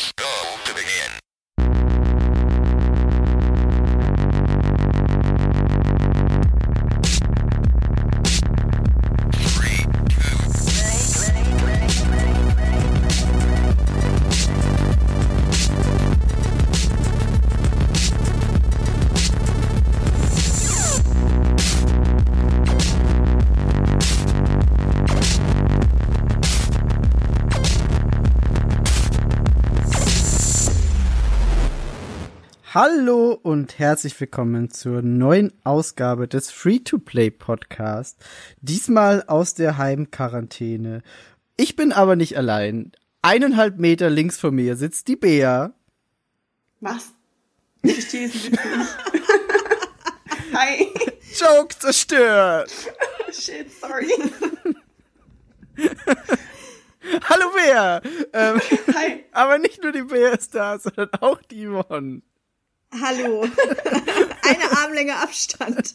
Let's go. Und herzlich willkommen zur neuen Ausgabe des Free-to-Play Podcast. Diesmal aus der Heimquarantäne. Ich bin aber nicht allein. Eineinhalb Meter links von mir sitzt die Bea. Was? Ich verstehe es nicht. Hi. Joke zerstört. Shit, sorry. Hallo Bea. Ähm, Hi. aber nicht nur die Bea ist da, sondern auch die Yvonne. Hallo. Eine Armlänge Abstand.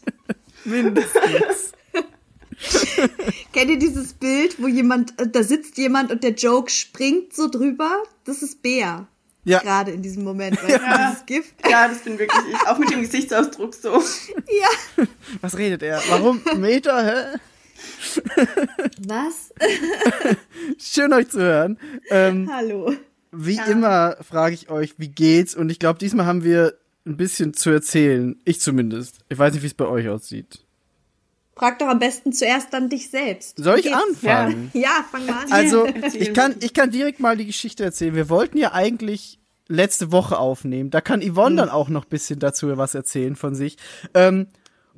Mindestens. Kennt ihr dieses Bild, wo jemand, äh, da sitzt jemand und der Joke springt so drüber? Das ist Bär. Ja. Gerade in diesem Moment, du, Ja. dieses Gift. Ja, das bin wirklich ich. Auch mit dem Gesichtsausdruck so. Ja. Was redet er? Warum Meter? Hä? Was? Schön euch zu hören. Ähm, Hallo. Wie Ja. immer frage ich euch, wie geht's? Und ich glaube, diesmal haben wir ein bisschen zu erzählen. Ich zumindest. Ich weiß nicht, wie es bei euch aussieht. Frag doch am besten zuerst dann dich selbst. Soll ich anfangen? Ja, fang mal an. Also, ich kann, ich kann direkt mal die Geschichte erzählen. Wir wollten ja eigentlich letzte Woche aufnehmen. Da kann Yvonne dann auch noch ein bisschen dazu was erzählen von sich. Ähm,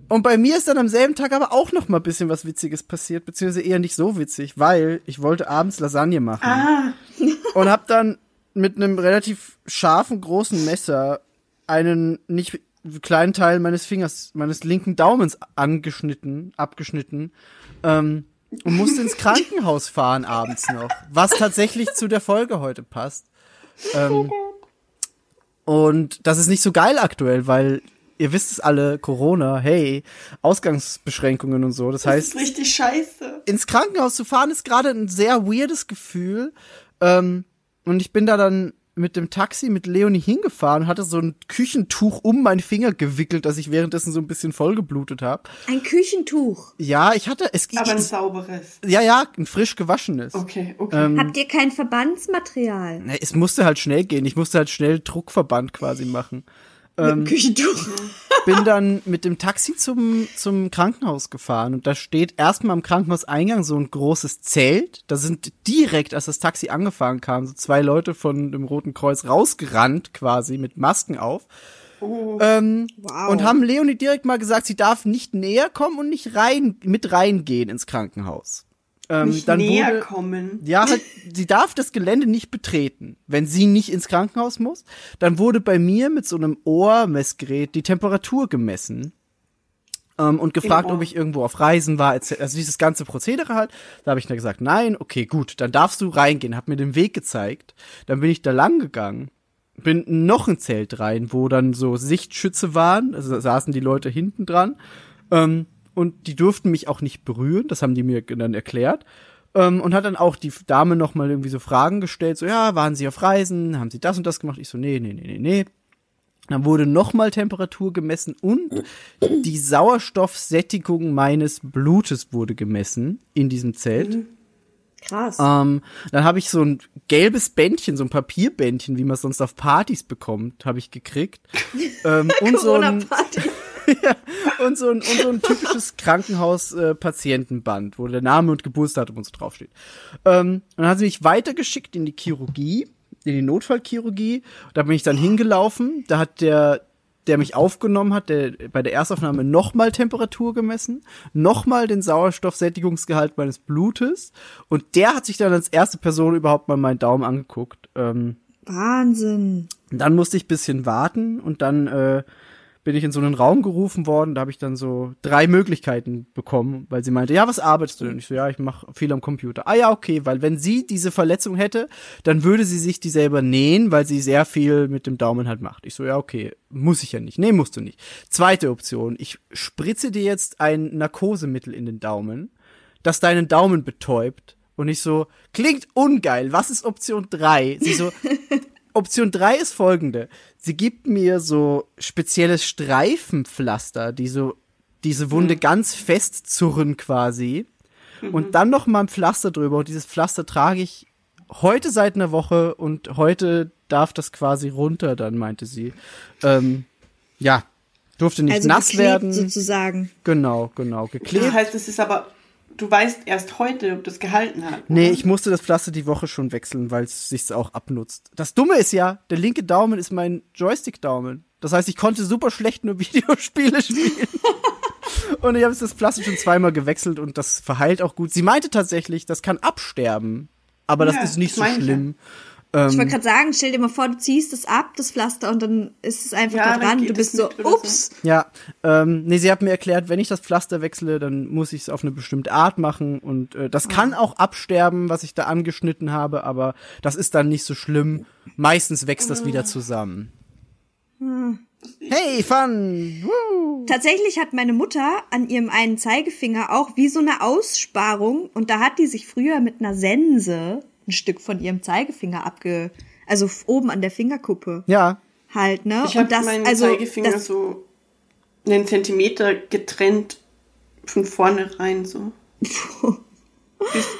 und bei mir ist dann am selben Tag aber auch noch mal ein bisschen was Witziges passiert, beziehungsweise eher nicht so witzig, weil ich wollte abends Lasagne machen. Ah, und hab dann mit einem relativ scharfen großen Messer einen nicht kleinen Teil meines Fingers, meines linken Daumens angeschnitten, abgeschnitten ähm, und musste ins Krankenhaus fahren abends noch, was tatsächlich zu der Folge heute passt. Ähm, und das ist nicht so geil aktuell, weil ihr wisst es alle, Corona, hey, Ausgangsbeschränkungen und so. Das das heißt, ist richtig scheiße. ins Krankenhaus zu fahren ist gerade ein sehr weirdes Gefühl. Ähm, und ich bin da dann mit dem Taxi mit Leonie hingefahren und hatte so ein Küchentuch um meinen Finger gewickelt, dass ich währenddessen so ein bisschen vollgeblutet habe. Ein Küchentuch. Ja, ich hatte es Aber ein es, sauberes. ja ja ein frisch gewaschenes. Okay, okay. Ähm, Habt ihr kein Verbandsmaterial? Ne, Es musste halt schnell gehen. Ich musste halt schnell Druckverband quasi machen. Mit Ähm, einem Küchentuch. bin dann mit dem Taxi zum, zum Krankenhaus gefahren und da steht erstmal am Krankenhauseingang so ein großes Zelt. Da sind direkt, als das Taxi angefahren kam, so zwei Leute von dem Roten Kreuz rausgerannt quasi mit Masken auf. Ähm, Wow. Und haben Leonie direkt mal gesagt, sie darf nicht näher kommen und nicht rein, mit reingehen ins Krankenhaus. Ähm, Nicht dann näher wurde, kommen. ja, halt, sie darf das Gelände nicht betreten, wenn sie nicht ins Krankenhaus muss. Dann wurde bei mir mit so einem Ohrmessgerät die Temperatur gemessen. Ähm, und gefragt, ob ich irgendwo auf Reisen war, etc. also dieses ganze Prozedere halt. Da habe ich dann gesagt, nein, okay, gut, dann darfst du reingehen, hab mir den Weg gezeigt. Dann bin ich da lang gegangen, bin in noch ein Zelt rein, wo dann so Sichtschütze waren, also da saßen die Leute hinten dran. Ähm, und die durften mich auch nicht berühren, das haben die mir dann erklärt. Ähm, und hat dann auch die Dame noch mal irgendwie so Fragen gestellt, so, ja, waren Sie auf Reisen, haben Sie das und das gemacht? Ich so, nee, nee, nee, nee, nee. Dann wurde noch mal Temperatur gemessen und die Sauerstoffsättigung meines Blutes wurde gemessen in diesem Zelt. Krass. Ähm, dann habe ich so ein gelbes Bändchen, so ein Papierbändchen, wie man es sonst auf Partys bekommt, habe ich gekriegt. ähm, und so ein, Corona-Party. und so ein, und so ein typisches Krankenhaus-Patientenband, wo der Name und Geburtsdatum und so draufsteht. Ähm, und dann hat sie mich weitergeschickt in die Chirurgie, in die Notfallchirurgie. Da bin ich dann hingelaufen. Da hat der, der mich aufgenommen hat, der bei der Erstaufnahme nochmal Temperatur gemessen, nochmal den Sauerstoffsättigungsgehalt meines Blutes. Und der hat sich dann als erste Person überhaupt mal meinen Daumen angeguckt. Ähm, Wahnsinn. dann musste ich ein bisschen warten und dann äh, bin ich in so einen Raum gerufen worden. Da habe ich dann so drei Möglichkeiten bekommen, weil sie meinte, ja, was arbeitest du denn? Ich so, ja, ich mache viel am Computer. Ah ja, okay, weil wenn sie diese Verletzung hätte, dann würde sie sich die selber nähen, weil sie sehr viel mit dem Daumen halt macht. Ich so, ja, okay, muss ich ja nicht. Nee, musst du nicht. Zweite Option, ich spritze dir jetzt ein Narkosemittel in den Daumen, das deinen Daumen betäubt. Und ich so, klingt ungeil. Was ist Option drei? Sie so, Option 3 ist folgende. Sie gibt mir so spezielles Streifenpflaster, die so diese Wunde ganz fest zurren quasi. Und dann noch mal ein Pflaster drüber. Und dieses Pflaster trage ich heute seit einer Woche und heute darf das quasi runter, dann meinte sie. Ähm, ja, durfte nicht also nass geklebt werden. sozusagen. Genau, genau, Das geklebt. heißt, es ist aber, du weißt erst heute, ob das gehalten hat. Nee, oder? ich musste das Pflaster die Woche schon wechseln, weil es sich auch abnutzt. Das Dumme ist ja, der linke Daumen ist mein Joystick-Daumen. Das heißt, ich konnte super schlecht nur Videospiele spielen. und ich habe das Pflaster schon zweimal gewechselt und das verheilt auch gut. Sie meinte tatsächlich, das kann absterben, aber das Ja, ist nicht das so meinte ich schlimm. Ich Ähm, wollte gerade sagen, stell dir mal vor, du ziehst es ab, das Pflaster, und dann ist es einfach Ja, da dran. Du bist so, ups. Ja, ähm, nee, sie hat mir erklärt, wenn ich das Pflaster wechsle, dann muss ich es auf eine bestimmte Art machen und äh, das kann auch absterben, was ich da angeschnitten habe, aber das ist dann nicht so schlimm. Meistens wächst das wieder zusammen. Hey, Fun! Woo. Tatsächlich hat meine Mutter an ihrem einen Zeigefinger auch wie so eine Aussparung und da hat die sich früher mit einer Sense ein Stück von ihrem Zeigefinger abge, also oben an der Fingerkuppe Ja, halt, ne? Ich habe meinen also, Zeigefinger das, so einen Zentimeter getrennt von vorne rein, so. bis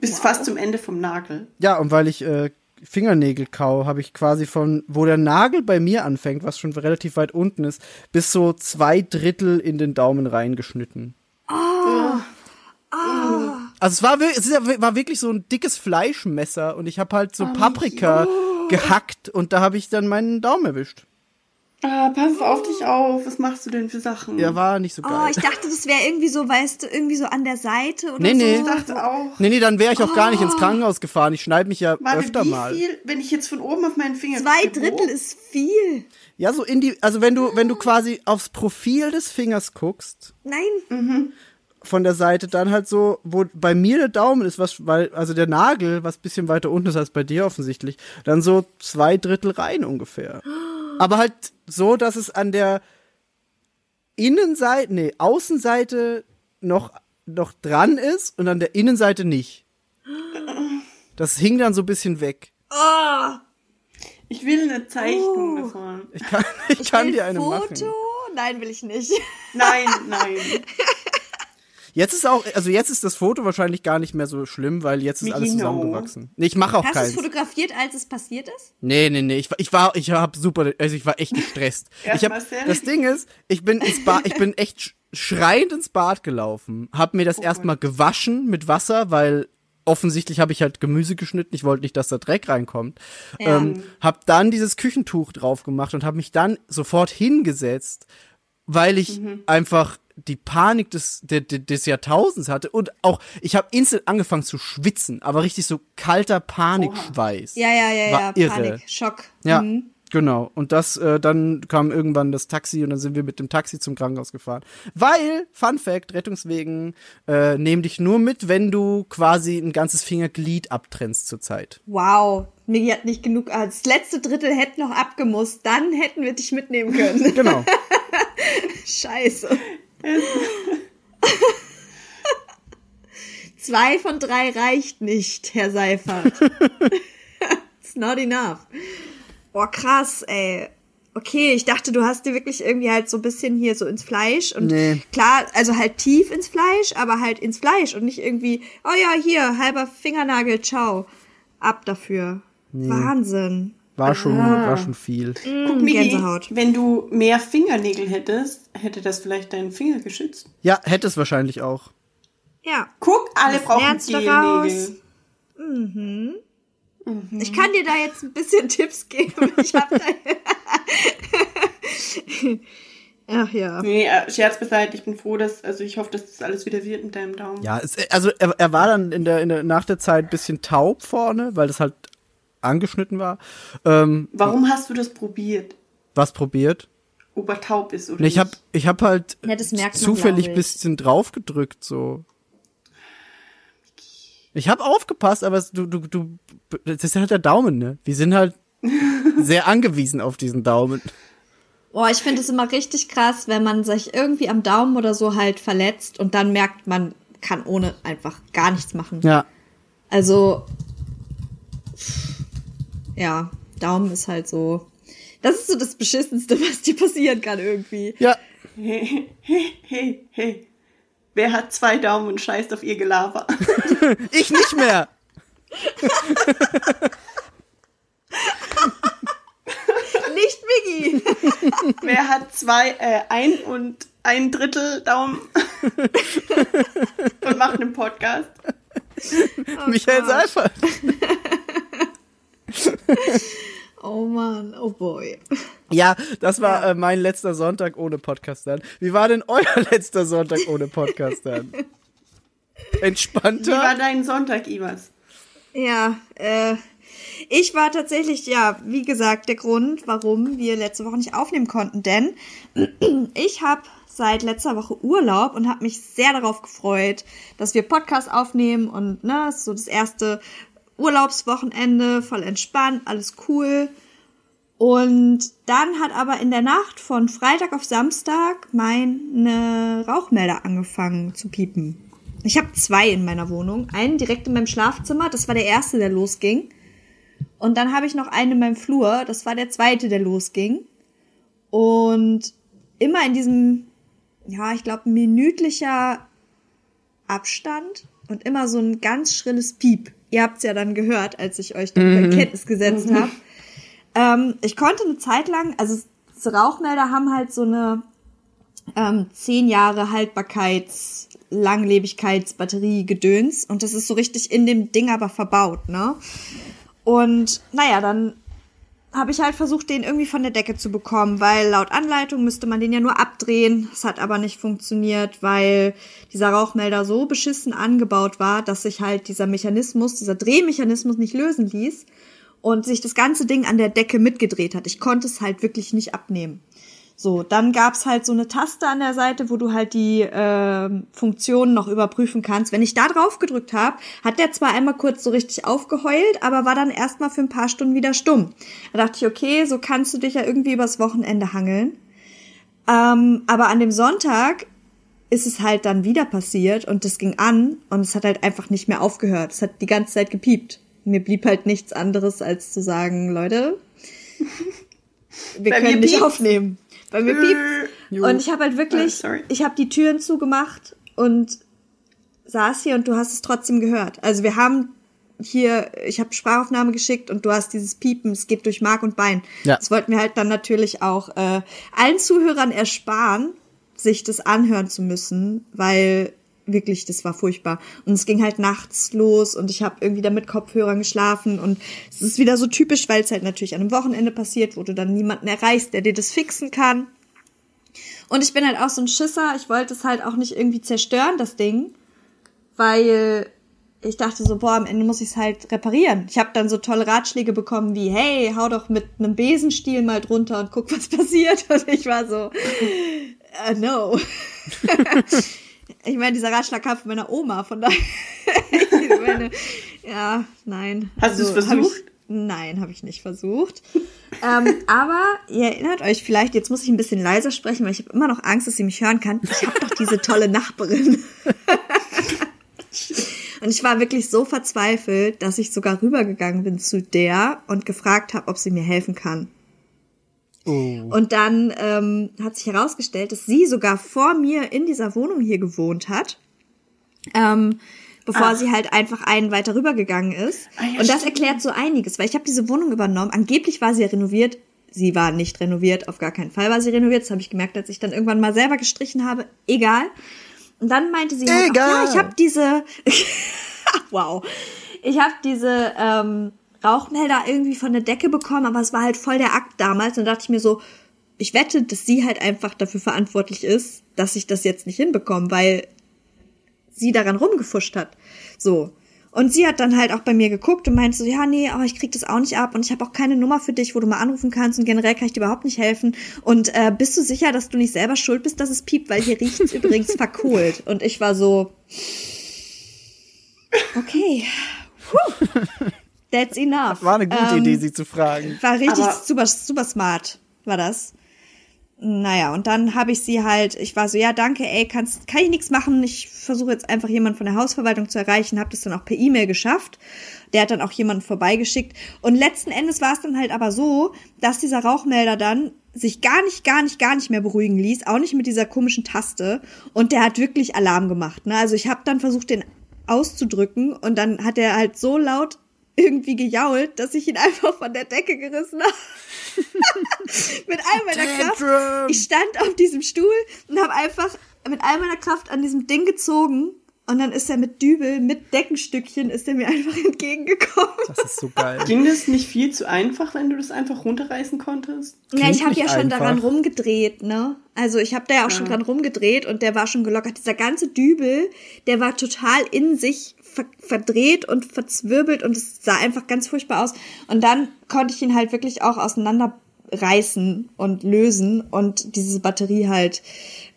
bis fast zum Ende vom Nagel. ja, und weil ich äh, Fingernägel kau, habe ich quasi von, wo der Nagel bei mir anfängt, was schon relativ weit unten ist, bis so zwei Drittel in den Daumen reingeschnitten. Also es war, es ist war wirklich so ein dickes Fleischmesser und ich habe halt so Paprika gehackt und da habe ich dann meinen Daumen erwischt. Ah, pass auf dich auf. Was machst du denn für Sachen? Ja, war nicht so oh, geil. ich dachte, das wäre irgendwie so, weißt du, irgendwie so an der Seite oder Nee, so. nee. ich dachte auch. nee, nee, dann wäre ich auch gar nicht ins Krankenhaus gefahren. Ich schneide mich ja Warte, öfter wie mal. viel, wenn ich jetzt von oben auf meinen Finger Zwei gucke, Drittel wo? ist viel. Ja, so in die, also wenn du, wenn du quasi aufs Profil des Fingers guckst, Nein. Von der Seite dann halt so, wo bei mir der Daumen ist, was, weil, also der Nagel, was bisschen weiter unten ist als bei dir offensichtlich, dann so zwei Drittel rein ungefähr. Aber halt so, dass es an der Innenseite, nee, Außenseite noch, noch dran ist und an der Innenseite nicht. Das hing dann so ein bisschen weg. Oh, Ich will eine Zeichnung Oh. davon. Ich kann, ich kann will dir eine Foto? machen. Nein, will ich nicht. Nein, nein. Jetzt ist auch, also jetzt ist das Foto wahrscheinlich gar nicht mehr so schlimm, weil jetzt ist alles zusammengewachsen. Nee, ich mache auch Hast du es keins. fotografiert, als es passiert ist? Nee, nee, nee, ich, war- ich war, ich hab super, also ich war echt gestresst. Ich hab, das Ding ist, ich bin ins Bad, ich bin echt sch- schreiend ins Bad gelaufen, hab mir das erstmal gewaschen mit Wasser, weil offensichtlich habe ich halt Gemüse geschnitten, ich wollte nicht, dass da Dreck reinkommt. Ja. Ähm, hab dann dieses Küchentuch drauf gemacht und habe mich dann sofort hingesetzt, weil ich einfach die Panik des, der, des Jahrtausends hatte und auch, ich habe instant angefangen zu schwitzen, aber richtig so kalter Panikschweiß. Ja, ja, ja, War ja. irre. Panik, Schock. Ja, Mhm. genau. Und das, äh, dann kam irgendwann das Taxi und dann sind wir mit dem Taxi zum Krankenhaus gefahren. Weil, Fun Fact, Rettungswegen äh, nehmen dich nur mit, wenn du quasi ein ganzes Fingerglied abtrennst zurzeit. Wow. Migi hat nicht genug. ah, Das letzte Drittel hätte noch abgemusst. Dann hätten wir dich mitnehmen können. Genau. Scheiße. Zwei von drei reicht nicht, Herr Seifert. It's not enough. Boah, krass, ey. Okay, ich dachte, du hast dir wirklich irgendwie halt so ein bisschen hier so ins Fleisch und Nee. klar, also halt tief ins Fleisch, aber halt ins Fleisch und nicht irgendwie, oh ja, hier, halber Fingernagel, ciao. Ab dafür. Wahnsinn. War schon, war schon viel. Guck, Migi, Gänsehaut. wenn du mehr Fingernägel hättest, hätte das vielleicht deinen Finger geschützt. Ja, hätte es wahrscheinlich auch. Ja. Guck, alle Was brauchen lernst du daraus? Gelnägel. Ich kann dir da jetzt ein bisschen Tipps geben. Ich hab da. Ach ja. Nee, äh, Scherz beiseite, ich bin froh, dass, also ich hoffe, dass das alles wieder wird mit deinem Daumen. Ja, es, also er, er war dann in der, in der, nach der Zeit ein bisschen taub vorne, weil das halt angeschnitten war. Ähm, Warum hast du das probiert? was probiert? Ob er taub ist oder Nee, ich hab, nicht? ich hab halt Ja, das merkt man, zufällig bisschen draufgedrückt, so. Ich hab aufgepasst, aber es, du, du, du, das ist halt der Daumen, ne? Wir sind halt sehr angewiesen auf diesen Daumen. Boah, ich finde es immer richtig krass, wenn man sich irgendwie am Daumen oder so halt verletzt und dann merkt, man kann ohne einfach gar nichts machen. Ja. Also, ja, Daumen ist halt so. Das ist so das Beschissenste, was dir passieren kann irgendwie. Ja, Hey, hey, hey, hey. Wer hat zwei Daumen und scheißt auf ihr Gelaber? ich nicht mehr. Nicht Miggy! Wer hat zwei, äh, ein und ein Drittel Daumen und macht einen Podcast? Michael Gott. Seifert. Oh man, oh boy. Ja, das war äh, mein letzter Sonntag ohne Podcast dann. Wie war denn euer letzter Sonntag ohne Podcast dann? Wie Entspannter? war dein Sonntag, Ivas? Ja, äh, ich war tatsächlich, ja, wie gesagt, der Grund, warum wir letzte Woche nicht aufnehmen konnten, denn ich habe seit letzter Woche Urlaub und habe mich sehr darauf gefreut, dass wir Podcast aufnehmen und ne, ist so das erste Urlaubswochenende, voll entspannt, alles cool. Und dann hat aber in der Nacht von Freitag auf Samstag meine Rauchmelder angefangen zu piepen. Ich habe zwei in meiner Wohnung. Einen direkt in meinem Schlafzimmer, das war der erste, der losging. Und dann habe ich noch einen in meinem Flur, das war der zweite, der losging. Und immer in diesem, ja, ich glaube, minütlicher Abstand und immer so ein ganz schrilles Piep. Ihr habt's ja dann gehört, als ich euch darüber in Kenntnis gesetzt habe. Ähm, ich konnte eine Zeit lang, also so Rauchmelder haben halt so eine ähm, zehn Jahre Haltbarkeits, Langlebigkeitsbatterie gedöns und das ist so richtig in dem Ding aber verbaut, ne? Und naja, dann habe ich halt versucht, den irgendwie von der Decke zu bekommen, weil laut Anleitung müsste man den ja nur abdrehen. Das hat aber nicht funktioniert, weil dieser Rauchmelder so beschissen angebaut war, dass sich halt dieser Mechanismus, dieser Drehmechanismus nicht lösen ließ und sich das ganze Ding an der Decke mitgedreht hat. Ich konnte es halt wirklich nicht abnehmen. So, dann gab's halt so eine Taste an der Seite, wo du halt die äh, Funktionen noch überprüfen kannst. Wenn ich da drauf gedrückt habe, hat der zwar einmal kurz so richtig aufgeheult, aber war dann erstmal für ein paar Stunden wieder stumm. Da dachte ich, okay, so kannst du dich ja irgendwie übers Wochenende hangeln. Ähm, aber an dem Sonntag ist es halt dann wieder passiert und das ging an und es hat halt einfach nicht mehr aufgehört. Es hat die ganze Zeit gepiept. Mir blieb halt nichts anderes, als zu sagen, Leute, wir können nicht aufnehmen. Bei mir piept. Und ich habe halt wirklich, Ah, ich habe die Türen zugemacht und saß hier und du hast es trotzdem gehört. Also wir haben hier, ich habe Sprachaufnahme geschickt und du hast dieses Piepen, es geht durch Mark und Bein. Ja. Das wollten wir halt dann natürlich auch äh, allen Zuhörern ersparen, sich das anhören zu müssen, weil wirklich, das war furchtbar. Und es ging halt nachts los und ich habe irgendwie da mit Kopfhörern geschlafen und es ist wieder so typisch, weil es halt natürlich an einem Wochenende passiert, wo du dann niemanden erreichst, der dir das fixen kann. Und ich bin halt auch so ein Schisser, ich wollte es halt auch nicht irgendwie zerstören, das Ding, weil ich dachte so, boah, am Ende muss ich es halt reparieren. Ich habe dann so tolle Ratschläge bekommen wie, hey, hau doch mit einem Besenstiel mal drunter und guck, was passiert. Und ich war so, uh, no. ich meine, dieser Ratschlag kam von meiner Oma, von daher. meine, ja, nein. Hast du's hab versucht? Ich, nein, habe ich nicht versucht. ähm, aber ihr erinnert euch vielleicht, jetzt muss ich ein bisschen leiser sprechen, weil ich habe immer noch Angst, dass sie mich hören kann. Ich habe doch diese tolle Nachbarin. Und ich war wirklich so verzweifelt, dass ich sogar rübergegangen bin zu der und gefragt habe, ob sie mir helfen kann. Oh. Und dann ähm, hat sich herausgestellt, dass sie sogar vor mir in dieser Wohnung hier gewohnt hat, ähm, bevor Ach. sie halt einfach einen weiter rübergegangen ist. Ah, ja, und das stimmt. erklärt so einiges, weil ich habe diese Wohnung übernommen. Angeblich war sie ja renoviert. Sie war nicht renoviert, auf gar keinen Fall war sie renoviert. Das habe ich gemerkt, als ich dann irgendwann mal selber gestrichen habe. Egal. Und dann meinte sie, halt, Egal. ja, ich habe diese, wow, ich habe diese ähm, Rauchmelder irgendwie von der Decke bekommen, aber es war halt voll der Akt damals. Und da dachte ich mir so, ich wette, dass sie halt einfach dafür verantwortlich ist, dass ich das jetzt nicht hinbekomme, weil sie daran rumgefuscht hat. So. Und sie hat dann halt auch bei mir geguckt und meinte so, ja, nee, aber ich krieg das auch nicht ab und ich habe auch keine Nummer für dich, wo du mal anrufen kannst und generell kann ich dir überhaupt nicht helfen. Und äh, bist du sicher, dass du nicht selber schuld bist, dass es piept, weil hier riecht's übrigens verkohlt. Und ich war so, okay, Puh. That's enough. War eine gute Ähm, Idee, sie zu fragen. War richtig Aber- super, super smart, war das. naja, und dann habe ich sie halt, ich war so, ja, danke, ey, kannst, kann ich nichts machen. Ich versuche jetzt einfach jemanden von der Hausverwaltung zu erreichen, habe das dann auch per E-Mail geschafft. Der hat dann auch jemanden vorbeigeschickt. Und letzten Endes war es dann halt aber so, dass dieser Rauchmelder dann sich gar nicht, gar nicht, gar nicht mehr beruhigen ließ, auch nicht mit dieser komischen Taste. Und der hat wirklich Alarm gemacht. Ne? Also ich habe dann versucht, den auszudrücken und dann hat er halt so laut irgendwie gejault, dass ich ihn einfach von der Decke gerissen habe. mit all meiner Kraft. Ich stand auf diesem Stuhl und habe einfach mit all meiner Kraft an diesem Ding gezogen und dann ist er mit Dübel, mit Deckenstückchen, ist er mir einfach entgegengekommen. Das ist so geil. Ging das nicht viel zu einfach, wenn du das einfach runterreißen konntest? Ja, Klingt ich habe ja schon einfach. daran rumgedreht, ne? Also ich habe da ja auch schon Ja. dran rumgedreht und der war schon gelockert. Dieser ganze Dübel, der war total in sich verdreht und verzwirbelt und es sah einfach ganz furchtbar aus. Und dann konnte ich ihn halt wirklich auch auseinanderreißen und lösen und diese Batterie halt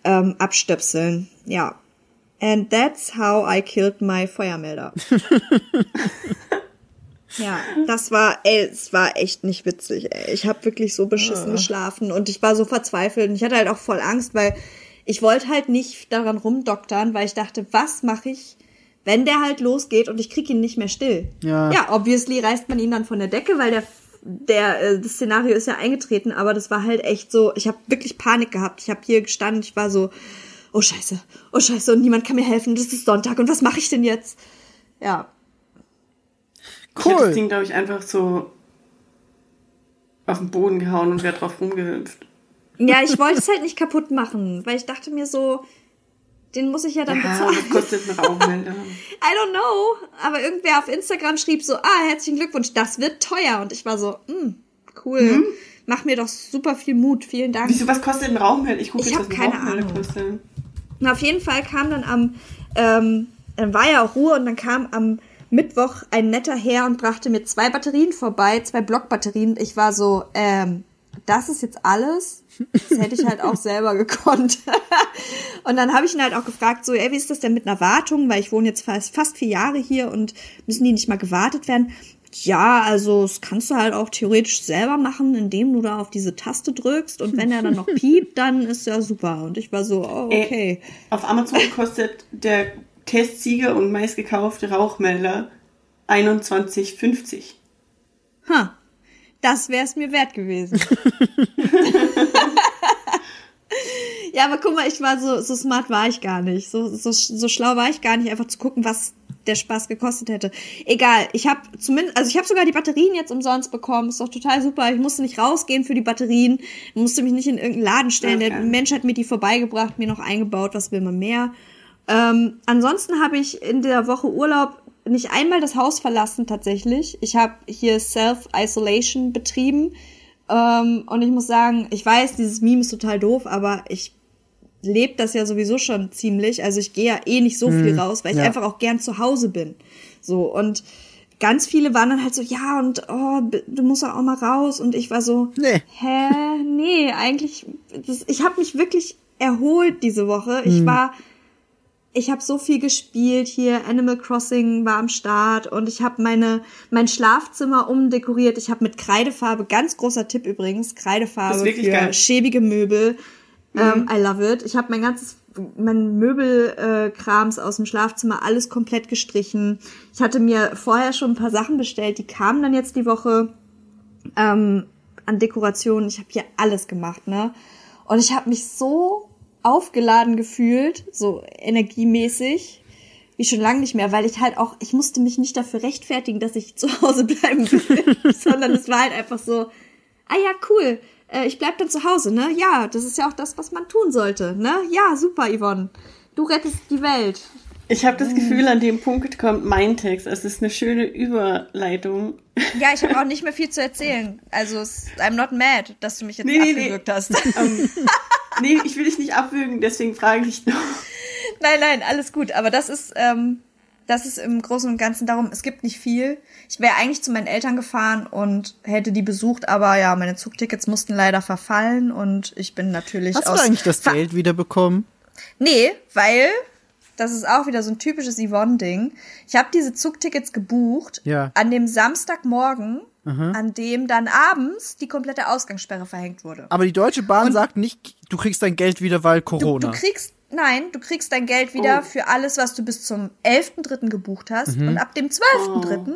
ähm, abstöpseln. Ja. And that's how I killed my Feuermelder. Ja, das war, ey, es war echt nicht witzig, ey. Ich habe wirklich so beschissen geschlafen und ich war so verzweifelt und ich hatte halt auch voll Angst, weil ich wollte halt nicht daran rumdoktern, weil ich dachte, was mache ich, wenn der halt losgeht und ich krieg ihn nicht mehr still. Ja. Ja, obviously reißt man ihn dann von der Decke, weil der der äh, das Szenario ist ja eingetreten, aber das war halt echt so, ich habe wirklich Panik gehabt. Ich habe hier gestanden, ich war so, oh Scheiße, oh Scheiße und niemand kann mir helfen, das ist Sonntag und was mache ich denn jetzt? Ja, Ich hätte das Cool. Ding, glaube ich, einfach so auf den Boden gehauen und wäre drauf rumgehüpft. Ja, ich wollte es halt nicht kaputt machen, weil ich dachte mir so, den muss ich ja dann Ja, bezahlen. kostet ein Rauchmelder? I don't know. Aber irgendwer auf Instagram schrieb so, ah, herzlichen Glückwunsch, das wird teuer. Und ich war so, hm, cool. Mach mir doch super viel Mut. Vielen Dank. Wieso, was kostet ein Rauchmelder? Ich gucke jetzt, was ein keine Ahnung. kostet. Und auf jeden Fall kam dann am, ähm, dann war ja auch Ruhe und dann kam am Mittwoch ein netter Herr und brachte mir zwei Batterien vorbei, zwei Blockbatterien. Ich war so, ähm, das ist jetzt alles? Das hätte ich halt auch selber gekonnt. und dann habe ich ihn halt auch gefragt, so, ey, wie ist das denn mit einer Wartung? Weil ich wohne jetzt fast, fast vier Jahre hier und müssen die nicht mal gewartet werden? Ja, also das kannst du halt auch theoretisch selber machen, indem du da auf diese Taste drückst und wenn er dann noch piept, dann ist ja super. Und ich war so, oh, Ey, okay. Auf Amazon kostet der Testsieger und meistgekaufte Rauchmelder 21,50. Ha, das wäre es mir wert gewesen. ja, aber guck mal, ich war so, so smart war ich gar nicht. So, so, so schlau war ich gar nicht, einfach zu gucken, was der Spaß gekostet hätte. Egal, ich habe zumindest, also ich habe sogar die Batterien jetzt umsonst bekommen. Ist doch total super. Ich musste nicht rausgehen für die Batterien, musste mich nicht in irgendeinen Laden stellen. Der Okay. Mensch hat mir die vorbeigebracht, mir noch eingebaut. Was will man mehr? Ähm, ansonsten habe ich in der Woche Urlaub nicht einmal das Haus verlassen tatsächlich. Ich habe hier Self-Isolation betrieben. Ähm, und ich muss sagen, ich weiß, dieses Meme ist total doof, aber ich lebe das ja sowieso schon ziemlich. Also ich gehe ja eh nicht so viel raus, weil ich ja. einfach auch gern zu Hause bin. So und ganz viele waren dann halt so, ja und oh, du musst auch mal raus und ich war so, Nee. hä, nee, eigentlich, das, ich habe mich wirklich erholt diese Woche. Ich war ich habe so viel gespielt hier. Animal Crossing war am Start und ich habe meine mein Schlafzimmer umdekoriert. Ich habe mit Kreidefarbe, ganz großer Tipp übrigens, Kreidefarbe für geil. schäbige Möbel. Ähm, I love it. Ich habe mein ganzes mein Möbelkrams äh, aus dem Schlafzimmer alles komplett gestrichen. Ich hatte mir vorher schon ein paar Sachen bestellt, die kamen dann jetzt die Woche ähm, an Dekorationen. Ich habe hier alles gemacht, ne? Und ich habe mich so aufgeladen gefühlt, so energiemäßig, wie schon lange nicht mehr, weil ich halt auch, ich musste mich nicht dafür rechtfertigen, dass ich zu Hause bleiben will, sondern es war halt einfach so, ah ja, cool, äh, ich bleib dann zu Hause, ne? Ja, das ist ja auch das, was man tun sollte, ne? Ja, super, Yvonne. Du rettest die Welt. Ich habe das Gefühl, an dem Punkt kommt mein Text. Es ist eine schöne Überleitung. Ja, ich habe auch nicht mehr viel zu erzählen. Also, I'm not mad, dass du mich jetzt Nee, nee, nee. abgewürgt hast. Ähm, nee, ich will dich nicht abwürgen, deswegen frage ich noch. Nein, nein, alles gut. Aber das ist, ähm, das ist im Großen und Ganzen darum, es gibt nicht viel. Ich wäre eigentlich zu meinen Eltern gefahren und hätte die besucht, aber ja, meine Zugtickets mussten leider verfallen und ich bin natürlich Hast du aus. eigentlich das Ver- Geld wiederbekommen? Nee, weil das ist auch wieder so ein typisches Yvonne-Ding. Ich habe diese Zugtickets gebucht. Ja. An dem Samstagmorgen an dem dann abends die komplette Ausgangssperre verhängt wurde. Aber die Deutsche Bahn sagt nicht, du kriegst dein Geld wieder, weil Du, Corona. du kriegst, nein, du kriegst dein Geld wieder Oh. für alles, was du bis zum 11.3. gebucht hast. Mhm. Und ab dem 12.3.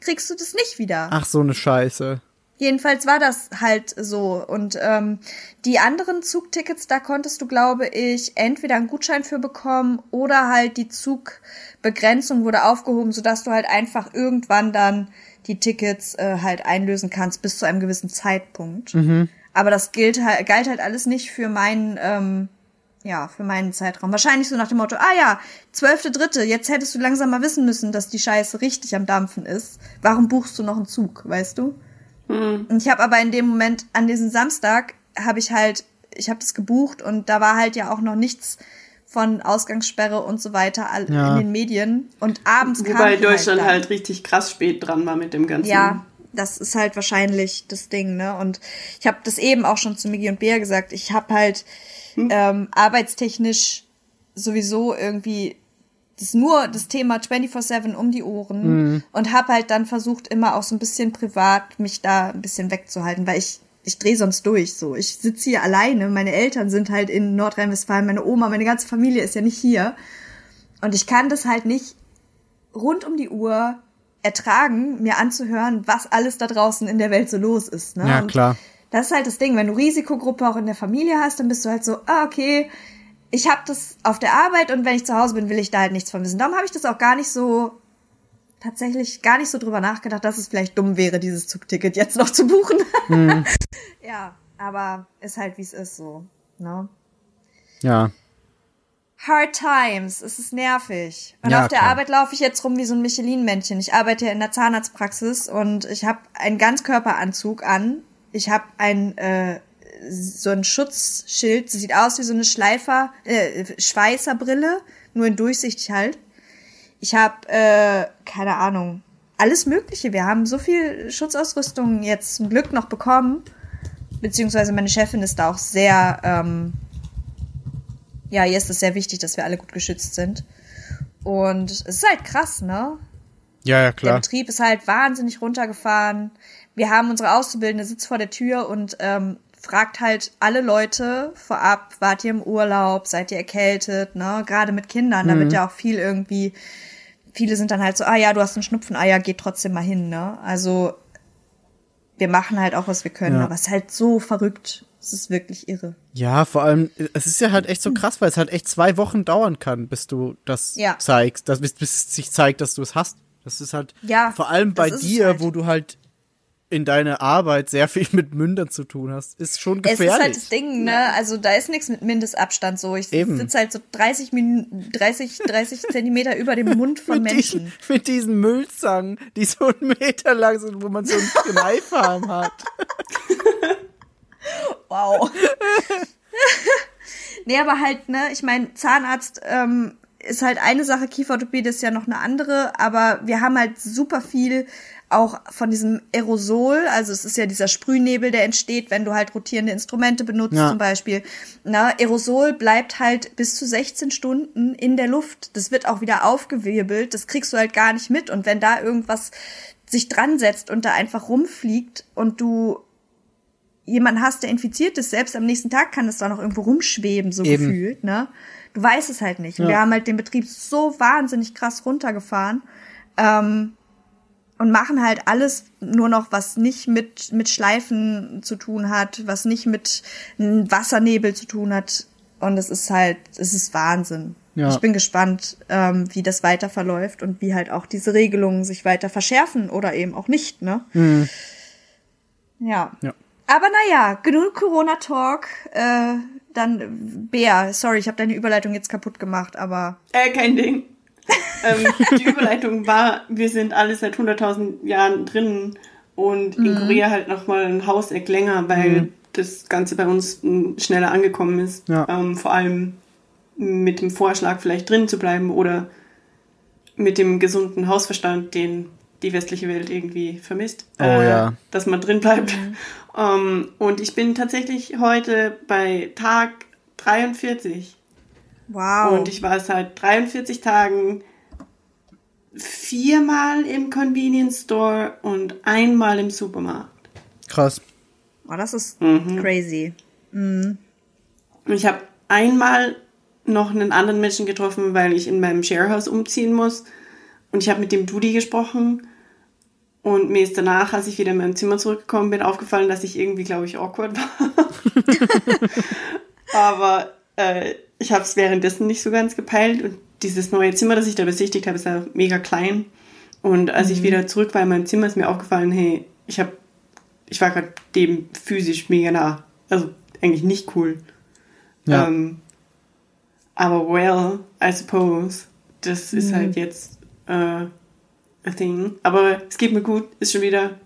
kriegst du das nicht wieder. Ach, so eine Scheiße. Jedenfalls war das halt so. Und ähm, die anderen Zugtickets, da konntest du, glaube ich, entweder einen Gutschein für bekommen oder halt die Zugbegrenzung wurde aufgehoben, sodass du halt einfach irgendwann dann die Tickets äh, halt einlösen kannst bis zu einem gewissen Zeitpunkt. Aber das gilt halt, galt halt alles nicht für meinen, ähm, ja, für meinen Zeitraum. Wahrscheinlich so nach dem Motto, ah ja, zwölfte, dritte, jetzt hättest du langsam mal wissen müssen, dass die Scheiße richtig am Dampfen ist. Warum buchst du noch einen Zug, weißt du? Und ich habe aber in dem Moment, an diesem Samstag, habe ich halt, ich habe das gebucht und da war halt ja auch noch nichts von Ausgangssperre und so weiter all, Ja. in den Medien. Und abends kam Wobei die Deutschland dann. halt, richtig krass spät dran war mit dem Ganzen. Ja, das ist halt wahrscheinlich das Ding, ne? Und ich habe das eben auch schon zu Migi und Bea gesagt. Ich habe halt ähm, arbeitstechnisch sowieso irgendwie das nur das Thema 24/7 um die Ohren und habe halt dann versucht immer auch so ein bisschen privat mich da ein bisschen wegzuhalten, weil ich ich drehe sonst durch so. Ich sitze hier alleine, meine Eltern sind halt in Nordrhein-Westfalen, meine Oma, meine ganze Familie ist ja nicht hier und ich kann das halt nicht rund um die Uhr ertragen, mir anzuhören, was alles da draußen in der Welt so los ist. Ne? Ja, Und klar. Das ist halt das Ding, wenn du Risikogruppe auch in der Familie hast, dann bist du halt so, ah, okay, ich habe das auf der Arbeit und wenn ich zu Hause bin, will ich da halt nichts von wissen. Darum habe ich das auch gar nicht so, tatsächlich gar nicht so drüber nachgedacht, dass es vielleicht dumm wäre, dieses Zugticket jetzt noch zu buchen. ja, aber ist halt, wie es ist so. Ne? Ja. Hard Times, es ist nervig. Und Ja, auf der klar. Arbeit laufe ich jetzt rum wie so ein Michelin-Männchen. Ich arbeite in der Zahnarztpraxis und ich habe einen Ganzkörperanzug an. Ich habe ein äh, so ein Schutzschild, sieht aus wie so eine Schleifer, äh, Schweißerbrille, nur in durchsichtig halt. Ich habe äh, keine Ahnung, alles Mögliche. Wir haben so viel Schutzausrüstung jetzt zum Glück noch bekommen, beziehungsweise meine Chefin ist da auch sehr ähm, ja, ihr ist es sehr wichtig, dass wir alle gut geschützt sind. Und es ist halt krass, ne? Ja, ja, Der klar. Betrieb ist halt wahnsinnig runtergefahren. Wir haben unsere Auszubildende sitzt vor der Tür und ähm, fragt halt alle Leute vorab, wart ihr im Urlaub, seid ihr erkältet, ne? Gerade mit Kindern, da wird ja auch viel irgendwie, viele sind dann halt so, ah ja, du hast einen Schnupfen, ah ja, geht trotzdem mal hin, ne? Also wir machen halt auch, was wir können, Ja. aber es ist halt so verrückt. Es ist wirklich irre. Ja, vor allem, es ist ja halt echt so krass, weil es halt echt zwei Wochen dauern kann, bis du das Ja. zeigst, dass, bis, bis es sich zeigt, dass du es hast. Das ist halt Ja, vor allem bei dir, halt. wo du halt in deiner Arbeit sehr viel mit Mündern zu tun hast, ist schon Es gefährlich. ist halt das Ding, ne? Also da ist nichts mit Mindestabstand so. Ich Eben. sitze halt so 30 Minuten, 30, 30 Zentimeter über dem Mund von mit Menschen. diesen, mit diesen Müllzangen, die so einen Meter lang sind, wo man so einen Kneifarm hat. Wow. nee, aber halt, ne, ich meine, Zahnarzt ähm, ist halt eine Sache, Kieferorthopäde ist ja noch eine andere, aber wir haben halt super viel auch von diesem Aerosol, also es ist ja dieser Sprühnebel, der entsteht, wenn du halt rotierende Instrumente benutzt Ja. zum Beispiel. Na, Aerosol bleibt halt bis zu 16 Stunden in der Luft. Das wird auch wieder aufgewirbelt, das kriegst du halt gar nicht mit. Und wenn da irgendwas sich dran setzt und da einfach rumfliegt und du jemanden hast, der infiziert ist, selbst am nächsten Tag kann es da noch irgendwo rumschweben, so Eben. gefühlt, ne? Du weißt es halt nicht. Ja. Wir haben halt den Betrieb so wahnsinnig krass runtergefahren ähm, und machen halt alles nur noch, was nicht mit, mit Schleifen zu tun hat, was nicht mit einem Wassernebel zu tun hat. Und es ist halt, es ist Wahnsinn. Ja. Ich bin gespannt, ähm, wie das weiter verläuft und wie halt auch diese Regelungen sich weiter verschärfen oder eben auch nicht, ne? Ja. Ja. Aber naja, genug Corona-Talk. Äh, dann, Bea, sorry, ich habe deine Überleitung jetzt kaputt gemacht, aber Äh, kein Ding. Ähm, die Überleitung war, wir sind alle seit 100.000 Jahren drinnen und in Mhm. Korea halt nochmal ein Hauseck länger, weil das Ganze bei uns m, schneller angekommen ist. Ja. Ähm, vor allem mit dem Vorschlag, vielleicht drinnen zu bleiben oder mit dem gesunden Hausverstand, den die westliche Welt irgendwie vermisst. Oh ja. Dass man drin bleibt. Ähm, und ich bin tatsächlich heute bei Tag 43. wow. Und ich war seit 43 Tagen viermal im Convenience Store und einmal im Supermarkt. Krass. Oh, das ist Mhm. crazy. Und ich habe einmal noch einen anderen Menschen getroffen, weil ich in meinem Sharehouse umziehen muss. Und ich habe mit dem Dudi gesprochen. Und mir ist danach, als ich wieder in mein Zimmer zurückgekommen bin, aufgefallen, dass ich irgendwie, glaube ich, awkward war. Aber äh, ich habe es währenddessen nicht so ganz gepeilt. Und dieses neue Zimmer, das ich da besichtigt habe, ist ja mega klein. Und als ich wieder zurück war in meinem Zimmer, ist mir aufgefallen, hey, ich habe, ich war gerade dem physisch mega nah. Also eigentlich nicht cool. Ja. Ähm, aber well, I suppose, das ist halt jetzt äh, a thing. Aber es geht mir gut, ist schon wieder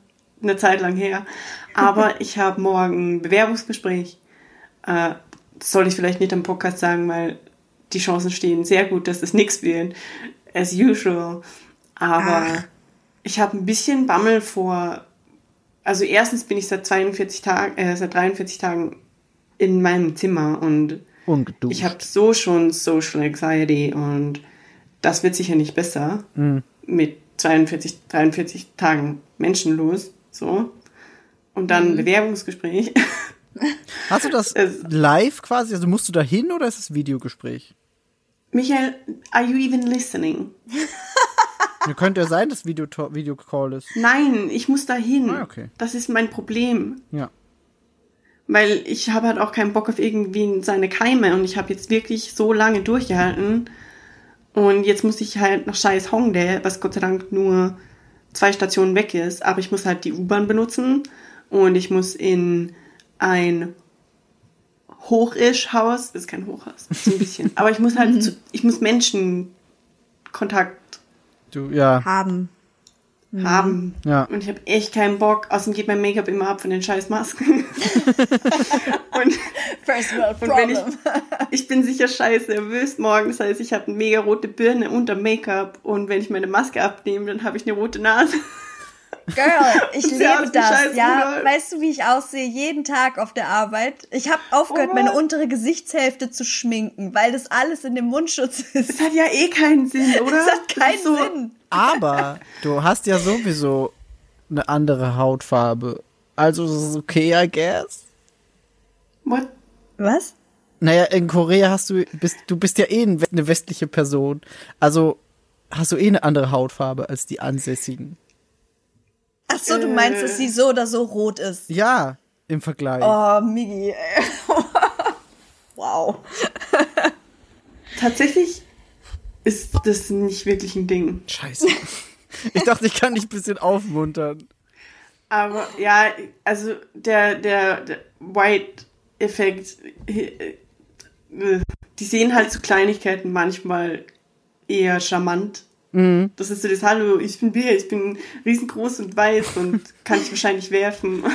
eine Zeit lang her. Aber ich habe morgen ein Bewerbungsgespräch. Äh, das soll ich vielleicht nicht am Podcast sagen, weil die Chancen stehen sehr gut, dass es nichts wird. As usual. Aber Ach. ich habe ein bisschen Bammel vor. Also erstens bin ich seit 42 Tagen, äh, seit 43 Tagen in meinem Zimmer und Ungeduldig. ich habe so schon Social Anxiety und das wird sicher nicht besser mit 42, 43 Tagen menschenlos. So. Und dann ein Bewerbungsgespräch. Hast du das live quasi? Also musst du da hin oder ist es Videogespräch? Michael, are you even listening? Ja, könnte ja sein, dass Video Videocall ist. Nein, ich muss da hin. Ah, okay. Das ist mein Problem. Ja. Weil ich habe halt auch keinen Bock auf irgendwie seine Keime und ich habe jetzt wirklich so lange durchgehalten. Und jetzt muss ich halt nach scheiß Hongdae, was Gott sei Dank nur zwei Stationen weg ist, aber ich muss halt die U-Bahn benutzen und ich muss in ein Hochisch-Haus, das ist kein Hochhaus, so ein bisschen, aber ich muss halt, zu, ich muss Menschenkontakt Du, ja. Haben. haben. Ja. Und ich habe echt keinen Bock. Außerdem geht mein Make-up immer ab von den scheiß Masken. und, First world und wenn ich, ich bin sicher scheiß nervös morgen. Das heißt, ich habe eine mega rote Birne unter Make-up. Und wenn ich meine Maske abnehme, dann habe ich eine rote Nase. Girl, ich liebe wie das. scheiß Ja, Rudolf. weißt du, wie ich aussehe? Jeden Tag auf der Arbeit. Ich habe aufgehört, Oh meine untere Gesichtshälfte zu schminken, weil das alles in dem Mundschutz ist. Das hat ja eh keinen Sinn, oder? Das hat keinen ist so, Sinn. Aber du hast ja sowieso eine andere Hautfarbe. Also es ist okay, I guess. What? Was? Naja, in Korea hast du, bist, du bist ja eh ein- eine westliche Person. Also hast du eh eine andere Hautfarbe als die Ansässigen. Ach so, du meinst, Äh. dass sie so oder so rot ist. Ja, im Vergleich. Oh, Migi. ey. wow. Tatsächlich ist das nicht wirklich ein Ding. Scheiße. Ich dachte, ich kann dich ein bisschen aufmuntern. Aber ja, also der, der, der White-Effekt, äh, die sehen halt so Kleinigkeiten manchmal eher charmant. Das ist so das Hallo, ich bin Bär, ich bin riesengroß und weiß und kann dich wahrscheinlich werfen.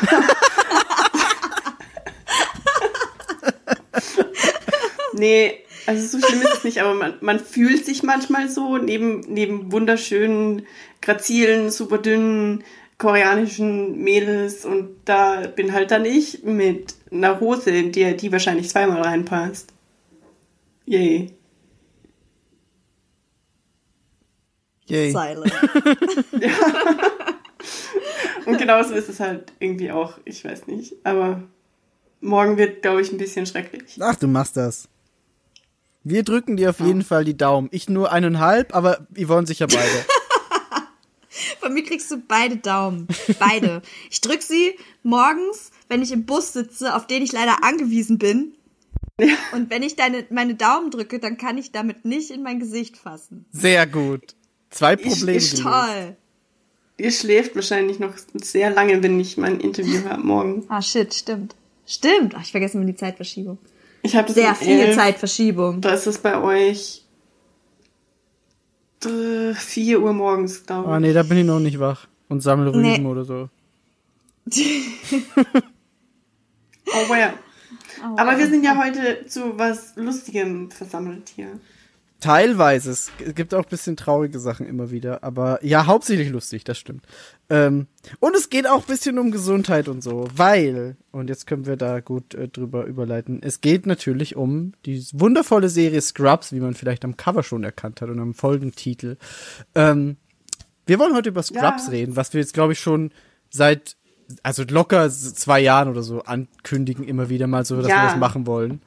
nee, also so schlimm ist es nicht, aber man, man fühlt sich manchmal so neben, neben wunderschönen, grazilen, super dünnen koreanischen Mädels und da bin halt dann ich mit einer Hose, in der die wahrscheinlich zweimal reinpasst. Yay. Yay. Silent. Und genauso ist es halt irgendwie auch, ich weiß nicht. Aber morgen wird, glaube ich, ein bisschen schrecklich. Ach, du machst das. Wir drücken dir auf jeden Fall die Daumen. Ich nur eineinhalb, aber Yvonne sicher beide. Von mir kriegst du beide Daumen. Beide. Ich drück sie morgens, wenn ich im Bus sitze, auf den ich leider angewiesen bin. Und wenn ich deine, meine Daumen drücke, dann kann ich damit nicht in mein Gesicht fassen. Sehr gut. Zwei Probleme. ich- gelöst. Toll. Ihr schläft wahrscheinlich noch sehr lange, wenn ich mein Interview habe morgen. Ah, shit, stimmt. Stimmt. Ach, ich vergesse immer die Zeitverschiebung. Ich habe Sehr um viel 11. Zeitverschiebung. Da ist es bei euch äh, 4 Uhr morgens, glaube ich. Oh nee, da bin ich noch nicht wach. Und sammle Rüben Nee. oder so. Oh, well. Aber wir sind ja heute zu was Lustigem versammelt hier. Teilweise. Es gibt auch ein bisschen traurige Sachen immer wieder. Aber ja, hauptsächlich lustig, das stimmt. Ähm, und es geht auch ein bisschen um Gesundheit und so. Weil, und jetzt können wir da gut äh, drüber überleiten, es geht natürlich um die wundervolle Serie Scrubs, wie man vielleicht am Cover schon erkannt hat und am Folgentitel. Ähm, Wir wollen heute über Scrubs Ja. reden, was wir jetzt, glaube ich, schon seit, also locker zwei Jahren oder so ankündigen, immer wieder mal so, dass Ja. wir das machen wollen.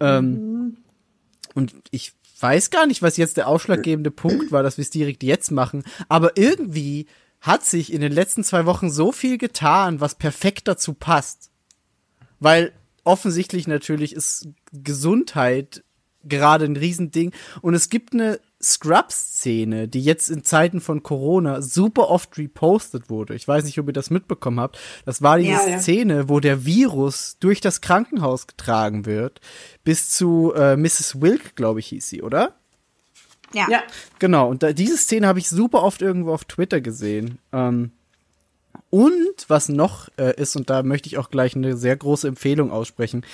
Ähm, und ich weiß gar nicht, was jetzt der ausschlaggebende Punkt war, dass wir es direkt jetzt machen, aber irgendwie hat sich in den letzten zwei Wochen so viel getan, was perfekt dazu passt. Weil offensichtlich natürlich ist Gesundheit gerade ein Riesending. Und es gibt eine Scrubs-Szene, die jetzt in Zeiten von Corona super oft repostet wurde. Ich weiß nicht, ob ihr das mitbekommen habt. Das war diese Ja, ja. Szene, wo der Virus durch das Krankenhaus getragen wird, bis zu äh, Mrs. Wilk, glaube ich, hieß sie, oder? Ja. Ja. Genau, und da, diese Szene habe ich super oft irgendwo auf Twitter gesehen. Ähm, und was noch äh, ist, und da möchte ich auch gleich eine sehr große Empfehlung aussprechen.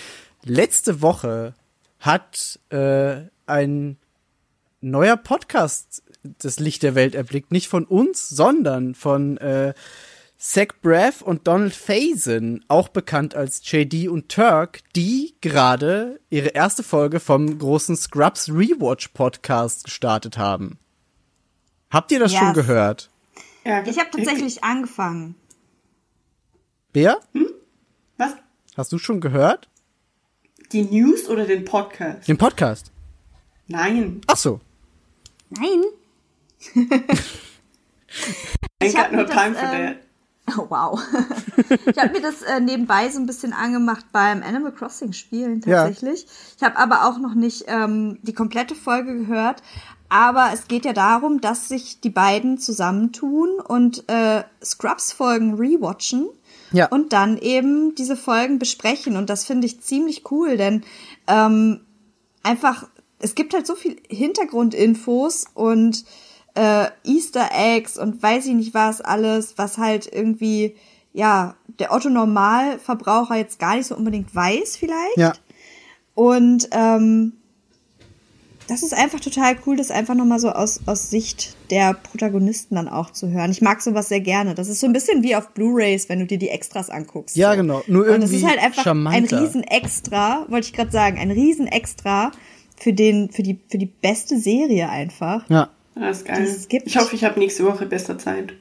Letzte Woche hat äh, ein neuer Podcast das Licht der Welt erblickt. Nicht von uns, sondern von äh, Zach Braff und Donald Faison, auch bekannt als JD und Turk, die gerade ihre erste Folge vom großen Scrubs Rewatch Podcast gestartet haben. Habt ihr das Yes. schon gehört? ja Ich habe tatsächlich angefangen. Bea, Was? hast du schon gehört? Die News oder den Podcast? Den Podcast? Nein. Ach so. Nein. Ich hab got no mir das, time for ähm, that. Oh, wow. ich habe mir das äh, nebenbei so ein bisschen angemacht beim Animal Crossing Spielen Ja. tatsächlich. Ich habe aber auch noch nicht ähm, die komplette Folge gehört. Aber es geht ja darum, dass sich die beiden zusammentun und äh, Scrubs-Folgen rewatchen Ja. und dann eben diese Folgen besprechen. Und das finde ich ziemlich cool, denn ähm, einfach, es gibt halt so viel Hintergrundinfos und äh, Easter Eggs und weiß ich nicht was alles, was halt irgendwie, ja, der Otto Normalverbraucher jetzt gar nicht so unbedingt weiß vielleicht. Ja. Und ähm, das ist einfach total cool, das einfach nochmal so aus, aus Sicht der Protagonisten dann auch zu hören. Ich mag sowas sehr gerne. Das ist so ein bisschen wie auf Blu-Rays, wenn du dir die Extras anguckst. Ja, so. genau. Nur Und es ist irgendwie halt einfach charmanter. ein Riesenextra, wollte ich gerade sagen, ein Riesenextra für den, für die, für die beste Serie einfach. Ja. Das ist geil. Das gibt- ich hoffe, ich habe nächste Woche besser Zeit.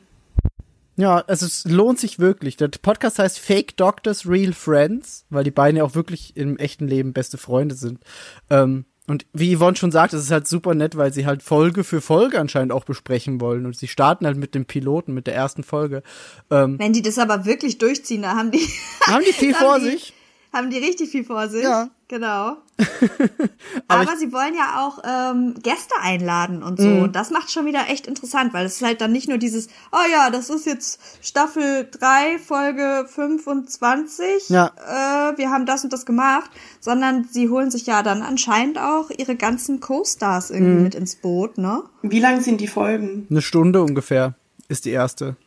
Ja, also es lohnt sich wirklich. Der Podcast heißt Fake Doctors, Real Friends, weil die beiden ja auch wirklich im echten Leben beste Freunde sind. Ähm, und wie Yvonne schon sagt, es ist halt super nett, weil sie halt Folge für Folge anscheinend auch besprechen wollen. Und sie starten halt mit dem Piloten, mit der ersten Folge. Ähm, Wenn die das aber wirklich durchziehen, da haben die, haben die viel Haben vor die- sich? haben die richtig viel vor sich. Ja. Genau. Aber Aber, sie wollen ja auch ähm, Gäste einladen und so. Mhm. Und das macht schon wieder echt interessant, weil es ist halt dann nicht nur dieses, oh ja, das ist jetzt Staffel 3, Folge 25. Ja. Äh, wir haben das und das gemacht, sondern sie holen sich ja dann anscheinend auch ihre ganzen Co-Stars irgendwie Mhm. mit ins Boot, ne? Wie lang sind die Folgen? Eine Stunde ungefähr ist die erste.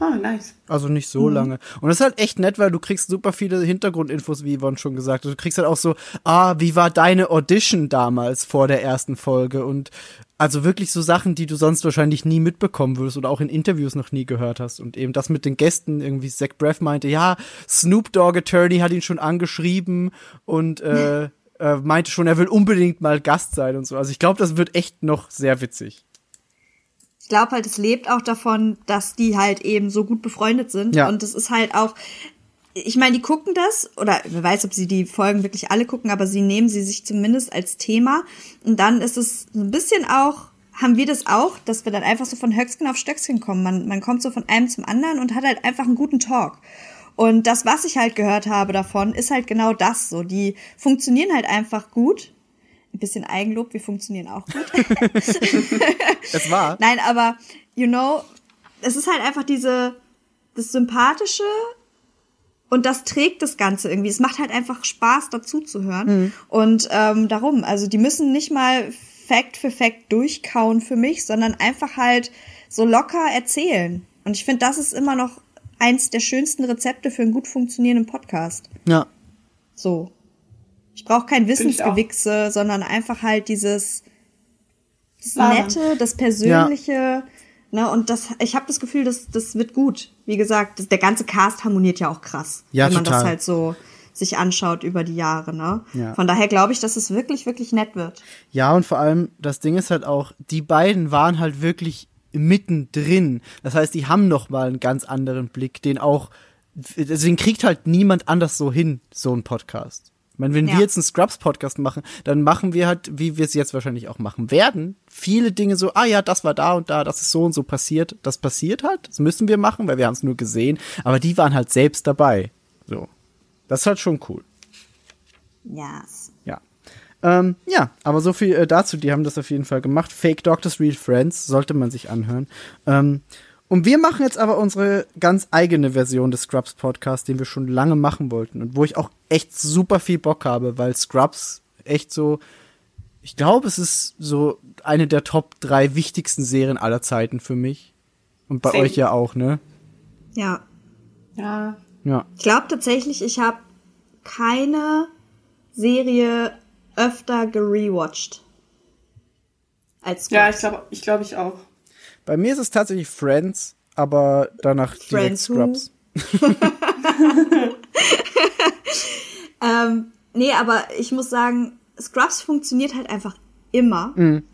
Ah, nice. Also nicht so Mhm. lange. Und das ist halt echt nett, weil du kriegst super viele Hintergrundinfos, wie Yvonne schon gesagt hat. Du kriegst halt auch so, ah, wie war deine Audition damals vor der ersten Folge? Und also wirklich so Sachen, die du sonst wahrscheinlich nie mitbekommen würdest oder auch in Interviews noch nie gehört hast. Und eben das mit den Gästen, irgendwie Zach Braff meinte, ja, Snoop Dogg Attorney hat ihn schon angeschrieben und äh, äh, meinte schon, er will unbedingt mal Gast sein und so. Also ich glaube, das wird echt noch sehr witzig. Ich glaube halt, es lebt auch davon, dass die halt eben so gut befreundet sind. Ja. Und es ist halt auch, ich meine, die gucken das, oder wer weiß, ob sie die Folgen wirklich alle gucken, aber sie nehmen sie sich zumindest als Thema. Und dann ist es so ein bisschen auch, haben wir das auch, dass wir dann einfach so von Höchstgen auf Stöcksken kommen. Man, man kommt so von einem zum anderen und hat halt einfach einen guten Talk. Und das, was ich halt gehört habe davon, ist halt genau das so. Die funktionieren halt einfach gut. Ein bisschen Eigenlob, wir funktionieren auch gut. Es war. Nein, aber, you know, es ist halt einfach diese, das Sympathische und das trägt das Ganze irgendwie. Es macht halt einfach Spaß, dazu zu hören. Und ähm, darum, also die müssen nicht mal Fact für Fact durchkauen für mich, sondern einfach halt so locker erzählen. Und ich finde, das ist immer noch eins der schönsten Rezepte für einen gut funktionierenden Podcast. Ja. So. Ich brauche kein. Wissensgewichse, sondern einfach halt dieses das. Nette, das Persönliche. Ne, und das, ich habe das Gefühl, das, das wird gut. Wie gesagt, das, der ganze Cast harmoniert ja auch krass, Ja, wenn man total. das halt so sich anschaut über die Jahre. Ne? Ja. Von daher glaube ich, dass es wirklich, wirklich nett wird. Ja, und vor allem, das Ding ist halt auch, die beiden waren halt wirklich mittendrin. Das heißt, die haben noch mal einen ganz anderen Blick, den auch, deswegen kriegt halt niemand anders so hin, so ein Podcast. Ich meine, wenn Ja. wir jetzt einen Scrubs-Podcast machen, dann machen wir halt, wie wir es jetzt wahrscheinlich auch machen werden, viele Dinge so, ah ja, das war da und da, das ist so und so passiert. Das passiert halt, das müssen wir machen, weil wir haben es nur gesehen, aber die waren halt selbst dabei. So. Das ist halt schon cool. Yes. Ja. Ähm, ja, aber so viel äh, dazu, die haben das auf jeden Fall gemacht. Fake Doctors, Real Friends, sollte man sich anhören. Ähm, und wir machen jetzt aber unsere ganz eigene Version des Scrubs Podcasts, den wir schon lange machen wollten und wo ich auch echt super viel Bock habe, weil Scrubs echt so, ich glaube, es ist so eine der Top drei wichtigsten Serien aller Zeiten für mich. Und bei Same. euch ja auch, ne? Ja. Ja. Ja. Ich glaube tatsächlich, ich habe keine Serie öfter gerewatcht. Als Ja, ich Scrubs. glaube, ich glaube ich auch. Bei mir ist es tatsächlich Friends, aber danach Friends? Scrubs. Ähm, nee, aber ich muss sagen, Scrubs funktioniert halt einfach immer.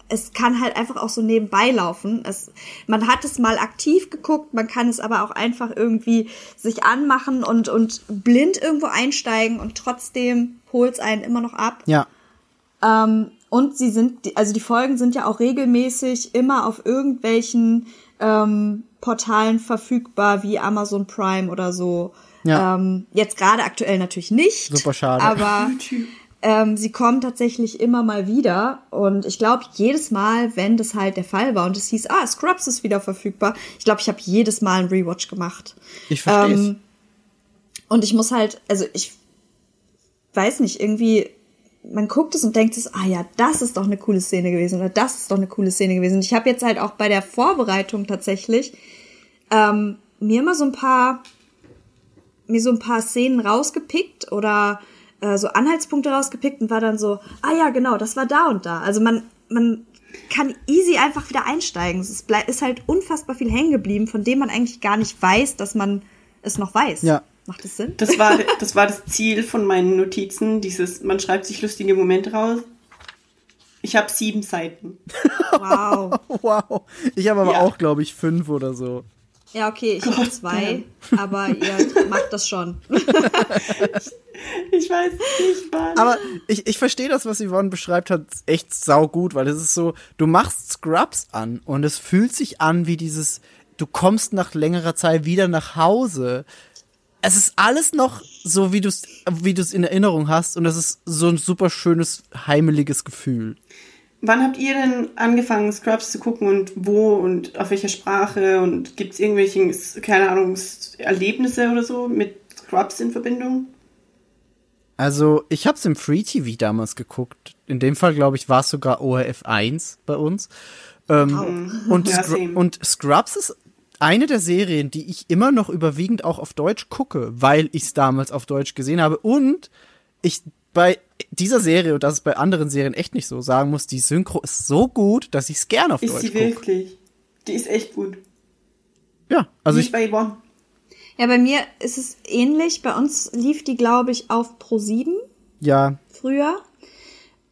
Es kann halt einfach auch so nebenbei laufen. Es, man hat es mal aktiv geguckt, man kann es aber auch einfach irgendwie sich anmachen und, und blind irgendwo einsteigen und trotzdem holt es einen immer noch ab. Ja. Ähm, und sie sind, die- also die Folgen sind ja auch regelmäßig immer auf irgendwelchen ähm, Portalen verfügbar, wie Amazon Prime oder so. Ja. Ähm, jetzt gerade aktuell natürlich nicht. Super schade. Aber ähm, sie kommen tatsächlich immer mal wieder. Und ich glaube, jedes Mal, wenn das halt der Fall war und es hieß, ah, Scrubs ist wieder verfügbar, ich glaube, ich habe jedes Mal einen Rewatch gemacht. Ich verstehe es. Ähm, und ich muss halt, also ich weiß nicht, irgendwie, man guckt es und denkt es, ah ja, das ist doch eine coole Szene gewesen oder das ist doch eine coole Szene gewesen. Und ich habe jetzt halt auch bei der Vorbereitung tatsächlich ähm, mir immer so ein paar, mir so ein paar Szenen rausgepickt oder äh, so Anhaltspunkte rausgepickt und war dann so, ah ja, genau, das war da und da. Also man, man kann easy einfach wieder einsteigen. Es ist, ist halt unfassbar viel hängen geblieben, von dem man eigentlich gar nicht weiß, dass man es noch weiß. Ja. Macht das Sinn? Das war, das war das Ziel von meinen Notizen, dieses, man schreibt sich lustige Momente raus. Ich habe sieben Seiten. Wow. Wow. Ich habe aber Ja. auch, glaube ich, fünf oder so. Ja, okay, ich habe zwei, aber ihr macht das schon. Ich weiß nicht, wann. Aber ich, ich verstehe das, was Yvonne beschreibt hat, echt saugut, weil es ist so, du machst Scrubs an und es fühlt sich an wie dieses, du kommst nach längerer Zeit wieder nach Hause. Es ist alles noch so, wie du es wie du's in Erinnerung hast und es ist so ein super schönes, heimeliges Gefühl. Wann habt ihr denn angefangen, Scrubs zu gucken und wo und auf welcher Sprache und gibt es irgendwelche, keine Ahnung, Erlebnisse oder so mit Scrubs in Verbindung? Also, ich hab's im Free TV damals geguckt. In dem Fall, glaube ich, war es sogar ORF 1 bei uns. Ähm, und, Ja, same. und Scrubs ist eine der Serien, die ich immer noch überwiegend auch auf Deutsch gucke, weil ich es damals auf Deutsch gesehen habe. Und ich bei dieser Serie, und das ist bei anderen Serien echt nicht so, sagen muss, die Synchro ist so gut, dass ich es gerne auf Ist Deutsch sie gucke. wirklich? Die ist echt gut. Ja, also Nicht ich, bei Yvonne. Ja, bei mir ist es ähnlich. Bei uns lief die, glaube ich, auf Pro7 ja, früher.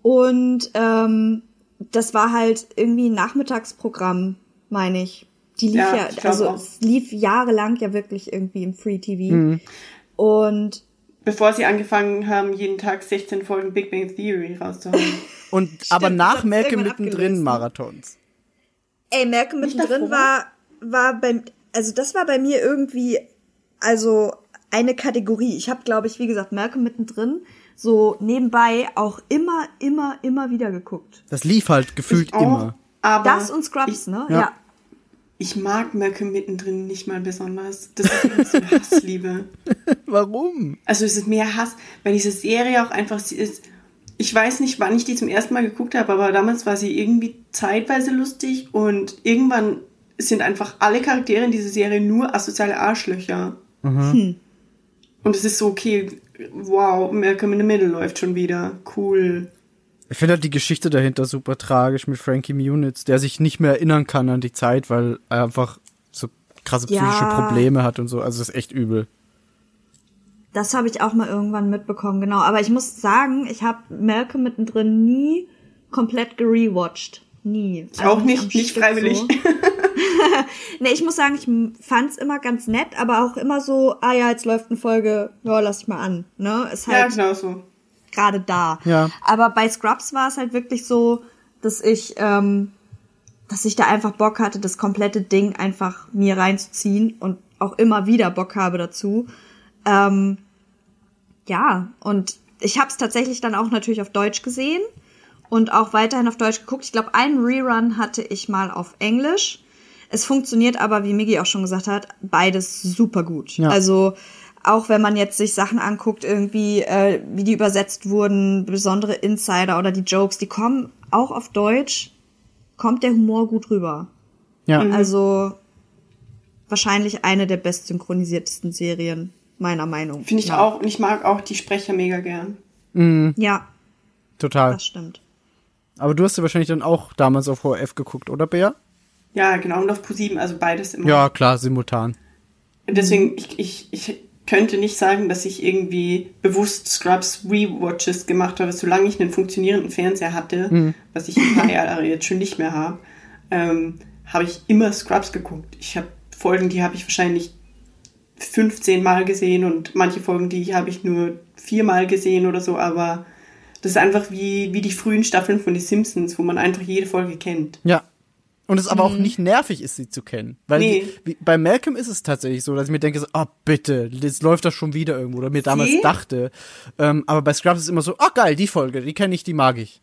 Und ähm, das war halt irgendwie ein Nachmittagsprogramm, meine ich. Die lief Ja, ja, also auch. es lief jahrelang ja wirklich irgendwie im Free TV. Und Bevor sie angefangen haben, jeden Tag 16 Folgen Big Bang Theory rauszuhauen. und aber das nach irgendwann mittendrin abgelöst, ne? Marathons. Ey, Malcolm mittendrin war, war bei, also das war bei mir irgendwie, also eine Kategorie. Ich habe, glaube ich, wie gesagt, Malcolm mittendrin so nebenbei auch immer, immer, immer wieder geguckt. Das lief halt gefühlt Ich auch, immer. Aber Das und Scrubs, ich, ne? ja. Ja. Ich mag Malcolm mittendrin nicht mal besonders. Das ist eine Hassliebe. Warum? Also es ist mehr Hass, weil diese Serie auch einfach sie ist. Ich weiß nicht, wann ich die zum ersten Mal geguckt habe, aber damals war sie irgendwie zeitweise lustig und irgendwann sind einfach alle Charaktere in dieser Serie nur asoziale Arschlöcher. Hm. Und es ist so, okay, wow, Malcolm in the Middle läuft schon wieder. Cool. Ich finde halt die Geschichte dahinter super tragisch mit Frankie Muniz, der sich nicht mehr erinnern kann an die Zeit, weil er einfach so krasse psychische Ja. Probleme hat und so. Also das ist echt übel. Das habe ich auch mal irgendwann mitbekommen, genau. Aber ich muss sagen, ich habe Malcolm mittendrin nie komplett gerewatcht. Nie. Ich auch am nicht, nicht Stück freiwillig. So. Nee, ich muss sagen, ich fand's immer ganz nett, aber auch immer so, ah ja, jetzt läuft eine Folge, ja, lass ich mal an. Ne? Ist Ja, halt genau so. Gerade da. Ja. Aber bei Scrubs war es halt wirklich so, dass ich, ähm, dass ich da einfach Bock hatte, das komplette Ding einfach mir reinzuziehen und auch immer wieder Bock habe dazu. Ähm, ja, und ich habe es tatsächlich dann auch natürlich auf Deutsch gesehen und auch weiterhin auf Deutsch geguckt. Ich glaube, einen Rerun hatte ich mal auf Englisch. Es funktioniert aber, wie Miggy auch schon gesagt hat, beides super gut. Ja. Also auch wenn man jetzt sich Sachen anguckt, irgendwie, äh, wie die übersetzt wurden, besondere Insider oder die Jokes, die kommen auch auf Deutsch, kommt der Humor gut rüber. Ja. Also wahrscheinlich eine der best synchronisiertesten Serien, meiner Meinung Finde ich nach. auch. Und ich mag auch die Sprecher mega gern. Ja, Total. das stimmt. Aber du hast ja wahrscheinlich dann auch damals auf ORF geguckt, oder Bea? Ja, genau. Und auf Pro7, also beides immer. Ja, klar, simultan. Deswegen, ich, ich, ich könnte nicht sagen, dass ich irgendwie bewusst Scrubs Rewatches gemacht habe, solange ich einen funktionierenden Fernseher hatte, was ich ein paar Jahre jetzt schon nicht mehr habe, ähm, habe ich immer Scrubs geguckt. Ich habe Folgen, die habe ich wahrscheinlich 15 Mal gesehen und manche Folgen, die habe ich nur viermal gesehen oder so, aber das ist einfach wie, wie die frühen Staffeln von The Simpsons, wo man einfach jede Folge kennt. Ja. Und es aber auch nicht nervig ist, sie zu kennen. Weil Nee. wie, bei Malcolm ist es tatsächlich so, dass ich mir denke, so, oh bitte, jetzt läuft das schon wieder irgendwo. Oder mir damals Sie? dachte. Ähm, aber bei Scrubs ist es immer so, oh geil, die Folge, die kenne ich, die mag ich.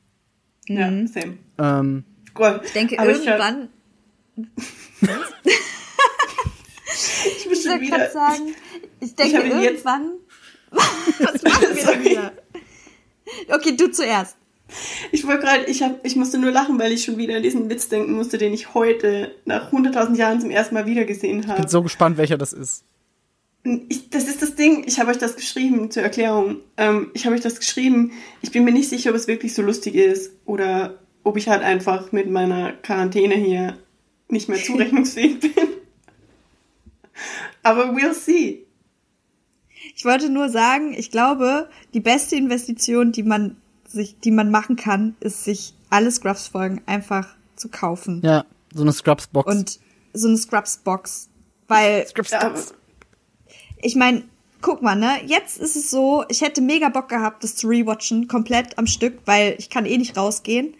Ja, same. Ähm, Cool. Ich denke, Aber ich, hab- irgendwann, ich, muss ich schon wollte wieder, gerade sagen, ich denke, habe ihn jetzt- irgendwann, was machen wir denn wieder? Okay, du zuerst. Ich wollte gerade, ich, hab, ich musste nur lachen, weil ich schon wieder an diesen Witz denken musste, den ich heute nach 100.000 Jahren zum ersten Mal wieder gesehen bin habe. so gespannt, welcher das ist. Ich, das ist das Ding, ich habe euch das geschrieben zur Erklärung. Ähm, ich habe euch das geschrieben. Ich bin mir nicht sicher, ob es wirklich so lustig ist oder ob ich halt einfach mit meiner Quarantäne hier nicht mehr zurechnungsfähig bin. Aber we'll see. Ich wollte nur sagen, ich glaube, die beste Investition, die man sich, die man machen kann, ist sich alle Scrubs-Folgen einfach zu kaufen. Ja, so eine Scrubs-Box. Und so eine Scrubs-Box. Weil Scrubs Box. ich meine, guck mal, ne? Jetzt ist es so, ich hätte mega Bock gehabt, das zu rewatchen, komplett am Stück, weil ich kann eh nicht rausgehen.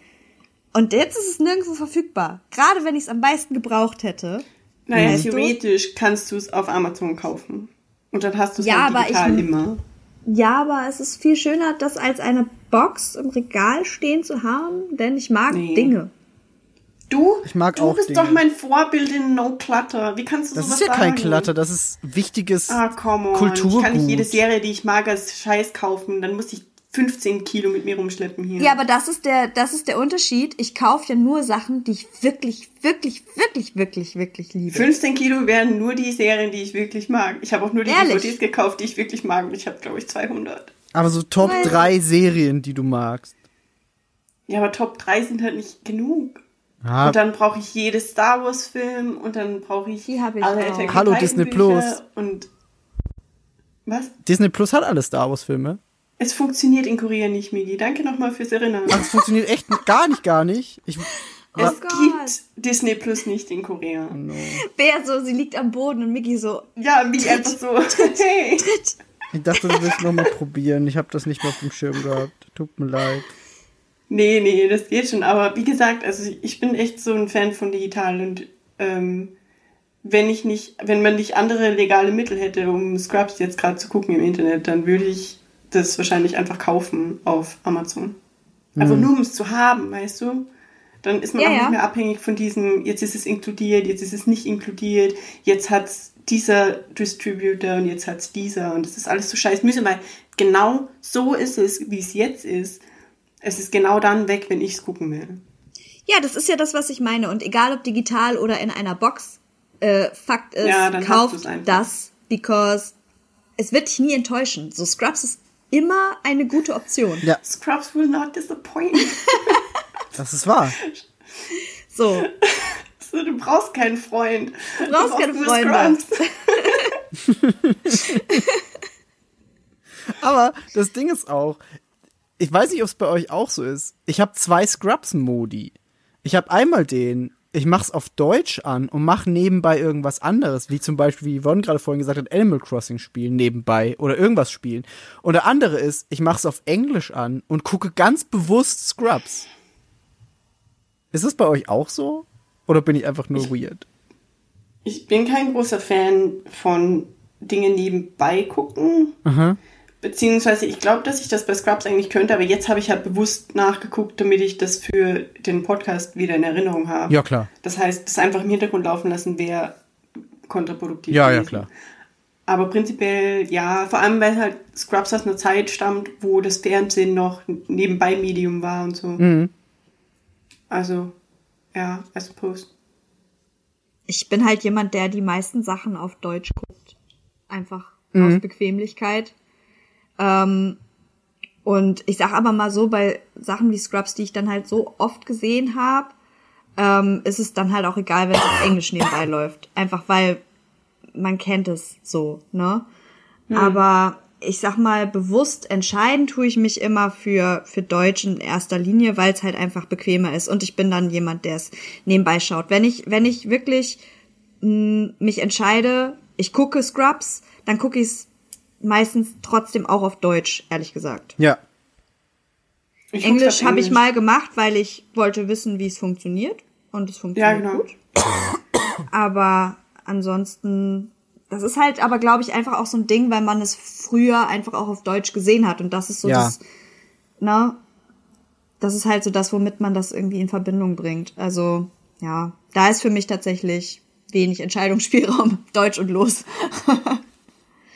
Und jetzt ist es nirgendwo verfügbar. Gerade wenn ich es am meisten gebraucht hätte. naja, du? theoretisch kannst du es auf Amazon kaufen. Und dann hast du es Ja, halt aber digital ich- immer. Ja, aber es ist viel schöner, das als eine Box im Regal stehen zu haben, denn ich mag Nee. Dinge. Du, Ich mag du auch bist Dinge. doch mein Vorbild in No Clutter. Wie kannst du Das sowas ist ja kein sagen? Klatter, das ist wichtiges Ah, come on. Kulturgut. Ich kann nicht jede Serie, die ich mag, als Scheiß kaufen. Dann muss ich 15 Kilo mit mir rumschleppen hier. Ja, aber das ist der, das ist der Unterschied. Ich kaufe ja nur Sachen, die ich wirklich, wirklich, wirklich, wirklich, wirklich liebe. 15 Kilo wären nur die Serien, die ich wirklich mag. Ich habe auch nur die? DVDs gekauft, die ich wirklich mag. Und ich habe, glaube ich, 200. Aber so Top Weil- 3 Serien, die du magst. Ja, aber Top 3 sind halt nicht genug. Ja, Und dann brauche ich jede Star Wars Film und dann brauche ich Die ich alle auch. Hallo, Disney Plus. Und was? Disney Plus hat alle Star Wars Filme. Es funktioniert in Korea nicht, Migi. Danke nochmal fürs Erinnern. Ach, das funktioniert echt gar nicht, gar nicht. Ich, es Oh Gott. gibt Disney Plus nicht in Korea. Bea so, sie liegt am Boden und Mickey so, Ja, Migi einfach so. Hey. ich dachte, du willst noch mal probieren. Ich habe das nicht mehr auf dem Schirm gehabt. Tut mir leid. Nee, nee, das geht schon. Aber wie gesagt, also ich bin echt so ein Fan von digital und ähm, wenn ich nicht, wenn man nicht andere legale Mittel hätte, um Scrubs jetzt gerade zu gucken im Internet, dann würde ich das wahrscheinlich einfach kaufen auf Amazon. Einfach nur um es zu haben, weißt du? Dann ist man Ja, auch ja. nicht mehr abhängig von diesem, jetzt ist es inkludiert, jetzt ist es nicht inkludiert, jetzt hat's dieser Distributor und jetzt hat's dieser und das ist alles so scheiß Müsse, weil genau so ist es, wie es jetzt ist. Es ist genau dann weg, wenn ich es gucken will. ja, das ist ja das, was ich meine. Und egal ob digital oder in einer Box, äh, Fakt ist, Ja, kauft das, because es wird dich nie enttäuschen. So Scrubs ist immer eine gute Option. Ja, Scrubs will not disappoint. das ist wahr. So, so, du brauchst keinen Freund. Du brauchst keine nur Freunde. Scrubs. Aber das Ding ist auch, ich weiß nicht, ob es bei euch auch so ist. Ich habe zwei Scrubs-Modi. Ich habe einmal den, ich mach's auf Deutsch an und mach nebenbei irgendwas anderes, wie zum Beispiel, wie Yvonne gerade vorhin gesagt hat, Animal Crossing spielen nebenbei oder irgendwas spielen. Und der andere ist, ich mach's auf Englisch an und gucke ganz bewusst Scrubs. Ist das bei euch auch so? Oder bin ich einfach nur weird? Ich bin kein großer Fan von Dinge nebenbei gucken. Aha. Beziehungsweise ich glaube, dass ich das bei Scrubs eigentlich könnte, aber jetzt habe ich halt bewusst nachgeguckt, damit ich das für den Podcast wieder in Erinnerung habe. Ja, klar. Das heißt, das einfach im Hintergrund laufen lassen wäre kontraproduktiv. Ja, ja, gewesen. klar. Aber prinzipiell ja, vor allem weil halt Scrubs aus einer Zeit stammt, wo das Fernsehen noch nebenbei Medium war und so. Mhm. Also, ja, I suppose. Ich bin halt jemand, der die meisten Sachen auf Deutsch guckt. Einfach Mhm. aus Bequemlichkeit. Ähm, und ich sag aber mal so, bei Sachen wie Scrubs, die ich dann halt so oft gesehen habe, ähm, ist es dann halt auch egal, wenn es auf Englisch nebenbei läuft. Einfach weil man kennt es so, ne? Aber ich sag mal, bewusst entscheiden tue ich mich immer für, für Deutsch in erster Linie, weil es halt einfach bequemer ist. Und ich bin dann jemand, der es nebenbei schaut. Wenn ich, wenn ich wirklich mh, mich entscheide, ich gucke Scrubs, dann gucke ich es meistens trotzdem auch auf Deutsch, ehrlich gesagt. Ja. Ich Englisch habe ich mal gemacht, weil ich wollte wissen, wie es funktioniert. Und es funktioniert Ja, genau. gut. Aber ansonsten, das ist halt aber, glaube ich, einfach auch so ein Ding, weil man es früher einfach auch auf Deutsch gesehen hat. Und das ist so Ja. das, ne? Das ist halt so das, womit man das irgendwie in Verbindung bringt. Also, ja, da ist für mich tatsächlich wenig Entscheidungsspielraum. Deutsch und los.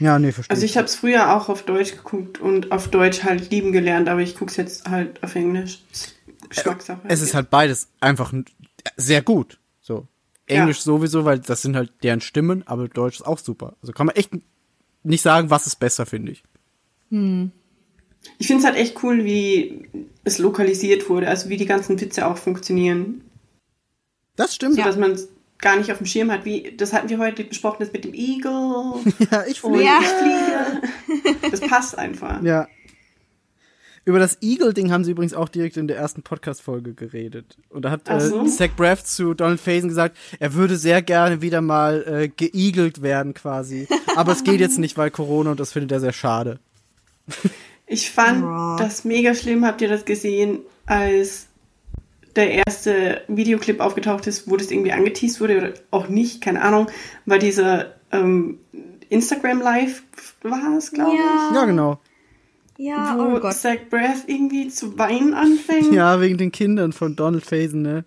Ja, nee, verstehe. Also ich habe es früher auch auf Deutsch geguckt und auf Deutsch halt lieben gelernt, aber ich gucke es jetzt halt auf Englisch. Geschmackssache. es ist halt beides einfach sehr gut. So. Englisch Ja. sowieso, weil das sind halt deren Stimmen, aber Deutsch ist auch super. Also kann man echt nicht sagen, was ist besser, finde ich. Ich finde es halt echt cool, wie es lokalisiert wurde, also wie die ganzen Witze auch funktionieren. Das stimmt. So dass man gar nicht auf dem Schirm hat, wie, das hatten wir heute besprochen, das mit dem Igel Ja, ich finde. Ja. ich fliege. Das passt einfach. Ja. Über das Eagle-Ding haben sie übrigens auch direkt in der ersten Podcast-Folge geredet. Und da hat Ach so. äh, Zach Braff zu Donald Faison gesagt, er würde sehr gerne wieder mal äh, geigelt werden quasi. Aber es geht jetzt nicht, weil Corona und das findet er sehr schade. Ich fand das mega schlimm, habt ihr das gesehen, als der erste Videoclip aufgetaucht ist, wo das irgendwie angeteased wurde oder auch nicht, keine Ahnung, weil dieser ähm, Instagram Live war es, glaube ich. Ja, genau. Ja, wo oh Gott. Zach Braff irgendwie zu weinen anfängt. Ja, wegen den Kindern von Donald Faison, ne?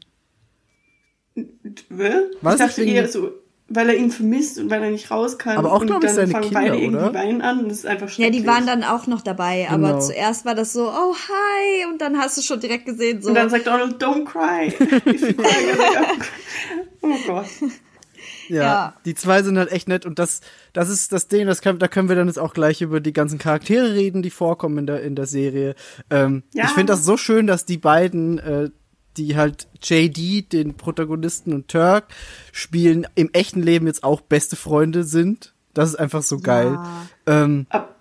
Was? Ich dachte Wegen eher so, weil er ihn vermisst und weil er nicht raus kann. Aber auch, und glaub ich, dann seine fangen Kinder, beide irgendwie oder? weinen an und das ist einfach Ja, schrecklich. die waren dann auch noch dabei, aber Genau. zuerst war das so, oh hi, und dann hast du schon direkt gesehen, so. Und dann sagt Donald, don't cry. Oh Gott. Ja, Ja. die zwei sind halt echt nett und das, das ist das Ding, das können, da können wir dann jetzt auch gleich über die ganzen Charaktere reden, die vorkommen in der, in der Serie. Ähm, Ja. Ich finde das so schön, dass die beiden, äh, die halt JD, den Protagonisten und Turk spielen, im echten Leben jetzt auch beste Freunde sind. Das ist einfach so geil. Ähm, Ab,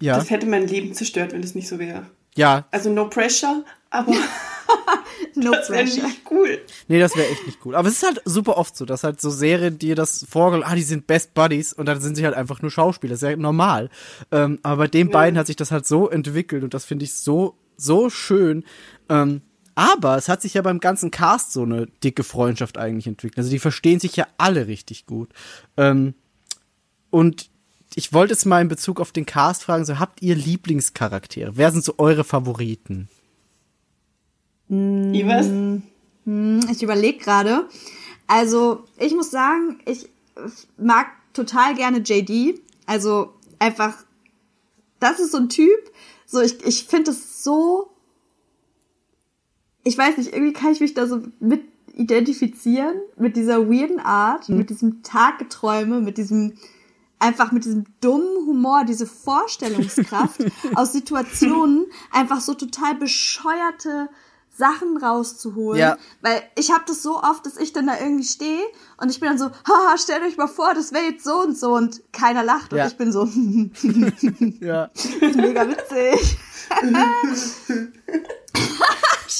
ja, Das hätte mein Leben zerstört, wenn es nicht so wäre. ja, Also no pressure, aber no das wäre nicht cool. Nee, das wäre echt nicht cool. Aber es ist halt super oft so, dass halt so Serien dir das vorgelegt, ah, die sind Best Buddies und dann sind sie halt einfach nur Schauspieler. Das ist ja normal. Ähm, aber bei den beiden hat sich das halt so entwickelt und das finde ich so, so schön. Ähm, aber es hat sich ja beim ganzen Cast so eine dicke Freundschaft eigentlich entwickelt. Also die verstehen sich ja alle richtig gut. Ähm, und ich wollte jetzt mal in Bezug auf den Cast fragen, so habt ihr Lieblingscharaktere? Wer sind so eure Favoriten? Ivers? Ich überlege gerade. Also, ich muss sagen, ich mag total gerne JD. Also, einfach, das ist so ein Typ. So, ich, ich finde es so, ich weiß nicht, irgendwie kann ich mich da so mit identifizieren, mit dieser weirden Art, mit diesem Taggeträume, mit diesem, einfach mit diesem dummen Humor, diese Vorstellungskraft aus Situationen, einfach so total bescheuerte Sachen rauszuholen. Ja. Weil ich habe das so oft, dass ich dann da irgendwie stehe und ich bin dann so, haha, stellt euch mal vor, das wäre jetzt so und so und keiner lacht und Ja. ich bin so, Ja. mega witzig.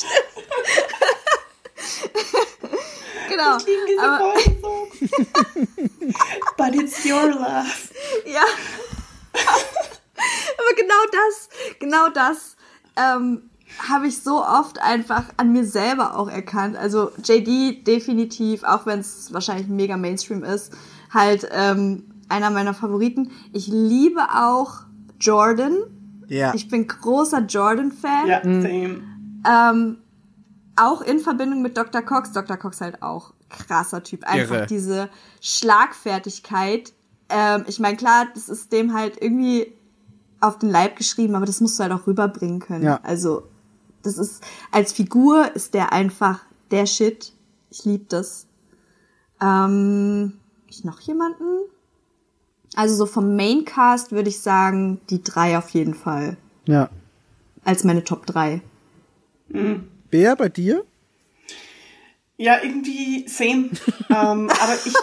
genau. Ich liebe diese Aber- Folge so. But it's your love. Ja. Aber genau das, genau das ähm, habe ich so oft einfach an mir selber auch erkannt. Also JD definitiv, auch wenn es wahrscheinlich mega Mainstream ist, halt ähm, einer meiner Favoriten. Ich liebe auch Jordan. Ja. Ich bin großer Jordan-Fan. Ja, same. Ähm, auch in Verbindung mit Dr. Cox. Dr. Cox halt auch krasser Typ. Einfach Irre. diese Schlagfertigkeit. Ähm, ich meine, klar, das ist dem halt irgendwie auf den Leib geschrieben, aber das musst du halt auch rüberbringen können. Ja. Also, das ist, als Figur ist der einfach der Shit. Ich lieb das. Ähm, ich noch jemanden? Also so vom Maincast würde ich sagen, die drei auf jeden Fall. ja. Als meine Top drei. Bea, bei dir? Ja, irgendwie same. ähm, aber ich.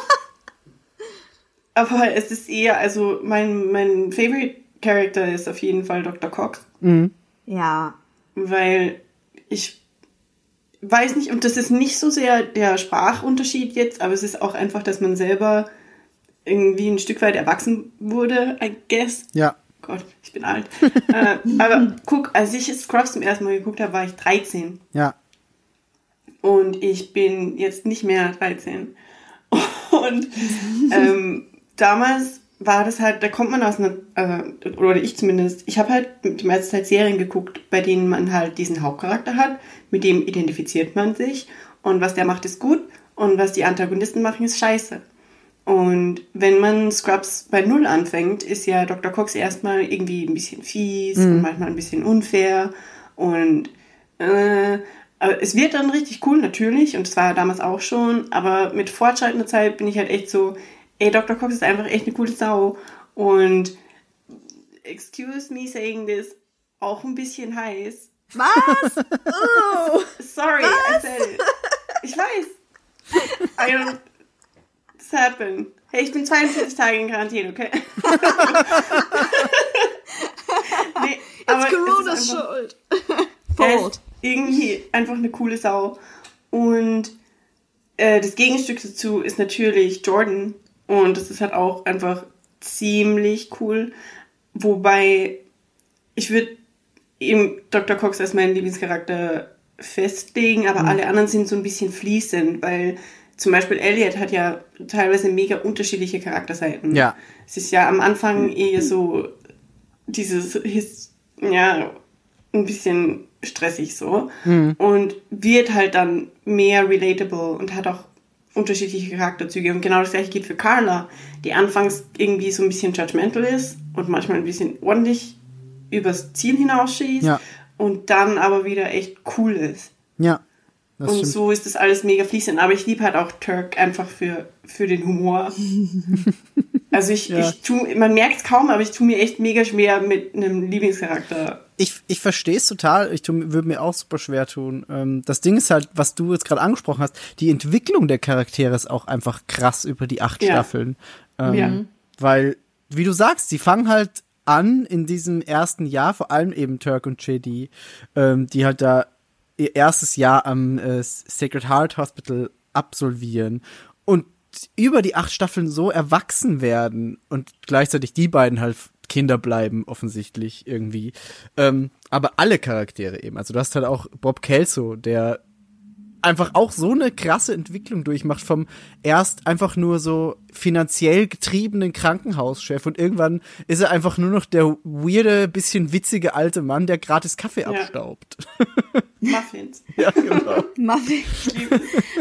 Aber es ist eher, also mein, mein Favorite Character ist auf jeden Fall Dr. Cox, Ja, weil ich weiß nicht, und das ist nicht so sehr der Sprachunterschied jetzt, aber es ist auch einfach, dass man selber irgendwie ein Stück weit erwachsen wurde, I guess. Ja. Gott, ich bin alt. äh, aber guck, als ich Scrubs zum ersten Mal geguckt habe, war ich 13. Ja. Und ich bin jetzt nicht mehr 13. Und ähm, damals war das halt, da kommt man aus einer, äh, oder ich zumindest, ich habe halt die meiste Zeit Serien geguckt, bei denen man halt diesen Hauptcharakter hat, mit dem identifiziert man sich und was der macht ist gut und was die Antagonisten machen ist scheiße. Und wenn man Scrubs bei Null anfängt, ist ja Dr. Cox erstmal irgendwie ein bisschen fies und manchmal ein bisschen unfair und äh, aber es wird dann richtig cool, natürlich, und es war damals auch schon, aber mit fortschreitender Zeit bin ich halt echt so, ey, Dr. Cox ist einfach echt eine coole Sau und excuse me saying this, auch ein bisschen heiß. Was? Oh. Sorry, I said it. Ich weiß. I don't, this happened. Hey, ich bin 42 Tage in Quarantäne, okay? nee, aber It's Corona's es ist einfach- Schuld. er ist irgendwie einfach eine coole Sau. Und äh, das Gegenstück dazu ist natürlich Jordan. Und das ist halt auch einfach ziemlich cool. Wobei ich würde eben Dr. Cox als meinen Lieblingscharakter festlegen, aber alle anderen sind so ein bisschen fließend, weil zum Beispiel Elliot hat ja teilweise mega unterschiedliche Charakterseiten. Ja. Es ist ja am Anfang eher so dieses, ja, ein bisschen stressig so. Und wird halt dann mehr relatable und hat auch unterschiedliche Charakterzüge. Und genau das gleiche geht für Carla, die anfangs irgendwie so ein bisschen judgmental ist und manchmal ein bisschen ordentlich übers Ziel hinausschießt Ja. und dann aber wieder echt cool ist. Ja. Das und stimmt. so ist das alles mega fließend. Aber ich liebe halt auch Turk einfach für, für den Humor. also ich, Ja. ich tu, man merkt es kaum, aber ich tue mir echt mega schwer mit einem Lieblingscharakter. ich, ich verstehe es total. Ich würde mir auch super schwer tun. Ähm, das Ding ist halt, was du jetzt gerade angesprochen hast, die Entwicklung der Charaktere ist auch einfach krass über die acht Ja. Staffeln. Ähm, Ja. Weil, wie du sagst, die fangen halt an in diesem ersten Jahr, vor allem eben Turk und JD, ähm, die halt da ihr erstes Jahr am äh, Sacred Heart Hospital absolvieren und über die acht Staffeln so erwachsen werden und gleichzeitig die beiden halt Kinder bleiben, offensichtlich irgendwie. Ähm, aber alle Charaktere eben. Also du hast halt auch Bob Kelso, der einfach auch so eine krasse Entwicklung durchmacht vom erst einfach nur so finanziell getriebenen Krankenhauschef und irgendwann ist er einfach nur noch der weirde, bisschen witzige alte Mann, der gratis Kaffee abstaubt. Muffins. ja, genau. Muffin.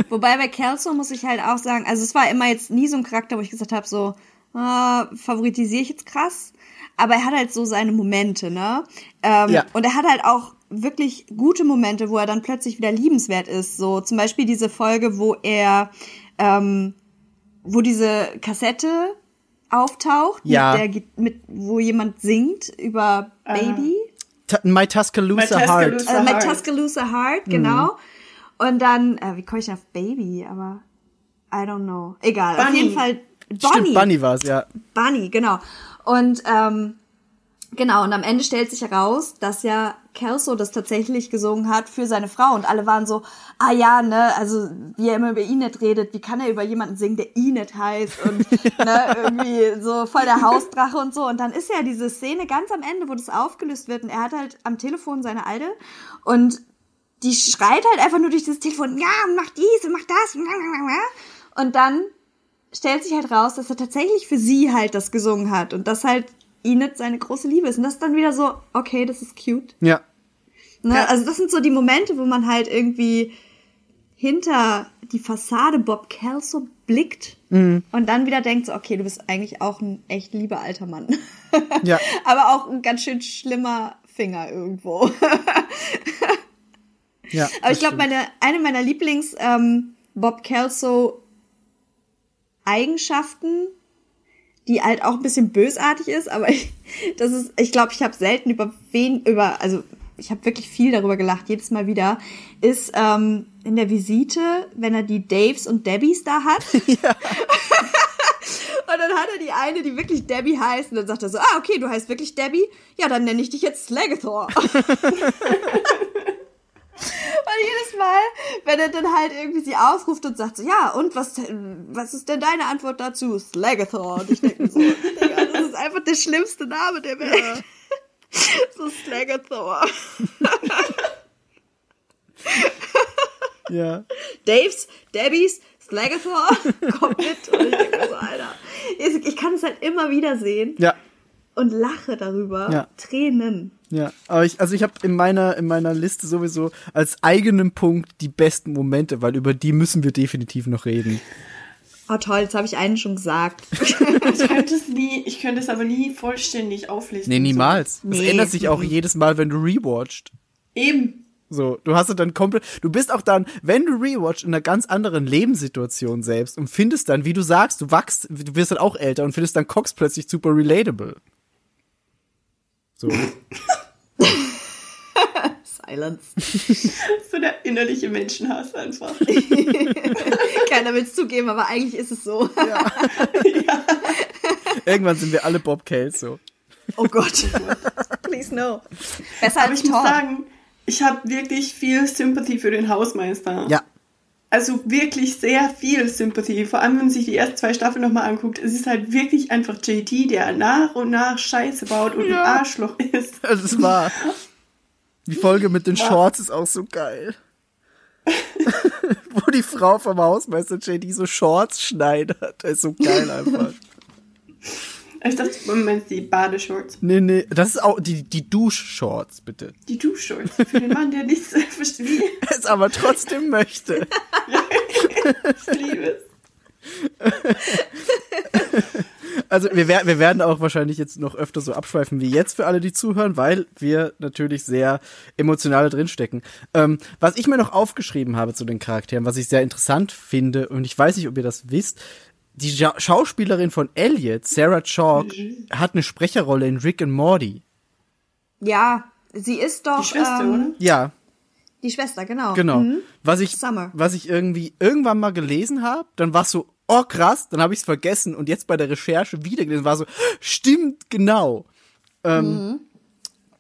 Wobei bei Kelso muss ich halt auch sagen, also es war immer jetzt nie so ein Charakter, wo ich gesagt habe, so, äh, favoritisiere ich jetzt krass. Aber er hat halt so seine Momente, ne? Ähm, Ja. Und er hat halt auch wirklich gute Momente, wo er dann plötzlich wieder liebenswert ist. So zum Beispiel diese Folge, wo er, ähm, wo diese Kassette auftaucht, Ja. mit der, mit, wo jemand singt über Baby. Ta- My Tuscaloosa My Heart. Tuscaloosa- Äh, My Heart. Tuscaloosa Heart, genau. Und dann, äh, wie komme ich denn auf Baby? Aber I don't know. Egal. Auf Bunny. jeden Fall Bonnie. Stimmt, Bunny war's, ja. Bunny, genau. Und ähm, genau, und am Ende stellt sich heraus, dass ja Kelso das tatsächlich gesungen hat für seine Frau. Und alle waren so, ah ja, ne, also wie er immer über Enid redet, wie kann er über jemanden singen, der Enid heißt? Und ne, irgendwie so voll der Hausdrache und so. Und dann ist ja diese Szene ganz am Ende, wo das aufgelöst wird. Und er hat halt am Telefon seine Alte. Und die schreit halt einfach nur durch das Telefon, ja, mach dies und mach das. Und dann stellt sich halt raus, dass er tatsächlich für sie halt das gesungen hat. Und das halt Enid seine große Liebe ist. Und das ist dann wieder so, okay, das ist cute. Ja. Ne? Ja. Also das sind so die Momente, wo man halt irgendwie hinter die Fassade Bob Kelso blickt und dann wieder denkt so, okay, du bist eigentlich auch ein echt lieber alter Mann. Ja. Aber auch ein ganz schön schlimmer Finger irgendwo. Ja. Aber ich glaube, meine, eine meiner Lieblings ähm, Bob Kelso Eigenschaften, die halt auch ein bisschen bösartig ist, aber ich, das ist, ich glaube, ich habe selten über wen, über, also ich habe wirklich viel darüber gelacht, jedes Mal wieder, ist ähm, in der Visite, wenn er die Daves und Debbies da hat. Und dann hat er die eine, die wirklich Debbie heißt, und dann sagt er so, ah, okay, du heißt wirklich Debbie? Ja, dann nenne ich dich jetzt Slagathor. Und jedes Mal, wenn er dann halt irgendwie sie ausruft und sagt so, ja, und was, was ist denn deine Antwort dazu? Slagathor. Und ich denke so, Digga, das ist einfach der schlimmste Name der Welt. so Slagathor. Ja. Daves, Debbies, Slagathor, kommt mit. Und ich denke so, Alter. Ich, ich kann es halt immer wieder sehen Ja. und lache darüber. Ja. Tränen. Ja, aber ich, also ich habe in meiner in meiner Liste sowieso als eigenen Punkt die besten Momente, weil über die müssen wir definitiv noch reden. Oh toll, jetzt habe ich einen schon gesagt. Ich könnte es nie, ich könnte es aber nie vollständig auflisten. Nee, niemals. Das Nee. ändert sich auch jedes Mal, wenn du rewatcht. So. Eben. So, du hast es dann komplett, du bist auch dann, wenn du rewatcht, in einer ganz anderen Lebenssituation selbst und findest dann, wie du sagst, du wachst, du wirst dann auch älter und findest dann Cox plötzlich super relatable. So. Silence. So der innerliche Menschenhass einfach. Keiner will es zugeben, aber eigentlich ist es so. Irgendwann sind wir alle Bob Kelso. Oh Gott. Please no. Besser Aber als ich muss Thor. sagen, ich habe wirklich viel Sympathie für den Hausmeister. Ja. Also wirklich sehr viel Sympathie. Vor allem, wenn man sich die ersten zwei Staffeln nochmal anguckt. Es ist halt wirklich einfach JT, der nach und nach Scheiße baut und Ja. ein Arschloch ist. Also es war. Die Folge mit den. Shorts ist auch so geil. Wo die Frau vom Hausmeister JD so Shorts schneidet. Das ist so geil einfach. Ich dachte, Moment, die Badeshorts. Nee, nee, das ist auch die, die Duschshorts, bitte. Die Duschshorts. Für den Mann, der nichts versteht. Es aber trotzdem möchte. Ich liebe es. Also wir, wer- wir werden auch wahrscheinlich jetzt noch öfter so abschweifen wie jetzt für alle, die zuhören, weil wir natürlich sehr emotional drinstecken. Ähm, was ich mir noch aufgeschrieben habe zu den Charakteren, was ich sehr interessant finde, und ich weiß nicht, ob ihr das wisst, die ja Schauspielerin von Elliot, Sarah Chalk, hat eine Sprecherrolle in Rick and Morty. Ja, sie ist doch Die Schwester, ähm, oder? Ja, die Schwester, genau. genau. Mhm. Was ich, Summer. was ich irgendwie irgendwann mal gelesen habe, dann war so, oh krass, dann habe ich es vergessen und jetzt bei der Recherche wieder gelesen, war so, stimmt, genau. Ähm,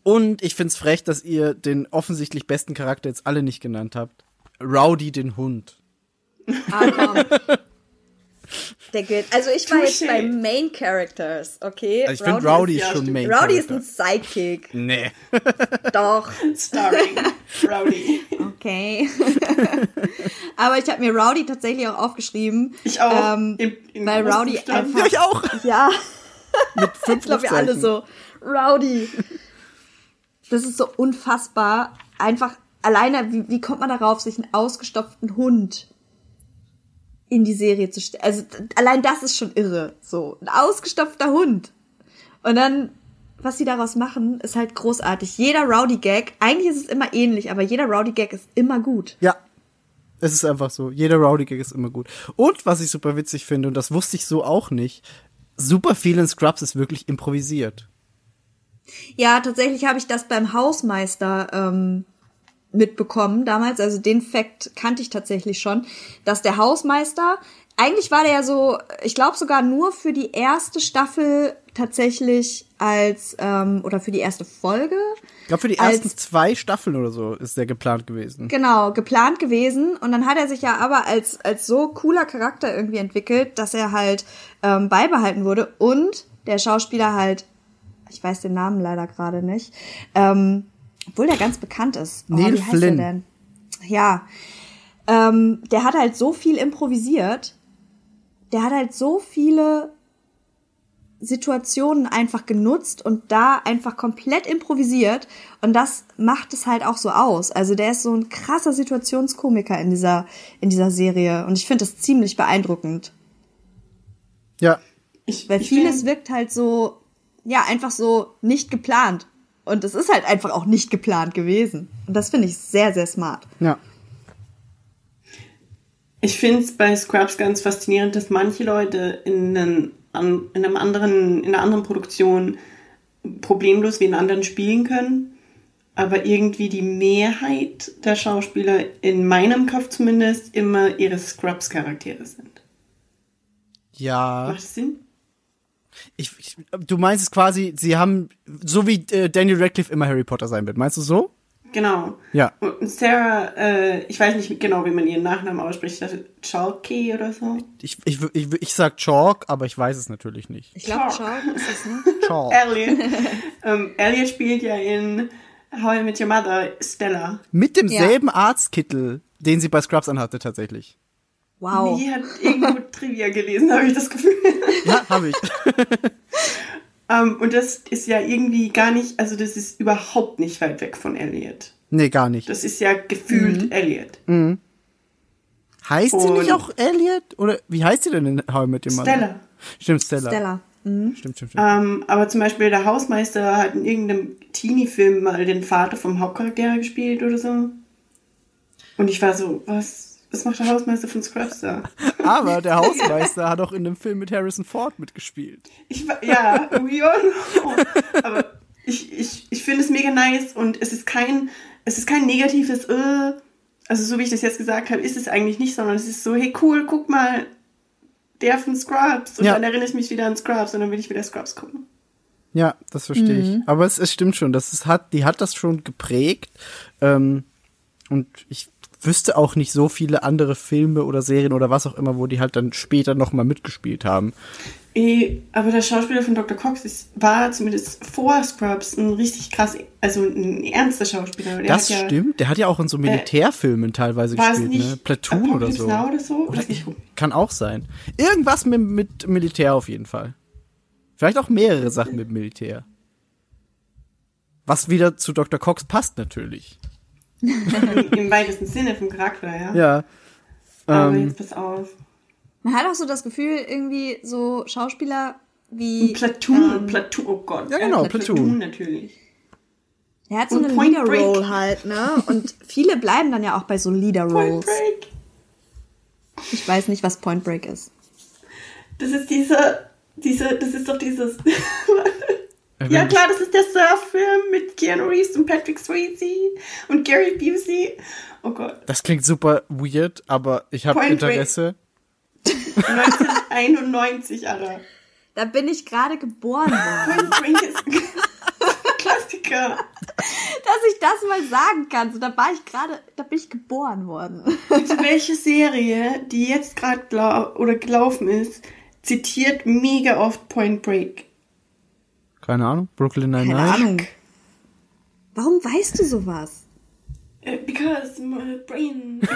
Und ich find's frech, dass ihr den offensichtlich besten Charakter jetzt alle nicht genannt habt. Rowdy den Hund. Ah, komm. Der gilt. Also ich war jetzt Touché. bei Main Characters, okay? Also ich finde Rowdy ist ja, schon stimmt. Main Rowdy ist Character. ein Sidekick. Nee. Doch. Starring Rowdy. Okay. Aber ich habe mir Rowdy tatsächlich auch aufgeschrieben. Ich auch. Ähm, In- in weil Rowdy Buchstaben. einfach. Ja, ich auch. Ja, Mit fünf ich glaube, wir alle so. Rowdy. Das ist so unfassbar. Einfach alleine, wie, wie kommt man darauf, sich einen ausgestopften Hund in die Serie zu stellen? Also allein das ist schon irre. So, ein ausgestopfter Hund. Und dann, was sie daraus machen, ist halt großartig. Jeder Rowdy-Gag, eigentlich ist es immer ähnlich, aber jeder Rowdy-Gag ist immer gut. Ja. Es ist einfach so. Jeder Rowdy-Gag ist immer gut. Und was ich super witzig finde, und das wusste ich so auch nicht, super viel in Scrubs ist wirklich improvisiert. Ja, tatsächlich habe ich das beim Hausmeister ähm, mitbekommen damals. Also den Fakt kannte ich tatsächlich schon, dass der Hausmeister eigentlich war der ja so, ich glaube sogar nur für die erste Staffel tatsächlich als, ähm, oder für die erste Folge, Ich glaube, für die Als- ersten zwei Staffeln oder so ist der geplant gewesen. genau, geplant gewesen. Und dann hat er sich ja aber als, als so cooler Charakter irgendwie entwickelt, dass er halt ähm, beibehalten wurde. Und der Schauspieler halt, ich weiß den Namen leider gerade nicht, ähm, obwohl der ganz bekannt ist. Oh, Neil wie heißt Flynn. Der denn? Ja. Ähm, der hat halt so viel improvisiert. Der hat halt so viele Situationen einfach genutzt und da einfach komplett improvisiert und das macht es halt auch so aus. Also der ist so ein krasser Situationskomiker in dieser in dieser Serie und ich finde das ziemlich beeindruckend, Ja. Ich, weil ich vieles wirkt halt so ja, einfach so nicht geplant und es ist halt einfach auch nicht geplant gewesen und das finde ich sehr sehr smart. Ja. Ich finde es bei Scrubs ganz faszinierend, dass manche Leute in, einen, an, in, einem anderen, in einer anderen Produktion problemlos wie in anderen spielen können, aber irgendwie die Mehrheit der Schauspieler, in meinem Kopf zumindest, immer ihre Scrubs-Charaktere sind. Ja. Macht das Sinn? Ich, ich, du meinst es quasi, sie haben, so wie äh, Daniel Radcliffe immer Harry Potter sein wird. Meinst du so? Genau. Ja. Und Sarah, äh, ich weiß nicht genau, wie man ihren Nachnamen ausspricht, ich dachte Chalky oder so. Ich, ich, ich, ich sag Chalk, aber ich weiß es natürlich nicht. Ich glaube, Chalk. Chalk ist es, ne? Chalk. Elliot. ähm, Elliot spielt ja in How I Met Your Mother Stella. Mit demselben Arztkittel, den sie bei Scrubs anhatte, tatsächlich. Wow. Die hat irgendwo Trivia gelesen, habe ich das Gefühl. Ja, habe ich. ähm, und das ist ja irgendwie gar nicht, also das ist überhaupt nicht weit weg von Elliot. nee, gar nicht. Das ist ja gefühlt Elliot. heißt sie nicht Und- auch Elliot? Oder wie heißt sie denn in How I Met Your Mother? Stella. Stimmt, Stella. Stella. Stimmt, stimmt, stimmt. Ähm, aber zum Beispiel der Hausmeister hat in irgendeinem Teenie-Film mal den Vater vom Hauptcharakter gespielt oder so. Und ich war so, was, was macht der Hausmeister von Scrubs da? Aber der Hausmeister hat auch in dem Film mit Harrison Ford mitgespielt. Ich, ja, we all know. Aber ich, ich, ich finde es mega nice und es ist kein, es ist kein negatives, äh, also so wie ich das jetzt gesagt habe, ist es eigentlich nicht, sondern es ist so, hey cool, guck mal, der von Scrubs. Und Ja. dann erinnere ich mich wieder an Scrubs und dann will ich wieder Scrubs gucken. Ja, das verstehe ich. Aber es, es stimmt schon, das ist, hat, die hat das schon geprägt. Ähm, und ich wüsste auch nicht so viele andere Filme oder Serien oder was auch immer, wo die halt dann später nochmal mitgespielt haben. Eh, aber der Schauspieler von Dr. Cox ist, war zumindest vor Scrubs ein richtig krass, also ein ernster Schauspieler. Der das ja, stimmt. Der hat ja auch in so Militärfilmen teilweise War es gespielt, ne? Platoon oder so. Oder so? Oder gucken. kann auch sein. Irgendwas mit, mit Militär auf jeden Fall. Vielleicht auch mehrere Sachen mit Militär. Was wieder zu Dr. Cox passt natürlich. Im weitesten Sinne vom Charakter, ja. Ja. Aber Ähm, jetzt pass auf. Man hat auch so das Gefühl, irgendwie so Schauspieler wie. Platoon, ähm, Platoon, oh Gott. Ja, genau, äh, Platoon. natürlich. Er hat so Und eine Point Leader-Roll Break. halt, ne? Und viele bleiben dann ja auch bei so Point Leader-Rolls. Break. Ich weiß nicht, was Point Break ist. Das ist dieser, dieser, das ist doch dieses. ja, klar, das ist der Surf-Film mit Keanu Reeves und Patrick Swayze und Gary Busey. Oh Gott. Das klingt super weird, aber ich habe. Interesse. 1991, Alter. Da bin ich gerade geboren worden. Point Break ist ein Klassiker. Dass ich das mal sagen kann. So, da war ich gerade, da bin ich geboren worden. Welche Serie, die jetzt gerade oder gelaufen ist, zitiert mega oft Point Break? Keine Ahnung. Brooklyn Keine Nine-Nine. Ahnung. Warum weißt du sowas? Äh, because my brain.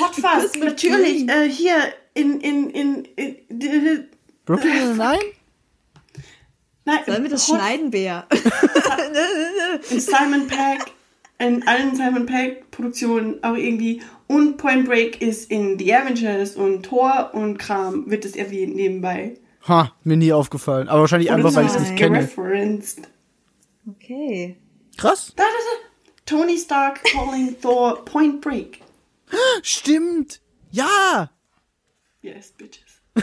Hot Fuzz, natürlich. Äh, hier in in in, in, in Brooklyn Nine-Nine? Nein, Sollen wir das Hot- schneiden, Bea? in Simon Peck, in allen Simon Peck Produktionen auch irgendwie. Und Point Break ist in The Avengers und Thor und Kram wird es erwähnt nebenbei. Ha, mir nie aufgefallen. Aber wahrscheinlich Oder einfach, weil ich es nicht kenne. gereferenced. Okay. Krass. Da, da, da. Tony Stark calling Thor Point Break. Stimmt. Ja. Yes, bitches.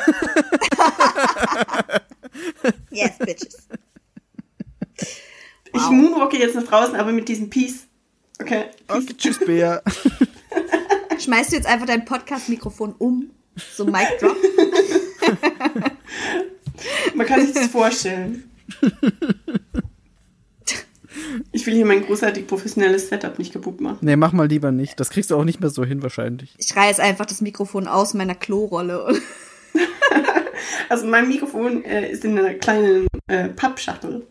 Yes, bitches. Ich moonwalke jetzt nach draußen, aber mit diesem Peace. Okay. Okay, tschüss, Bea. Schmeißt du jetzt einfach dein Podcast-Mikrofon um? So Mic Drop? Man kann sich das vorstellen. Ich will hier mein großartig professionelles Setup nicht kaputt machen. Nee, mach mal lieber nicht. Das kriegst du auch nicht mehr so hin wahrscheinlich. Ich reiß einfach das Mikrofon aus meiner Klorolle. Also mein Mikrofon äh, ist in einer kleinen äh, Pappschachtel.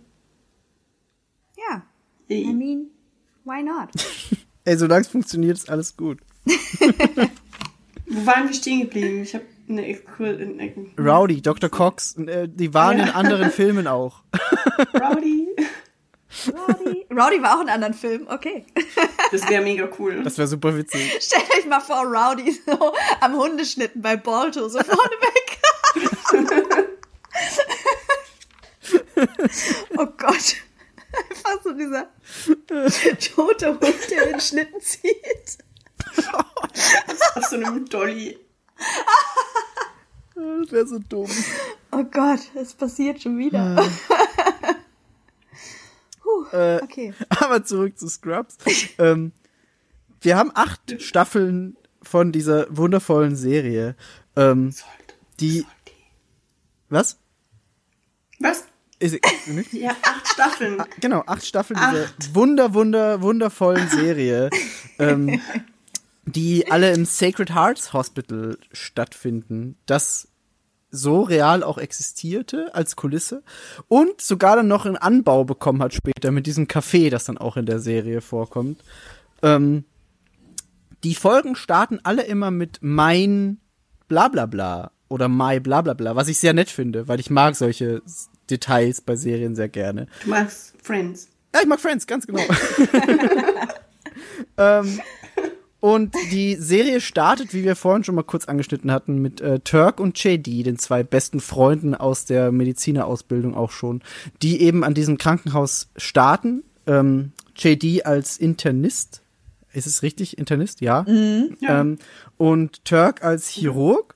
Ja. I mean, why not? Ey, solange es funktioniert, ist alles gut. Wo waren wir stehen geblieben? Ich habe eine Exkur eine Rowdy, Dr. Cox, äh, die waren Ja. in anderen Filmen auch. Rowdy. Rowdy. Rowdy war auch in anderen Filmen, okay. Das wäre mega cool. Das wäre super witzig. Stellt euch mal vor, Rowdy so am Hundeschnitten bei Balto, so vorne weg. oh Gott. Einfach so dieser tote Hund, der den Schlitten zieht. Auf so einem Dolly. Das wäre so dumm. Oh Gott, es passiert schon wieder. Puh, Äh, okay. Aber zurück zu Scrubs. ähm, wir haben acht Staffeln von dieser wundervollen Serie. Ähm, die. Was? Was? Ist, nicht? Ja, acht Staffeln. Genau, acht Staffeln dieser wunder, wunder, wundervollen Serie, ähm, die alle im Sacred Hearts Hospital stattfinden, das so real auch existierte als Kulisse und sogar dann noch einen Anbau bekommen hat später mit diesem Café, das dann auch in der Serie vorkommt. Ähm, die Folgen starten alle immer mit mein bla bla bla oder my bla bla bla, was ich sehr nett finde, weil ich mag solche Details bei Serien sehr gerne. Du magst Friends. Ja, ich mag Friends, ganz genau. ähm, und die Serie startet, wie wir vorhin schon mal kurz angeschnitten hatten, mit äh, Turk und JD, den zwei besten Freunden aus der Medizinerausbildung auch schon, die eben an diesem Krankenhaus starten. Ähm, JD als Internist. Ist es richtig? Internist? Ja. Ja. Ähm, und Turk als Chirurg.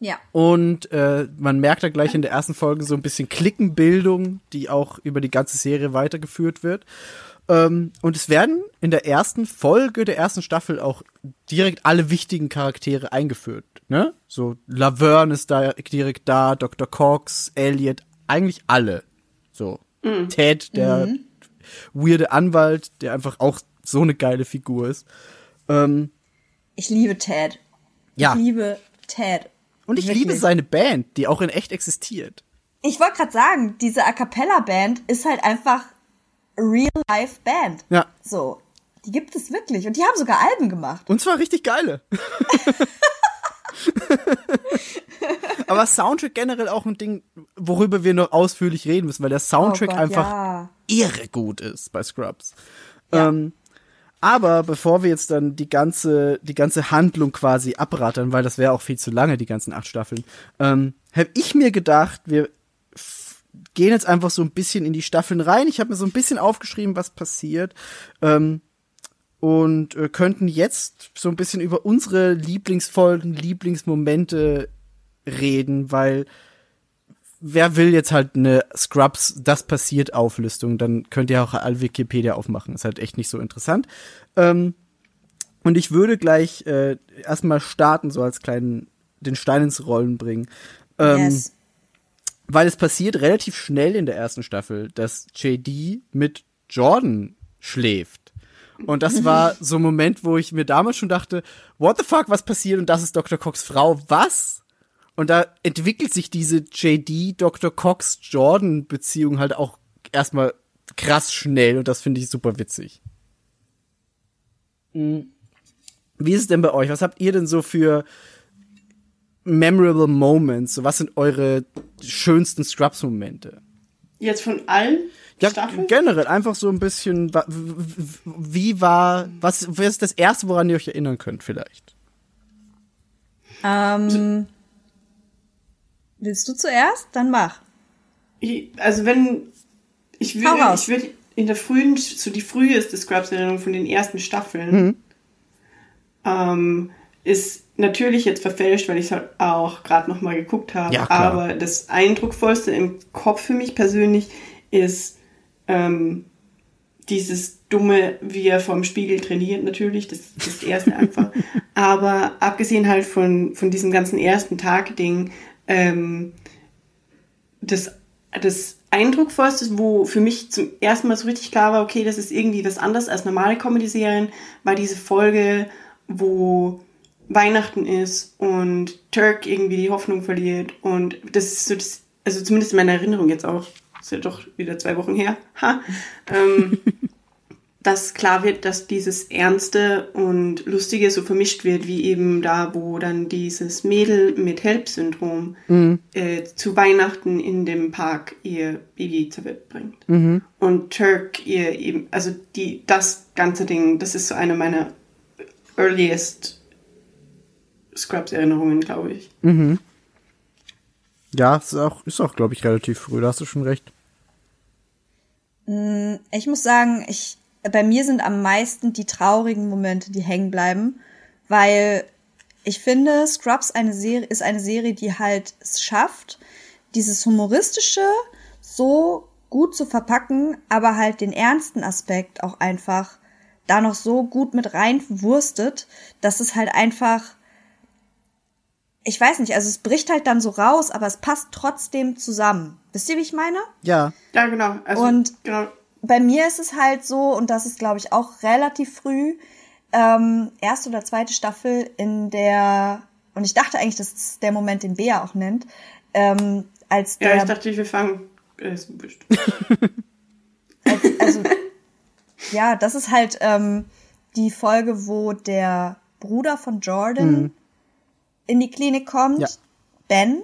Ja. Und äh, man merkt da gleich in der ersten Folge so ein bisschen Klickenbildung, die auch über die ganze Serie weitergeführt wird. Ähm, und es werden in der ersten Folge der ersten Staffel auch direkt alle wichtigen Charaktere eingeführt. Ne? So Laverne ist da direkt da, Dr. Cox, Elliot, eigentlich alle. So Ted, der weirde Anwalt, der einfach auch so eine geile Figur ist. Ähm, Ich liebe Ted. ja. Ich liebe Ted. Und ich Wirklich. liebe seine Band, die auch in echt existiert. Ich wollte gerade sagen, diese A cappella Band ist halt einfach real-life Band. Ja. So. Die gibt es wirklich. Und die haben sogar Alben gemacht. Und zwar richtig geile. Aber Soundtrack generell auch ein Ding, worüber wir noch ausführlich reden müssen, weil der Soundtrack Oh Gott, einfach ja. irre gut ist bei Scrubs. Ja. Ähm, aber bevor wir jetzt dann die ganze, die ganze Handlung quasi abrattern, weil das wäre auch viel zu lange, die ganzen acht Staffeln, ähm, habe ich mir gedacht, wir gehen jetzt einfach so ein bisschen in die Staffeln rein. Ich habe mir so ein bisschen aufgeschrieben, was passiert. Ähm, und äh, könnten jetzt so ein bisschen über unsere Lieblingsfolgen, Lieblingsmomente reden, weil wer will jetzt halt eine Scrubs, das passiert Auflistung, dann könnt ihr auch alle Wikipedia aufmachen. Ist halt echt nicht so interessant. Ähm, und ich würde gleich äh, erstmal starten, so als kleinen, den Stein ins Rollen bringen. Ähm, yes. Weil es passiert relativ schnell in der ersten Staffel, dass JD mit Jordan schläft. Und das war so ein Moment, wo ich mir damals schon dachte, what the fuck, was passiert? Und das ist Dr. Cox Frau, was? Und da entwickelt sich diese JD Dr. Cox Jordan Beziehung halt auch erstmal krass schnell und das finde ich super witzig. Mhm. Wie ist es denn bei euch? Was habt ihr denn so für memorable Moments? So, was sind eure schönsten Scrubs-Momente? Jetzt von allen Ja, Staffeln? generell einfach so ein bisschen, wie war, was, was ist das erste, woran ihr euch erinnern könnt, vielleicht? Ähm, willst du zuerst? Dann mach. Ich- Also wenn ich würde, ich würde in der frühen, so die früheste Scrubs-Erinnerung von den ersten Staffeln ähm, ist natürlich jetzt verfälscht, weil ich es halt auch gerade noch mal geguckt habe. Ja, aber das eindrucksvollste im Kopf für mich persönlich ist ähm, dieses dumme, wie er vorm Spiegel trainiert, natürlich, das das erste einfach. Aber abgesehen halt von, von diesem ganzen ersten Tag-Ding, ähm, das, das Eindrucksvollste, wo für mich zum ersten Mal so richtig klar war, okay, das ist irgendwie was anderes als normale Comedy-Serien, war diese Folge, wo Weihnachten ist und Turk irgendwie die Hoffnung verliert und das ist so das, also zumindest in meiner Erinnerung jetzt auch, ist ja doch wieder zwei Wochen her, ha, ähm, dass klar wird, dass dieses Ernste und Lustige so vermischt wird, wie eben da, wo dann dieses Mädel mit HELP-Syndrom äh, zu Weihnachten in dem Park ihr Baby zur Welt bringt. Und Turk ihr eben, also die, das ganze Ding, das ist so eine meiner earliest Scrubs-Erinnerungen, glaube ich. Ja, ist auch, ist auch, glaube ich, relativ früh, da hast du schon recht. Ich muss sagen, ich, bei mir sind am meisten die traurigen Momente, die hängen bleiben, weil ich finde, Scrubs eine Serie, ist eine Serie, die halt es schafft, dieses humoristische so gut zu verpacken, aber halt den ernsten Aspekt auch einfach da noch so gut mit reinwurstet, dass es halt einfach, ich weiß nicht, also es bricht halt dann so raus, aber es passt trotzdem zusammen. Wisst ihr, wie ich meine? Ja, Ja, genau. Also, Und- genau. bei mir ist es halt so, und das ist, glaube ich, auch relativ früh, ähm, erste oder zweite Staffel in der, und ich dachte eigentlich, das ist der Moment, den Bea auch nennt, ähm, als Ja, der, ich dachte, wir fangen. Äh, ist wurscht. also, ja, das ist halt ähm, die Folge, wo der Bruder von Jordan in die Klinik kommt, Ja. Ben,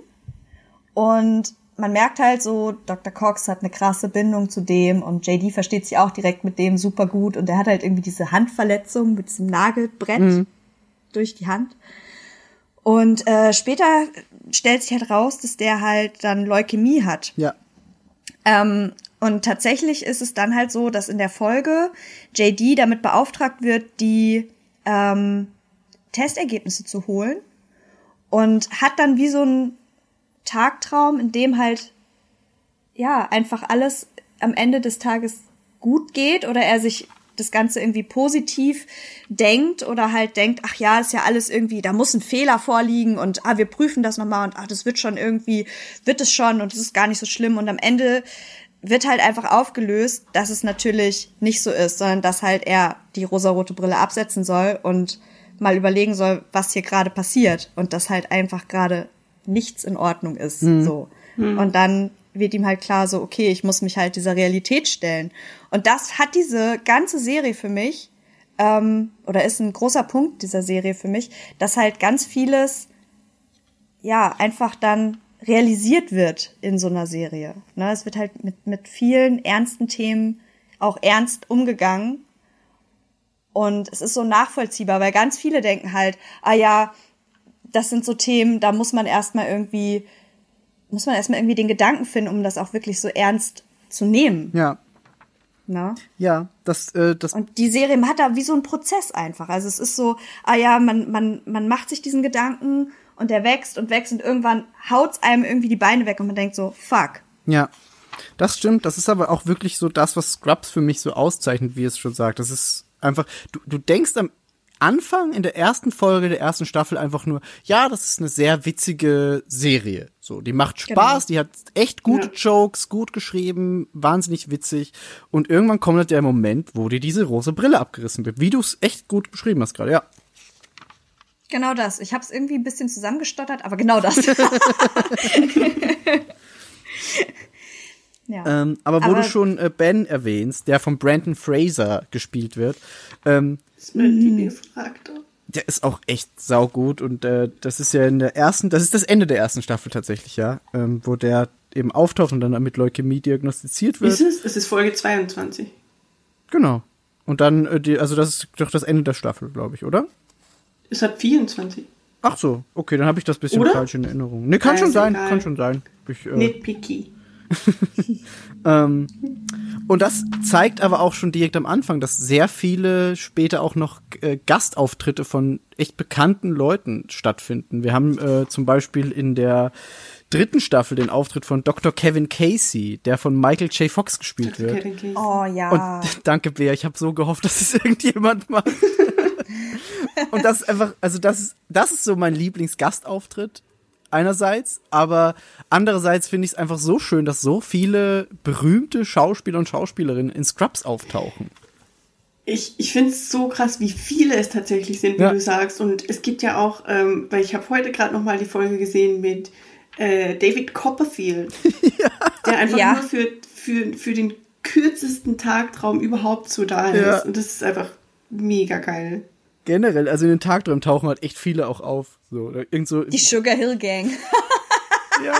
und man merkt halt so, Dr. Cox hat eine krasse Bindung zu dem und JD versteht sich auch direkt mit dem super gut und er hat halt irgendwie diese Handverletzung mit diesem Nagelbrett durch die Hand. Und äh, später stellt sich halt raus, dass der halt dann Leukämie hat. ja. Ähm, und tatsächlich ist es dann halt so, dass in der Folge JD damit beauftragt wird, die ähm, Testergebnisse zu holen und hat dann wie so ein Tagtraum, in dem halt ja einfach alles am Ende des Tages gut geht oder er sich das Ganze irgendwie positiv denkt oder halt denkt, ach ja, ist ja alles irgendwie, da muss ein Fehler vorliegen und ah, wir prüfen das nochmal und ach, das wird schon irgendwie, wird es schon und es ist gar nicht so schlimm. Und am Ende wird halt einfach aufgelöst, dass es natürlich nicht so ist, sondern dass halt er die rosarote Brille absetzen soll und mal überlegen soll, was hier gerade passiert und dass halt einfach gerade nichts in Ordnung ist, so. Und dann wird ihm halt klar so, okay, ich muss mich halt dieser Realität stellen. Und das hat diese ganze Serie für mich, ähm, oder ist ein großer Punkt dieser Serie für mich, dass halt ganz vieles, ja, einfach dann realisiert wird in so einer Serie. Ne, es wird halt mit, mit vielen ernsten Themen auch ernst umgegangen. Und es ist so nachvollziehbar, weil ganz viele denken halt, ah ja, das sind so Themen, da muss man erstmal irgendwie, muss man erstmal irgendwie den Gedanken finden, um das auch wirklich so ernst zu nehmen. Ja. Ne? Ja, das, äh, das, Und die Serie hat da wie so ein Prozess einfach. Also es ist so, ah ja, man, man, man macht sich diesen Gedanken und der wächst und wächst und irgendwann haut's einem irgendwie die Beine weg und man denkt so, fuck. ja. Das stimmt, das ist aber auch wirklich so das, was Scrubs für mich so auszeichnet, wie es schon sagt. Das ist einfach, du, du denkst am Anfang in der ersten Folge der ersten Staffel einfach nur, ja, das ist eine sehr witzige Serie. So, die macht Spaß, die hat echt gute Ja. Jokes, gut geschrieben, wahnsinnig witzig. Und irgendwann kommt halt der Moment, wo dir diese rosa Brille abgerissen wird. Wie du es echt gut beschrieben hast gerade, ja. Genau das. Ich habe es irgendwie ein bisschen zusammengestottert, aber genau das. ja. Ähm, aber wo Aber- du schon äh, Ben erwähnst, der von Brandon Fraser gespielt wird, ähm, Das ist mir die gefragt. der ist auch echt saugut und äh, das ist ja in der ersten, das ist das Ende der ersten Staffel tatsächlich, ja, ähm, wo der eben auftaucht und dann mit Leukämie diagnostiziert wird. Ist es? Es ist Folge 22. Genau. Und dann, äh, die, also das ist doch das Ende der Staffel, glaube ich, oder? Es hat 24. Ach so, okay, dann habe ich das bisschen Oder? falsch in Erinnerung. Nee, kann Ja, schon sein, egal. kann schon sein. Ich, äh, Nitpicky. Ähm, und das zeigt aber auch schon direkt am Anfang, dass sehr viele später auch noch äh, Gastauftritte von echt bekannten Leuten stattfinden. Wir haben äh, zum Beispiel in der dritten Staffel den Auftritt von Dr. Kevin Casey, der von Michael J. Fox gespielt wird. Oh ja. Und danke, Bea, ich habe so gehofft, dass es irgendjemand macht. und das ist einfach, also das ist, das ist so mein Lieblingsgastauftritt einerseits, aber andererseits finde ich es einfach so schön, dass so viele berühmte Schauspieler und Schauspielerinnen in Scrubs auftauchen. Ich, ich finde es so krass, wie viele es tatsächlich sind, wie Ja. du sagst. Und es gibt ja auch, ähm, weil ich habe heute gerade noch mal die Folge gesehen mit äh, David Copperfield, der einfach Ja. nur für, für, für den kürzesten Tagtraum überhaupt so da ist. Ja. Und das ist einfach mega geil. Generell, also in den Tagträumen tauchen halt echt viele auch auf. So, oder irgend so, Die Sugar Hill Gang. ja.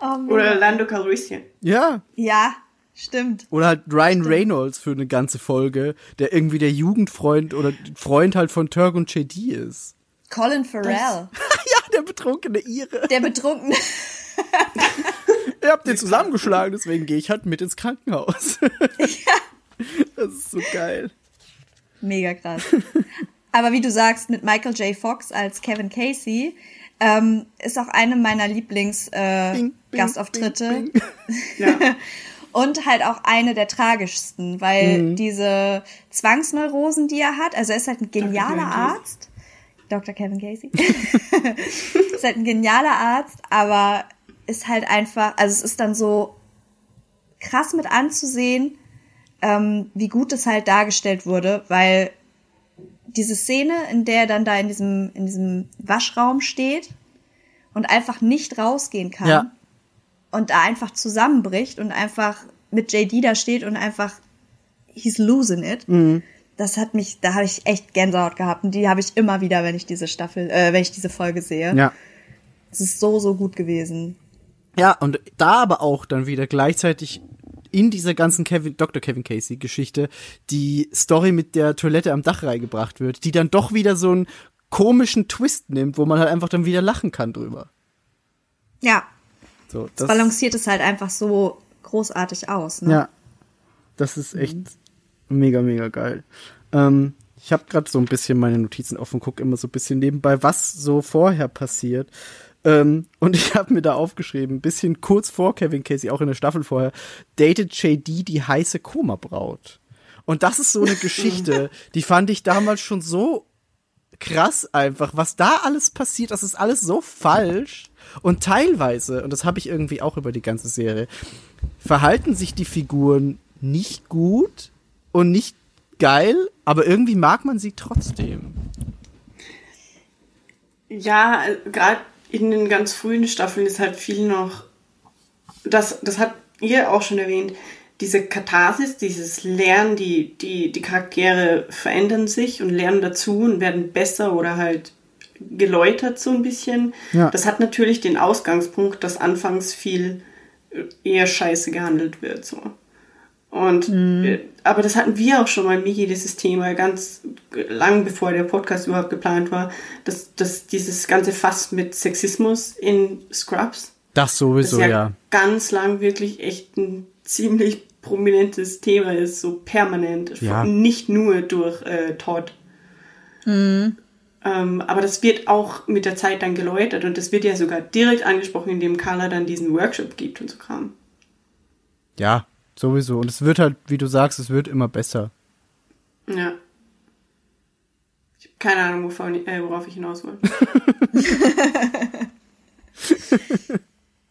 Oh. Oder Lando Calrissian. ja. ja, stimmt. Oder halt Ryan Reynolds für eine ganze Folge, der irgendwie der Jugendfreund oder Freund halt von Turk und JD ist. Colin Farrell. ja, der betrunkene Ire. Der betrunkene. Ihr habt den zusammengeschlagen, deswegen gehe ich halt mit ins Krankenhaus. Das ist so geil. Mega krass. Aber wie du sagst, mit Michael J. Fox als Kevin Casey ähm, ist auch eine meiner Lieblings-Gastauftritte. Äh. Ja. Und halt auch eine der tragischsten, weil Mhm. diese Zwangsneurosen, die er hat, also er ist halt ein genialer. Arzt. Dr. Kevin Casey. ist halt ein genialer Arzt, aber ist halt einfach, also es ist dann so krass mit anzusehen, ähm, wie gut es halt dargestellt wurde, weil diese Szene, in der er dann da in diesem, in diesem Waschraum steht und einfach nicht rausgehen kann Ja. und da einfach zusammenbricht und einfach mit JD da steht und einfach he's losing it. Das hat mich, da habe ich echt Gänsehaut gehabt und die habe ich immer wieder, wenn ich diese Staffel, äh, wenn ich diese Folge sehe. Ja. Es ist so, so gut gewesen. Ja, und da aber auch dann wieder gleichzeitig in dieser ganzen Kevin, Dr. Kevin Casey Geschichte die Story mit der Toilette am Dach reingebracht wird, die dann doch wieder so einen komischen Twist nimmt, wo man halt einfach dann wieder lachen kann drüber. Ja, So, das balanciert es halt einfach so großartig aus. Ne? Ja. Das ist echt mega, mega geil. Ähm, ich habe gerade so ein bisschen meine Notizen offen, guck immer so ein bisschen nebenbei, was so vorher passiert. Ähm, und ich habe mir da aufgeschrieben, ein bisschen kurz vor Kevin Casey, auch in der Staffel vorher, datet JD die heiße Koma-Braut. Und das ist so eine Geschichte, die fand ich damals schon so krass einfach, was da alles passiert, das ist alles so falsch. Und teilweise, und das habe ich irgendwie auch über die ganze Serie, verhalten sich die Figuren nicht gut und nicht geil, aber irgendwie mag man sie trotzdem. Ja, gerade in den ganz frühen Staffeln ist halt viel noch, das, das hat ihr auch schon erwähnt, diese Katharsis, dieses Lernen, die, die, die Charaktere verändern sich und lernen dazu und werden besser oder halt geläutert so ein bisschen. Ja. Das hat natürlich den Ausgangspunkt, dass anfangs viel eher scheiße gehandelt wird. So. Und äh, aber das hatten wir auch schon mal, Miki, dieses Thema, ganz lang bevor der Podcast überhaupt geplant war, dass, dass dieses ganze Fass mit Sexismus in Scrubs, Das das sowieso, ja, ja. ganz lang wirklich echt ein ziemlich prominentes Thema ist, so permanent. Ja. Nicht nur durch äh, Todd. Ähm, aber das wird auch mit der Zeit dann geläutert und das wird ja sogar direkt angesprochen, indem Carla dann diesen Workshop gibt und so Kram. Ja, sowieso. Und es wird halt, wie du sagst, es wird immer besser. Ja. Ich habe keine Ahnung, wovon, äh, worauf ich hinaus wollte.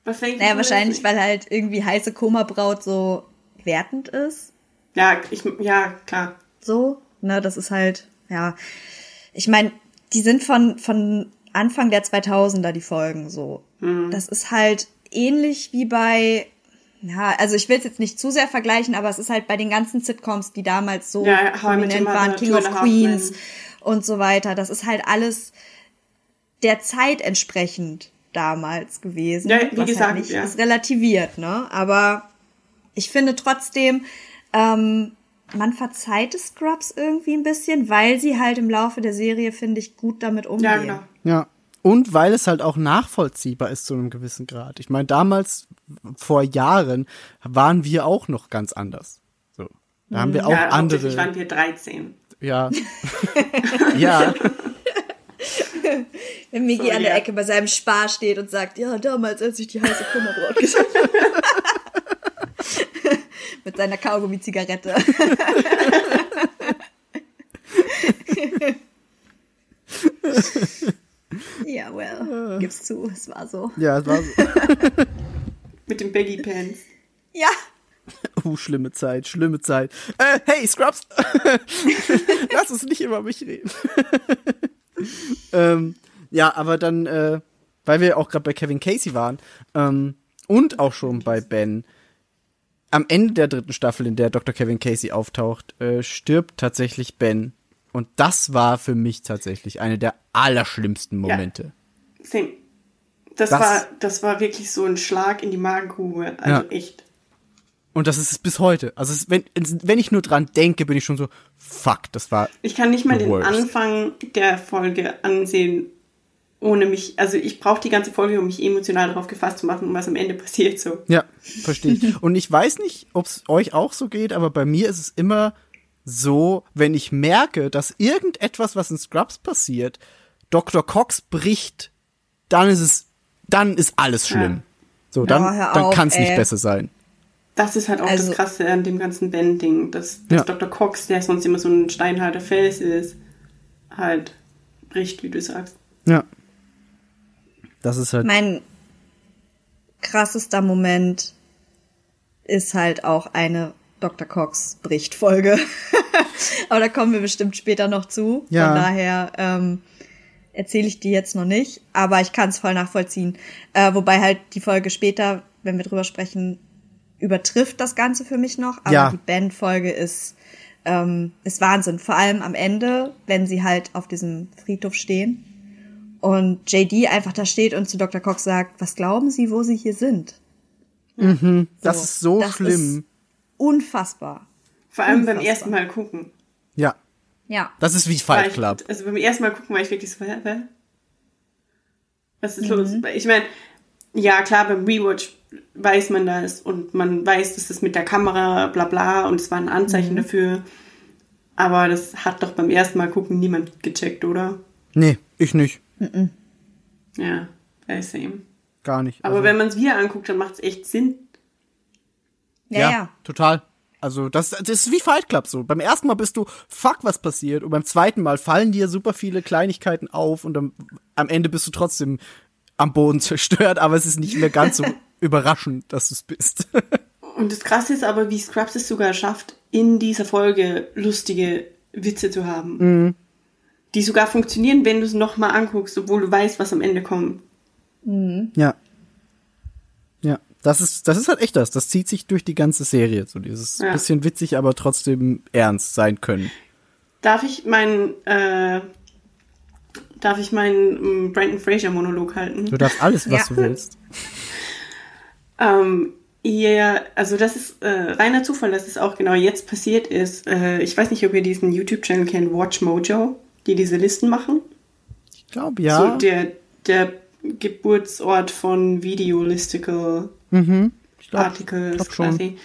Was denkst Naja, du, wahrscheinlich, weil halt irgendwie heiße Koma-Braut so wertend ist. Ja, ich, ja, klar. So, ne, das ist halt, ja. Ich meine, die sind von, von Anfang der 2000er, die Folgen, so. Das ist halt ähnlich wie bei, ja, also ich will es jetzt nicht zu sehr vergleichen, aber es ist halt bei den ganzen Sitcoms, die damals so Ja, prominent waren, King of Queens und so weiter. Das ist halt alles der Zeit entsprechend damals gewesen. Ja, wie was gesagt, halt nicht ja. ist relativiert, ne? Aber ich finde trotzdem, ähm, man verzeiht es Scrubs irgendwie ein bisschen, weil sie halt im Laufe der Serie, finde ich, gut damit umgehen. Ja, genau. Ja. Und weil es halt auch nachvollziehbar ist zu einem gewissen Grad. Ich meine, damals, vor Jahren, waren wir auch noch ganz anders. So. Da haben wir auch ja, andere. waren wir 13. Ja. ja. Wenn Migi So, an der ja. Ecke bei seinem Spar steht und sagt, ja, damals, als ich die heiße Kummerbrot gesagt habe. Mit seiner Kaugummi-Zigarette. zu. Es war so. Ja, es war so. Mit den Baggy Pants. Ja. Uh, schlimme Zeit, schlimme Zeit. Äh, hey, Scrubs! Lass uns nicht über mich reden. ähm, ja, aber dann, äh, weil wir auch gerade bei Kevin Casey waren ähm, und auch schon bei Ben, am Ende der dritten Staffel, in der Dr. Kevin Casey auftaucht, äh, stirbt tatsächlich Ben. Und das war für mich tatsächlich eine der allerschlimmsten Momente. Same. Das, Das- war, das war wirklich so ein Schlag in die Magengrube. Also Ja. echt. Und das ist es bis heute. Also es, wenn, wenn ich nur dran denke, bin ich schon so, fuck, das war Ich kann nicht mal den worst. Anfang der Folge ansehen, ohne mich. Also ich brauche die ganze Folge, um mich emotional darauf gefasst zu machen, was am Ende passiert. So. Ja, verstehe ich. Und ich weiß nicht, ob es euch auch so geht, aber bei mir ist es immer so, wenn ich merke, dass irgendetwas, was in Scrubs passiert, Dr. Cox bricht, dann ist es, dann ist alles schlimm. So, dann, Ja, hör dann kann es nicht besser sein. Das ist halt auch Also- das Krasse an dem ganzen Ben-Ding, dass, dass Ja. Dr. Cox, der sonst immer so ein steinharter Fels ist, halt bricht, wie du sagst. Ja. Das ist halt. Mein krassester Moment ist halt auch eine Dr. Cox bricht Folge. Aber da kommen wir bestimmt später noch zu. Ja. Von daher ähm, erzähle ich die jetzt noch nicht, aber ich kann es voll nachvollziehen. Äh, wobei halt die Folge später, wenn wir drüber sprechen, übertrifft das Ganze für mich noch. Aber Ja. die Band-Folge ist, ähm, ist Wahnsinn. Vor allem am Ende, wenn sie halt auf diesem Friedhof stehen und JD einfach da steht und zu Dr. Cox sagt, was glauben Sie, wo Sie hier sind? das ist so das schlimm. Ist unfassbar. Vor allem beim Unfassbar. ersten Mal gucken. ja. Ja. Das ist wie Fight ich, Club. also beim ersten Mal gucken war ich wirklich so, hä, hä? Was ist los? Mhm. Weil Ich meine, ja klar, beim Rewatch weiß man das und man weiß, dass das mit der Kamera bla bla und es war ein Mhm. Anzeichen dafür. Aber das hat doch beim ersten Mal gucken niemand gecheckt, oder? Nee, ich nicht. Ja, I same. Gar nicht. Aber Also- wenn man es wieder anguckt, dann macht es echt Sinn. Ja, ja. total. Also das, das ist wie Fight Club so. Beim ersten Mal bist du, fuck, was passiert? Und beim zweiten Mal fallen dir super viele Kleinigkeiten auf und am, am Ende bist du trotzdem am Boden zerstört, aber es ist nicht mehr ganz so überraschend, dass du es bist. Und das Krasse ist aber, wie Scrubs es sogar schafft, in dieser Folge lustige Witze zu haben. Mhm. Die sogar funktionieren, wenn du es nochmal anguckst, obwohl du weißt, was am Ende kommt. ja. Ja, das ist, das ist halt echt das. Das zieht sich durch die ganze Serie. So dieses Ja. bisschen witzig, aber trotzdem ernst sein können. Darf ich meinen, äh, darf ich meinen ähm, Brandon Fraser Monolog halten? Du darfst alles, was Ja. du willst. Ähm, ja, also das ist äh, reiner Zufall, dass es auch genau jetzt passiert ist. Äh, ich weiß nicht, ob ihr diesen YouTube-Channel kennt, Watch Mojo, die diese Listen machen. Ich glaube, ja. So der, der Geburtsort von Videolistical ich Articles glaub schon. quasi.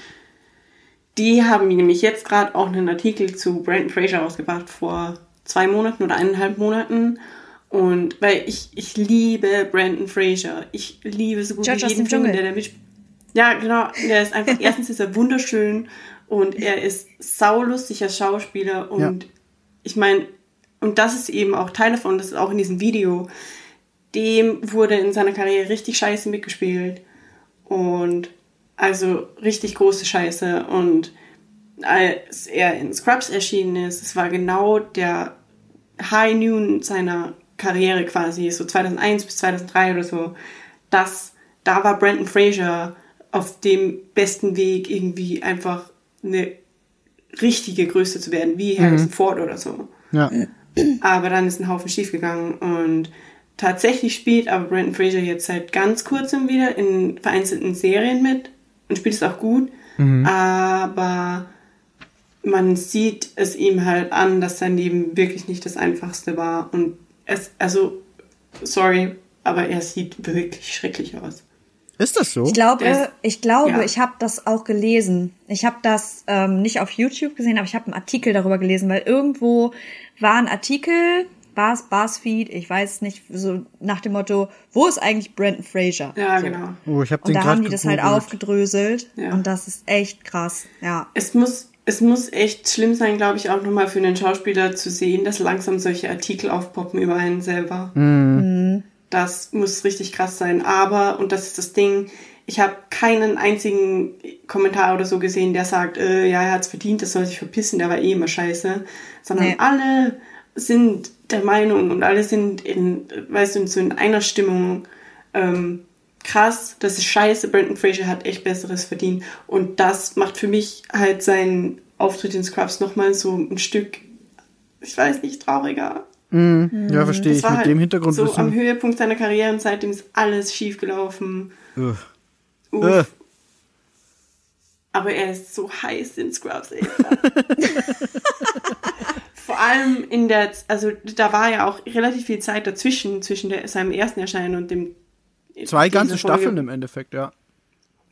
Die haben nämlich jetzt gerade auch einen Artikel zu Brandon Fraser rausgebracht vor zwei Monaten oder eineinhalb Monaten. Und weil ich, ich liebe Brandon Fraser. Ich liebe so gut George wie jeden Film, der da mitspielt. Ja, genau. Der ist einfach, erstens ist er wunderschön und er ist saulustig als Schauspieler und Ja. ich meine, und das ist eben auch Teil davon, das ist auch in diesem Video, dem wurde in seiner Karriere richtig scheiße mitgespielt. Und also richtig große Scheiße. Und als er in Scrubs erschienen ist, es war genau der High Noon seiner Karriere quasi, so 2001 bis 2003 oder so. Das, da war Brandon Fraser auf dem besten Weg, irgendwie einfach eine richtige Größe zu werden, wie Harrison Ford oder so. Ja. Aber dann ist ein Haufen schiefgegangen und tatsächlich spielt aber Brandon Fraser jetzt seit ganz kurzem wieder in vereinzelten Serien mit und spielt es auch gut. Aber man sieht es ihm halt an, dass sein Leben wirklich nicht das einfachste war und es, also, sorry, aber er sieht wirklich schrecklich aus. Ist das so? Ich glaube, Das- ich glaube, ja. ich habe das auch gelesen. Ich habe das ähm, nicht auf YouTube gesehen, aber ich habe einen Artikel darüber gelesen, weil irgendwo war ein Artikel, Bars, Barsfeed, ich weiß nicht, so nach dem Motto, wo ist eigentlich Brandon Fraser? Ja, so. genau. Oh, ich habe Und den da haben die das halt aufgedröselt Ja. und das ist echt krass. Ja. Es muss, es muss echt schlimm sein, glaube ich, auch nochmal für einen Schauspieler zu sehen, dass langsam solche Artikel aufpoppen über einen selber. das muss richtig krass sein. Aber, und das ist das Ding, ich habe keinen einzigen Kommentar oder so gesehen, der sagt, äh, ja, er hat's verdient, das soll sich verpissen, der war eh immer scheiße. Sondern Nee. alle sind der Meinung und alle sind in, weißt du, so in einer Stimmung, ähm, krass, das ist scheiße, Brandon Fraser hat echt Besseres verdient. Und das macht für mich halt seinen Auftritt in Scrubs nochmal so ein Stück, ich weiß nicht, trauriger. Ja, verstehe Das ich. war Mit halt dem Hintergrund so am. Höhepunkt seiner Karriere und seitdem ist alles schief gelaufen. Ugh. Uff. Aber er ist so heiß in Scrubs. Vor allem in der, also da war ja auch relativ viel Zeit dazwischen, zwischen der, seinem ersten Erscheinen und dem. Zwei ganze Folge. Staffeln im Endeffekt, ja.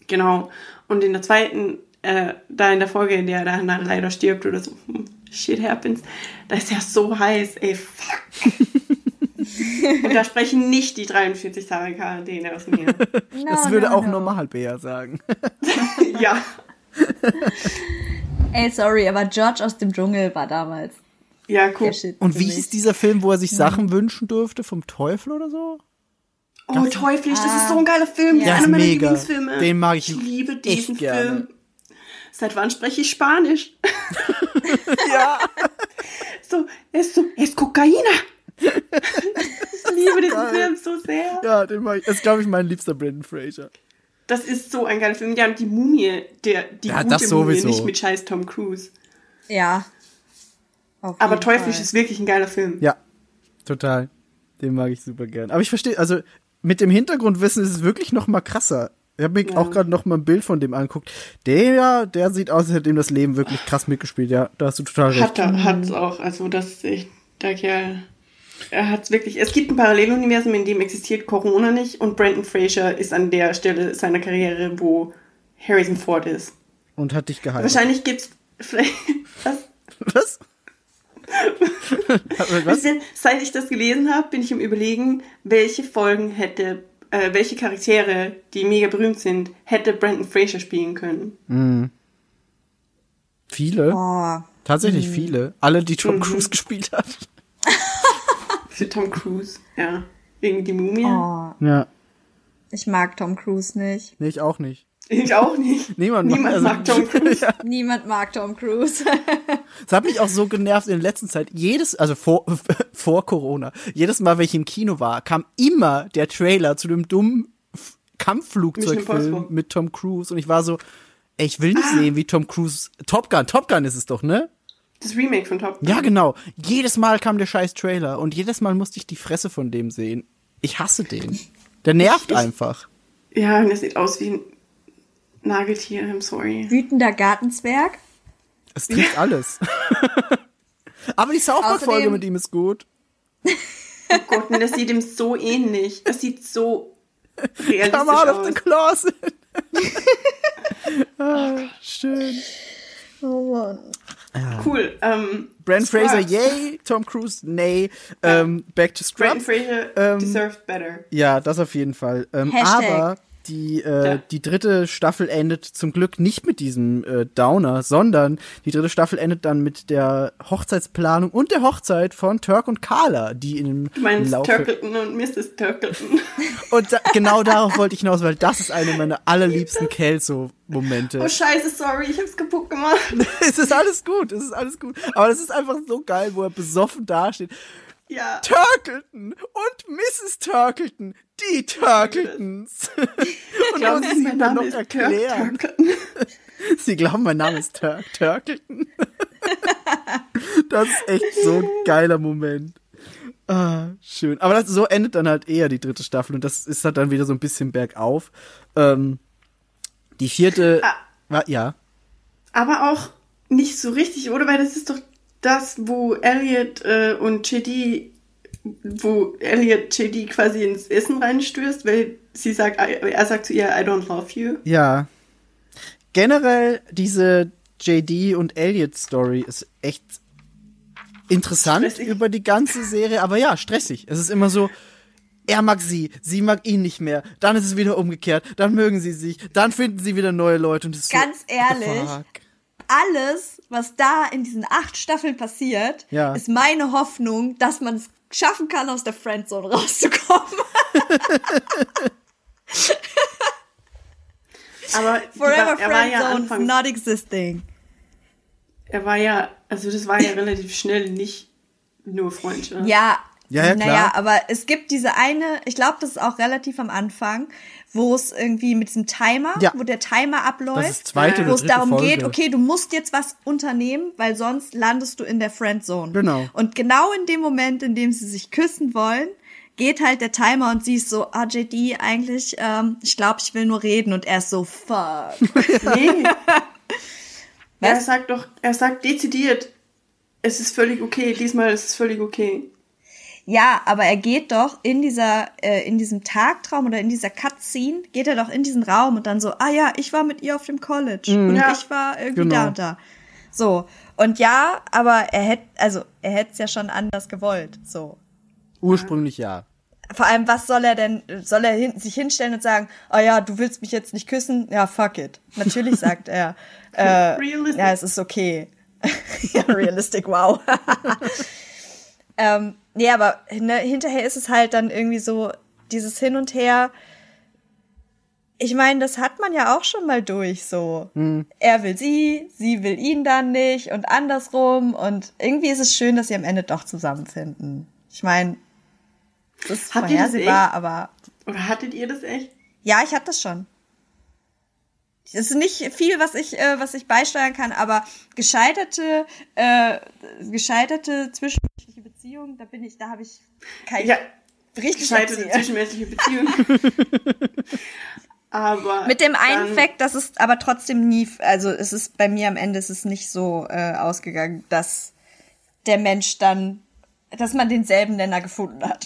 Genau. Und in der zweiten, äh, da in der Folge, in der er dann leider stirbt oder so, hm, shit happens, da ist er so heiß, ey, fuck. Und da sprechen nicht die 43 Tage Quarantäne aus mir. Das würde auch normal Bea sagen. ja. Ey, sorry, aber George aus dem Dschungel war damals Ja, cool. Und wie hieß dieser Film, wo er sich Sachen wünschen durfte? Vom Teufel oder so? Oh, teuflisch, das ist so ein geiler Film. Ja. Einer ist meiner mega. Lieblingsfilme. Den mag ich Ich liebe echt diesen gerne. Film. Seit wann spreche ich Spanisch? Ja. So, es, so, es Kokaina. ich liebe diesen geil. Film so sehr. Ja, den mag ich. Das ist, glaube ich, mein liebster Brandon Fraser. Das ist so ein geiler Film. Ja, und die Mumie, der, die Ja, gute das Mumie, nicht mit scheiß Tom Cruise. Ja. Auf Aber Teuflisch ist wirklich ein geiler Film. Ja, total. Den mag ich super gern. Aber ich verstehe, also mit dem Hintergrundwissen ist es wirklich noch mal krasser. Ich habe mir Ja. auch gerade noch mal ein Bild von dem angeguckt. Der, der sieht aus, als hätte ihm das Leben wirklich krass mitgespielt. Ja, da hast du total recht. Hat er, hat's auch. Also, das ist echt, der Kerl, er hat's wirklich. Es gibt ein Paralleluniversum, in dem existiert Corona nicht und Brandon Fraser ist an der Stelle seiner Karriere, wo Harrison Ford ist. Und hat dich geheiratet. Wahrscheinlich gibt's vielleicht, was? Was? Ihr, Seit ich das gelesen habe, bin ich im Überlegen, welche Folgen hätte, äh, welche Charaktere, die mega berühmt sind, hätte Brandon Fraser spielen können. Viele? Oh, Tatsächlich Mhm. viele. Alle, die Tom Cruise gespielt hat. Für Tom Cruise, ja. Wegen die Mumie. oh, Ja. ich mag Tom Cruise nicht. Nee, ich auch nicht. Ich auch nicht. Niemand mag- Niemand also- mag Tom Cruise. Niemand mag Tom Cruise. Das hat mich auch so genervt in der letzten Zeit. Jedes, also vor, vor Corona, jedes Mal, wenn ich im Kino war, kam immer der Trailer zu dem dummen Kampfflugzeugfilm mit Tom Cruise und ich war so, ey, ich will nicht sehen, wie Tom Cruise, Top Gun, Top Gun ist es doch, ne? Das Remake von Top Gun. Ja, genau. Jedes Mal kam der scheiß Trailer und jedes Mal musste ich die Fresse von dem sehen. Ich hasse den. Der nervt Ich- einfach. Ja, und er sieht aus wie ein Nagetier, I'm sorry. Wütender Gartenzwerg. Es trifft alles. Aber die South Park-Folge mit ihm ist gut. Oh Gott, und das sieht ihm so ähnlich. Das sieht so realistisch Come out of aus. the closet. ah, schön. Oh Mann. Cool. Ähm, Scrubs. Fraser, yay. Tom Cruise, nay. Ähm, back to Scrubs. Fraser Ähm, deserves better. Ja, das auf jeden Fall. Ähm, Hashtag. aber die, äh, Ja. die dritte Staffel endet zum Glück nicht mit diesem äh, Downer, sondern die dritte Staffel endet dann mit der Hochzeitsplanung und der Hochzeit von Turk und Carla, die in dem Du meinst Laufe Turkleton und Mrs. Turkleton. und da, genau darauf wollte ich hinaus, weil das ist eine meiner allerliebsten Kelso-Momente. Oh scheiße, sorry, ich hab's kaputt gemacht. es ist alles gut, es ist alles gut. Aber das ist einfach so geil, wo er besoffen dasteht. Ja. Turkleton und Mrs. Turkleton, die Turkletons. und Sie, sie mein Name noch ist erklären. Sie glauben, mein Name ist Turk Turkleton. das ist echt so ein geiler Moment. Ah, schön. Aber das, so endet dann halt eher die dritte Staffel und das ist halt dann wieder so ein bisschen bergauf. Ähm, die vierte, Ah. war, ja. Aber auch nicht so richtig, oder? Weil das ist doch das, wo Elliot äh, und JD, wo Elliot JD quasi ins Essen reinstößt, weil sie sagt, I- er sagt zu ihr, I don't love you. Ja. Generell diese JD und Elliot Story ist echt interessant Stressig. über die ganze Serie, aber ja, stressig. Es ist immer so, er mag sie, sie mag ihn nicht mehr, dann ist es wieder umgekehrt, dann mögen sie sich, dann finden sie wieder neue Leute und es ist Ganz so, ehrlich, fuck? Alles, was da in diesen acht Staffeln passiert, Ja. ist meine Hoffnung, dass man es schaffen kann, aus der Friendzone rauszukommen. Aber Forever war, war ja Friendzone anfangs, not existing. er war ja, also das war ja relativ schnell nicht nur Freundschaft. Ja, Ja, ja, naja, klar. aber es gibt diese eine, ich glaube, das ist auch relativ am Anfang, wo es irgendwie mit diesem Timer, Ja. wo der Timer abläuft, zweite wo es darum Folge. geht, okay, du musst jetzt was unternehmen, weil sonst landest du in der Friendzone. Genau. Und genau in dem Moment, in dem sie sich küssen wollen, geht halt der Timer und sie ist so, ah, JD, eigentlich, ähm, ich glaube, ich will nur reden und er ist so, fuck. Nee. er sagt doch, er sagt dezidiert, es ist völlig okay, diesmal ist es völlig okay. Ja, aber er geht doch in dieser, äh, in diesem Tagtraum oder in dieser Cutscene, geht er doch in diesen Raum und dann so, ah ja, ich war mit ihr auf dem College und Ja. ich war irgendwie Genau. da und da. So. Und ja, aber er hätte, also er hätte es ja schon anders gewollt. So. Ursprünglich ja. Vor allem, was soll er denn, soll er hin, sich hinstellen und sagen, oh ja, du willst mich jetzt nicht küssen? Ja, fuck it. Natürlich sagt er, äh, ja, es ist okay. ja, realistic, wow. ähm, nee, aber ne, hinterher ist es halt dann irgendwie so, dieses Hin und Her. Ich meine, das hat man ja auch schon mal durch, so. Er will sie, sie will ihn dann nicht und andersrum. Und irgendwie ist es schön, dass sie am Ende doch zusammenfinden. Ich meine, das ist Habt das vorhersehbar, echt? aber Oder hattet ihr das echt? ja, ich hatte das schon. Es ist nicht viel, was ich, äh, was ich beisteuern kann, aber gescheiterte, äh, gescheiterte zwischenmenschliche Beziehungen, da bin ich, da habe ich kein Ja, richtig gescheiterte zwischenmenschliche Beziehung. Aber Mit dem einen dann- Fact, dass es aber trotzdem nie, also es ist bei mir am Ende ist es nicht so äh, ausgegangen, dass der Mensch dann, dass man denselben Nenner gefunden hat.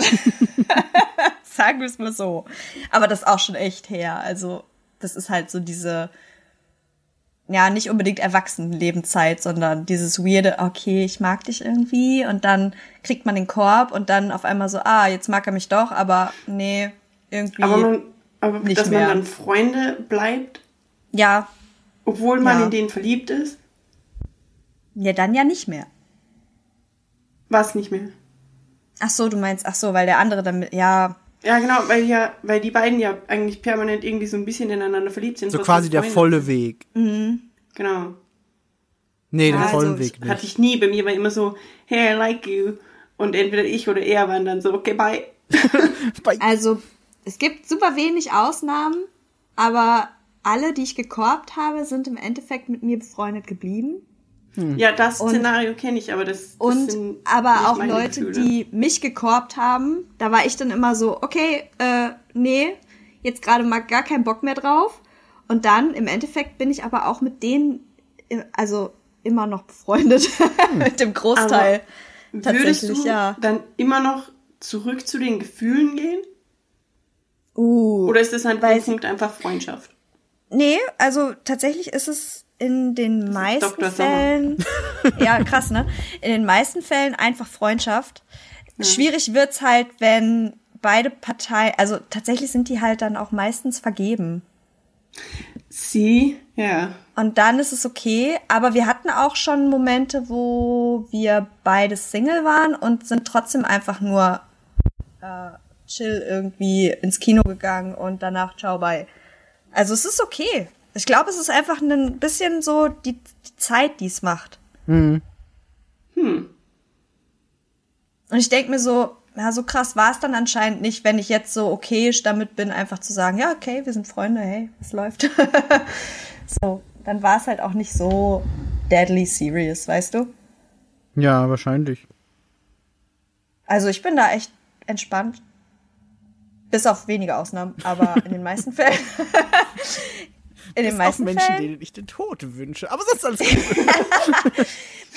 Sagen wir es mal so. Aber das ist auch schon echt her. Also das ist halt so diese, ja, nicht unbedingt Erwachsenenlebenszeit, sondern dieses weirde, okay, ich mag dich irgendwie und dann kriegt man den Korb und dann auf einmal so, ah, jetzt mag er mich doch, aber nee, irgendwie, Aber, man, aber Nicht dass mehr. man dann Freunde bleibt, ja, obwohl man Ja. in denen verliebt ist, ja, dann ja nicht mehr. was nicht mehr. Ach so, du meinst, ach so, weil der andere damit, ja, Ja, genau, weil ja, weil die beiden ja eigentlich permanent irgendwie so ein bisschen ineinander verliebt sind. So quasi der volle. Weg. Genau. Nee, den Also, vollen Weg Hatte nicht. ich nie. Bei mir war immer so, hey, I like you. Und entweder ich oder er waren dann so, okay, bye. also es gibt super wenig Ausnahmen, aber alle, die ich gekorbt habe, sind im Endeffekt mit mir befreundet geblieben. Ja, das Und- Szenario kenne ich, aber das, das Und sind aber nicht auch meine Leute, Gefühle. die mich gekorbt haben, da war ich dann immer so, okay, äh, nee, jetzt gerade mal gar keinen Bock mehr drauf. Und dann im Endeffekt bin ich aber auch mit denen, also immer noch befreundet, mit dem Großteil. Würdest Tatsächlich, du ja. dann immer noch zurück zu den Gefühlen gehen? Uh, Oder ist das ich- Punkt einfach Freundschaft? Nee, also tatsächlich ist es in den meisten. Fällen, ja krass, ne? In den meisten Fällen einfach Freundschaft. Schwierig wird's halt, wenn beide Parteien, also tatsächlich sind die halt dann auch meistens vergeben. Sie, ja. Und dann ist es okay, aber wir hatten auch schon Momente, wo wir beide Single waren und sind trotzdem einfach nur äh, chill irgendwie ins Kino gegangen und danach ciao bye. Also es ist okay. Ich glaube, es ist einfach ein bisschen so die, die Zeit, die es macht. Hm. Und ich denke mir so, ja, so krass war es dann anscheinend nicht, wenn ich jetzt so okayisch damit bin, einfach zu sagen, ja, okay, wir sind Freunde, hey, es läuft. so, dann war es halt auch nicht so deadly serious, weißt du? Ja, wahrscheinlich. Also ich bin da echt entspannt. Bis auf wenige Ausnahmen, aber in den meisten Fällen. In den Es meisten auch Menschen, Fällen. denen ich den Tod wünsche. Aber sonst alles gut.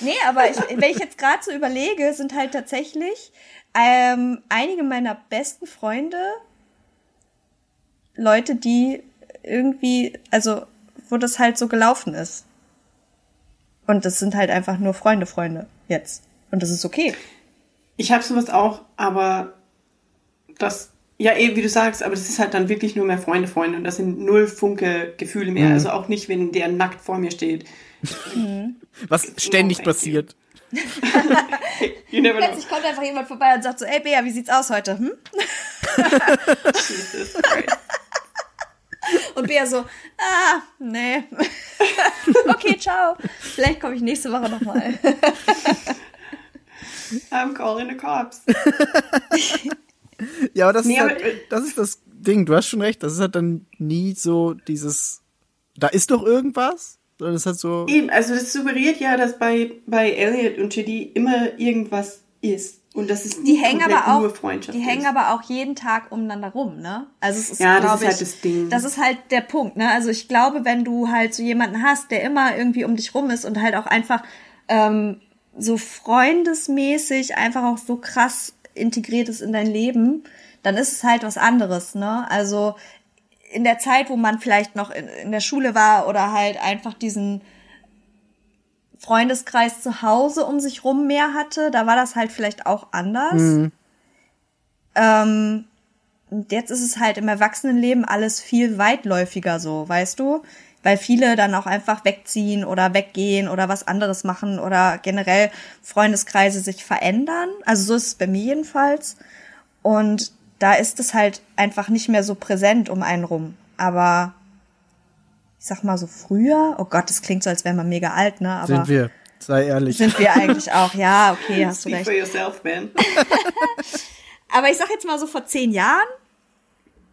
Nee, aber ich, wenn ich jetzt gerade so überlege, sind halt tatsächlich ähm, einige meiner besten Freunde Leute, die irgendwie, also wo das halt so gelaufen ist. Und das sind halt einfach nur Freunde, Freunde jetzt. Und das ist okay. Ich habe sowas auch, aber das, ja, eh, wie du sagst, aber das ist halt dann wirklich nur mehr Freunde, Freunde und das sind null Funke Gefühle mehr. Also auch nicht, wenn der nackt vor mir steht. Was ständig thank passiert. You never. Plötzlich kommt einfach jemand vorbei und sagt so, ey Bea, wie sieht's aus heute? Hm? Jesus Christ. Und Bea so, ah, nee. okay, ciao. Vielleicht komme ich nächste Woche nochmal. I'm calling the cops. Ja, aber das, Nee, ist halt, äh, das ist das Ding. Du hast schon recht. Das ist halt dann nie so dieses, da ist doch irgendwas. Sondern es halt so, Eben, also das suggeriert ja, dass bei, bei Elliot und JD immer irgendwas ist. Und das ist Die hängen aber nur auch, Freundschaft die hängen ist. aber auch jeden Tag umeinander rum, ne? Also es ist, Ja, das ist halt ich, das Ding. Das ist halt der Punkt, ne? Also ich glaube, wenn du halt so jemanden hast, der immer irgendwie um dich rum ist und halt auch einfach ähm, so freundesmäßig einfach auch so krass integriert ist in dein Leben, dann ist es halt was anderes, ne? Also in der Zeit, wo man vielleicht noch in, in der Schule war oder halt einfach diesen Freundeskreis zu Hause um sich rum mehr hatte, da war das halt vielleicht auch anders. Ähm, und jetzt ist es halt im Erwachsenenleben alles viel weitläufiger so, weißt du? Weil viele dann auch einfach wegziehen oder weggehen oder was anderes machen oder generell Freundeskreise sich verändern. Also so ist es bei mir jedenfalls. Und da ist es halt einfach nicht mehr so präsent um einen rum. Aber ich sag mal so früher, oh Gott, das klingt so, als wären wir mega alt, ne? Aber sind wir. Sei ehrlich. sind wir eigentlich auch. Ja, okay, hast du Speak recht. for yourself, man. Aber ich sag jetzt mal so vor zehn Jahren,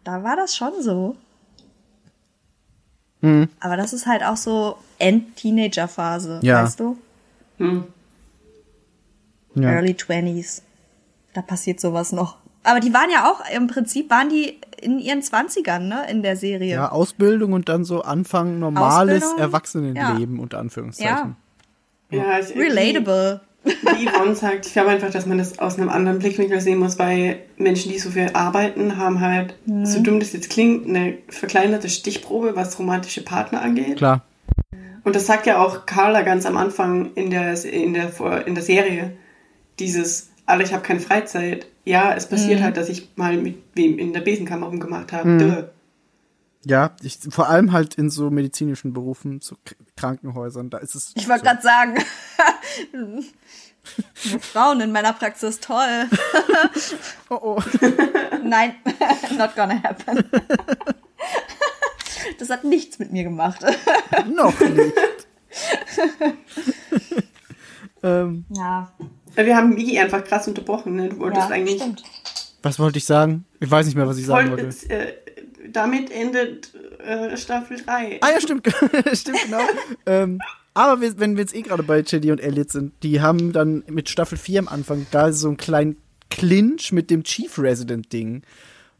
da war das schon so. Aber das ist halt auch so End-Teenager-Phase, Ja. weißt du? ja. Early 20s. Da passiert sowas noch. Aber die waren ja auch, im Prinzip waren die in ihren 20ern, ne, in der Serie. ja, Ausbildung und dann so Anfang normales Ausbildung, Erwachsenenleben, unter Anführungszeichen. Ja, ich, Relatable. Wie, Yvonne sagt, ich glaube einfach, dass man das aus einem anderen Blickwinkel sehen muss, weil Menschen, die so viel arbeiten, haben halt, Mhm. so dumm das jetzt klingt, eine verkleinerte Stichprobe, was romantische Partner angeht. Klar. Und das sagt ja auch Carla ganz am Anfang in der, in der, in der Serie. Dieses, aber ich habe keine Freizeit. Ja, es Mhm. passiert halt, dass ich mal mit wem in der Besenkammer rumgemacht habe. Duh. Ja, ich, vor allem halt in so medizinischen Berufen, so Krankenhäusern, da ist es. Ich wollte so. gerade sagen, Frauen in meiner Praxis, toll. Oh, oh. Nein, not gonna happen. Das hat nichts mit mir gemacht. Noch nicht. ähm, Ja, Wir haben Migi einfach krass unterbrochen. Ne? Du wolltest ja eigentlich stimmt. was wollte ich sagen? Ich weiß nicht mehr, was ich sagen voll, wollte. äh, damit endet äh, Staffel 3. Ah ja, stimmt, stimmt genau. ähm, aber wir, wenn wir jetzt eh gerade bei Chedi und Elliot sind, die haben dann mit Staffel 4 am Anfang da so einen kleinen Clinch mit dem Chief Resident Ding.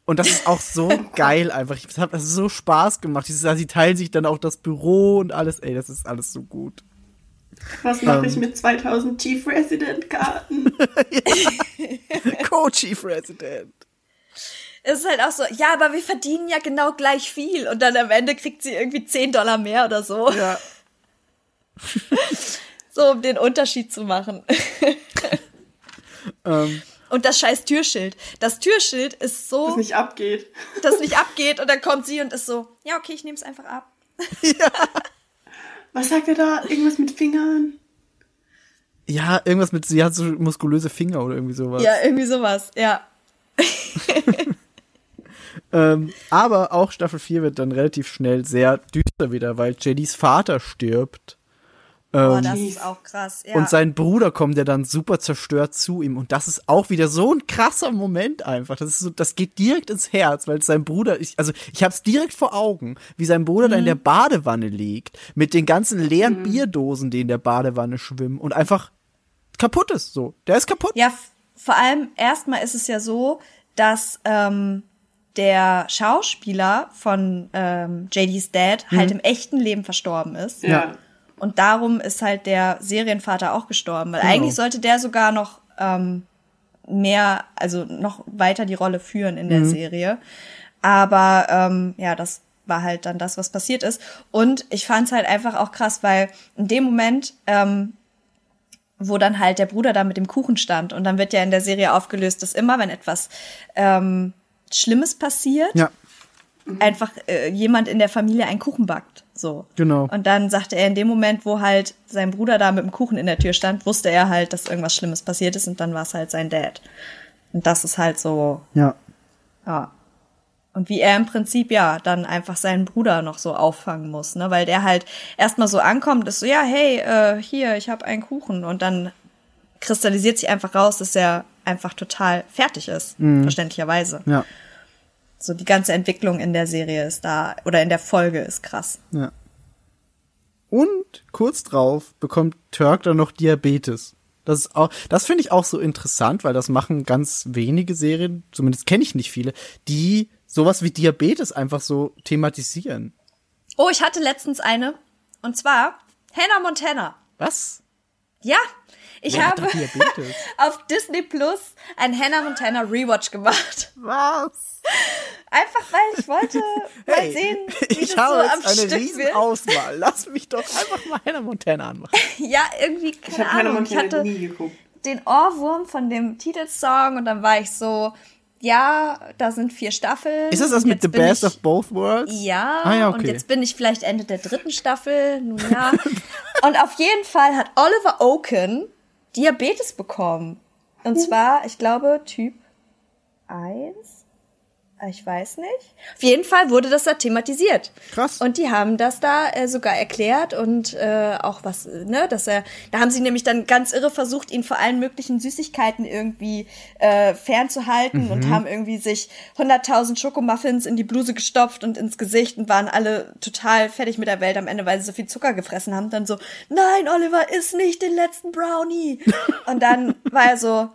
Und das ist auch so geil einfach. Ich habe das so Spaß gemacht. Sie teilen sich dann auch das Büro und alles. Ey, das ist alles so gut. Was mache Ähm. ich mit 2000 Chief Resident Karten? Co-Chief Resident. Es ist halt auch so, ja, aber wir verdienen ja genau gleich viel. Und dann am Ende kriegt sie irgendwie 10 Dollar mehr oder so. Ja. So, um den Unterschied zu machen. Ähm, Und das scheiß Türschild. Das Türschild ist so, Das nicht abgeht. dass nicht abgeht. Und dann kommt sie und ist so, ja, okay, ich nehme es einfach ab. Was sagt er da? Irgendwas mit Fingern? ja, irgendwas mit, sie hat so muskulöse Finger oder irgendwie sowas. Ja, irgendwie sowas, ja. Ähm, aber auch Staffel 4 wird dann relativ schnell sehr düster wieder, weil JDs Vater stirbt. Ähm, das ist auch krass. Ja. Und sein Bruder kommt ja dann super zerstört zu ihm. Und das ist auch wieder so ein krasser Moment einfach. Das ist so, das geht direkt ins Herz, weil sein Bruder, ich, also ich hab's direkt vor Augen, wie sein Bruder da in der Badewanne liegt, mit den ganzen leeren Bierdosen, die in der Badewanne schwimmen und einfach kaputt ist. So, der ist kaputt. Ja, vor allem erstmal ist es ja so, dass ähm, der Schauspieler von ähm, JD's Dad halt im echten Leben verstorben ist. Ja. Und darum ist halt der Serienvater auch gestorben, weil Genau. eigentlich sollte der sogar noch ähm, mehr, also noch weiter die Rolle führen in der Serie. Aber ähm, ja, das war halt dann das, was passiert ist. Und ich fand es halt einfach auch krass, weil in dem Moment, ähm, wo dann halt der Bruder da mit dem Kuchen stand und dann wird ja in der Serie aufgelöst, dass immer, wenn etwas ähm, Schlimmes passiert, Ja. einfach äh, jemand in der Familie einen Kuchen backt. So. Genau. Und dann sagte er in dem Moment, wo halt sein Bruder da mit dem Kuchen in der Tür stand, wusste er halt, dass irgendwas Schlimmes passiert ist und dann war es halt sein Dad. Und das ist halt so, Ja. ja. Und wie er im Prinzip ja dann einfach seinen Bruder noch so auffangen muss, ne? Weil der halt erstmal so ankommt, ist so, ja, hey, äh, hier, ich habe einen Kuchen. Und dann kristallisiert sich einfach raus, dass er einfach total fertig ist, verständlicherweise. Ja. So die ganze Entwicklung in der Serie ist da, oder in der Folge ist krass. Ja. Und kurz drauf bekommt Turk dann noch Diabetes. Das ist auch, das finde ich auch so interessant, weil das machen ganz wenige Serien, zumindest kenne ich nicht viele, die sowas wie Diabetes einfach so thematisieren. Oh, ich hatte letztens eine. Und zwar Hannah Montana. Was? Ja, ich Wer habe auf Disney Plus ein Hannah Montana Rewatch gemacht. Was? Einfach weil ich wollte mal sehen, wie ich das habe so am jetzt eine Stück riesen wird. Auswahl. Lass mich doch einfach mal Hannah Montana anmachen. Ja, irgendwie, keine Ich Hannah Ahnung. Ich Montana hatte nie geguckt. den Ohrwurm von dem Titelsong und dann war ich so, ja, da sind vier Staffeln. Ist das das und mit The Best ich, of Both Worlds? Ja, Ah, ja, und okay. jetzt bin ich vielleicht Ende der dritten Staffel, nun ja. und auf jeden Fall hat Oliver Oaken Diabetes bekommen. Und zwar, ich glaube, Typ 1. Ich weiß nicht. Auf jeden Fall wurde das da thematisiert. Krass. Und die haben das da äh, sogar erklärt und äh, auch was, ne, dass er, da haben sie nämlich dann ganz irre versucht, ihn vor allen möglichen Süßigkeiten irgendwie äh, fernzuhalten Mhm. und haben irgendwie sich 100.000 Schokomuffins in die Bluse gestopft und ins Gesicht und waren alle total fertig mit der Welt am Ende, weil sie so viel Zucker gefressen haben. Dann so, nein, Oliver, iss nicht den letzten Brownie. und dann war er so,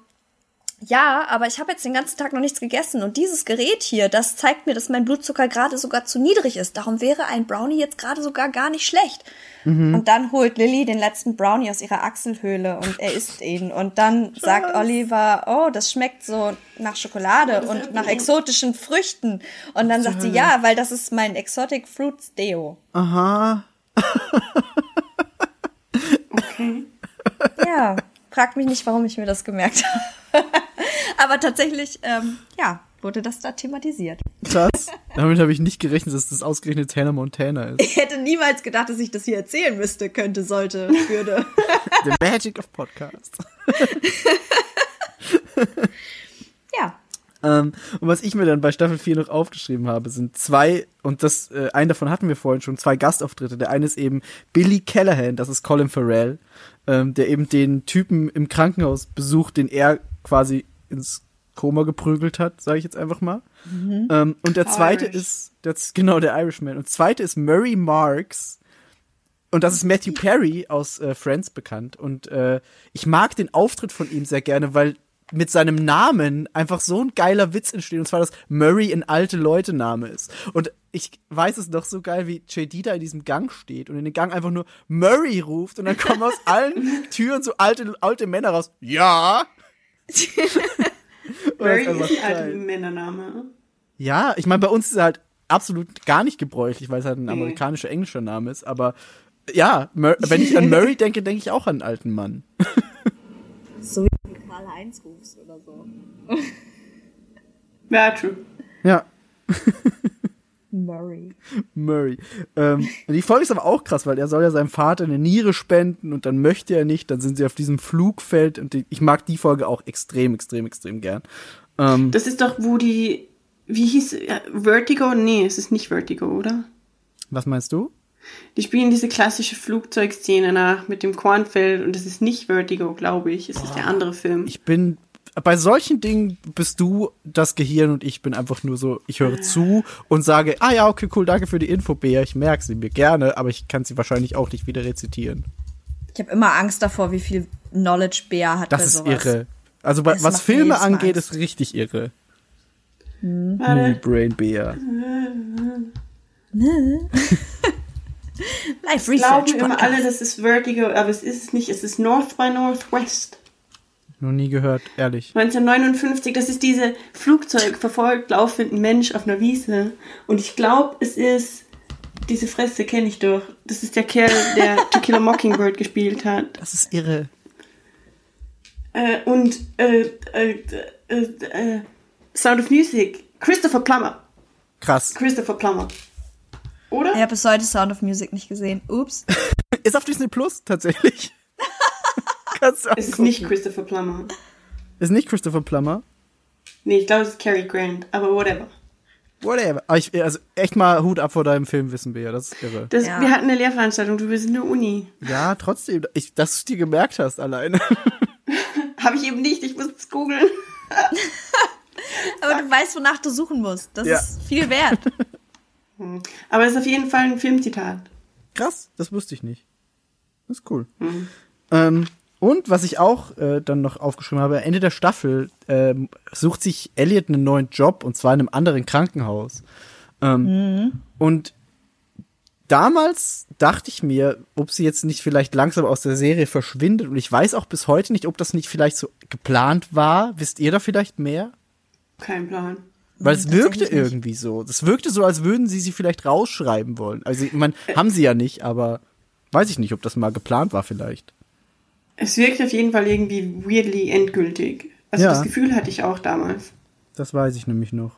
ja, aber ich habe jetzt den ganzen Tag noch nichts gegessen und dieses Gerät hier, das zeigt mir, dass mein Blutzucker gerade sogar zu niedrig ist. Darum wäre ein Brownie jetzt gerade sogar gar nicht schlecht. Und dann holt Lilly den letzten Brownie aus ihrer Achselhöhle und er isst ihn. Und dann sagt Oliver, oh, das schmeckt so nach Schokolade und nach exotischen Früchten. Und dann sagt sie, ja, weil das ist mein Exotic Fruits Deo. Aha. Okay. Ja, fragt mich nicht, warum ich mir das gemerkt habe. Aber tatsächlich, ähm, ja, wurde das da thematisiert. Krass. Damit habe ich nicht gerechnet, dass das ausgerechnet Hannah Montana ist. Ich hätte niemals gedacht, dass ich das hier erzählen müsste, könnte, sollte, würde. The Magic of Podcast. Ähm, und was ich mir dann bei Staffel 4 noch aufgeschrieben habe, sind zwei, und das, äh, einen davon hatten wir vorhin schon, zwei Gastauftritte. Der eine ist eben Billy Callahan, das ist Colin Farrell, ähm, der eben den Typen im Krankenhaus besucht, den er quasi ins Koma geprügelt hat, sage ich jetzt einfach mal. Ähm, und der zweite Irish. ist, das, genau, der Irishman. Und zweite ist Murray Marks, und das ist Matthew Perry aus äh, Friends bekannt. Und äh, ich mag den Auftritt von ihm sehr gerne, weil mit seinem Namen einfach so ein geiler Witz entsteht. Und zwar, dass Murray ein alte Leute-Name ist. Und ich weiß es noch so geil, wie JD da in diesem Gang steht und in den Gang einfach nur Murray ruft. Und dann kommen aus allen Türen so alte, alte Männer raus. Ja! Murray ist ein alter. Männername. Ja, ich meine, bei uns ist er halt absolut gar nicht gebräuchlich, weil es halt ein amerikanischer, englischer Name ist. Aber ja, Mur wenn ich an Murray denke, denke ich auch an einen alten Mann. So wie Karl-Heinz rufst oder so. Ja, true. Ja, Murray. Murray. Ähm, die Folge ist aber auch krass, weil er soll ja seinem Vater eine Niere spenden und dann möchte er nicht. Dann sind sie auf diesem Flugfeld und die, ich mag die Folge auch extrem, extrem, extrem gern. Ähm, Das ist doch, wo die, wie hieß, ja, Vertigo? Nee, es ist nicht Vertigo, oder? was meinst du? Die spielen diese klassische Flugzeugszene nach mit dem Kornfeld und es ist nicht Vertigo, glaube ich. Es ist der andere Film. Ich bin bei solchen Dingen bist du das Gehirn und ich bin einfach nur so, ich höre zu und sage, ah ja, okay, cool, danke für die Info, Bea, ich merke sie mir gerne, aber ich kann sie wahrscheinlich auch nicht wieder rezitieren. Ich habe immer Angst davor, wie viel Knowledge Bea hat Das bei ist sowas. irre. Also bei, was Filme angeht, Angst. ist richtig irre. Movie Brain Bea. Live Glauben Research immer Podcast. alle, das ist Vertigo, aber es ist es nicht. Es ist North by Northwest. Noch nie gehört, ehrlich. 1959, das ist diese Flugzeug verfolgt laufenden Mensch auf einer Wiese. Und ich glaube, es ist, diese Fresse kenne ich doch. Das ist der Kerl, der To Kill a Mockingbird gespielt hat. Das ist irre. Äh, und äh, äh, äh, äh, Sound of Music, Christopher Plummer. Krass. Christopher Plummer. Oder? Ich habe bis heute Sound of Music nicht gesehen. Ups. Ist auf Disney Plus tatsächlich. Kannst ist angucken. nicht Christopher Plummer. Ist nicht Christopher Plummer. Nee, ich glaube, es ist Cary Grant, aber whatever. Whatever. Aber ich, also echt mal Hut ab vor deinem Film, wissen wir ja. Das ist irre. Das, Ja. Wir hatten eine Lehrveranstaltung, du bist in der Uni. Ja, trotzdem. Ich, dass du es dir gemerkt hast alleine. Habe ich eben nicht, ich muss es googeln. Aber du weißt, wonach du suchen musst. Das Ja. ist viel wert. Aber es ist auf jeden Fall ein Filmzitat. Krass, das wusste ich nicht. Das ist cool. Ähm, und was ich auch äh, dann noch aufgeschrieben habe, Ende der Staffel ähm, sucht sich Elliot einen neuen Job und zwar in einem anderen Krankenhaus. Ähm, Und damals dachte ich mir, ob sie jetzt nicht vielleicht langsam aus der Serie verschwindet. Und ich weiß auch bis heute nicht, ob das nicht vielleicht so geplant war. Wisst ihr da vielleicht mehr? Kein Plan. Weil es wirkte tatsächlich nicht. irgendwie so. Es wirkte so, als würden sie sie vielleicht rausschreiben wollen. Also, ich meine, haben sie ja nicht, aber weiß ich nicht, ob das mal geplant war vielleicht. Es wirkt auf jeden Fall irgendwie weirdly endgültig. Also Ja. das Gefühl hatte ich auch damals. Das weiß ich nämlich noch.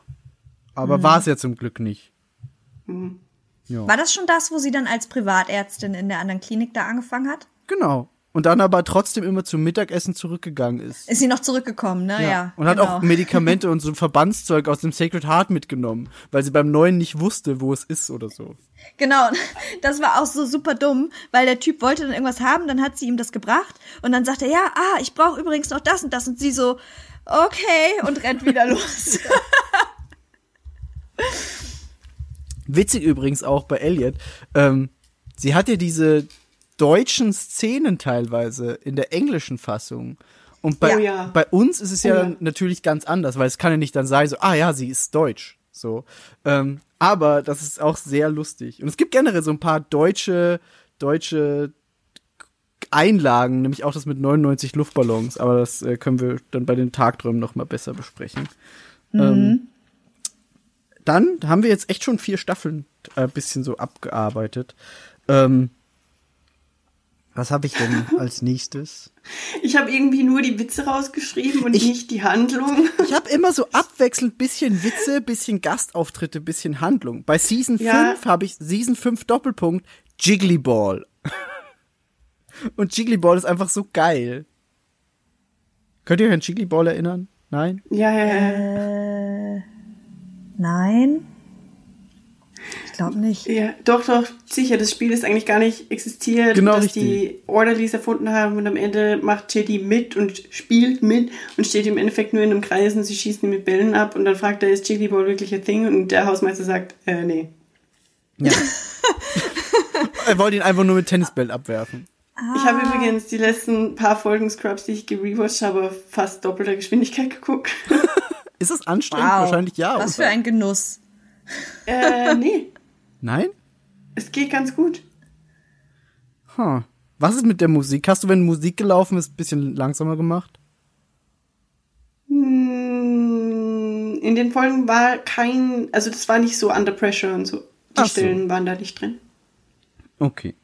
Aber war es ja zum Glück nicht. Ja. War das schon das, wo sie dann als Privatärztin in der anderen Klinik da angefangen hat? Genau. Und dann aber trotzdem immer zum Mittagessen zurückgegangen ist. Ist sie noch zurückgekommen, ne? Ja. Und hat genau. auch Medikamente und so Verbandszeug aus dem Sacred Heart mitgenommen, weil sie beim neuen nicht wusste, wo es ist oder so. Genau, das war auch so super dumm, weil der Typ wollte dann irgendwas haben, dann hat sie ihm das gebracht und dann sagt er, ja, ah, ich brauche übrigens noch das und das und sie so, okay, und rennt wieder los. Witzig übrigens auch bei Elliot. Ähm, sie hat ja diese deutschen Szenen teilweise in der englischen Fassung. Und bei, Oh ja. bei uns ist es ja Oh ja. natürlich ganz anders, weil es kann ja nicht dann sein, so, ah ja, sie ist deutsch. So. Ähm, aber das ist auch sehr lustig. Und es gibt generell so ein paar deutsche, deutsche Einlagen, nämlich auch das mit 99 Luftballons, aber das äh, können wir dann bei den Tagträumen noch mal besser besprechen. Ähm, dann haben wir jetzt echt schon vier Staffeln ein bisschen so abgearbeitet. Ähm, was habe ich denn als nächstes? Ich habe irgendwie nur die Witze rausgeschrieben und Ich- nicht die Handlung. Ich habe immer so abwechselnd bisschen Witze, bisschen Gastauftritte, bisschen Handlung. Bei Season Ja. 5 habe ich Season 5 Doppelpunkt Jiggly Ball. Und Jiggly Ball ist einfach so geil. Könnt ihr euch an Jiggly Ball erinnern? Nein? Ja, ja, Äh. ja. Nein. Ich glaube nicht. Ja, doch, doch, sicher, das Spiel ist eigentlich gar nicht existiert, Genau, dass richtig. die Orderlies erfunden haben und am Ende macht Jetty mit und spielt mit und steht im Endeffekt nur in einem Kreis und sie schießen ihn mit Bällen ab und dann fragt er, ist Jiggly Ball wirklich ein Thing? Und der Hausmeister sagt, äh, nee. Ja. er wollte ihn einfach nur mit Tennisbällen abwerfen. Ich habe übrigens die letzten paar Folgen Scrubs, die ich gerewatcht habe, fast doppelter Geschwindigkeit geguckt. Ist das anstrengend? Wow. Wahrscheinlich ja. Was oder? für ein Genuss. äh, nee, Nein? es geht ganz gut. Huh. Was ist mit der Musik? Hast du, wenn Musik gelaufen ist, ein bisschen langsamer gemacht? Hm, In den Folgen war kein, also das war nicht so under pressure und so. Die Ach so. Stellen waren da nicht drin. Okay.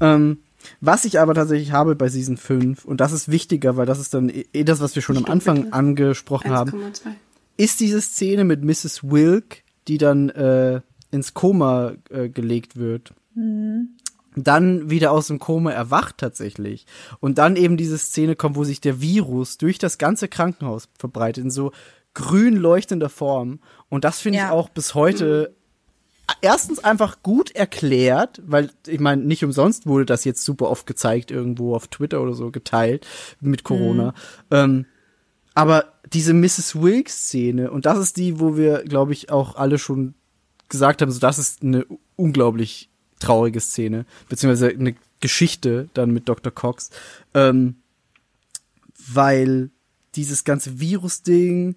Ähm, was ich aber tatsächlich habe bei Season 5, und das ist wichtiger, weil das ist dann eh eh das, was wir schon am Anfang angesprochen haben, 1,2. ist diese Szene mit Mrs. Wilk, die dann äh, ins Koma äh, gelegt wird. Dann wieder aus dem Koma erwacht tatsächlich. Und dann eben diese Szene kommt, wo sich der Virus durch das ganze Krankenhaus verbreitet, in so grün leuchtender Form. Und das finde ich Ja. auch bis heute erstens einfach gut erklärt, weil ich meine, nicht umsonst wurde das jetzt super oft gezeigt, irgendwo auf Twitter oder so geteilt mit Corona. Ähm, aber diese Mrs. Wilkes-Szene, und das ist die, wo wir, glaube ich, auch alle schon gesagt haben, so das ist eine unglaublich traurige Szene, beziehungsweise eine Geschichte dann mit Dr. Cox, ähm, weil dieses ganze Virus-Ding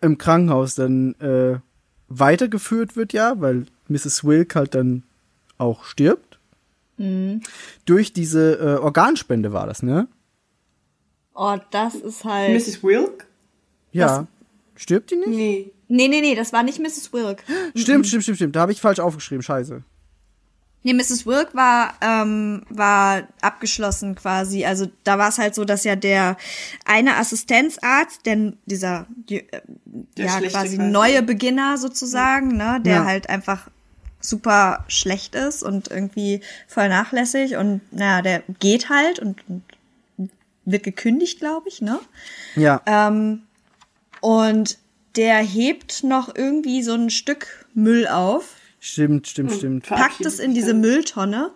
im Krankenhaus dann äh, weitergeführt wird, ja, weil Mrs. Wilk halt dann auch stirbt. Durch diese äh, Organspende war das, ne? Oh, das ist halt. Mrs. Wilk? Ja. Stirbt die nicht? Nee. Nee, nee, nee, das war nicht Mrs. Wilk. Stimmt, stimmt, stimmt, stimmt. Da habe ich falsch aufgeschrieben. Scheiße. Nee, Mrs. Wilk war, ähm, war abgeschlossen quasi. Also da war es halt so, dass ja der eine Assistenzarzt, denn dieser äh, ja schlechte quasi quasi. neue Beginner sozusagen, ne, der Ja. halt einfach super schlecht ist und irgendwie voll nachlässig und naja, der geht halt und, und wird gekündigt, glaube ich, ne? Ja. Ähm, und der hebt noch irgendwie so ein Stück Müll auf, Stimmt, stimmt, stimmt. packt es in diese Mülltonne.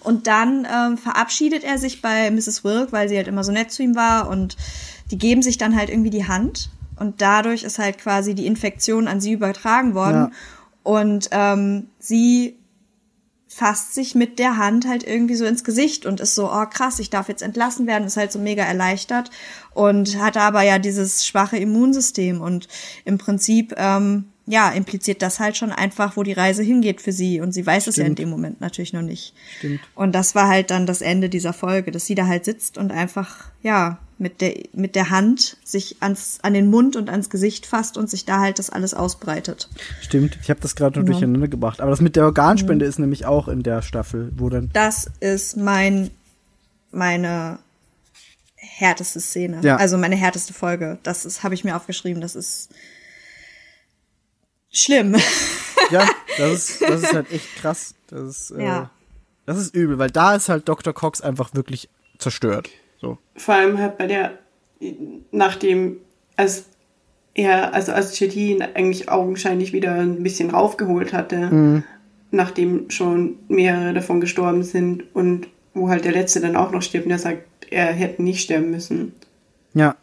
Und dann ähm, verabschiedet er sich bei Mrs. Wilk, weil sie halt immer so nett zu ihm war. Und die geben sich dann halt irgendwie die Hand. Und dadurch ist halt quasi die Infektion an sie übertragen worden. Ja. und ähm, sie fasst sich mit der Hand halt irgendwie so ins Gesicht und ist so, oh krass, ich darf jetzt entlassen werden, ist halt so mega erleichtert und hat aber ja dieses schwache Immunsystem und im Prinzip, ähm, ja, impliziert das halt schon einfach, wo die Reise hingeht für sie und sie weiß es ja in Stimmt. dem Moment natürlich noch nicht. Stimmt. Und das war halt dann das Ende dieser Folge, dass sie da halt sitzt und einfach, ja, mit der, mit der Hand sich ans, an den Mund und ans Gesicht fasst und sich da halt das alles ausbreitet. Stimmt. Ich habe das gerade nur Ja. durcheinander gebracht. Aber das mit der Organspende ist nämlich auch in der Staffel, wo dann. das ist mein meine härteste Szene. Ja. Also meine härteste Folge. Das ist habe ich mir aufgeschrieben. Das ist schlimm. Ja, das ist, das ist halt echt krass. Das ist, äh, Ja. das ist übel, weil da ist halt Dr. Cox einfach wirklich zerstört. So. Vor allem halt bei der, nachdem, als er, also als ihn eigentlich augenscheinlich wieder ein bisschen raufgeholt hatte, nachdem schon mehrere davon gestorben sind und wo halt der letzte dann auch noch stirbt und er sagt, er hätte nicht sterben müssen. Ja.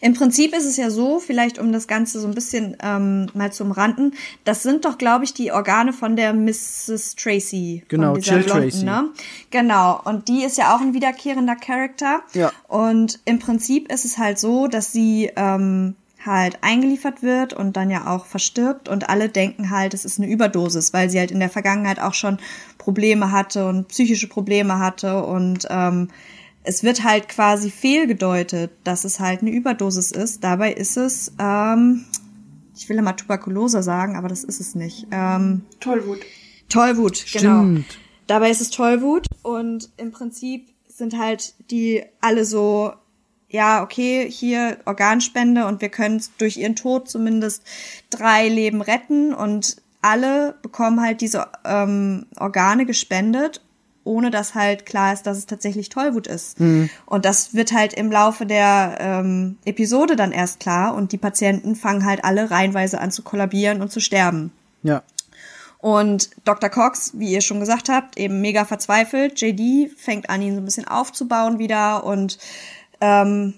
Im Prinzip ist es ja so, vielleicht um das Ganze so ein bisschen ähm, mal zu umranden, das sind doch, glaube ich, die Organe von der Mrs. Tracy. Genau, Jill Blonden, Tracy. Ne? Genau, und die ist ja auch ein wiederkehrender Charakter. Ja. Und im Prinzip ist es halt so, dass sie ähm, halt eingeliefert wird und dann ja auch verstirbt und alle denken halt, es ist eine Überdosis, weil sie halt in der Vergangenheit auch schon Probleme hatte und psychische Probleme hatte und ähm, es wird halt quasi fehlgedeutet, dass es halt eine Überdosis ist. Dabei ist es, ähm, ich will ja mal Tuberkulose sagen, aber das ist es nicht. Ähm, Tollwut. Tollwut, genau. Stimmt. Dabei ist es Tollwut und im Prinzip sind halt die alle so, ja, okay, hier Organspende und wir können durch ihren Tod zumindest drei Leben retten und alle bekommen halt diese ähm, Organe gespendet, ohne dass halt klar ist, dass es tatsächlich Tollwut ist. Und das wird halt im Laufe der ähm, Episode dann erst klar und die Patienten fangen halt alle reihenweise an zu kollabieren und zu sterben. Ja. Und Dr. Cox, wie ihr schon gesagt habt, eben mega verzweifelt. JD fängt an, ihn so ein bisschen aufzubauen wieder und ähm,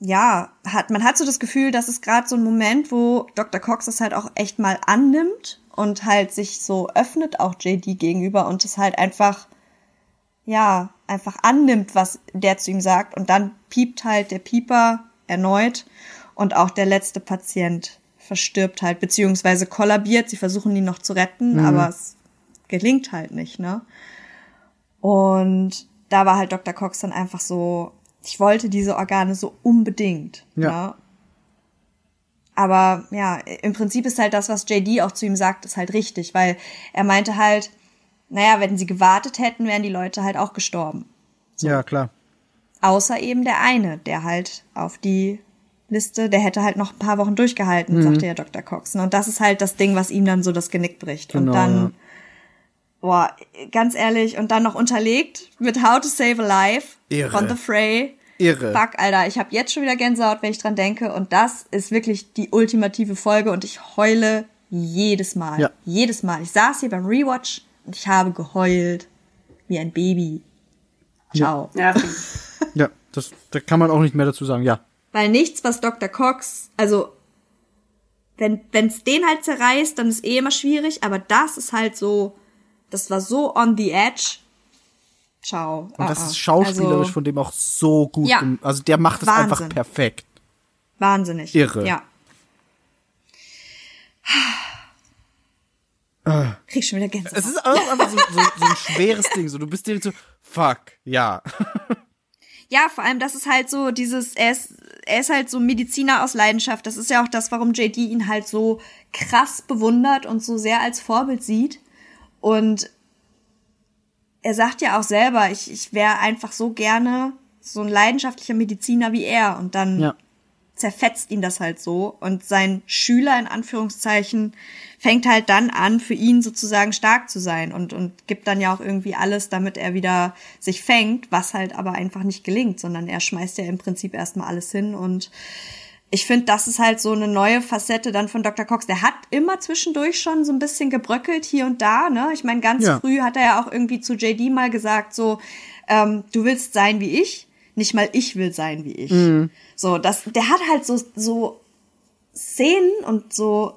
ja, hat, man hat so das Gefühl, dass es gerade so ein Moment, wo Dr. Cox das halt auch echt mal annimmt und halt sich so öffnet, auch JD gegenüber und es halt einfach, ja, einfach annimmt, was der zu ihm sagt. Und dann piept halt der Pieper erneut und auch der letzte Patient verstirbt halt, beziehungsweise kollabiert. Sie versuchen ihn noch zu retten, aber es gelingt halt nicht, ne? Und da war halt Dr. Cox dann einfach so, ich wollte diese Organe so unbedingt. Ja. Ne? Aber ja, im Prinzip ist halt das, was JD auch zu ihm sagt, ist halt richtig, weil er meinte halt, naja, wenn sie gewartet hätten, wären die Leute halt auch gestorben. Ja, klar. Außer eben der eine, der halt auf die Liste, der hätte halt noch ein paar Wochen durchgehalten, sagte ja Dr. Cox. Und das ist halt das Ding, was ihm dann so das Genick bricht. Genau, und dann, ja. boah, ganz ehrlich, und dann noch unterlegt mit How to Save a Life Irre. von The Fray. Irre. Fuck, Alter, ich habe jetzt schon wieder Gänsehaut, wenn ich dran denke. Und das ist wirklich die ultimative Folge und ich heule jedes Mal. Ja. Jedes Mal. Ich saß hier beim Rewatch und ich habe geheult wie ein Baby. Ciao. Ja, Ja, das, da kann man auch nicht mehr dazu sagen. Ja. Weil nichts, was Dr. Cox, also wenn wenn's den halt zerreißt, dann ist eh immer schwierig, aber das ist halt so, das war so on the edge. Ciao. Und das Ah, ah. ist schauspielerisch also, von dem auch so gut. Ja. Also der macht es einfach perfekt. wahnsinnig. Irre. Ja. Krieg schon wieder Gänsehaut. Es ist auch einfach so, so, so ein schweres Ding. So, du bist direkt so, fuck, ja. Ja, vor allem, das ist halt so dieses, er ist, er ist halt so Mediziner aus Leidenschaft. Das ist ja auch das, warum JD ihn halt so krass bewundert und so sehr als Vorbild sieht. Und er sagt ja auch selber, ich, ich wäre einfach so gerne so ein leidenschaftlicher Mediziner wie er. Und dann Ja. zerfetzt ihn das halt so und sein Schüler in Anführungszeichen fängt halt dann an, für ihn sozusagen stark zu sein und, und gibt dann ja auch irgendwie alles, damit er wieder sich fängt, was halt aber einfach nicht gelingt, sondern er schmeißt ja im Prinzip erstmal alles hin und ich finde, das ist halt so eine neue Facette dann von Dr. Cox. Der hat immer zwischendurch schon so ein bisschen gebröckelt hier und da, ne? Ich meine, ganz Ja. früh hat er ja auch irgendwie zu JD mal gesagt, so, ähm, du willst sein wie ich, nicht mal ich will sein wie ich. So, das, der hat halt so, so Szenen und so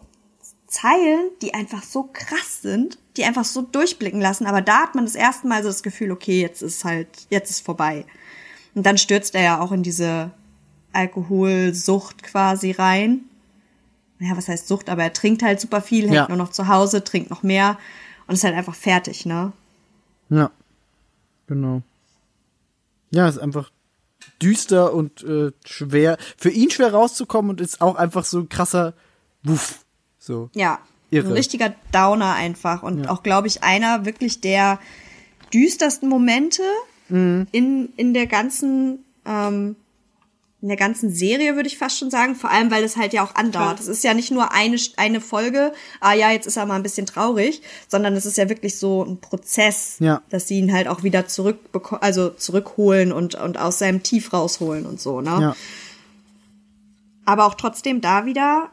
Zeilen, die einfach so krass sind, die einfach so durchblicken lassen. Aber da hat man das erste Mal so das Gefühl, okay, jetzt ist halt, jetzt ist vorbei. Und dann stürzt er ja auch in diese Alkoholsucht quasi rein. Ja, was heißt Sucht? Aber er trinkt halt super viel, hängt Ja. nur noch zu Hause, trinkt noch mehr und ist halt einfach fertig, ne? Ja. Genau. Ja, ist einfach düster und äh, schwer. Für ihn schwer rauszukommen und ist auch einfach so ein krasser Wuff. So. Ja, Irre. ein richtiger Downer einfach und Ja. auch, glaube ich, einer wirklich der düstersten Momente Mhm. in, in der ganzen ähm, in der ganzen Serie, würde ich fast schon sagen. Vor allem, weil es halt ja auch andauert. Es ist ja nicht nur eine, eine Folge, ah ja, jetzt ist er mal ein bisschen traurig, sondern es ist ja wirklich so ein Prozess, Ja. dass sie ihn halt auch wieder zurück, also zurückholen und, und aus seinem Tief rausholen und so, ne? Ja. Aber auch trotzdem da wieder,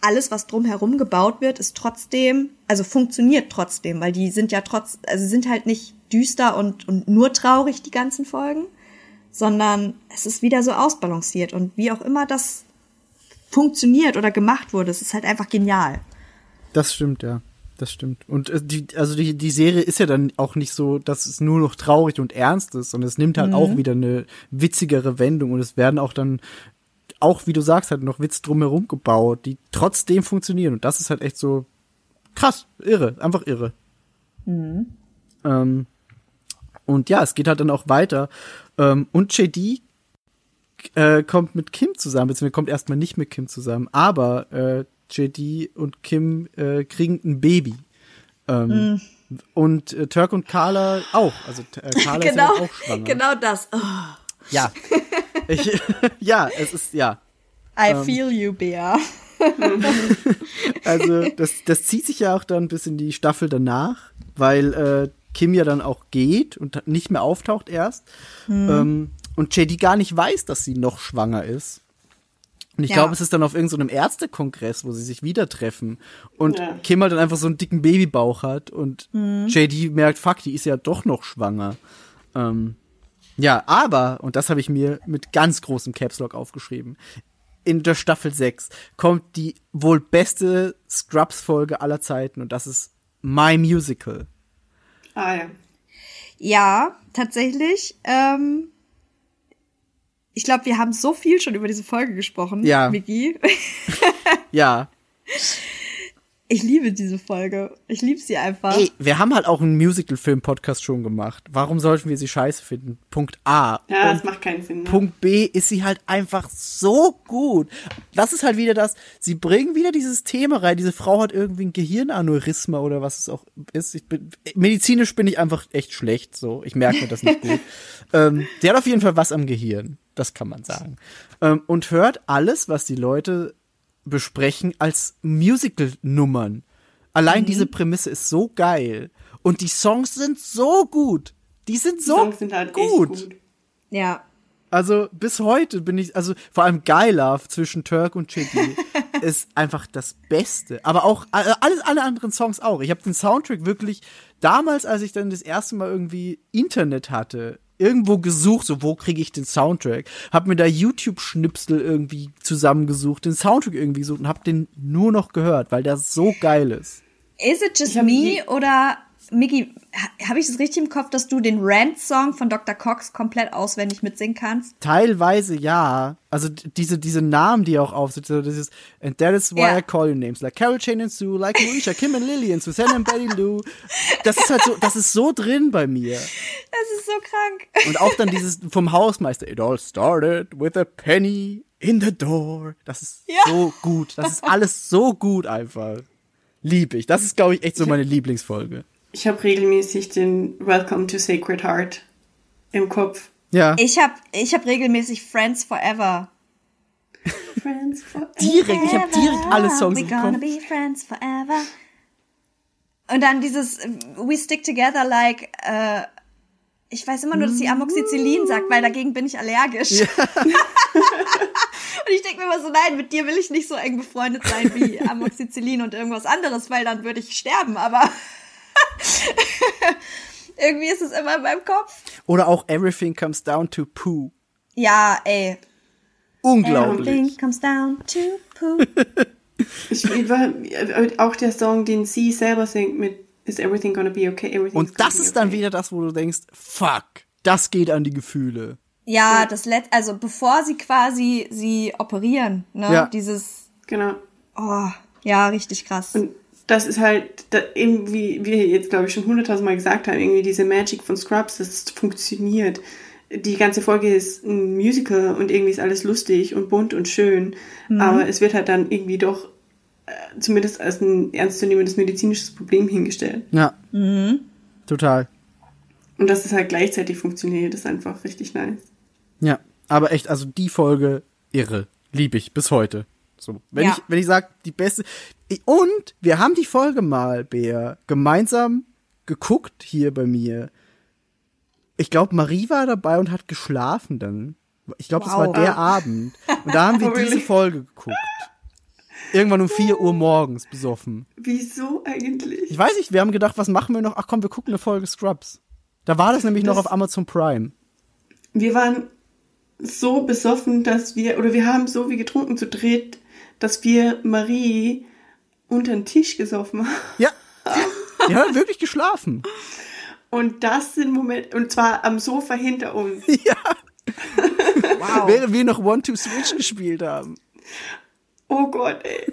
alles, was drumherum gebaut wird, ist trotzdem, also funktioniert trotzdem, weil die sind ja trotz, also sind halt nicht düster und, und nur traurig, die ganzen Folgen, sondern es ist wieder so ausbalanciert und wie auch immer das funktioniert oder gemacht wurde, es ist halt einfach genial. Das stimmt, ja. Das stimmt. Und äh, die, also die, die Serie ist ja dann auch nicht so, dass es nur noch traurig und ernst ist, sondern es nimmt halt auch wieder eine witzigere Wendung und es werden auch dann, auch wie du sagst, halt noch Witz drumherum gebaut, die trotzdem funktionieren. Und das ist halt echt so krass, irre, einfach irre. Ähm, und ja, es geht halt dann auch weiter. Ähm, und JD äh, kommt mit Kim zusammen, beziehungsweise kommt erstmal nicht mit Kim zusammen, aber äh, JD und Kim äh, kriegen ein Baby. Ähm, Und äh, Turk und Carla auch. Also äh, Carla ist ja auch schwanger. genau das. Oh, Ja. Ich, ja, es ist, ja. I Ähm. feel you, Bea. Also das, das zieht sich ja auch dann bis in die Staffel danach, weil äh, Kim ja dann auch geht und nicht mehr auftaucht erst. Ähm, und JD gar nicht weiß, dass sie noch schwanger ist. Und ich Ja. glaube, es ist dann auf irgendeinem Ärztekongress, wo sie sich wieder treffen. Und Ja. Kim halt dann einfach so einen dicken Babybauch hat und JD merkt, fuck, die ist ja doch noch schwanger. Ähm, ja, aber, und das habe ich mir mit ganz großem Caps Lock aufgeschrieben, in der Staffel 6 kommt die wohl beste Scrubs-Folge aller Zeiten und das ist My Musical. Ah ja. Ja, tatsächlich. Ähm, ich glaube, wir haben so viel schon über diese Folge gesprochen, Ja. Vicky. Ja. Ich liebe diese Folge. Ich liebe sie einfach. Ey, wir haben halt auch einen Musical-Film-Podcast schon gemacht. Warum sollten wir sie scheiße finden? Punkt A. Ja, Und das macht keinen Sinn. Ne? Punkt B ist sie halt einfach so gut. Das ist halt wieder das, sie bringen wieder dieses Thema rein. Diese Frau hat irgendwie ein Gehirnaneurysma oder was es auch ist. Ich bin, medizinisch bin ich einfach echt schlecht, so. Ich merke mir das nicht gut. ähm, sie hat auf jeden Fall was am Gehirn. Das kann man sagen. Ähm, und hört alles, was die Leute besprechen, als Musical-Nummern. Allein diese Prämisse ist so geil. Und die Songs sind so gut. Die sind Die so Songs sind halt gut. echt gut. Ja. Also bis heute bin ich, also vor allem Guy Love zwischen Turk und Chicky ist einfach das Beste. Aber auch alle, alles, alle anderen Songs auch. Ich habe den Soundtrack wirklich damals, als ich dann das erste Mal irgendwie Internet hatte, irgendwo gesucht, so wo kriege ich den Soundtrack, hab mir da YouTube-Schnipsel irgendwie zusammengesucht, den Soundtrack irgendwie gesucht und hab den nur noch gehört, weil der so geil ist. Is it just me oder Ha- habe ich es richtig im Kopf, dass du den Rant-Song von Dr. Cox komplett auswendig mitsingen kannst? Teilweise ja. Also diese, diese Namen, die auch aufsitzen, so dieses And that is why Ja. I call you names. Like Carol Jane and Sue, like Moesha, Kim and Lillian, Susanne and Betty Lou. Das ist halt so, das ist so drin bei mir. Das ist so krank. Und auch dann dieses vom Hausmeister. It all started with a penny in the door. Das ist Ja. so gut. Das ist alles so gut einfach. Lieb ich. Das ist, glaube ich, echt so meine Lieblingsfolge. Ich habe regelmäßig den Welcome to Sacred Heart im Kopf. Ja. Ich habe ich hab regelmäßig Friends Forever. Friends forever. Direkt, ich habe direkt alle Songs We're im gonna Kopf. be friends forever. Und dann dieses We stick together like, äh, ich weiß immer nur, dass sie Amoxicillin sagt, weil dagegen bin ich allergisch. Und ich denke mir immer so, nein, mit dir will ich nicht so eng befreundet sein wie Amoxicillin und irgendwas anderes, weil dann würde ich sterben, aber irgendwie ist es immer in meinem Kopf. Oder auch Everything Comes Down to Pooh. Ja, ey. Unglaublich. Everything comes down to poo. Ich, war, auch der Song, den sie selber singt mit Is everything gonna be okay? Everything's Und das ist dann okay. wieder das, wo du denkst, fuck, das geht an die Gefühle. Ja, das let also bevor sie quasi sie operieren, ne? Ja. Dieses Genau. oh, ja, richtig krass. Und das ist halt, da, eben wie wir jetzt, glaube ich, schon hunderttausendmal gesagt haben, irgendwie diese Magic von Scrubs, das funktioniert. Die ganze Folge ist ein Musical und irgendwie ist alles lustig und bunt und schön, aber es wird halt dann irgendwie doch äh, zumindest als ein ernstzunehmendes medizinisches Problem hingestellt. Ja. Total. Und dass es halt gleichzeitig funktioniert, ist einfach richtig nice. Ja. Aber echt, also die Folge irre. Lieb ich bis heute. So. Wenn Ja. ich, wenn ich sag, die beste. Und wir haben die Folge mal, Bea, gemeinsam geguckt hier bei mir. Ich glaube, Marie war dabei und hat geschlafen dann. Ich glaube, das war Wow. der Abend. Und da haben wir really? diese Folge geguckt. Irgendwann um 4 Uhr morgens besoffen. Wieso eigentlich? Ich weiß nicht, wir haben gedacht, was machen wir noch? Ach komm, wir gucken eine Folge Scrubs. Da war das nämlich noch Das- auf Amazon Prime. Wir waren so besoffen, dass wir, oder wir haben so wie getrunken zu dritt, dass wir Marie unter den Tisch gesoffen haben. Ja. Die hat wirklich geschlafen. Und das sind Momente, und zwar am Sofa hinter uns. Ja. Wow. Während wir noch One Two Switch gespielt haben. Oh Gott, ey.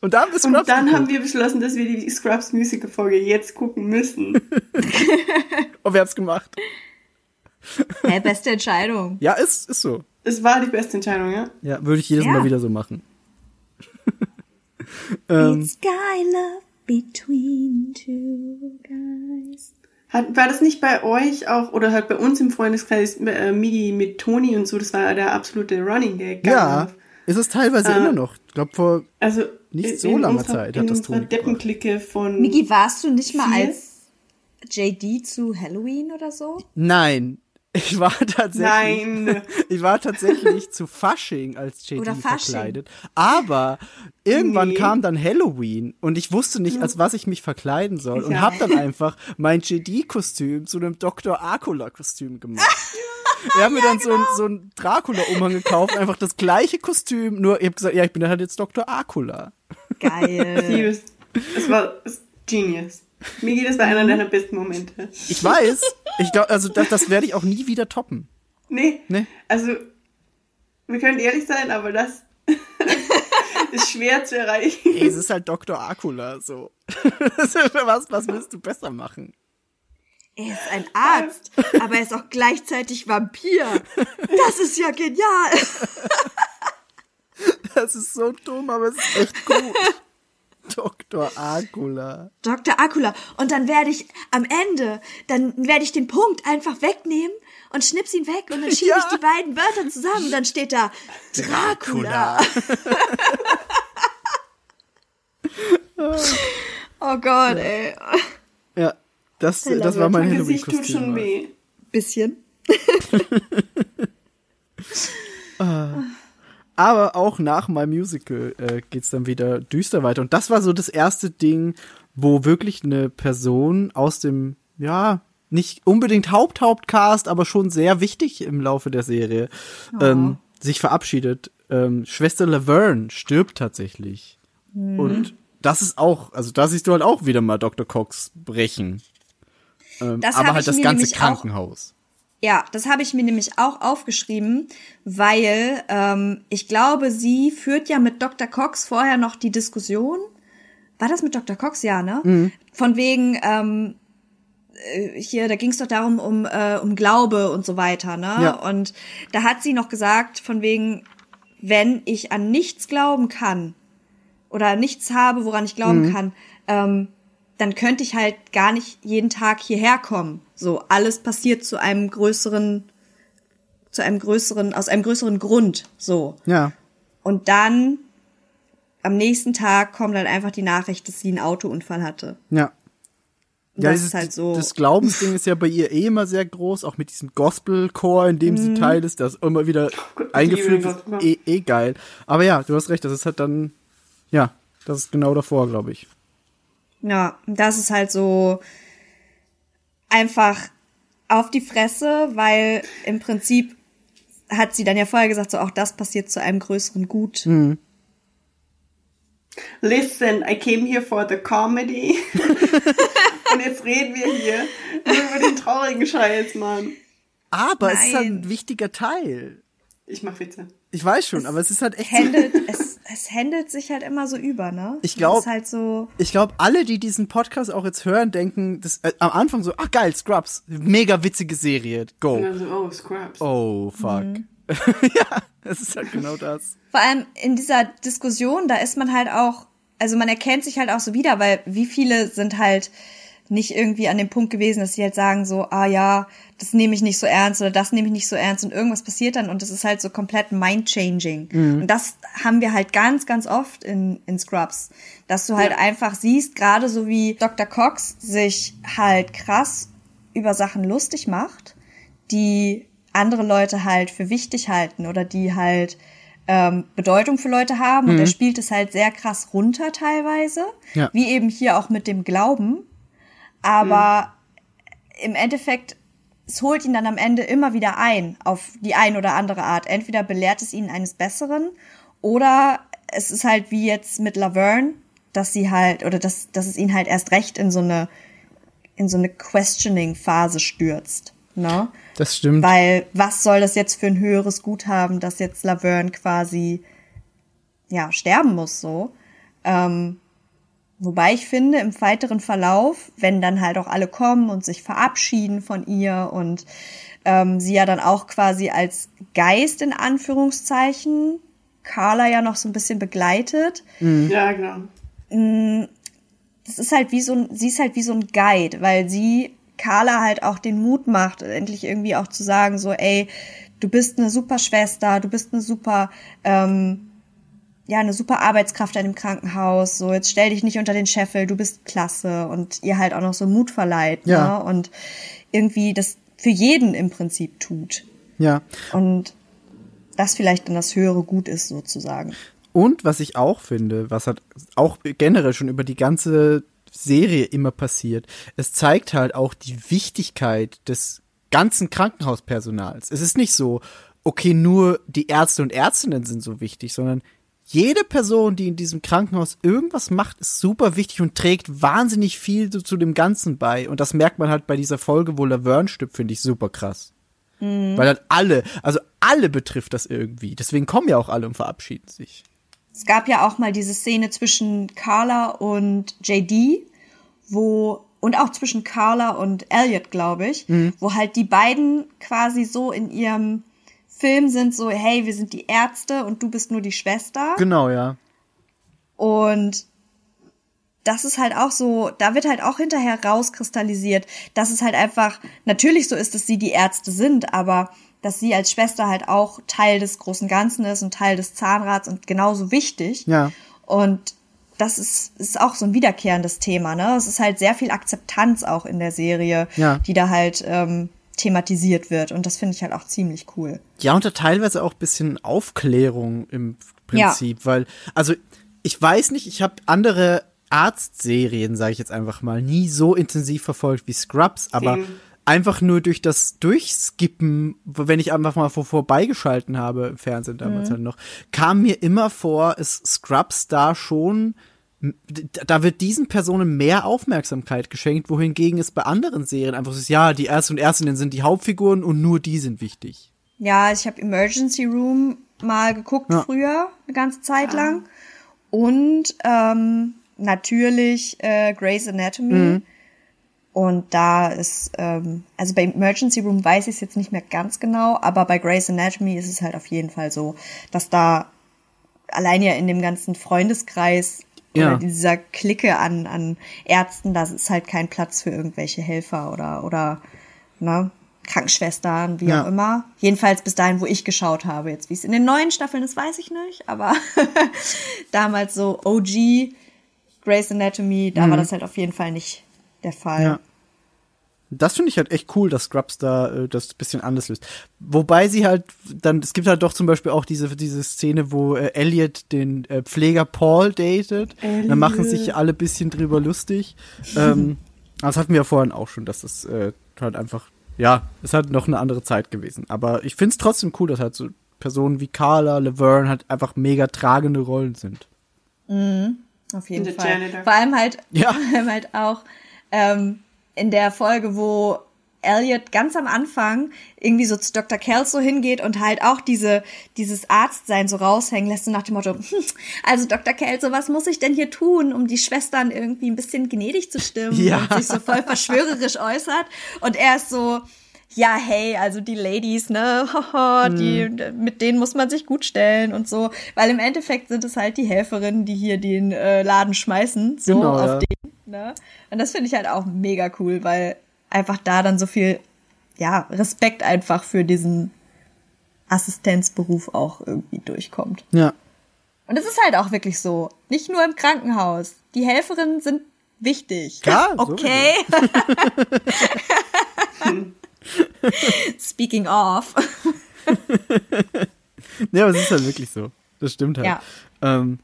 Und da haben wir Und dann haben wir beschlossen, dass wir die Scrubs Musical Folge jetzt gucken müssen. Und wir haben's gemacht. Hey, beste Entscheidung. Ja, ist, ist so. Es war die beste Entscheidung, ja? Ja, würde ich jedes Ja. Mal wieder so machen. ähm, It's guy love between two guys. Hat, war das nicht bei euch auch, oder halt bei uns im Freundeskreis, äh, Migi mit Toni und so, das war der absolute Running Gag. ja, ist es teilweise Äh, immer noch. Ich glaube, vor Also Nicht so langer unserer, Zeit hat das Toni gebracht. Deppenklicke von Miki, warst du nicht mal Vier? als JD zu Halloween oder so? Nein. Ich war tatsächlich. Nein. Ich war tatsächlich zu Fasching als JD Oder Fasching. verkleidet. Aber irgendwann Nee. kam dann Halloween und ich wusste nicht, als was ich mich verkleiden soll. Und Ja. hab dann einfach mein JD-Kostüm zu einem Dr. Akula-Kostüm gemacht. Wir haben mir dann so ein, so ein Dracula-Umhang gekauft, einfach das gleiche Kostüm, nur ich hab gesagt, ja, ich bin dann halt jetzt Dr. Akula. Geil. Es war genius. Migi, das war einer deiner besten Momente. Ich weiß, ich glaube, also das, das werde ich auch nie wieder toppen. Nee. Nee. Also, wir können ehrlich sein, aber das ist schwer zu erreichen. Es ist halt Dr. Akula, so. was, was willst du besser machen? Er ist ein Arzt, aber er ist auch gleichzeitig Vampir. Das ist ja genial. Das ist so dumm, aber es ist echt gut. Dr. Akula. Dr. Akula. Und dann werde ich am Ende, dann werde ich den Punkt einfach wegnehmen und schnips ihn weg und dann schiebe Ja. ich die beiden Wörter zusammen. Dann steht da Dracula. Oh Gott, ey. Ja, das, love das war mein Mein Gesicht tut schon weh. Bisschen. Aber auch nach My Musical äh, geht's dann wieder düster weiter. Und das war so das erste Ding, wo wirklich eine Person aus dem, ja, nicht unbedingt Haupt-Hauptcast, aber schon sehr wichtig im Laufe der Serie, ähm, sich verabschiedet. Ähm, Schwester Laverne stirbt tatsächlich. Und das ist auch, also da siehst du halt auch wieder mal Dr. Cox brechen. Ähm, Das aber halt das ganze Krankenhaus. Ja, das habe ich mir nämlich auch aufgeschrieben, weil ähm, ich glaube, sie führt ja mit Dr. Cox vorher noch die Diskussion. War das mit Dr. Cox? Ja, ne? Von wegen, ähm, äh, hier, da ging es doch darum, um, äh, um Glaube und so weiter, ne? Ja. Und da hat sie noch gesagt, von wegen, wenn ich an nichts glauben kann oder nichts habe, woran ich glauben kann, ähm, dann könnte ich halt gar nicht jeden Tag hierher kommen. So, alles passiert zu einem größeren zu einem größeren, aus einem größeren Grund, so. Ja. Und dann am nächsten Tag kommt dann einfach die Nachricht, dass sie einen Autounfall hatte. Ja. Und Ja, das dieses, ist halt so. das Glaubensding ist ja bei ihr eh immer sehr groß, auch mit diesem Gospel-Chor, in dem sie Teil ist, das immer wieder ich eingeführt. Gospel. Eh, eh geil. Aber ja, du hast recht, das ist halt dann, ja, das ist genau davor, glaube ich. Ja, das ist halt so einfach auf die Fresse, weil im Prinzip hat sie dann ja vorher gesagt, so auch das passiert zu einem größeren Gut. Listen, I came here for the comedy. Und jetzt reden wir hier nur über den traurigen Scheiß, Mann. Aber es ist halt ein Nein. wichtiger Teil. Ich mach Witze. Ich weiß schon, aber es ist halt echt. so- Händelt, es, es händelt sich halt immer so über, ne? Ich glaub- Das ist halt so. Ich glaube, alle, die diesen Podcast auch jetzt hören, denken das, äh, am Anfang so, ach geil, Scrubs, mega witzige Serie, go. Und dann so, oh, Scraps. Oh, fuck. Mhm. ja, es ist halt genau das. Vor allem in dieser Diskussion, da ist man halt auch, also man erkennt sich halt auch so wieder, weil wie viele sind halt nicht irgendwie an dem Punkt gewesen, dass sie halt sagen so, ah ja, das nehme ich nicht so ernst oder das nehme ich nicht so ernst und irgendwas passiert dann und das ist halt so komplett mind-changing. Und das haben wir halt ganz, ganz oft in, in Scrubs, dass du halt Ja. einfach siehst, gerade so wie Dr. Cox sich halt krass über Sachen lustig macht, die andere Leute halt für wichtig halten oder die halt ähm, Bedeutung für Leute haben. Und er spielt es halt sehr krass runter teilweise. Ja. Wie eben hier auch mit dem Glauben. Aber im Endeffekt, es holt ihn dann am Ende immer wieder ein, auf die ein oder andere Art. Entweder belehrt es ihn eines Besseren oder es ist halt wie jetzt mit Laverne, dass sie halt, oder dass, dass es ihn halt erst recht in so eine, in so eine Questioning-Phase stürzt. Ne? Das stimmt. Weil was soll das jetzt für ein höheres Gut haben, dass jetzt Laverne quasi ja sterben muss so. Ähm, wobei ich finde, im weiteren Verlauf, wenn dann halt auch alle kommen und sich verabschieden von ihr und ähm, sie ja dann auch quasi als Geist in Anführungszeichen Carla ja noch so ein bisschen begleitet, Ja, genau. das ist halt wie so ein, sie ist halt wie so ein Guide, weil sie Carla halt auch den Mut macht, endlich irgendwie auch zu sagen, so, ey, du bist eine super Schwester, du bist eine super, ähm, ja, eine super Arbeitskraft in dem Krankenhaus, so, jetzt stell dich nicht unter den Scheffel, du bist klasse und ihr halt auch noch so Mut verleiht, Ja. ne, und irgendwie das für jeden im Prinzip tut Ja. und das vielleicht dann das höhere Gut ist, sozusagen. Und was ich auch finde, was halt auch generell schon über die ganze Serie immer passiert, es zeigt halt auch die Wichtigkeit des ganzen Krankenhauspersonals. Es ist nicht so, okay, nur die Ärzte und Ärztinnen sind so wichtig, sondern jede Person, die in diesem Krankenhaus irgendwas macht, ist super wichtig und trägt wahnsinnig viel zu, zu dem Ganzen bei. Und das merkt man halt bei dieser Folge, wo Laverne stirbt, finde ich super krass. Weil halt alle, also alle betrifft das irgendwie. Deswegen kommen ja auch alle und verabschieden sich. Es gab ja auch mal diese Szene zwischen Carla und JD, wo und auch zwischen Carla und Elliot, glaube ich, wo halt die beiden quasi so in ihrem Film sind, so hey, wir sind die Ärzte und du bist nur die Schwester. Genau, ja. Und das ist halt auch so, da wird halt auch hinterher rauskristallisiert, dass es halt einfach natürlich so ist, dass sie die Ärzte sind, aber dass sie als Schwester halt auch Teil des großen Ganzen ist und Teil des Zahnrads und genauso wichtig. Ja. Und das ist, ist auch so ein wiederkehrendes Thema, ne? Es ist halt sehr viel Akzeptanz auch in der Serie, Ja. die da halt ähm, thematisiert wird. Und das finde ich halt auch ziemlich cool. Ja, und da teilweise auch bisschen Aufklärung im Prinzip, weil, also ich weiß nicht, ich habe andere Arztserien, sage ich jetzt einfach mal, nie so intensiv verfolgt wie Scrubs, aber Same. einfach nur durch das Durchskippen, wenn ich einfach mal vor, vorbeigeschalten habe im Fernsehen damals halt noch, kam mir immer vor, ist Scrubs da schon da wird diesen Personen mehr Aufmerksamkeit geschenkt, wohingegen es bei anderen Serien einfach so ist, ja, die Ärzte und Ärztinnen sind die Hauptfiguren und nur die sind wichtig. Ja, ich habe Emergency Room mal geguckt Ja. früher, eine ganze Zeit lang. Und ähm, natürlich äh, Grey's Anatomy. Und da ist, ähm, also bei Emergency Room weiß ich es jetzt nicht mehr ganz genau, aber bei Grey's Anatomy ist es halt auf jeden Fall so, dass da allein ja in dem ganzen Freundeskreis Ja. oder dieser Clique an, an Ärzten, da ist halt kein Platz für irgendwelche Helfer oder, oder, ne? Krankenschwestern, wie Ja. auch immer. Jedenfalls bis dahin, wo ich geschaut habe. Jetzt, wie es in den neuen Staffeln ist, weiß ich nicht. Aber damals so OG, Grey's Anatomy, da war das halt auf jeden Fall nicht der Fall. Mhm. Ja. Das finde ich halt echt cool, dass Scrubs da äh, das ein bisschen anders löst. Wobei sie halt dann, es gibt halt doch zum Beispiel auch diese, diese Szene, wo äh, Elliot den äh, Pfleger Paul datet. Da machen sich alle ein bisschen drüber lustig. ähm, aber das hatten wir ja vorhin auch schon, dass das äh, halt einfach, ja, es hat noch eine andere Zeit gewesen. Aber ich finde es trotzdem cool, dass halt so Personen wie Carla, Laverne halt einfach mega tragende Rollen sind. Auf jeden Fall. Janitor. Vor allem halt, Ja. vor allem halt auch ähm, in der Folge, wo Elliot ganz am Anfang irgendwie so zu Dr. Kelso hingeht und halt auch diese, dieses Arztsein so raushängen lässt, so nach dem Motto, hm, also Dr. Kelso, was muss ich denn hier tun, um die Schwestern irgendwie ein bisschen gnädig zu stimmen Ja. und sich so voll verschwörerisch äußert. Und er ist so, ja, hey, also die Ladies, ne, haha, die, mit denen muss man sich gut stellen und so, weil im Endeffekt sind es halt die Helferinnen, die hier den äh, Laden schmeißen, so Genau, auf ja. den, ne? Und das finde ich halt auch mega cool, weil einfach da dann so viel, ja, Respekt einfach für diesen Assistenzberuf auch irgendwie durchkommt. Ja. Und es ist halt auch wirklich so, nicht nur im Krankenhaus. Die Helferinnen sind wichtig. Klar, okay. Speaking of. Ja, aber es ist halt wirklich so. Das stimmt halt. Ja. Ähm,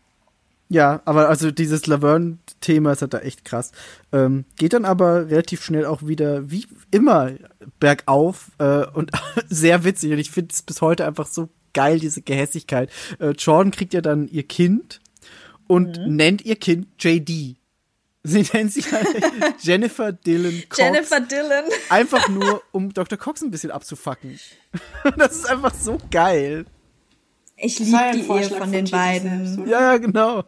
ja, aber also dieses Laverne-Thema ist halt da echt krass. Ähm, geht dann aber relativ schnell auch wieder, wie immer, bergauf äh, und sehr witzig. Und ich finde es bis heute einfach so geil, diese Gehässigkeit. Äh, Jordan kriegt ja dann ihr Kind und Mhm. nennt ihr Kind JD. Sie nennt sich halt Jennifer Dillon Cox. Jennifer Dillon. Einfach nur, um Dr. Cox ein bisschen abzufacken. Das ist einfach so geil. Ich liebe die Ehe Vorschlag von von den selbst, beiden. oder? Ja, ja, genau.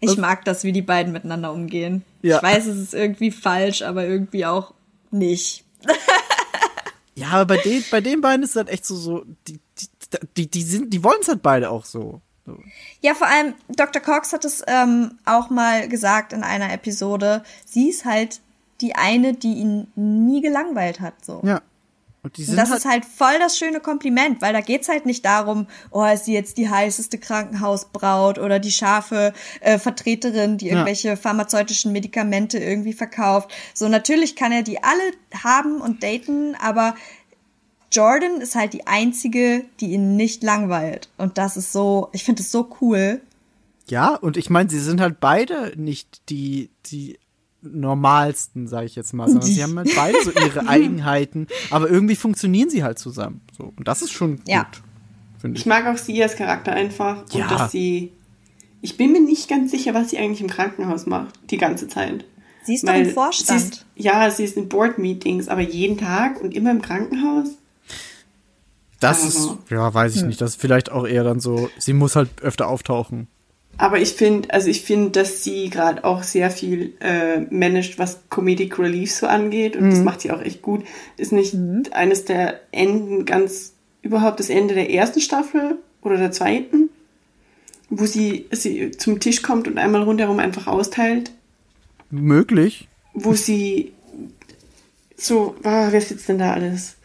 Ich mag das, wie die beiden miteinander umgehen. Ja. Ich weiß, es ist irgendwie falsch, aber irgendwie auch nicht. Ja, aber bei den, bei den beiden ist es halt echt so, so die, die, die, sind, die wollen es halt beide auch so. so. Ja, vor allem Dr. Cox hat es ähm, auch mal gesagt in einer Episode. Sie ist halt die eine, die ihn nie gelangweilt hat. So. Ja. Und Und das halt, ist halt voll das schöne Kompliment, weil da geht's halt nicht darum, oh, ist sie jetzt die heißeste Krankenhausbraut oder die scharfe äh, Vertreterin, die Ja. irgendwelche pharmazeutischen Medikamente irgendwie verkauft. So, natürlich kann er die alle haben und daten, aber Jordan ist halt die einzige, die ihn nicht langweilt. Und das ist so, ich finde es so cool. ja, und ich meine, sie sind halt beide nicht die, die normalsten, sage ich jetzt mal, sondern sie haben halt beide so ihre Eigenheiten, aber irgendwie funktionieren sie halt zusammen. So. Und das ist schon gut, Ja. finde Ich ich. mag auch sie als Charakter einfach. Ja. Und dass sie. Ich bin mir nicht ganz sicher, was sie eigentlich im Krankenhaus macht, die ganze Zeit. Sie ist doch Weil im Sie Vorstand. ist, ja, sie ist in Board-Meetings, aber jeden Tag und immer im Krankenhaus. Das Aber- ist, ja, weiß Hm. ich nicht, das ist vielleicht auch eher dann so, sie muss halt öfter auftauchen. Aber ich finde, also ich finde, dass sie gerade auch sehr viel äh, managt, was Comedic Relief so angeht. Und das macht sie auch echt gut. Ist nicht eines der Enden ganz, überhaupt das Ende der ersten Staffel oder der zweiten, wo sie, sie zum Tisch kommt und einmal rundherum einfach austeilt, Möglich. wo sie so, ah, wer sitzt denn da alles?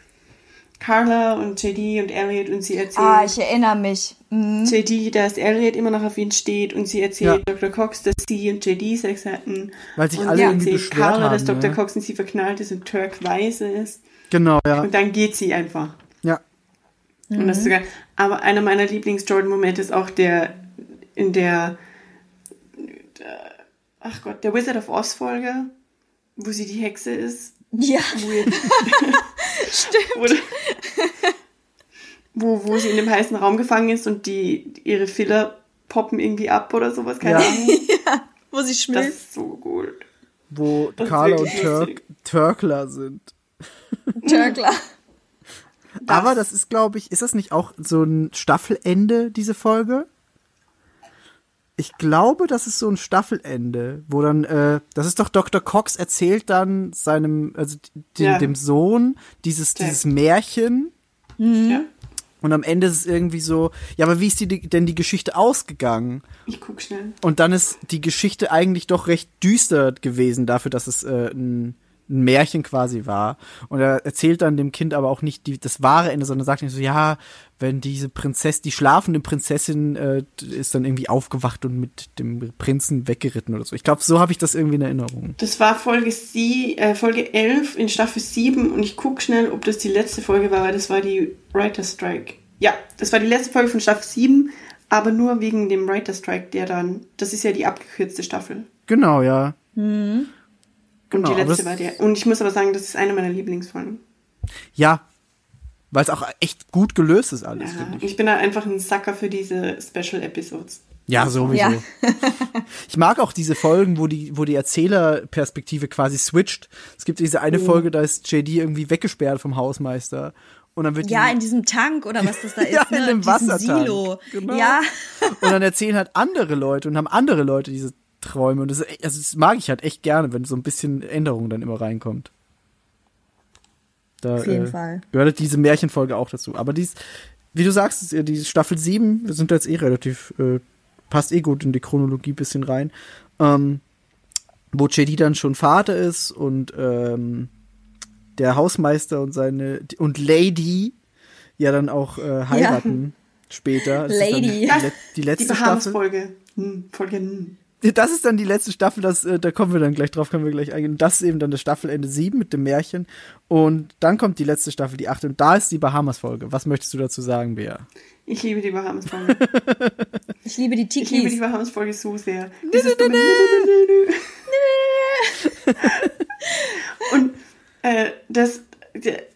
Carla und JD und Elliot und sie erzählen. ah, ich erinnere mich. Mhm. JD, dass Elliot immer noch auf ihn steht und sie erzählt Dr. Cox, dass sie und JD Sex hatten. Weil sich und alle sie irgendwie erzählt beschwert Carla, dass haben, Dr. ja. Cox in sie verknallt ist und Turk weiß ist. Genau, ja. Und dann geht sie einfach. Ja. Und das ist sogar, aber einer meiner Lieblings-Jordan-Momente ist auch der, in der, ach Gott, der Wizard of Oz-Folge, wo sie die Hexe ist. Ja, Stimmt. Wo, wo sie in dem heißen Raum gefangen ist und die, ihre Filler poppen irgendwie ab oder sowas, keine Ja. Ahnung. wo sie Das schmilzt. ist so gut. Wo Das Carla und Turk. Turkler sind. Törkler. Aber das ist, glaube ich, ist das nicht auch so ein Staffelende, diese Folge? Ich glaube, das ist so ein Staffelende, wo dann, äh, das ist doch Dr. Cox erzählt dann seinem, also dem, Ja. dem Sohn dieses, Ja. dieses Märchen Ja, und am Ende ist es irgendwie so, ja, aber wie ist die, denn die Geschichte ausgegangen? ich guck schnell. Und dann ist die Geschichte eigentlich doch recht düster gewesen dafür, dass es äh, ein, ein Märchen quasi war. Und er erzählt dann dem Kind aber auch nicht die, das wahre Ende, sondern sagt nicht so, ja, wenn diese Prinzessin, die schlafende Prinzessin äh, ist dann irgendwie aufgewacht und mit dem Prinzen weggeritten oder so. Ich glaube, so habe ich das irgendwie in Erinnerung. Das war Folge, sie, äh, Folge 11 in Staffel 7 und ich gucke schnell, ob das die letzte Folge war, weil das war die Writer Strike. Ja, das war die letzte Folge von Staffel 7, aber nur wegen dem Writer Strike, der dann, das ist ja die abgekürzte Staffel. Genau, ja. Und Genau, die aber letzte war der. Und ich muss aber sagen, das ist eine meiner Lieblingsfolgen. Ja. Weil es auch echt gut gelöst ist alles, Ja, und ich. ich bin da einfach ein Sucker für diese Special Episodes. Ja, sowieso. Ja. Ich mag auch diese Folgen, wo die, wo die Erzählerperspektive quasi switcht. Es gibt diese eine Folge, da ist JD irgendwie weggesperrt vom Hausmeister. Und dann wird Ja, die, in diesem Tank oder was das da ist, Ja, in ne? dem Diesem Wassertank. Silo. Genau. Ja, und dann erzählen halt andere Leute und haben andere Leute diese Träume. Und das, also das mag ich halt echt gerne, wenn so ein bisschen Änderung dann immer reinkommt. Da, Auf jeden Fall. Gehört halt diese Märchenfolge auch dazu. Aber dies, wie du sagst, ja die Staffel 7, wir sind da jetzt eh relativ, äh, passt eh gut in die Chronologie bisschen rein. Ähm, wo JD dann schon Vater ist und ähm, der Hausmeister und seine und Lady ja dann auch äh, heiraten später. Das Lady. Ist dann die, die Die letzte Staffel. Bahamas-Folge. Hm, Folge. Hm. Das ist dann die letzte Staffel, das, äh, da kommen wir dann gleich drauf, können wir gleich eingehen. Das ist eben dann das Staffelende 7 mit dem Märchen. Und dann kommt die letzte Staffel, die 8. Und da ist die Bahamas-Folge. Was möchtest du dazu sagen, Bea? Ich liebe die Bahamas-Folge. ich liebe die Ich liebe die. Bahamas-Folge so sehr. Und äh, das,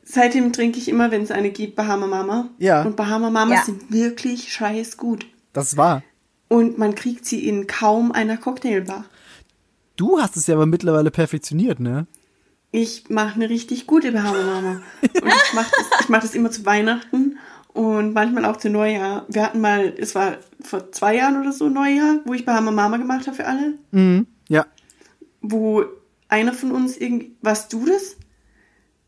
seitdem trinke ich immer, wenn es eine gibt, Bahama Mama. Ja. Und Bahama Mamas Ja. sind wirklich scheiß gut. Das war. Und man kriegt sie in kaum einer Cocktailbar. Du hast es ja aber mittlerweile perfektioniert, ne? Ich mache eine richtig gute Bahama Mama. Und ich mache das, ich mach das immer zu Weihnachten und manchmal auch zu Neujahr. Wir hatten mal, es war vor zwei Jahren oder so Neujahr, wo ich Bahama Mama gemacht habe für alle. Mhm. Ja. wo einer von uns irgendwie, warst du das?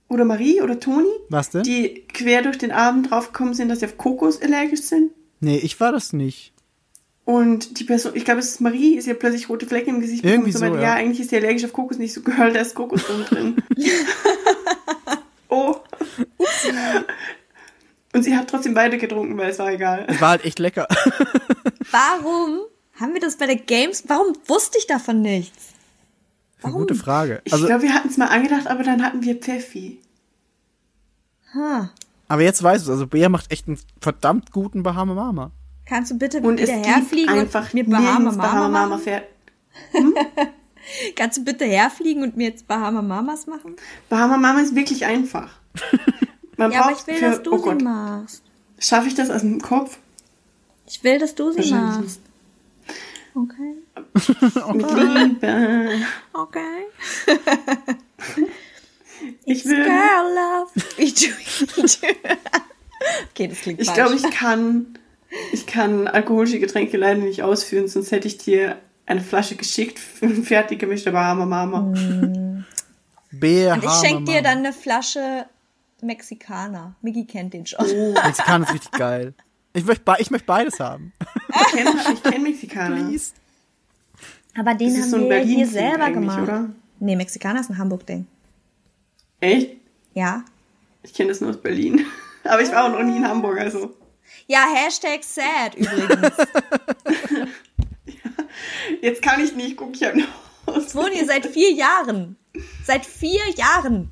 Oder Marie oder Toni? Was denn? Die quer durch den Abend draufgekommen sind, dass sie auf Kokos allergisch sind. Nee, ich war das nicht. Und die Person, ich glaube, es ist Marie, ist ja plötzlich rote Flecken im Gesicht Irgendwie bekommen. so, ja. ja, eigentlich ist sie allergisch auf Kokos, nicht so Girl, da ist Kokos drin. oh. Und sie hat trotzdem beide getrunken, weil es war egal. Es war halt echt lecker. Warum haben wir das bei der Games? Warum wusste ich davon nichts? Eine gute Frage. Ich Also, glaube, wir hatten es mal angedacht, aber dann hatten wir Pfeffi. Ha. aber jetzt weißt du, also Bea macht echt einen verdammt guten Bahama Mama. Kannst du bitte Und wieder herfliegen und mir Bahama Mama, Mama machen? fährt. Kannst du bitte herfliegen und mir jetzt Bahama Mamas machen? Bahama Mama ist wirklich einfach. Man Ja, aber ich will, für, dass du oh sie Gott, machst. Schaffe ich das aus dem Kopf? Ich will, dass du sie machst. Okay. Mit Liebe. Okay. Ich will. Girl love. Okay, das klingt Ich glaube, ich kann, ich kann alkoholische Getränke leider nicht ausführen, sonst hätte ich dir eine Flasche geschickt für ein fertig gemischter Bahama Mama. Bea Und ich schenke dir dann eine Flasche Mexikaner. Miggy kennt den schon. Oh, Mexikaner ist richtig geil. Ich möchte ich möchte beides haben. ich kenne kenn Mexikaner. Please. Aber den Das haben so wir hier Berlin-Ding selber gemacht. oder? Nee, Mexikaner ist ein Hamburg-Ding. Echt? Ja. Ich kenne das nur aus Berlin. Aber ich war auch noch nie in Hamburg, also. Ja, Hashtag sad übrigens. Jetzt kann ich nicht, guck ich habe noch. Ich wohne hier seit vier Jahren. Seit vier Jahren.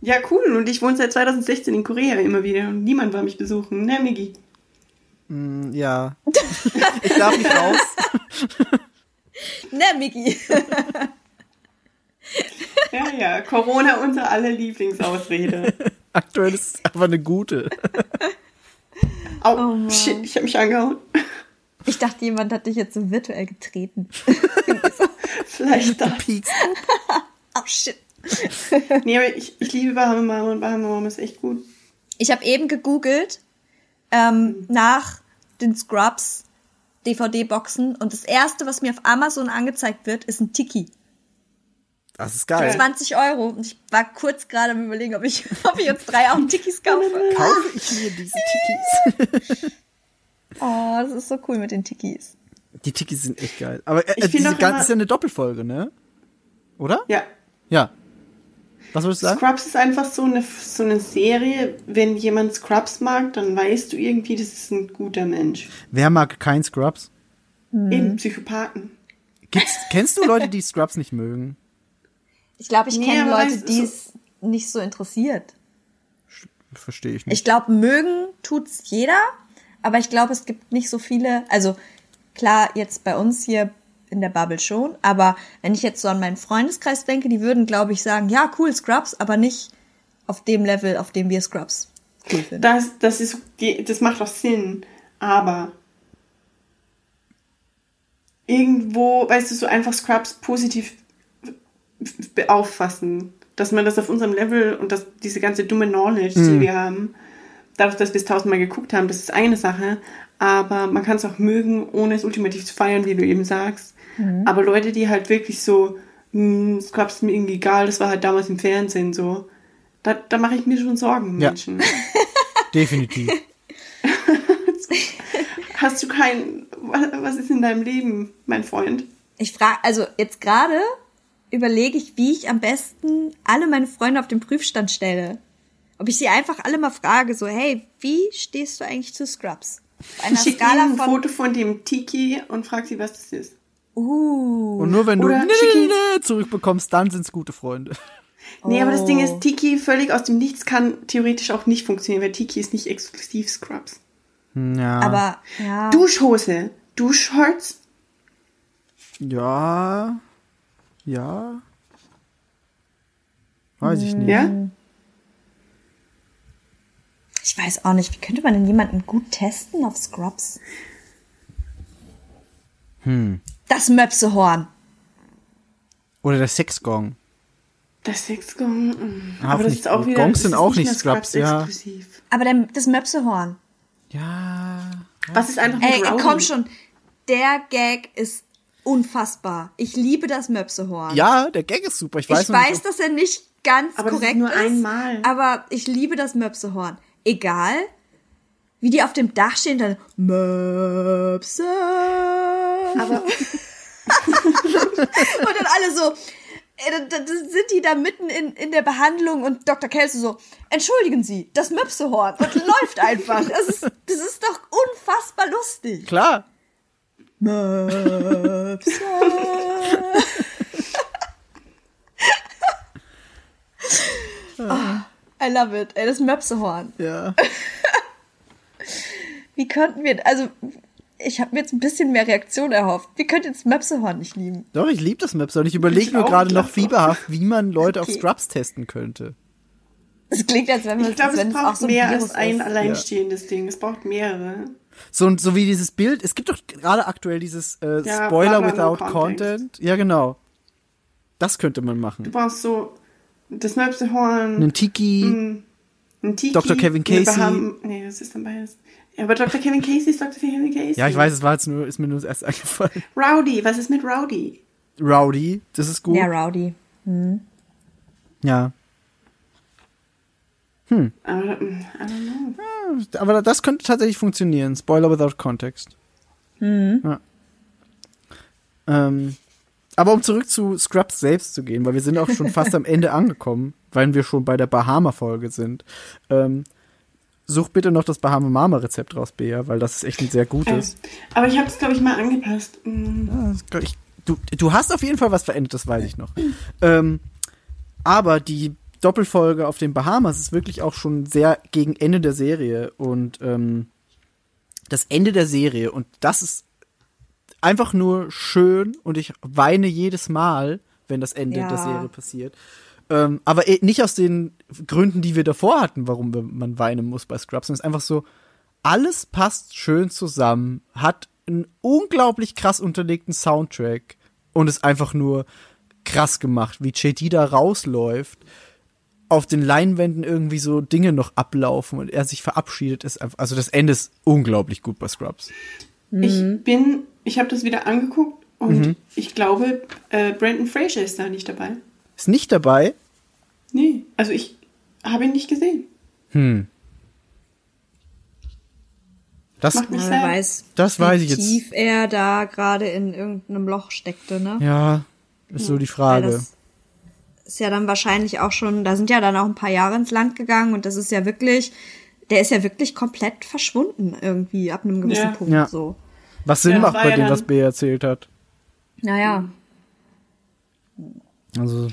Ja, cool. Und ich wohne seit 2016 in Korea immer wieder und niemand war mich besuchen. Ne, Migi? Ja. Ich darf nicht raus. Ne, Miggy. Ja, ja. Corona unser aller Lieblingsausrede. Aktuell ist es aber eine gute. Au, shit, ich habe mich angehauen. Ich dachte, jemand hat dich jetzt so virtuell getreten. Vielleicht. Peaks. Oh, shit. Nee, aber ich, ich liebe Bahama Mama und Bahama Mama ist echt gut. Ich habe eben gegoogelt ähm, nach den Scrubs DVD-Boxen und das erste, was mir auf Amazon angezeigt wird, ist ein Tiki. Das ist geil. 20 Euro. Und ich war kurz gerade am überlegen, ob ich, ob ich uns drei auch Tikis kaufe. Kaufe ich mir diese Tikis? Oh, das ist so cool mit den Tikis. Die Tikis sind echt geil. Aber äh, diese ganze ist ja eine Doppelfolge, ne? Oder? Ja. Ja. Was würdest du sagen? Scrubs ist einfach so eine, so eine Serie, wenn jemand Scrubs mag, dann weißt du irgendwie, das ist ein guter Mensch. Wer mag kein Scrubs? Eben Psychopathen. Gibt's, kennst du Leute, die Scrubs nicht mögen? Ich glaube, ich Nee, kenne Leute, die so- es nicht so interessiert. Verstehe ich nicht. Ich glaube, mögen tut's jeder, aber ich glaube, es gibt nicht so viele. Also klar, jetzt bei uns hier in der Bubble schon, aber wenn ich jetzt so an meinen Freundeskreis denke, die würden, glaube ich, sagen, ja, cool, Scrubs, aber nicht auf dem Level, auf dem wir Scrubs cool finden. Das, das, ist, das macht auch Sinn, aber irgendwo, weißt du, so einfach Scrubs positiv auffassen. Dass man das auf unserem Level und das, diese ganze dumme Knowledge, die wir haben, dadurch, dass wir es tausendmal geguckt haben, das ist eine Sache. Aber man kann es auch mögen, ohne es ultimativ zu feiern, wie du eben sagst. Aber Leute, die halt wirklich so, hm, Scrubs ist mir irgendwie egal, das war halt damals im Fernsehen so, da, da mache ich mir schon Sorgen, Ja. Menschen. Definitiv. Hast du kein, was was ist in deinem Leben, mein Freund? Ich frage, also jetzt gerade überlege ich, wie ich am besten alle meine Freunde auf den Prüfstand stelle. Ob ich sie einfach alle mal frage, so, hey, wie stehst du eigentlich zu Scrubs? Auf einer Schick Skala ihnen ein von, Foto von dem Tiki und frag sie, was das ist. uh, Und nur wenn du Oder zurückbekommst, dann sind's gute Freunde. Nee, aber das Ding Oh. ist, Tiki völlig aus dem Nichts kann theoretisch auch nicht funktionieren, weil Tiki ist nicht exklusiv Scrubs. Ja. aber, ja. Duschhose, Duschshorts, Ja. Ja. Weiß ich nicht. ja? Ich weiß auch nicht, wie könnte man denn jemanden gut testen auf Scrubs? Hm. Das Möpsehorn. Oder der Sexgong. Das Sexgong. Ah, Aber das ist auch wieder. Gongs sind ist auch nicht Scrubs, ja. exklusiv. Aber der, das Möpsehorn. Ja. Was ist einfach mit Ey, Rowdy? komm schon. Der Gag ist unfassbar. Ich liebe das Möpsehorn. Ja, der Gag ist super. Ich weiß, ich weiß, nicht, dass er nicht ganz Aber das ist korrekt nur einmal. Aber ich liebe das Möpsehorn. Egal, wie die auf dem Dach stehen, dann Möpse. Aber Und dann alle so, äh, da- da- da sind die da mitten in, in der Behandlung und Dr. Kelso so, entschuldigen Sie, das Möpsehorn und läuft einfach. Das ist, das ist doch unfassbar lustig. Klar. Möpse. oh, I love it. Ey, das Möpsehorn. Ja. Wie könnten wir, also, ich habe mir jetzt ein bisschen mehr Reaktion erhofft. Wie könnt ihr das Möpsehorn nicht lieben? Doch, ich liebe das und ich überlege nur gerade noch fieberhaft, wie man Leute auf Okay. Scrubs testen könnte. Es klingt, als wenn, wir, ich glaube, es es auch braucht so ein mehr Virus als ein ist. alleinstehendes Ding. Es braucht mehrere. So, so wie dieses Bild, es gibt doch gerade aktuell dieses äh, Ja, Spoiler without. Content. Ja, genau. Das könnte man Du machen. brauchst so das Möpsehorn, Einen Tiki. ein Tiki. Dr. Kevin Casey. Baham- Nee, das ist dann beides. Ja, aber Dr. Kevin Casey ist Dr. Kevin Casey. Ja, ich weiß, es war jetzt nur, ist mir nur das erste eingefallen. Rowdy, was ist mit Rowdy? Rowdy, das ist gut. Ja, Rowdy. Ja. Aber, don't know. Aber das könnte tatsächlich funktionieren. Spoiler without Context. Ja. Ähm, aber um zurück zu Scrubs selbst zu gehen, weil wir sind auch schon fast am Ende angekommen, weil wir schon bei der Bahama-Folge sind. Ähm, such bitte noch das Bahama-Mama-Rezept raus, Bea, weil das ist echt ein sehr gutes. Aber ich habe es, glaube ich, mal angepasst. Mm. Ja, das ich, du, du hast auf jeden Fall was verändert, das weiß ich noch. Ähm, aber die Doppelfolge auf den Bahamas ist wirklich auch schon sehr gegen Ende der Serie und ähm, das Ende der Serie und das ist einfach nur schön und ich weine jedes Mal, wenn das Ende Ja. der Serie passiert. Ähm, aber eh nicht aus den Gründen, die wir davor hatten, warum man weinen muss bei Scrubs, sondern es ist einfach so, alles passt schön zusammen, hat einen unglaublich krass unterlegten Soundtrack und ist einfach nur krass gemacht, wie JD da rausläuft, auf den Leinwänden irgendwie so Dinge noch ablaufen und er sich verabschiedet, ist einfach, also das Ende ist unglaublich gut bei Scrubs. Ich bin, ich habe das wieder angeguckt und ich glaube, äh, Brandon Fraser ist da nicht dabei. Ist nicht dabei, Nee, also ich habe ihn nicht gesehen. das, Macht mich Ja, weiß, Das wie weiß ich jetzt. tief er da gerade in irgendeinem Loch steckte, ne? ja, ist so die Weil Frage. das ist ja dann wahrscheinlich auch schon, da sind ja dann auch ein paar Jahre ins Land gegangen und das ist ja wirklich, der ist ja wirklich komplett verschwunden irgendwie ab einem gewissen Ja. Punkt Ja. so. Was Sinn Ja, macht bei ja dem, was B erzählt hat. Naja. Also,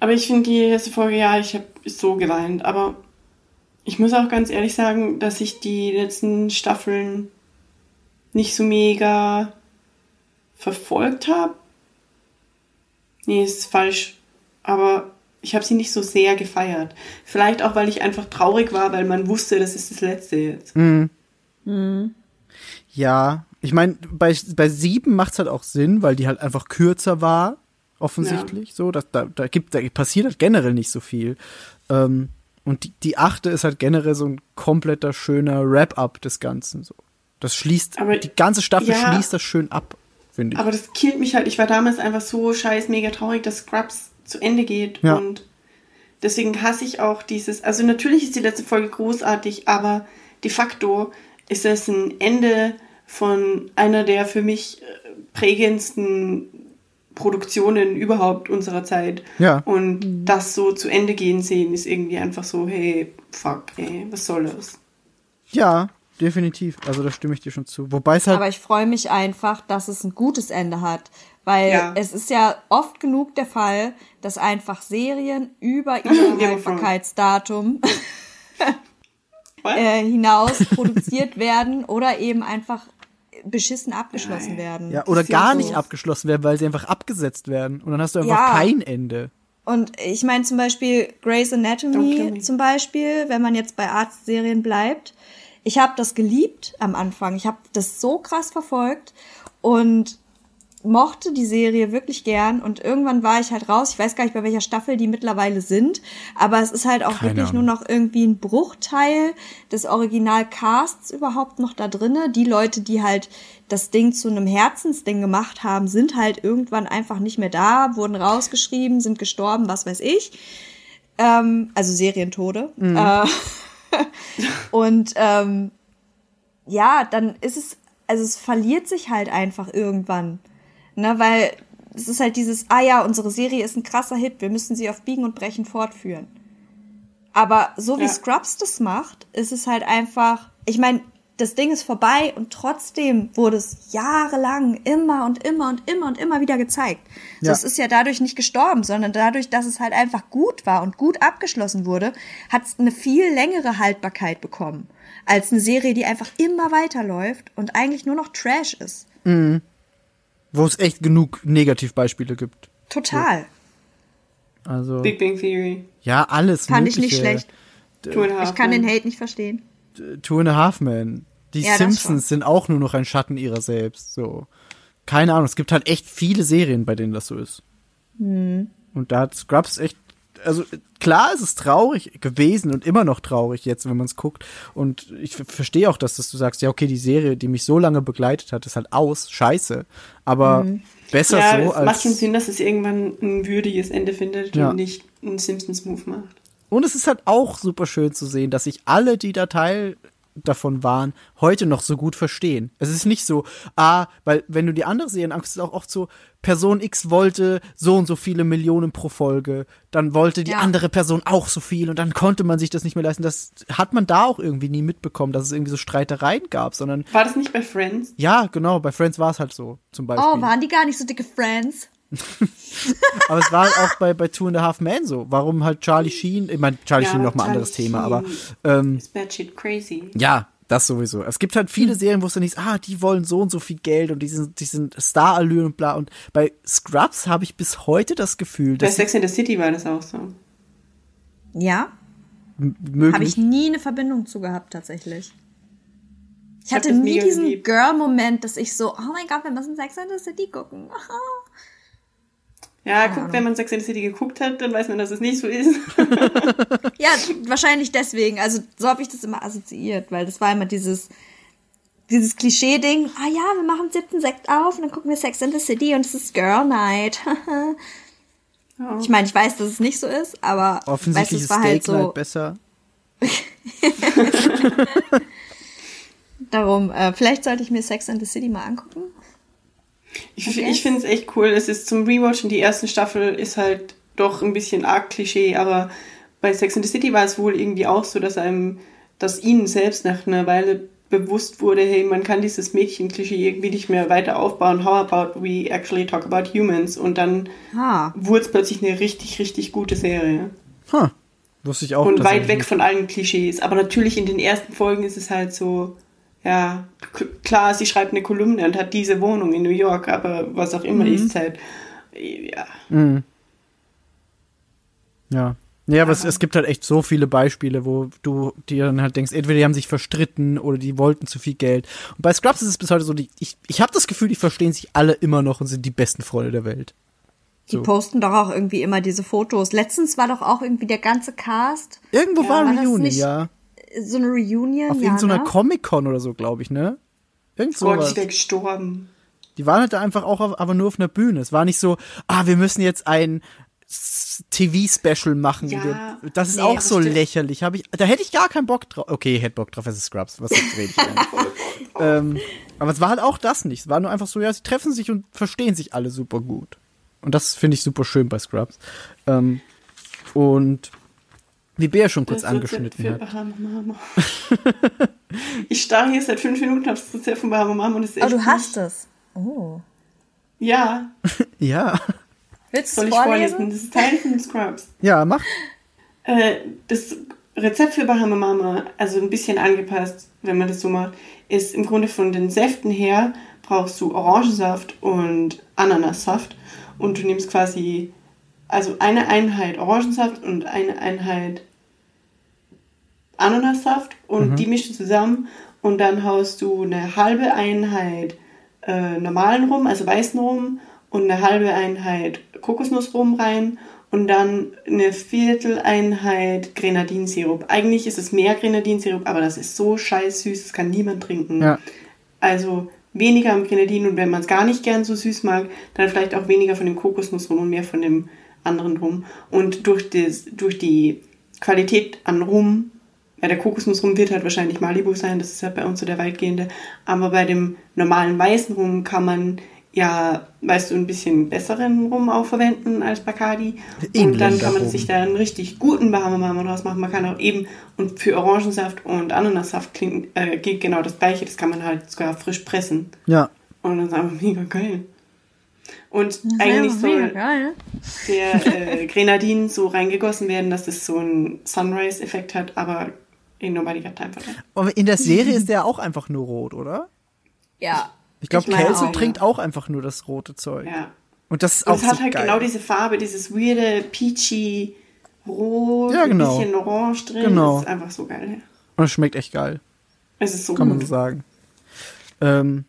Aber ich finde die erste Folge, ja, ich habe so geweint. Aber ich muss auch ganz ehrlich sagen, dass ich die letzten Staffeln nicht so mega verfolgt habe. Nee, ist falsch. Aber ich habe sie nicht so sehr gefeiert. Vielleicht auch, weil ich einfach traurig war, weil man wusste, das ist das letzte jetzt. ja, ich meine, bei, bei sieben macht's halt auch Sinn, weil die halt einfach kürzer war, offensichtlich. So, dass, da, da, gibt, da passiert halt generell nicht so viel. Ähm, und die, die achte ist halt generell so ein kompletter schöner Wrap-up des Ganzen. So. Das schließt, Aber- die ganze Staffel ja. schließt das schön ab, finde ich. Aber das killt mich halt. Ich war damals einfach so scheiß mega traurig, dass Scrubs zu Ende geht. Ja. Und deswegen hasse ich auch dieses. Also natürlich ist die letzte Folge großartig, aber de facto ist es ein Ende von einer der für mich äh, prägendsten Produktionen überhaupt unserer Zeit. Ja. Und das so zu Ende gehen sehen, ist irgendwie einfach so, hey, fuck, ey, was soll das? ja, definitiv. Also da stimme ich dir schon zu. Wobei es halt. Aber ich freue mich einfach, dass es ein gutes Ende hat. Weil Ja. es ist ja oft genug der Fall, dass einfach Serien über ihr. Haltbarkeitsdatum äh, hinaus produziert werden oder eben einfach beschissen abgeschlossen Nein. werden. ja, oder gar so. nicht abgeschlossen werden, weil sie einfach abgesetzt werden. Und dann hast du einfach Ja. kein Ende. Und ich meine zum Beispiel Grey's Anatomy zum Beispiel, wenn man jetzt bei Arztserien bleibt. Ich habe das geliebt am Anfang. Ich habe das so krass verfolgt und mochte die Serie wirklich gern und irgendwann war ich halt raus. Ich weiß gar nicht, bei welcher Staffel die mittlerweile sind, aber es ist halt auch Keine wirklich nur Ahnung. noch irgendwie ein Bruchteil des Originalcasts überhaupt noch da drinne. Die Leute, die halt das Ding zu einem Herzensding gemacht haben, sind halt irgendwann einfach nicht mehr da, wurden rausgeschrieben, sind gestorben, was weiß ich. Ähm, also Serientode. Äh, und ähm, ja, dann ist es, also es verliert sich halt einfach irgendwann. Ne, weil es ist halt dieses, ah ja, unsere Serie ist ein krasser Hit, wir müssen sie auf Biegen und Brechen fortführen. Aber so wie Ja. Scrubs das macht, ist es halt einfach, ich meine, das Ding ist vorbei und trotzdem wurde es jahrelang immer und immer und immer und immer wieder gezeigt. So, Ja. es ist ja dadurch nicht gestorben, sondern dadurch, dass es halt einfach gut war und gut abgeschlossen wurde, hat es eine viel längere Haltbarkeit bekommen als eine Serie, die einfach immer weiterläuft und eigentlich nur noch Trash ist. Wo es echt genug Negativbeispiele gibt. Total. Also, Big Bang Theory. ja, alles Fand ich nicht Mögliche. schlecht. Two and a Half Ich kann den Hate nicht verstehen. Two and a Half Men. Die Ja, Simpsons sind auch nur noch ein Schatten ihrer selbst. So. Keine Ahnung, es gibt halt echt viele Serien, bei denen das so ist. Hm. Und da hat Scrubs echt, also klar ist es traurig gewesen und immer noch traurig jetzt, wenn man es guckt. Und ich ver- verstehe auch, dass, dass du sagst, ja, okay, die Serie, die mich so lange begleitet hat, ist halt aus, scheiße. Aber Hm. besser Ja, so es als. macht schon Sinn, dass es irgendwann ein würdiges Ende findet Ja. und nicht einen Simpsons-Move macht. Und es ist halt auch super schön zu sehen, dass sich alle, die da Teil davon waren, heute noch so gut verstehen. Es ist nicht so, ah, weil wenn du die andere Serien anguckst, ist es auch oft so, Person X wollte so und so viele Millionen pro Folge, dann wollte die Ja. andere Person auch so viel und dann konnte man sich das nicht mehr leisten. Das hat man da auch irgendwie nie mitbekommen, dass es irgendwie so Streitereien gab, sondern War das nicht bei Friends? ja, genau, bei Friends war es halt so, zum Beispiel. Oh, waren die gar nicht so dicke Friends? Aber es war auch bei, bei Two and a Half Men so. Warum halt Charlie Sheen, ich meine, Charlie Ja, Sheen noch mal Charlie anderes Thema, Sheen. aber ähm, Ist bad shit crazy. Ja, das sowieso. Es gibt halt viele Serien, wo es dann ist, ah, die wollen so und so viel Geld und die sind, die sind Starallüren und bla. Und bei Scrubs habe ich bis heute das Gefühl, Bei dass Sex in the City war das auch so. Ja, habe ich nie eine Verbindung zu gehabt, tatsächlich. Ich Ich hatte nie diesen. Girl-Moment, dass ich so, oh mein Gott, wir müssen Sex in the City gucken. Ja, guck, wenn man Sex in the City geguckt hat, dann weiß man, dass es nicht so ist. Ja, wahrscheinlich deswegen. Also so habe ich das immer assoziiert, weil das war immer dieses, dieses Klischee-Ding. Ah ja, wir machen siebten Sekt auf und dann gucken wir Sex in the City und es ist Girl Night. Ich meine, ich weiß, dass es nicht so ist, aber Offensichtlich weißt, ist Steak halt so. halt besser. Darum, äh, vielleicht sollte ich mir Sex in the City mal angucken. Ich, Okay. ich finde es echt cool. Es ist zum Rewatchen, die erste Staffel ist halt doch ein bisschen arg Klischee, aber bei Sex and the City war es wohl irgendwie auch so, dass einem, dass ihnen selbst nach einer Weile bewusst wurde, hey, man kann dieses Mädchen-Klischee irgendwie nicht mehr weiter aufbauen. How about we actually talk about humans? Und dann Ha. wurde es plötzlich eine richtig, richtig gute Serie. Huh. Wusste ich auch. und weit weg nicht. von allen Klischees. Aber natürlich in den ersten Folgen ist es halt so, ja, klar, sie schreibt eine Kolumne und hat diese Wohnung in New York, aber was auch immer ist halt, ja. Ja. Nee, aber es, es gibt halt echt so viele Beispiele, wo du dir dann halt denkst, entweder die haben sich verstritten oder die wollten zu viel Geld. Und bei Scrubs ist es bis heute so, die, ich, ich habe das Gefühl, die verstehen sich alle immer noch und sind die besten Freunde der Welt. Die So. posten doch auch irgendwie immer diese Fotos. Letztens war doch auch irgendwie der ganze Cast Irgendwo war war das Reunion, ja. So eine Reunion. Auf irgendeiner ne? Comic-Con oder so, glaube ich, ne? Irgend Gott, sowas. ich wäre gestorben. Die waren halt da einfach auch auf, aber nur auf einer Bühne. Es war nicht so, ah, wir müssen jetzt ein TV-Special machen. Ja, das ist nee, auch so stimmt. lächerlich. Hab ich, da hätte ich gar keinen Bock drauf. Okay, ich hätte Bock drauf, es ist Scrubs. Was rede ich ähm, aber es war halt auch das nicht. Es war nur einfach so, ja, sie treffen sich und verstehen sich alle super gut. Und das finde ich super schön bei Scrubs. Ähm, und wie Bea schon kurz Das angeschnitten für hat. Bahama Mama. ich starre hier seit fünf Minuten auf das Rezept von Bahama Mama und es ist Oh, du hast es. Oh. Ja, Ja, Willst du soll ich vorlesen? vorlesen? Das ist Teil von Scrubs. ja, mach. Äh, das Rezept für Bahama Mama, also ein bisschen angepasst, wenn man das so macht, ist im Grunde von den Säften her brauchst du Orangensaft und Ananassaft und du nimmst quasi also eine Einheit Orangensaft und eine Einheit Ananassaft und die mischst du zusammen und dann haust du eine halbe Einheit äh, normalen Rum, also weißen Rum und eine halbe Einheit Kokosnussrum rein und dann eine Vierteleinheit Grenadinsirup. Eigentlich ist es mehr Grenadinsirup, aber das ist so scheiß süß, das kann niemand trinken. Ja. Also weniger am Grenadin und wenn man es gar nicht gern so süß mag, dann vielleicht auch weniger von dem Kokosnussrum und mehr von dem anderen Rum. Und durch, das, durch die Qualität an Rum, ja, der Kokosnussrum wird halt wahrscheinlich Malibu sein, das ist halt bei uns so der weitgehende, aber bei dem normalen weißen Rum kann man ja, weißt du, ein bisschen besseren Rum auch verwenden als Bacardi. Und dann kann man sich da einen richtig guten Bahama Mama draus machen. Man kann auch eben, und für Orangensaft und Ananassaft klingt, äh, geht genau das gleiche. Das kann man halt sogar frisch pressen. Ja. Und das ist einfach mega geil. Und eigentlich soll geil. der äh, Grenadin so reingegossen werden, dass es so einen Sunrise-Effekt hat, aber in nobody got time for that. Aber in der Serie ist der auch einfach nur rot, oder? Ja. Ich glaube, Kelso auch, trinkt ja. auch einfach nur das rote Zeug. Ja. Und das ist Und auch es hat so halt geil. genau diese Farbe, dieses weirde, peachy, rot, Ja, genau. ein bisschen orange drin. Genau. Das ist einfach so geil. Ja. Und es schmeckt echt geil, Es ist so kann man gut. so sagen. Ähm,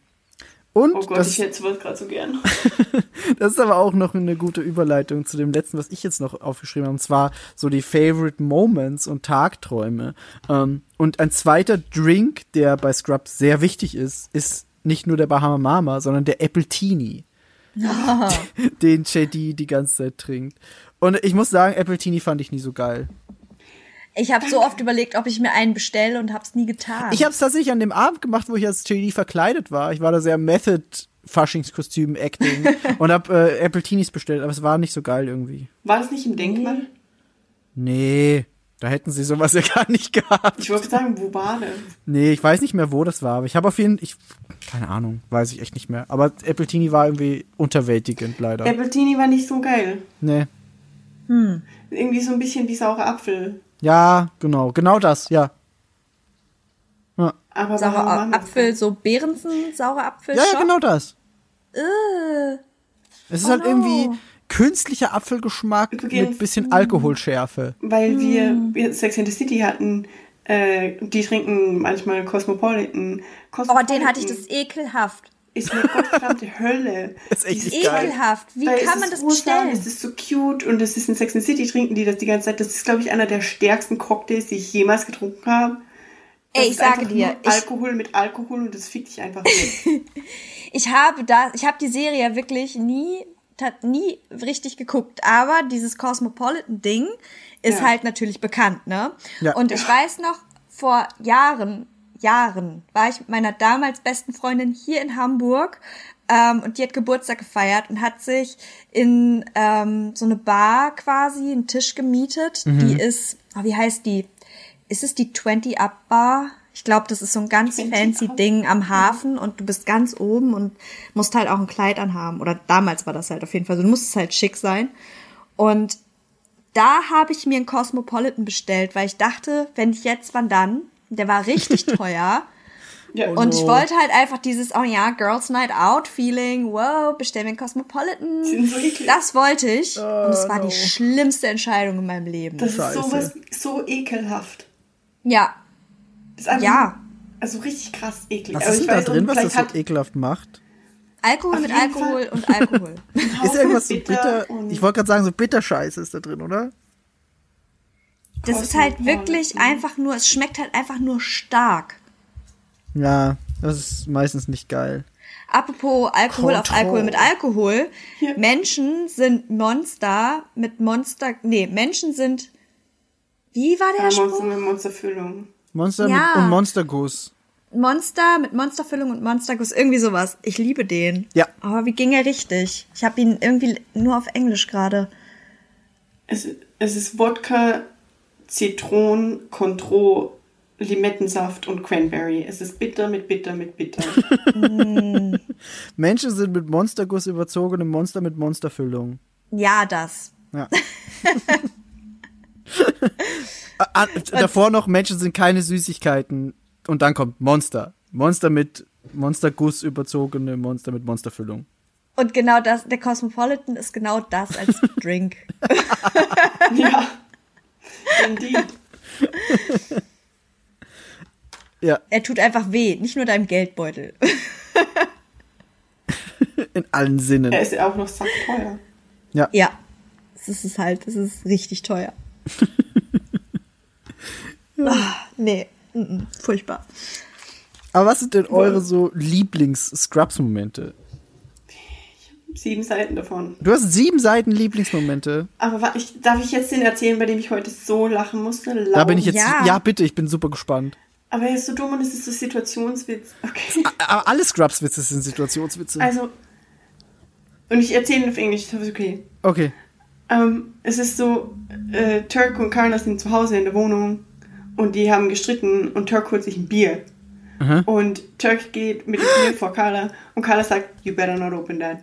und Oh Gott, das, ich hätte sowas gerade so gern. das ist aber auch noch eine gute Überleitung zu dem letzten, was ich jetzt noch aufgeschrieben habe, und zwar so die Favorite Moments und Tagträume. Ähm, und ein zweiter Drink, der bei Scrubs sehr wichtig ist, ist nicht nur der Bahama Mama, sondern der Appletini. den JD die ganze Zeit trinkt. Und ich muss sagen, Appletini fand ich nie so geil. Ich habe so oft überlegt, ob ich mir einen bestelle und habe es nie getan. Ich habe es tatsächlich an dem Abend gemacht, wo ich als JD verkleidet war. Ich war da sehr Method Faschingskostüm Acting und habe äh, Appletinis bestellt, aber es war nicht so geil irgendwie. War das nicht im Denkmal? Nee, da hätten sie sowas ja gar nicht gehabt. Ich wollte sagen, wo war das? Nee, ich weiß nicht mehr, wo das war, aber ich habe auf jeden Fall, ich, keine Ahnung, weiß ich echt nicht mehr. Aber Appletini war irgendwie unterwältigend, leider. Appletini war nicht so geil. nee. Irgendwie so ein bisschen wie saurer Apfel. Ja, genau, genau das, ja. Ja, Aber Saurer Apfel, so Behrensen, saurer Apfel. ja, ja genau das. Äh, Es ist Oh halt no. irgendwie künstlicher Apfelgeschmack Übrigens- mit bisschen Alkoholschärfe. Weil wir, Hm. wir Sex in the City hatten, äh, die trinken manchmal Cosmopolitan. oh, Cosmopolitan den hatte ich das ekelhaft. Ist eine gottverdammte Hölle. ist echt geil. Ekelhaft. Wie es kann man ist das bestellen? Es ist so cute und es ist in Sex and City trinken die das die ganze Zeit. Das ist, glaube ich, einer der stärksten Cocktails, die ich jemals getrunken habe. Das Ey, ich ist sage dir, nur ich- Alkohol mit Alkohol und das fickt dich einfach weg. Ich habe da, ich habe die Serie wirklich nie, nie richtig geguckt, aber dieses Cosmopolitan-Ding ist Ja. halt natürlich bekannt, ne? Ja. Und ich weiß noch, vor Jahren, Jahren war ich mit meiner damals besten Freundin hier in Hamburg Ähm, und die hat Geburtstag gefeiert und hat sich in ähm, so eine Bar quasi einen Tisch gemietet. Die ist, oh, wie heißt die? Ist es die 20 Up Bar? Ich glaube, das ist so ein ganz 20 fancy Up. Ding am Hafen und du bist ganz oben und musst halt auch ein Kleid anhaben. Oder damals war das halt auf jeden Fall so. Du musstest halt schick sein. Und da habe ich mir einen Cosmopolitan bestellt, weil ich dachte, wenn ich jetzt, wann dann? Der war richtig teuer. Ja. Und ich no. wollte halt einfach dieses, oh ja, Girls Night Out Feeling, wow, bestell mir einen Cosmopolitan. so. Das wollte ich. und es war no. die schlimmste Entscheidung in meinem Leben. Das Scheiße. ist sowas so ekelhaft. ja, Das ist einfach, Ja. Also richtig krass eklig. Was Aber ist ich denn da drin, was das so ekelhaft macht? Alkohol Auf mit Alkohol Fall. und Alkohol. Ist irgendwas so bitter? und- Ich wollte gerade sagen, so Bitterscheiße ist da drin, oder? Das ist halt wirklich einfach nur, es schmeckt halt einfach nur stark. Ja, das ist meistens nicht geil. Apropos Alkohol auf Control. Alkohol mit Alkohol. Ja. Menschen sind Monster mit Monster, nee, Menschen sind, wie war der Ja, Spruch? Monster mit Monsterfüllung. Monster Ja. mit, und Monsterguss. Monster mit Monsterfüllung und Monsterguss, irgendwie sowas. Ich liebe den. Ja. Aber wie ging er richtig? Ich habe ihn irgendwie nur auf Englisch gerade. Es, es ist Wodka, Zitron, Contro, Limettensaft und Cranberry. Es ist bitter mit bitter mit bitter. Menschen sind mit Monsterguss überzogene Monster mit Monsterfüllung. Ja, das. Ja. Ah, ah, Davor noch, Menschen sind keine Süßigkeiten. Und dann kommt Monster. Monster mit Monsterguss überzogene Monster mit Monsterfüllung. Und genau das, der Cosmopolitan ist genau das als Drink. ja. Indeed. Ja, Er tut einfach weh, nicht nur deinem Geldbeutel. in allen Sinnen. Er ist ja auch noch sackteuer. Ja. Das ist halt, das ist richtig teuer. ah, nee, mm -mm, furchtbar. Aber was sind denn eure so Lieblings-Scrubs-Momente? Sieben Seiten davon. Du hast sieben Seiten Lieblingsmomente. Aber ich, darf ich jetzt den erzählen, bei dem ich heute so lachen musste? Laut. Da bin ich jetzt. Ja. Ja, bitte, ich bin super gespannt. Aber er ist so dumm und es ist so Situationswitz. Okay. Aber alle Scrubs-Witze sind Situationswitze. Also. Und ich erzähle ihn auf Englisch, das ist okay. Okay. Ähm, es ist so, äh, Turk und Carla sind zu Hause in der Wohnung und die haben gestritten und Turk holt sich ein Bier. Und Turk geht mit dem Bier vor Carla und Carla sagt, you better not open that.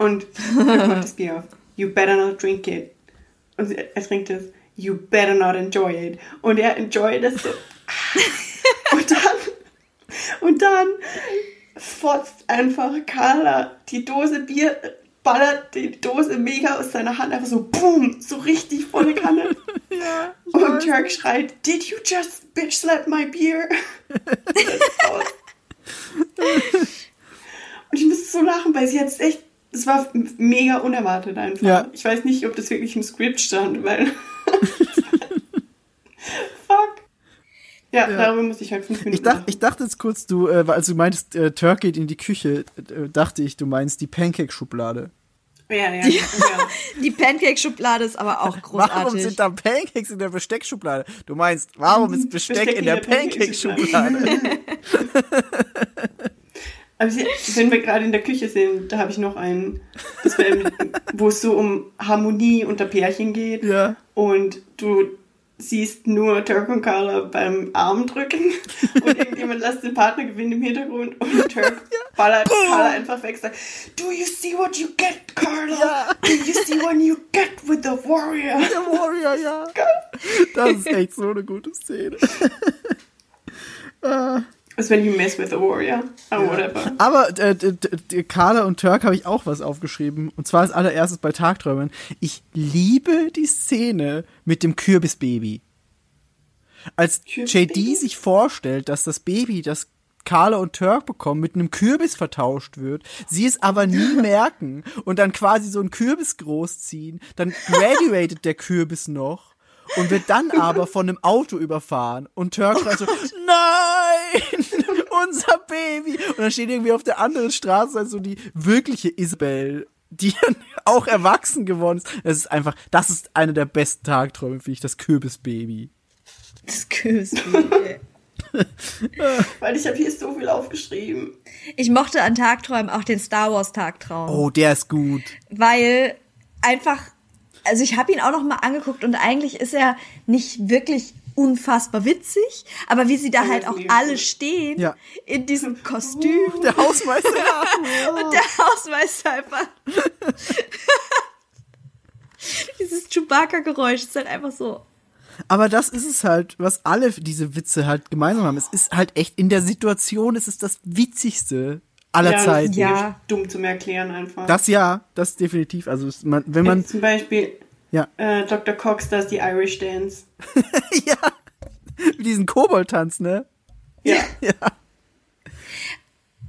Und Turk macht das Bier auf. You better not drink it. Und er trinkt es. You better not enjoy it. Und er enjoyt es so. und dann, und dann fotzt einfach Carla die Dose Bier, ballert die Dose mega aus seiner Hand, einfach so boom, so richtig volle Kanne. Und Turk schreit, Did you just bitch slap my beer? Und ich musste so lachen, weil sie jetzt echt, das war mega unerwartet einfach. Ja. Ich weiß nicht, ob das wirklich im Skript stand, weil. Fuck. Ja, darüber muss ich halt fünf Minuten Ich, dach, ich dachte jetzt kurz, du, äh, als du meintest, äh, Turk geht in die Küche, äh, dachte ich, du meinst die Pancake-Schublade. Ja, ja, ja. Die Pancake-Schublade ist aber auch großartig. Warum sind da Pancakes in der Besteckschublade? Du meinst, warum ist Besteck, in der, Pancake-Schublade? Aber wenn wir gerade in der Küche sind, da habe ich noch einen, wär, wo es so um Harmonie unter Pärchen geht. Ja. Und du siehst nur Turk und Carla beim Armdrücken und irgendjemand lässt den Partner gewinnen im Hintergrund und Turk ballert Carla einfach weg sagt, Do you see what you get, Carla? Do you see what you get with the warrior? Der Warrior, ja. Das ist echt so eine gute Szene. Also wenn you mess with the warrior. Oh, whatever. Aber äh, Carla und Turk habe ich auch was aufgeschrieben. Und zwar als allererstes bei Tagträumen. Ich liebe die Szene mit dem Kürbisbaby. Als Kürbisbaby? JD sich vorstellt, dass das Baby, das Carla und Turk bekommen, mit einem Kürbis vertauscht wird, sie es aber nie merken und dann quasi so einen Kürbis großziehen, dann graduated der Kürbis noch und wird dann aber von einem Auto überfahren und Turk schreit so, nein, unser Baby. Und dann steht irgendwie auf der anderen Straße also die wirkliche Isabel, die dann auch erwachsen geworden ist. Das ist einfach, das ist einer der besten Tagträume, finde ich, das Kürbisbaby. Das Kürbisbaby. Weil ich habe hier so viel aufgeschrieben. Ich mochte an Tagträumen auch den Star Wars Tagtraum. Oh, der ist gut. weil einfach, also ich habe ihn auch noch mal angeguckt und eigentlich ist er nicht wirklich unfassbar witzig, aber wie sie da halt auch alle stehen Ja. in diesem Kostüm Der Hausmeister. und der Hausmeister einfach dieses Chewbacca-Geräusch ist halt einfach so. Aber das ist es halt, was alle diese Witze halt gemeinsam haben. Es ist halt echt, in der Situation ist es das Witzigste aller ja, das Zeiten. ist Ja. dumm zum Erklären einfach. Das ja, das definitiv. Also man, wenn man, Zum Beispiel ja, äh, Dr. Cox, das ist die Irish Dance. ja, mit diesem Kobold-Tanz, ne? Ja.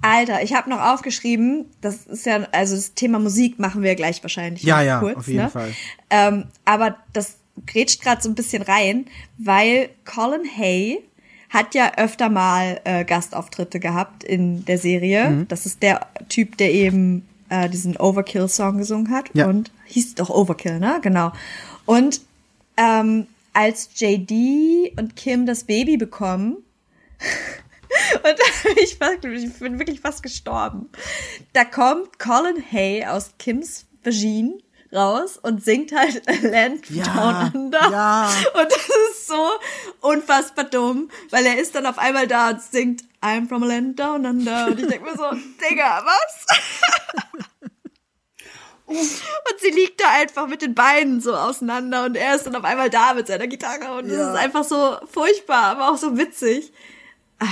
Alter, ich habe noch aufgeschrieben, das ist ja, also das Thema Musik machen wir gleich wahrscheinlich Ja, ja, kurz, auf jeden ne? Fall. Ähm, aber das grätscht gerade so ein bisschen rein, weil Colin Hay hat ja öfter mal äh, Gastauftritte gehabt in der Serie. Mhm. Das ist der Typ, der eben äh, diesen Overkill-Song gesungen hat. Ja. Und hieß doch Overkill, ne? Genau. Und ähm, als JD und Kim das Baby bekommen, und ich, ich bin wirklich fast gestorben. Da kommt Colin Hay aus Kims Vagine raus und singt halt Land Ja, Down Under. ja. Und das ist so unfassbar dumm, weil er ist dann auf einmal da und singt I'm from a land down under. Und ich denke mir so, Digga, was? Und sie liegt da einfach mit den Beinen so auseinander und er ist dann auf einmal da mit seiner Gitarre und Ja. das ist einfach so furchtbar, aber auch so witzig. Ah.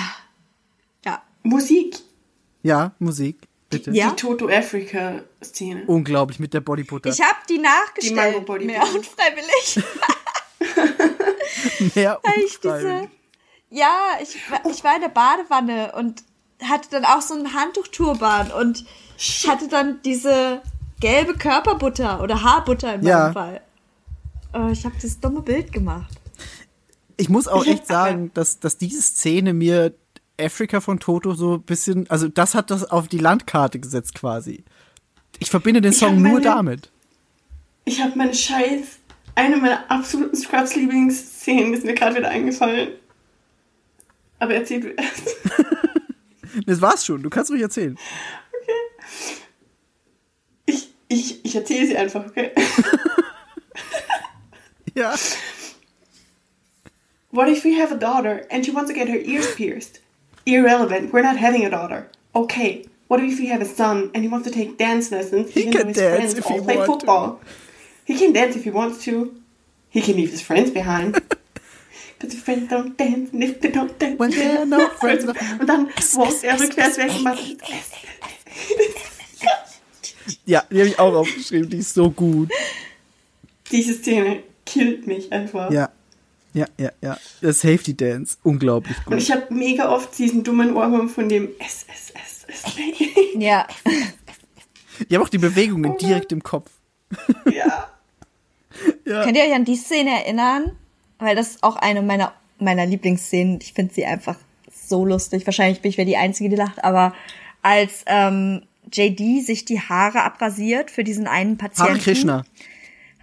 Ja. Musik. Ja, Musik, bitte. Ja. Die Toto Africa Szene. Unglaublich mit der Bodybutter. Ich habe die Die nachgestellt, Mango-Body- mehr unfreiwillig. Mehr unfreiwillig. diese, ja, ich, ich war in der Badewanne und hatte dann auch so einen Handtuchturban und hatte dann diese gelbe Körperbutter oder Haarbutter in meinem Ja. Fall. Äh, ich habe das dumme Bild gemacht. Ich muss auch echt sagen, dass, dass diese Szene mir Afrika von Toto so ein bisschen, also das hat das auf die Landkarte gesetzt quasi. Ich verbinde den Ich Song hab nur meine- damit. Ich habe meine Scheiß, eine meiner absoluten Scrubs-Lieblingsszenen ist mir gerade wieder eingefallen. Aber erzähl du erst. Das war's schon, du kannst ruhig erzählen. Ich, ich, ich erzähle sie einfach, okay? Ja. What if we have a daughter and she wants to get her ears pierced? Irrelevant, we're not having a daughter. Okay. What if we have a son and he wants to take dance lessons He can dance if he play want to. football? He can dance if he wants to. He can leave his friends behind. Because the friends don't dance and if they don't dance. When there are no friends Und dann walkt er rückwärts weg und macht Ja, die habe ich auch aufgeschrieben, die ist so gut. Diese Szene killt mich einfach. Ja. Ja, ja, ja. Das Safety Dance, unglaublich Und gut. ich habe mega oft diesen dummen Ohrwurm von dem S, S, S, S. Ja. Die haben auch die Oh Bewegungen direkt im Kopf. ja. Ja. Könnt ihr euch an die Szene erinnern? Weil das ist auch eine meiner, meiner Lieblingsszenen. Ich finde sie einfach so lustig. Wahrscheinlich bin ich wer die Einzige, die lacht, aber als ähm, JD sich die Haare abrasiert für diesen einen Patienten. Hare Krishna.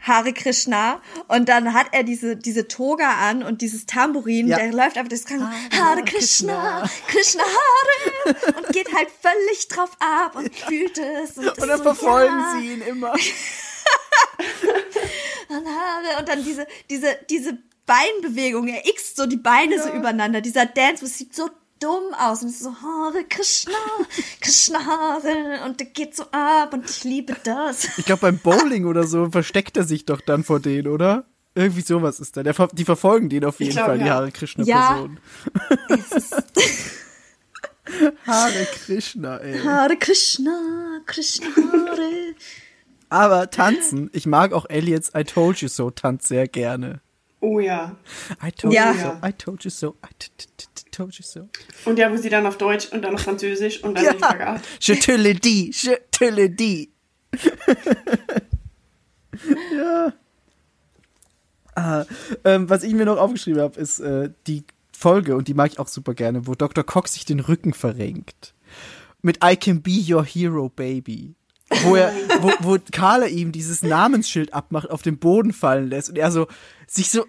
Hare Krishna. Und dann hat er diese, diese Toga an und dieses Tambourin, Ja. der läuft einfach das Kranken. Hare Krishna, Krishna Hare. Und geht halt völlig drauf ab und fühlt es. Und, Und dann so, verfolgen ja. sie ihn immer. Und Haare und dann diese, diese, diese Beinbewegung, er x so die Beine so übereinander, dieser Dance, das sieht so dumm aus und so Hare Krishna, Krishna Hare und der geht so ab und ich liebe das. Ich glaube, beim Bowling oder so versteckt er sich doch dann vor denen, oder? Irgendwie sowas ist da. Der, die verfolgen den auf jeden glaub, Fall, die ja. Hare Krishna-Person. Es ist Hare Krishna, ey. Hare Krishna, Krishna Hare. Aber tanzen, ich mag auch Elliots I Told You So Tanz sehr gerne. Oh ja. I told Ja. you so, I told you so, I told you so. Und ja, wo sie dann auf Deutsch und dann auf Französisch und dann Ja. die Frage Je te le dis, je te le dis. ja. Ah, ähm, was ich mir noch aufgeschrieben habe, ist äh, die Folge, und die mag ich auch super gerne, wo Dr. Cox sich den Rücken verrenkt. Mit I can be your hero, baby. Wo, er, wo, wo Carla ihm dieses Namensschild abmacht, auf den Boden fallen lässt und er so sich so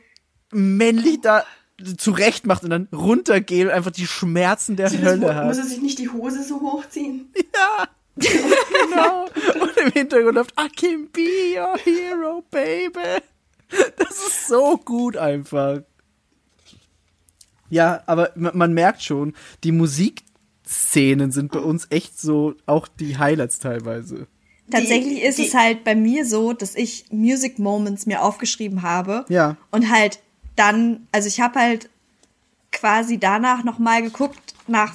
männlich da zurecht macht und dann runtergeht und einfach die Schmerzen der Das, Hölle muss hat. er sich nicht die Hose so hochziehen? genau. Und im Hintergrund läuft I can be your hero, baby. Das ist so gut einfach. Ja, aber ma- man merkt schon, die Musikszenen sind bei uns echt so auch die Highlights teilweise. Tatsächlich ist die- es halt bei mir so, dass ich Music Moments mir aufgeschrieben habe. Ja. Und halt dann, also ich habe halt quasi danach nochmal geguckt nach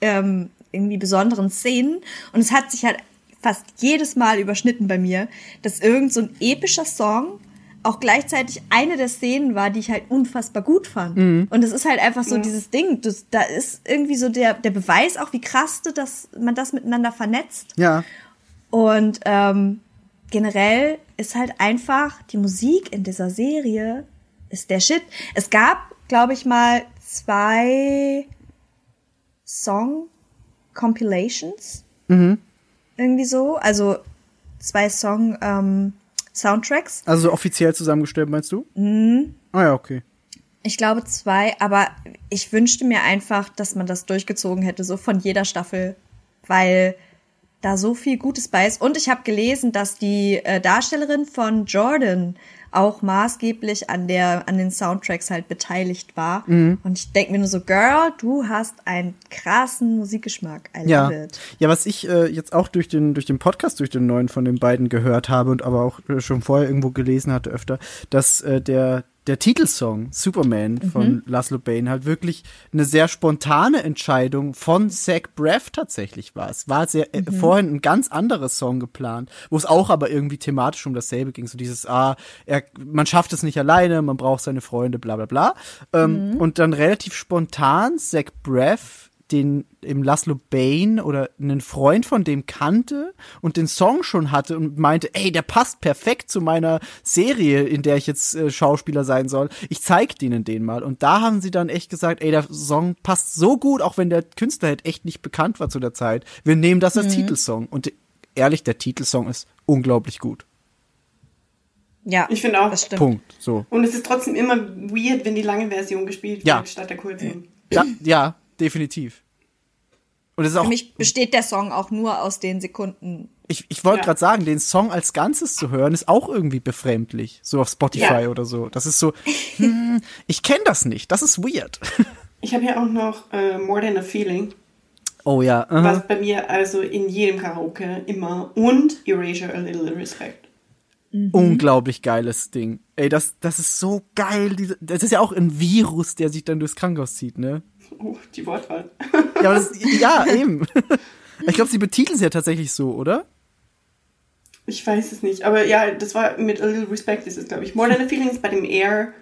ähm, irgendwie besonderen Szenen und es hat sich halt fast jedes Mal überschnitten bei mir, dass irgend so ein epischer Song auch gleichzeitig eine der Szenen war, die ich halt unfassbar gut fand. Und es ist halt einfach so dieses Ding, das, da ist irgendwie so der, der Beweis auch, wie krass du das, man das miteinander vernetzt. Ja. Und ähm, generell ist halt einfach die Musik in dieser Serie ist der Shit. Es gab, glaube ich mal, zwei Song Compilations. Irgendwie so. Also zwei Song ähm, Soundtracks. Also offiziell zusammengestellt, meinst du? Mhm. Ah ja, okay. Ich glaube zwei, aber ich wünschte mir einfach, dass man das durchgezogen hätte, so von jeder Staffel, weil da so viel Gutes bei ist. Und ich habe gelesen, dass die äh, Darstellerin von Jordan auch maßgeblich an der an den Soundtracks halt beteiligt war. Und ich denke mir nur so, Girl, du hast einen krassen Musikgeschmack. I Ja. it. Ja, was ich äh, jetzt auch durch den, durch den Podcast, durch den neuen von den beiden gehört habe und aber auch äh, schon vorher irgendwo gelesen hatte öfter, dass äh, der, der Titelsong Superman von Laszlo Bain halt wirklich eine sehr spontane Entscheidung von Zach Braff tatsächlich war. Es war sehr, äh, vorhin ein ganz anderes Song geplant, wo es auch aber irgendwie thematisch um dasselbe ging. So dieses, ah, er, man schafft es nicht alleine, man braucht seine Freunde, bla bla bla. Ähm, Und dann relativ spontan Zach Braff den im Laszlo Bain oder einen Freund von dem kannte und den Song schon hatte und meinte, ey, der passt perfekt zu meiner Serie, in der ich jetzt äh, Schauspieler sein soll. Ich zeig denen den mal. Und da haben sie dann echt gesagt, ey, der Song passt so gut, auch wenn der Künstler halt echt nicht bekannt war zu der Zeit. Wir nehmen das als Titelsong. Und ehrlich, der Titelsong ist unglaublich gut. Ja, Ich finde auch. Das stimmt. Punkt. So. Und es ist trotzdem immer weird, wenn die lange Version gespielt Ja. wird, statt der kurzen. Ja, ja, definitiv. Und es ist auch Für mich besteht der Song auch nur aus den Sekunden. Ich, ich wollte Ja. gerade sagen, den Song als Ganzes zu hören, ist auch irgendwie befremdlich. So auf Spotify Ja. oder so. Das ist so, hm, ich kenne das nicht. Das ist weird. Ich habe ja auch noch äh, More Than a Feeling, Oh ja. aha. was bei mir also in jedem Karaoke immer und Erasure A Little Respect. Unglaublich geiles Ding. Ey, das, das ist so geil. Das ist ja auch ein Virus, der sich dann durchs Krankenhaus zieht, ne? Oh, die Wortwahl. Ja, das, ja eben. Ich glaube, sie betiteln es ja tatsächlich so, oder? Ich weiß es nicht, aber ja, das war mit A Little Respect ist es, glaube ich. More Than a Feeling ist bei dem Air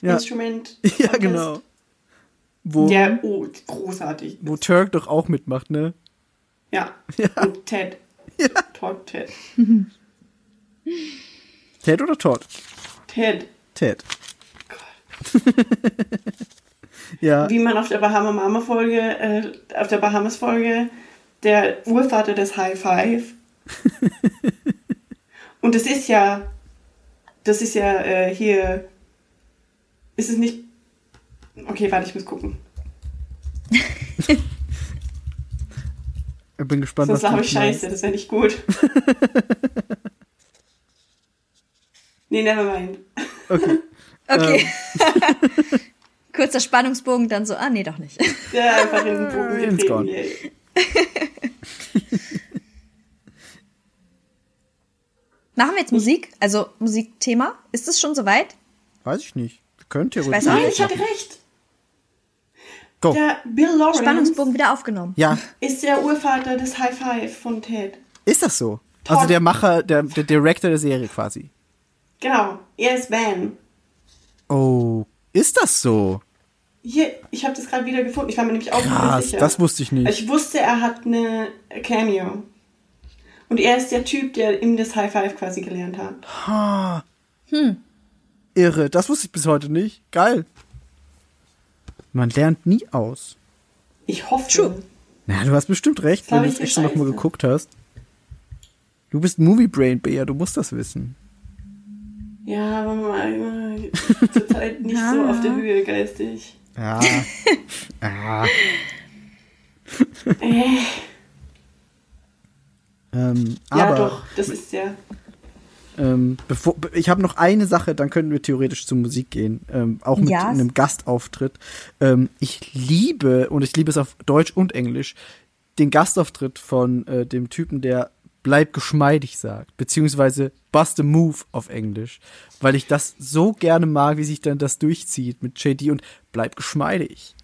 Ja. Instrument. Ja, genau. Wo, Ja, oh, großartig. wo Turk doch auch mitmacht, ne? Ja. Und Ted. Todd Ted. Ted oder Todd? Ted. Ted. Ja. Wie man auf der Bahama Mama Folge, äh, auf der Bahamas Folge, der Urvater des High Five. Und das ist ja, das ist ja äh, hier, ist es nicht, okay, warte, ich muss gucken. Ich bin gespannt, Sonst lache ich meinst. scheiße, das wäre nicht gut. nee, never mind. Okay. Okay. Kurzer Spannungsbogen, dann so, ah, nee, doch nicht. Ja, einfach in den Bogen Ins. Korn. Machen wir jetzt Musik? Also Musikthema? Ist es schon soweit? Weiß ich nicht. Theoretisch. weiß auch Nein, nicht. ich hatte recht. Go. Der Bill Lawrence Spannungsbogen wieder aufgenommen. Ja, ist der Urvater des High Five von Ted. ist das so? Todd. Also der Macher, der, der Director der Serie quasi. Genau, er ist Van. Oh, ist das so? Hier, ich habe das gerade wieder gefunden. Ich war mir nämlich auch nicht Krass, sicher. das wusste ich nicht. Ich wusste, er hat eine Cameo. Und er ist der Typ, der ihm das High Five quasi gelernt hat. Irre, das wusste ich bis heute nicht. Geil. Man lernt nie aus. Ich hoffe. True. Na, du hast bestimmt recht, wenn du es extra nochmal geguckt hast. Du bist Movie Brain, Bea, du musst das wissen. Ja, aber mal, zurzeit nicht so auf der Höhe geistig. Ja. ja. Äh, Ähm, ja, aber doch, das ist ja. Ähm, bevor, ich habe noch eine Sache, dann könnten wir theoretisch zur Musik gehen, ähm, auch mit Ja. einem Gastauftritt. Ähm, ich liebe, und ich liebe es auf Deutsch und Englisch, den Gastauftritt von äh, dem Typen, der bleib geschmeidig sagt, beziehungsweise bust a move auf Englisch, weil ich das so gerne mag, wie sich dann das durchzieht mit JD und bleib geschmeidig.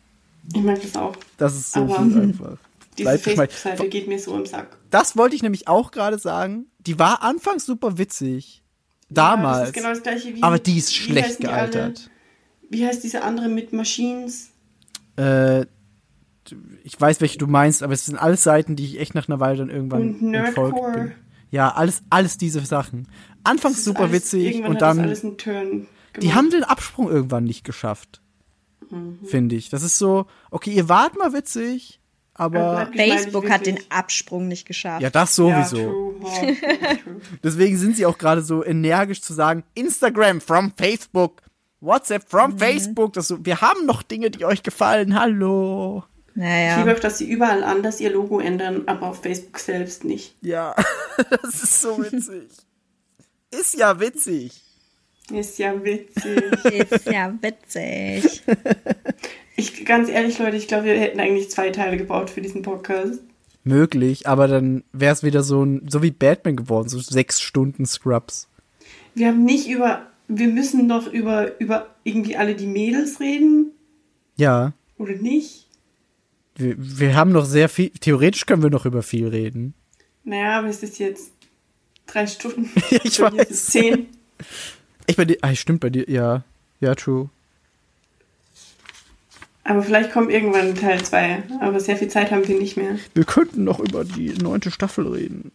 Ich mag das auch. Das ist so Aber- gut einfach. Diese. Facebook-Seite geht mir so im Sack. Das wollte ich nämlich auch gerade sagen. Die war anfangs super witzig. Ja, Damals. das ist genau das gleiche wie. aber die ist wie schlecht die alle? gealtert. Wie heißt diese andere mit Machines? Äh, ich weiß, welche du meinst, aber es sind alles Seiten, die ich echt nach einer Weile dann irgendwann Und entfolgt Nerdcore. bin. Ja, alles, alles diese Sachen. Anfangs super alles- witzig irgendwann und hat das dann, alles einen Turn die haben den Absprung irgendwann nicht geschafft. Mhm. Finde ich. Das ist so, okay, ihr wart mal witzig, aber, Facebook hat den. Absprung nicht geschafft. ja, das Ja, sowieso. true. True. Deswegen sind sie auch gerade so energisch zu sagen, Instagram from Facebook, WhatsApp from Facebook. Das so, wir haben noch Dinge, die euch gefallen. Hallo. Ich Naja. liebe auch, dass sie überall anders ihr Logo ändern, aber auf Facebook selbst nicht. Ja, das ist so witzig. Ist ja witzig. Ist ja witzig. Ist ja witzig. Ich, ganz ehrlich, Leute, ich glaube, wir hätten eigentlich zwei Teile gebaut für diesen Podcast. Möglich, aber dann wäre es wieder so ein, so wie Batman geworden, so sechs Stunden Scrubs. Wir haben nicht über, wir müssen noch über, über irgendwie alle die Mädels reden, Ja, oder nicht? Wir, wir haben noch sehr viel, theoretisch können wir noch über viel reden. Naja, aber es ist jetzt drei Stunden. Ich Bei mir ist weiß. zehn. Ich bei dir, ah, stimmt bei dir, ja. Ja, true. Aber vielleicht kommt irgendwann Teil 2. Aber sehr viel Zeit haben wir nicht mehr. Wir könnten noch über die neunte Staffel reden.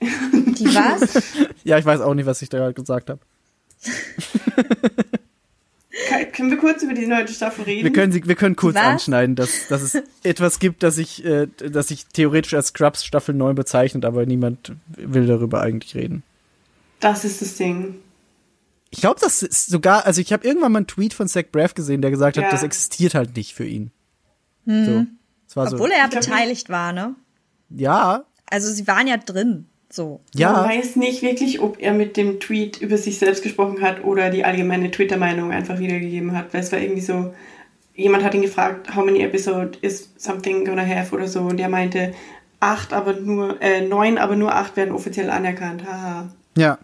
Die was? Ja, ich weiß auch nicht, was ich da gerade gesagt habe. Kann, können wir kurz über die neue Staffel reden? Wir können, sie, wir können kurz Was? anschneiden, dass, dass es etwas gibt, das ich, äh, das ich theoretisch als Scrubs Staffel 9 bezeichnet, aber niemand will darüber eigentlich reden. das ist das Ding. Ich glaube, das ist sogar, also ich habe irgendwann mal einen Tweet von Zach Braff gesehen, der gesagt hat, Ja. das existiert halt nicht für ihn. So. Das war Obwohl so. er glaub beteiligt war, ne? Ja, Also sie waren ja drin. So. Man ja. weiß nicht wirklich, ob er mit dem Tweet über sich selbst gesprochen hat oder die allgemeine Twitter-Meinung einfach wiedergegeben hat. Weil es war irgendwie so, jemand hat ihn gefragt, how many episode is something gonna have oder so. Und er meinte, acht, aber nur, äh, neun, aber nur acht werden offiziell anerkannt. Haha. Ja.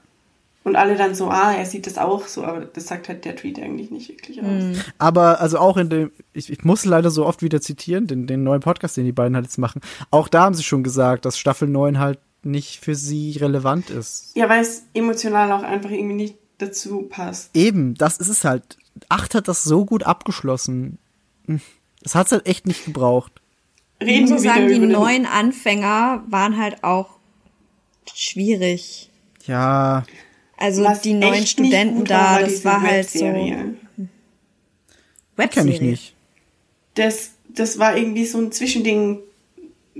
Und alle dann so, ah, er sieht das auch so, aber das sagt halt der Tweet eigentlich nicht wirklich aus. Aber also auch in dem, ich, ich muss leider so oft wieder zitieren, den, den neuen Podcast, den die beiden halt jetzt machen. Auch da haben sie schon gesagt, dass Staffel 9 halt nicht für sie relevant ist. Ja, weil es emotional auch einfach irgendwie nicht dazu passt. Eben, das ist es halt. Acht hat das so gut abgeschlossen. Hm. Das hat's halt echt nicht gebraucht. Ich Reden muss wir auch wieder sagen, die neuen Anfänger waren halt auch schwierig. Ja, Also Was die neuen Studenten da, war, das war halt so Webserie. kenn ich nicht. Das, das war irgendwie so ein Zwischending.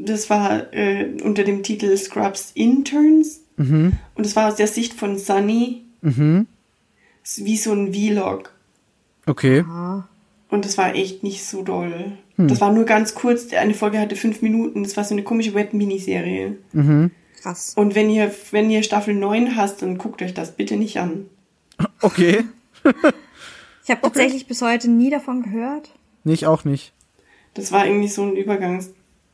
Das war äh, unter dem Titel Scrubs Interns. Mhm. Und das war aus der Sicht von Sunny. Mhm. Es Wie so ein Vlog. Okay. Und das war echt nicht so doll. Hm. Das war nur ganz kurz. Eine Folge hatte fünf Minuten. Das war so eine komische Web-Miniserie. krass. Und wenn ihr, wenn ihr Staffel 9 hast, dann guckt euch das bitte nicht an. Okay. Ich habe tatsächlich bis heute nie davon gehört. Nee, ich auch nicht. Das war irgendwie so ein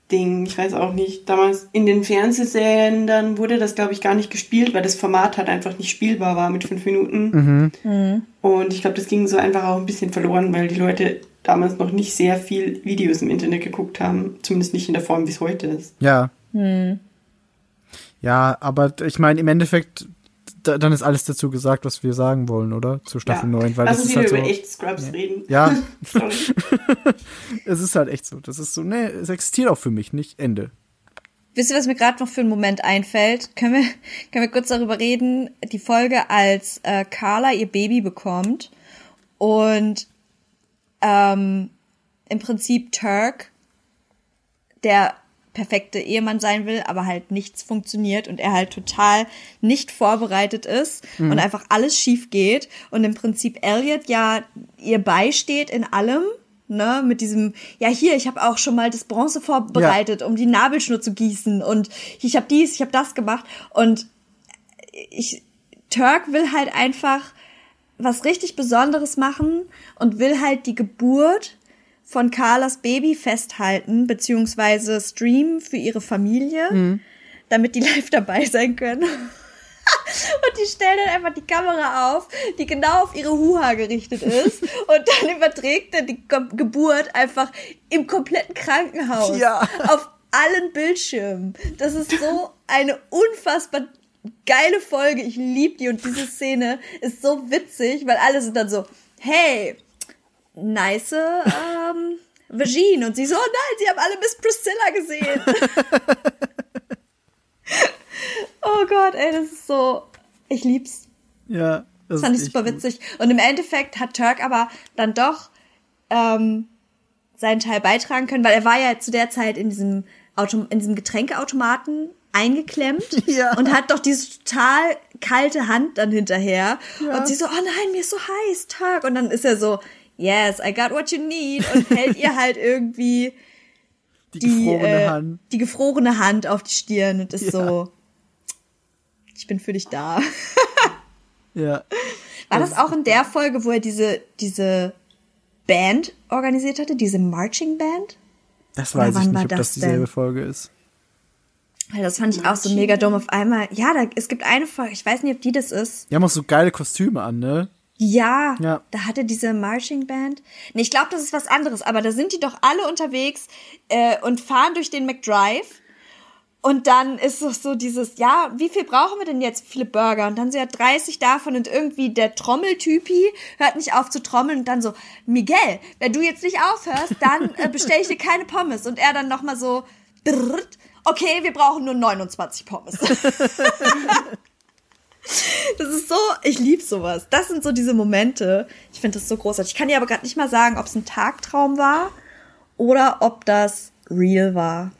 Übergangsding. Ich weiß auch nicht. Damals in den Fernsehsendern wurde das, glaube ich, gar nicht gespielt, weil das Format halt einfach nicht spielbar war mit fünf Minuten. Und ich glaube, das ging so einfach auch ein bisschen verloren, weil die Leute damals noch nicht sehr viel Videos im Internet geguckt haben. Zumindest nicht in der Form, wie es heute ist. Ja. Ja, aber ich meine, im Endeffekt, da, dann ist alles dazu gesagt, was wir sagen wollen, oder? Zu Staffel 9, weil Lass das uns ist wieder halt so. über echt Scrubs reden. Ja, es ist halt echt so. Das ist so, nee, es existiert auch für mich, nicht Ende. Wisst ihr, was mir gerade noch für einen Moment einfällt? Können wir, können wir kurz darüber reden? Die Folge, als äh, Carla ihr Baby bekommt und ähm, im Prinzip Turk, der perfekte Ehemann sein will, aber halt nichts funktioniert und er halt total nicht vorbereitet ist und einfach alles schief geht und im Prinzip Elliot ja ihr beisteht in allem. Ne, mit diesem, ja hier, ich habe auch schon mal das Bronze vorbereitet, um die Nabelschnur zu gießen und ich habe dies, ich habe das gemacht und ich Turk will halt einfach was richtig Besonderes machen und will halt die Geburt von Carlas Baby festhalten, beziehungsweise streamen für ihre Familie, damit die live dabei sein können. Und die stellen dann einfach die Kamera auf, die genau auf ihre Huha gerichtet ist. Und dann überträgt er die Ge Geburt einfach im kompletten Krankenhaus. Ja. Auf allen Bildschirmen. Das ist so eine unfassbar geile Folge. Ich liebe die. Und diese Szene ist so witzig, weil alle sind dann so, hey, nice ähm, Vagine. Und sie so, oh nein, sie haben alle Miss Priscilla gesehen. oh Gott, ey, das ist so, ich lieb's. Ja. Das fand ich super gut. witzig. Und im Endeffekt hat Turk aber dann doch ähm, seinen Teil beitragen können, weil er war ja zu der Zeit in diesem, Auto, in diesem Getränkeautomaten eingeklemmt Ja. und hat doch diese total kalte Hand dann hinterher. Und sie so, oh nein, mir ist so heiß, Turk. Und dann ist er so, yes, I got what you need. Und hält ihr halt irgendwie Die, die, gefrorene äh, Hand. die gefrorene Hand auf die Stirn und ist Ja. so, ich bin für dich da. Ja. War das auch in der Folge, wo er diese, diese Band organisiert hatte, diese Marching Band? Das weiß ich nicht, ob das das dieselbe denn? Folge ist. Weil das fand ich auch so mega dumm auf einmal. Ja, da, es gibt eine Folge, ich weiß nicht, ob die das ist. Die haben auch so geile Kostüme an, ne? Ja, Ja. da hatte diese Marching Band. Nee, ich glaube, das ist was anderes, aber da sind die doch alle unterwegs äh, und fahren durch den McDrive. Und dann ist es so dieses, ja, wie viel brauchen wir denn jetzt? Viele Burger? Und dann so, ja, 30 davon und irgendwie der Trommeltypi hört nicht auf zu trommeln und dann so, Miguel, wenn du jetzt nicht aufhörst, dann äh, bestelle ich dir keine Pommes. Und er dann nochmal so, brrrt, okay, wir brauchen nur 29 Pommes. Das ist so, ich lieb sowas. Das sind so diese Momente. Ich finde das so großartig. Ich kann dir aber gerade nicht mal sagen, ob es ein Tagtraum war oder ob das real war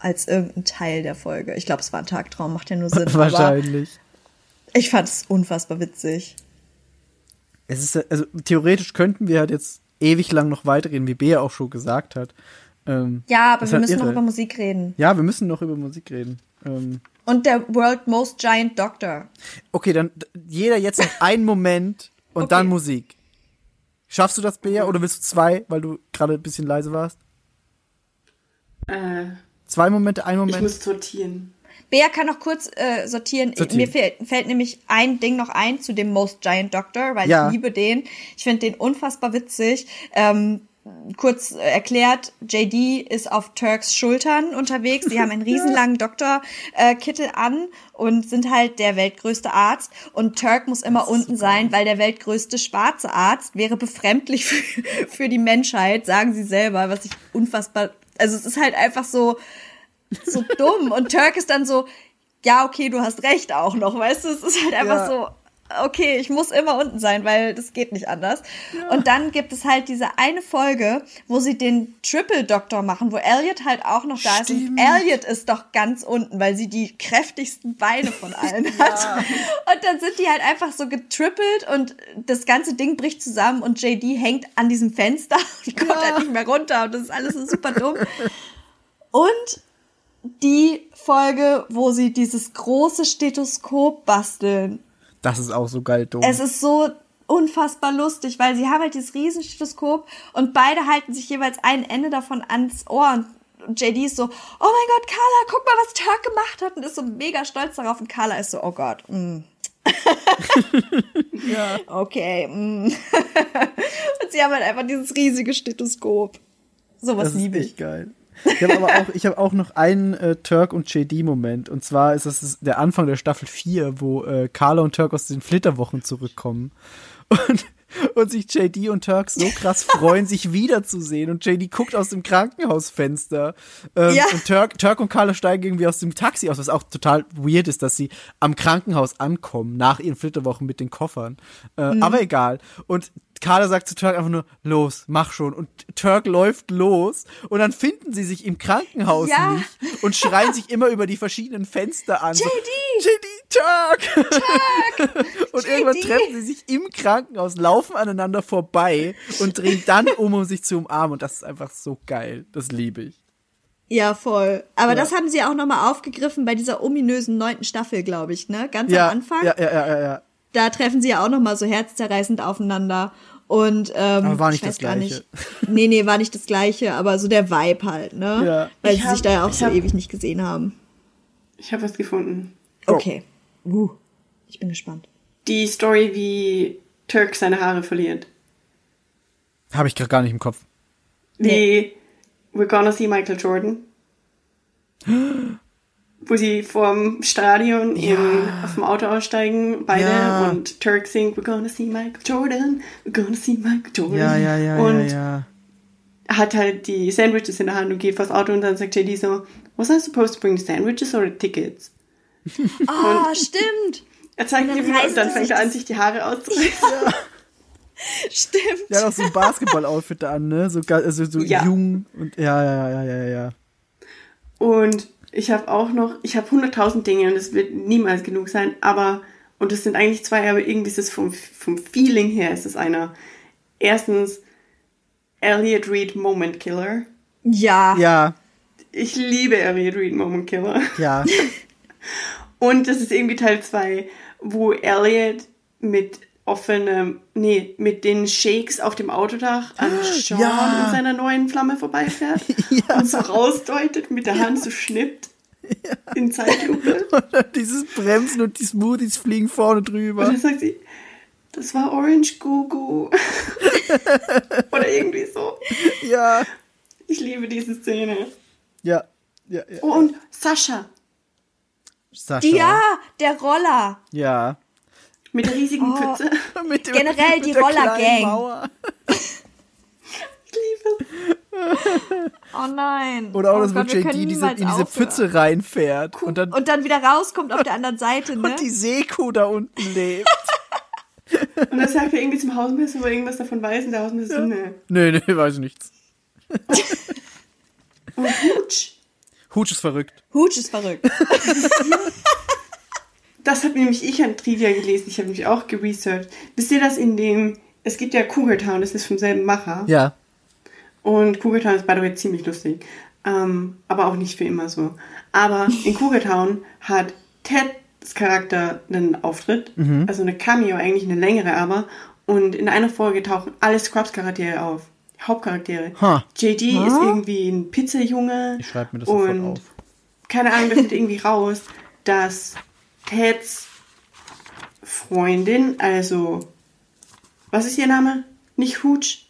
als irgendein Teil der Folge. Ich glaube, es war ein Tagtraum, macht ja nur Sinn. Wahrscheinlich. ich fand es unfassbar witzig. Es ist, also theoretisch könnten wir halt jetzt ewig lang noch weiterreden, wie Bea auch schon gesagt hat. Ähm, Ja, aber wir müssen noch irre. über Musik reden. Ja, wir müssen noch über Musik reden. Ähm, Und der World Most Giant Doctor. okay, dann jeder jetzt noch einen Moment und Okay. dann Musik. Schaffst du das, Bea, oder willst du zwei, weil du gerade ein bisschen leise warst? Äh, Zwei Momente, ein ich Moment. muss sortieren. Bea kann noch kurz äh, sortieren. Sortieren. Mir fällt, fällt nämlich ein Ding noch ein zu dem Most Giant Doctor, weil Ja. ich liebe den. Ich finde den unfassbar witzig. Ähm, kurz äh, erklärt, JD ist auf Turks Schultern unterwegs. Sie haben einen riesenlangen Doktorkittel an und sind halt der weltgrößte Arzt. Und Turk muss immer unten sein, weil der weltgrößte schwarze Arzt wäre befremdlich für, für die Menschheit, sagen sie selber, was ich unfassbar, also es ist halt einfach so, so dumm. Und Turk ist dann so, ja, okay, du hast recht auch noch, weißt du? Es ist halt einfach Ja. so, okay, ich muss immer unten sein, weil das geht nicht anders. Und dann gibt es halt diese eine Folge, wo sie den Triple Doktor machen, wo Elliot halt auch noch da ist. Und Stimmt. Elliot ist doch ganz unten, weil sie die kräftigsten Beine von allen hat. Und dann sind die halt einfach so getrippelt und das ganze Ding bricht zusammen und JD hängt an diesem Fenster und kommt Ja. halt nicht mehr runter und das ist alles so super dumm. Und die Folge, wo sie dieses große Stethoskop basteln. Das ist auch so geil dumm. Es ist so unfassbar lustig, weil sie haben halt dieses riesen Stethoskop und beide halten sich jeweils ein Ende davon ans Ohr und JD ist so, oh mein Gott, Carla, guck mal, was Turk gemacht hat und ist so mega stolz darauf und Carla ist so, oh Gott, mm. ja. okay, mm. und sie haben halt einfach dieses riesige Stethoskop. Sowas liebe ich. echt geil. Ich habe aber auch, ich habe auch noch einen äh, Turk und JD-Moment. Und zwar ist das der Anfang der Staffel 4, wo äh, Carla und Turk aus den Flitterwochen zurückkommen. Und und sich JD und Turk so krass freuen, sich wiederzusehen. Und JD guckt aus dem Krankenhausfenster. Ähm, Ja. Und Turk, Turk und Carla steigen irgendwie aus dem Taxi aus, was auch total weird ist, dass sie am Krankenhaus ankommen, nach ihren Flitterwochen mit den Koffern. Äh, Mhm. Aber egal. Und Carla sagt zu Turk einfach nur, los, mach schon. Und Turk läuft los. Und dann finden sie sich im Krankenhaus Ja. nicht und schreien sich immer über die verschiedenen Fenster an. So, JD! JD, Turk! und irgendwann JD. treffen sie sich im Krankenhaus, laufen aneinander vorbei und drehen dann um, um sich zu umarmen. Und das ist einfach so geil. Das liebe ich. Ja, voll. Aber Ja. das haben sie auch nochmal aufgegriffen bei dieser ominösen neunten Staffel, glaube ich, ne? Ganz Ja, am Anfang. ja, ja, ja, ja, ja. Da treffen sie ja auch nochmal so herzzerreißend aufeinander. Und ähm, Aber war nicht das Gleiche. nicht. Nee, nee, war nicht das gleiche, aber so der Vibe halt, ne? Ja. Weil Ich sie hab- sich da ja auch so hab- ewig nicht gesehen haben. Ich habe was gefunden. Oh. Okay. Uh, ich bin gespannt. Die Story, wie Turk seine Haare verliert. Habe ich gerade gar nicht im Kopf. Wie We're Gonna See Michael Jordan. Wo sie vorm Stadion in, auf dem Auto aussteigen, beide, Ja. und Turk singt We're Gonna See Michael Jordan, We're Gonna See Michael Jordan. Ja, ja, ja, und ja, ja. hat halt die Sandwiches in der Hand und geht vors Auto und dann sagt JD so, was I supposed to bring, the sandwiches or the tickets? Ah, stimmt. Er zeigt ihm und dann fängt er an, sich die Haare auszureißen. Stimmt. Der hat auch so ein Basketball-Outfit an, ne? So, also so Ja. jung und ja, ja, ja, ja, ja, ja. Und ich habe auch noch, ich habe 100.000 Dinge und es wird niemals genug sein, aber, und das sind eigentlich zwei, aber irgendwie ist es vom, vom Feeling her ist es einer. Erstens, Elliot Reed Moment Killer. Ja. Ja, Ich liebe Elliot Reed Moment Killer. ja. Und das ist irgendwie Teil 2, wo Elliot mit offenem, nee, mit den Shakes auf dem Autodach an Sean Ja. und seiner neuen Flamme vorbeifährt und so rausdeutet, mit der Hand so schnippt in Zeitlupe. Und dieses Bremsen und die Smoothies fliegen vorne Und drüber. dann sagt sie, das war Orange Gugu. Oder irgendwie so. Ja, Ich liebe diese Szene. ja, ja, ja. Oh, und Sascha Sascha. Ja, der Roller. Ja. Mit der riesigen Oh. Pfütze. Mit dem, Generell mit die der Roller-Gang. liebe es. Oh nein. Oder auch oh das, Gott, JD diese, in diese aufhören. Pfütze reinfährt. Und dann Und dann wieder rauskommt auf der anderen Seite, ne? und die Seekuh da unten lebt. Und dann sagt er irgendwie zum Hausmeister, wo er irgendwas davon weiß, und der Hausmeister so, nee. nee, nee, weiß ich nichts. Und Hutsch. Hutsch ist verrückt. Hutsch ist verrückt. Das hat nämlich ich an Trivia gelesen. Ich habe mich auch geresearched. Wisst ihr das in dem, es gibt ja Cougar Town, das ist vom selben Macher. Ja. Und Cougar Town ist by the way ziemlich lustig. Ähm, aber auch nicht für immer so. Aber in Cougar Town hat Teds Charakter einen Auftritt. Also eine Cameo, eigentlich eine längere aber. Und in einer Folge tauchen alle Scrubs-Charaktere auf. Hauptcharaktere. Ha. JD ist irgendwie ein Pizzajunge. Ich schreib mir das sofort und auf. keine Ahnung, da findet irgendwie raus, dass Teds Freundin, also, was ist ihr Name? Nicht Hooch?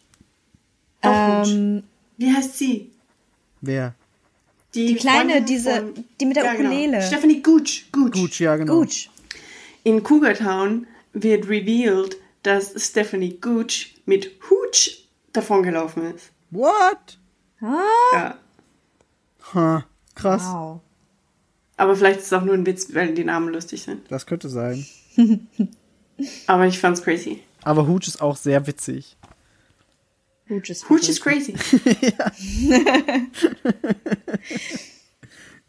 Doch, Hooch. Ähm, Wie heißt sie? Wer? Die kleine, Freundin diese- die mit der ja, Ukulele. Genau. Stephanie Gooch. Gooch. Hutsch, ja, genau. Hutsch. In Cougar Town wird revealed, dass Stephanie Gooch mit Hooch davongelaufen ist. What? Ja. Ha, krass. Wow. Aber vielleicht ist es auch nur ein Witz, weil die Namen lustig sind. Das könnte sein. Aber ich fand's crazy. Aber Hutsch ist auch sehr witzig. Hutsch ist Hooch verrückt. is crazy.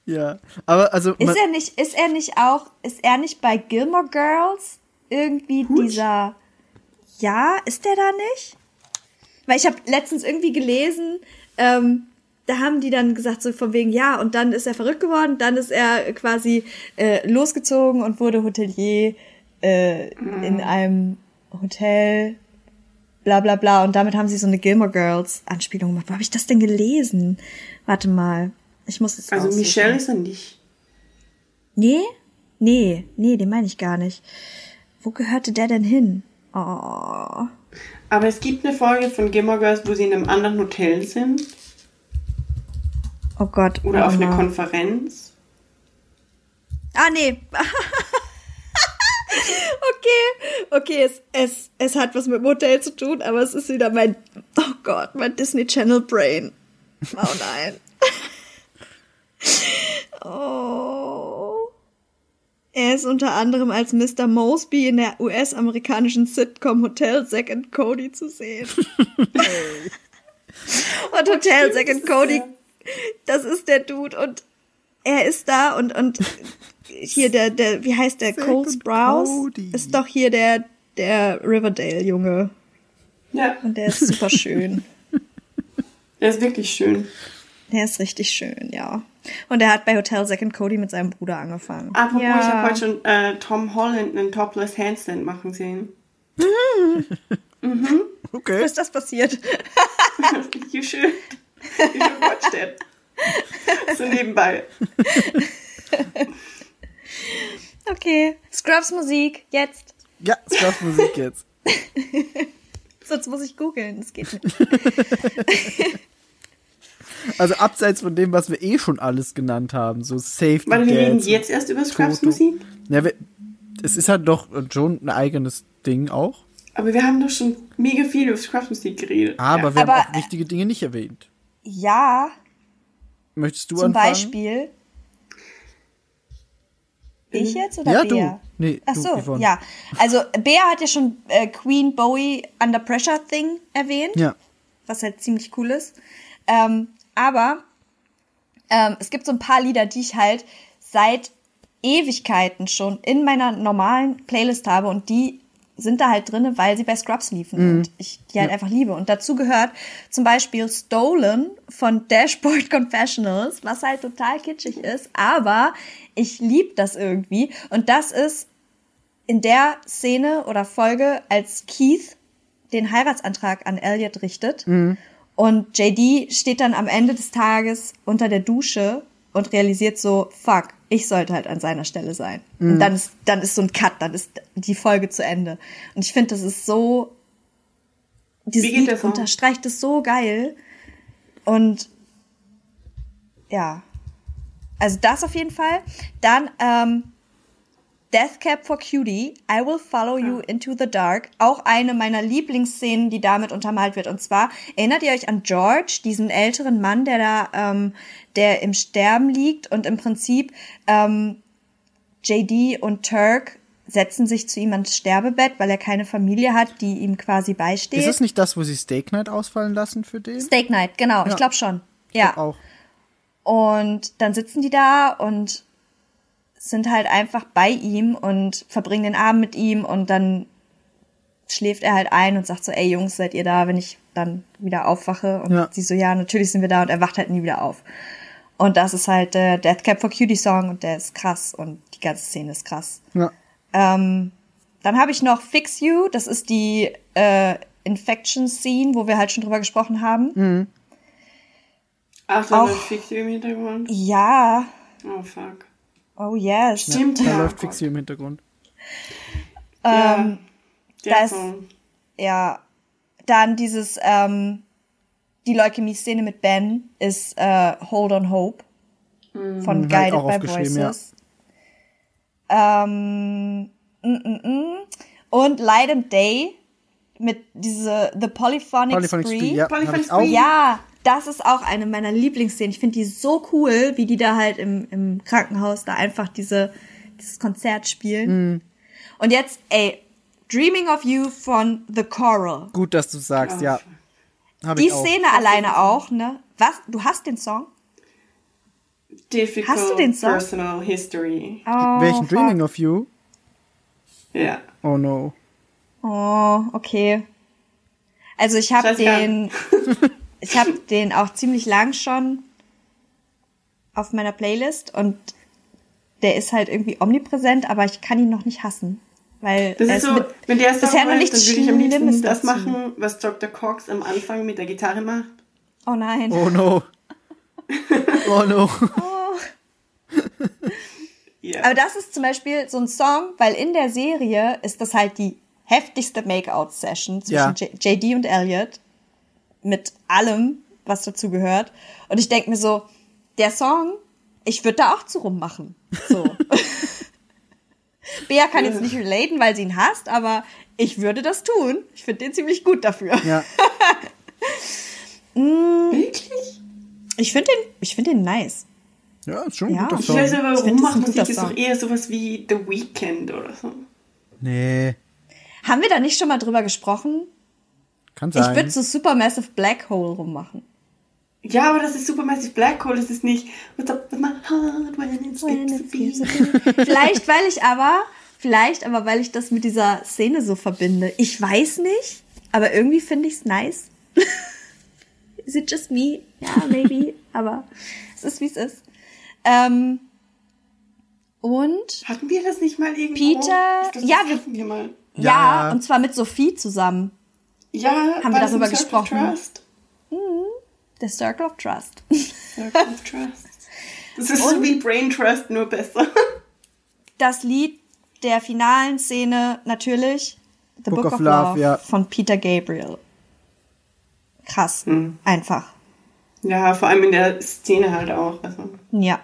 Ja. Aber also. Ist er nicht, ist er nicht auch, ist er nicht bei Gilmore Girls irgendwie Hutsch? dieser, ja, ist der da nicht? Weil ich habe letztens irgendwie gelesen, ähm, da haben die dann gesagt so von wegen, ja, und dann ist er verrückt geworden, dann ist er quasi äh, losgezogen und wurde Hotelier äh, in einem Hotel, bla bla bla. Und damit haben sie so eine Gilmore Girls Anspielung gemacht. Wo habe ich das denn gelesen? Warte mal, ich muss es Also raussuchen. Michelle ist er nicht. Nee? Nee, nee, den meine ich gar nicht. Wo gehörte der denn hin? Oh. Aber es gibt eine Folge von Gilmore Girls, wo sie in einem anderen Hotel sind. Oh Gott. Oder auf warte einer mal. Konferenz. Ah, nee. Okay, okay, es, es, es hat was mit dem Hotel zu tun, aber es ist wieder mein, oh Gott, mein Disney Channel Brain. Oh nein. Oh. Er ist unter anderem als Mr. Mosby in der US-amerikanischen Sitcom Hotel Zack and Cody zu sehen. und Hotel Zack and Cody, das ist der Dude und er ist da und, und hier der, der, wie heißt der, Zack Cole Sprouse Cody. ist doch hier der, der Riverdale-Junge. Ja, Und der ist super schön. der ist wirklich schön. Der ist richtig schön, ja. Und er hat bei Hotel and Cody mit seinem Bruder angefangen. Apropos, ja. ich habe heute schon äh, Tom Holland einen Topless Handstand machen sehen. Wo Okay. ist das passiert? you should, you should watch that. So nebenbei. Okay. Scrubs Musik, jetzt. Ja, Scrubs Musik jetzt. Sonst muss ich googeln, das geht nicht. Also abseits von dem, was wir eh schon alles genannt haben, so Safety Weil wir reden jetzt erst über Scrubs Toto. Musik. Ja, wir, es ist halt doch schon ein eigenes Ding auch. Aber wir haben doch schon mega viel über Scrubs Musik geredet. Aber ja. wir Aber, haben auch wichtige Dinge nicht erwähnt. Ja, Möchtest du zum anfangen? Beispiel. Ich jetzt oder Ja, Bea? du. Nee, Ach du, so, Yvonne. ja. Also Bea hat ja schon äh, Queen Bowie Under Pressure Thing erwähnt. Ja. was halt ziemlich cool ist. Ähm, aber ähm, es gibt so ein paar Lieder, die ich halt seit Ewigkeiten schon in meiner normalen Playlist habe und die sind da halt drinne, weil sie bei Scrubs liefen und ich die halt einfach liebe. Und dazu gehört zum Beispiel Stolen von Dashboard Confessionals, was halt total kitschig ist, aber ich lieb das irgendwie. Und das ist in der Szene oder Folge, als Keith den Heiratsantrag an Elliot richtet. Und JD steht dann am Ende des Tages unter der Dusche und realisiert so, fuck, ich sollte halt an seiner Stelle sein. Und dann ist, dann ist so ein Cut, dann ist die Folge zu Ende. Und ich finde, das ist so, dieses Wie geht der Lied Song? unterstreicht es so geil. Und ja, also das auf jeden Fall. Dann ähm, Death Cab for Cutie, I Will Follow You Into the Dark. Auch eine meiner Lieblingsszenen, die damit untermalt wird. Und zwar, erinnert ihr euch an George, diesen älteren Mann, der da, ähm, der im Sterben liegt und im Prinzip ähm, JD und Turk setzen sich zu ihm ans Sterbebett, weil er keine Familie hat, die ihm quasi beisteht. Ist es nicht das, wo sie Steak Night ausfallen lassen für den? Steak Night, genau, ich Ja. glaube schon. Ja. Auch. Und dann sitzen die da und sind halt einfach bei ihm und verbringen den Abend mit ihm und dann schläft er halt ein und sagt so, ey Jungs, seid ihr da, wenn ich dann wieder aufwache? Und Ja. sie so, ja, natürlich sind wir da und er wacht halt nie wieder auf. Und das ist halt der Death Cab for Cutie Song und der ist krass und die ganze Szene ist krass. Ja. Ähm, dann habe ich noch Fix You, das ist die äh, Infection Scene, wo wir halt schon drüber gesprochen haben. Ach, da Auch- läuft Fixie im Hintergrund. Ja, Oh, fuck. Oh yes. Stimmt, Da ja. läuft Fixie im Hintergrund. Ja, Ähm, der da ist- Song. Ja, dann dieses, ähm, die Leukämie-Szene mit Ben ist äh, Hold on Hope von hab ich Guided auch by Voices. Ähm, mm, mm, mm. Und Light and Day mit diese The Polyphonic, Polyphonic Spree. Spree, ja, Polyphonic. Spree. Ja, das ist auch eine meiner Lieblingsszenen. Ich finde die so cool, wie die da halt im, im Krankenhaus da einfach diese, dieses Konzert spielen. Mhm. Und jetzt, ey, Dreaming of You von The Coral. Gut, dass du sagst, Oh, ja. Hab Die ich auch. Szene alleine auch, ne? Was? Du hast den Song? Difficult Hast du den Song? Personal History. Oh, Welchen fuck. Dreaming of You? Ja. Oh no. Oh, okay. Also ich habe den, ich habe den auch ziemlich lang schon auf meiner Playlist und der ist halt irgendwie omnipräsent, aber ich kann ihn noch nicht hassen, weil Das ist so, mit, wenn der Song bisher noch nichts dann würde ich am liebsten das dazu. machen, was Dr. Cox am Anfang mit der Gitarre macht. Oh nein. Oh no. Oh no. Ja. Aber das ist zum Beispiel so ein Song, weil in der Serie ist das halt die heftigste Make-out-Session zwischen Ja. J JD und Elliot mit allem, was dazu gehört. Und ich denke mir so, der Song, ich würde da auch zu rummachen. So. Bea kann jetzt nicht relaten, weil sie ihn hasst, aber ich würde das tun. Ich finde den ziemlich gut dafür. Ja. Wirklich? Ich finde den, ich finde den nice. Ja, ist schon ein Ja. guter Ich weiß aber, find, das ist doch eher sowas wie The Weeknd oder so. Nee, Haben wir da nicht schon mal drüber gesprochen? Kann Ich sein. würde so Supermassive Black Hole rummachen. Ja, aber das ist Supermassive Black Hole, das ist nicht What's up with my heart when it skips a beat. Vielleicht, weil ich aber, vielleicht aber, weil ich das mit dieser Szene so verbinde. Ich weiß nicht, aber irgendwie finde ich es nice. Is it just me? Ja, maybe, aber es ist, wie es ist. Ähm, und Hatten wir das nicht mal irgendwo? Peter- Ich glaub, das ja, wir- wir mal. ja. Ja. und zwar mit Sophie zusammen. Ja, Haben wir darüber Circle of gesprochen? Trust? The Circle of Trust. Circle of Trust. Das ist so wie Brain Trust, nur besser. Das Lied der finalen Szene natürlich The Book, of, Love, ja. von Peter Gabriel. Krass, einfach. Ja, vor allem in der Szene halt auch. Also. Ja.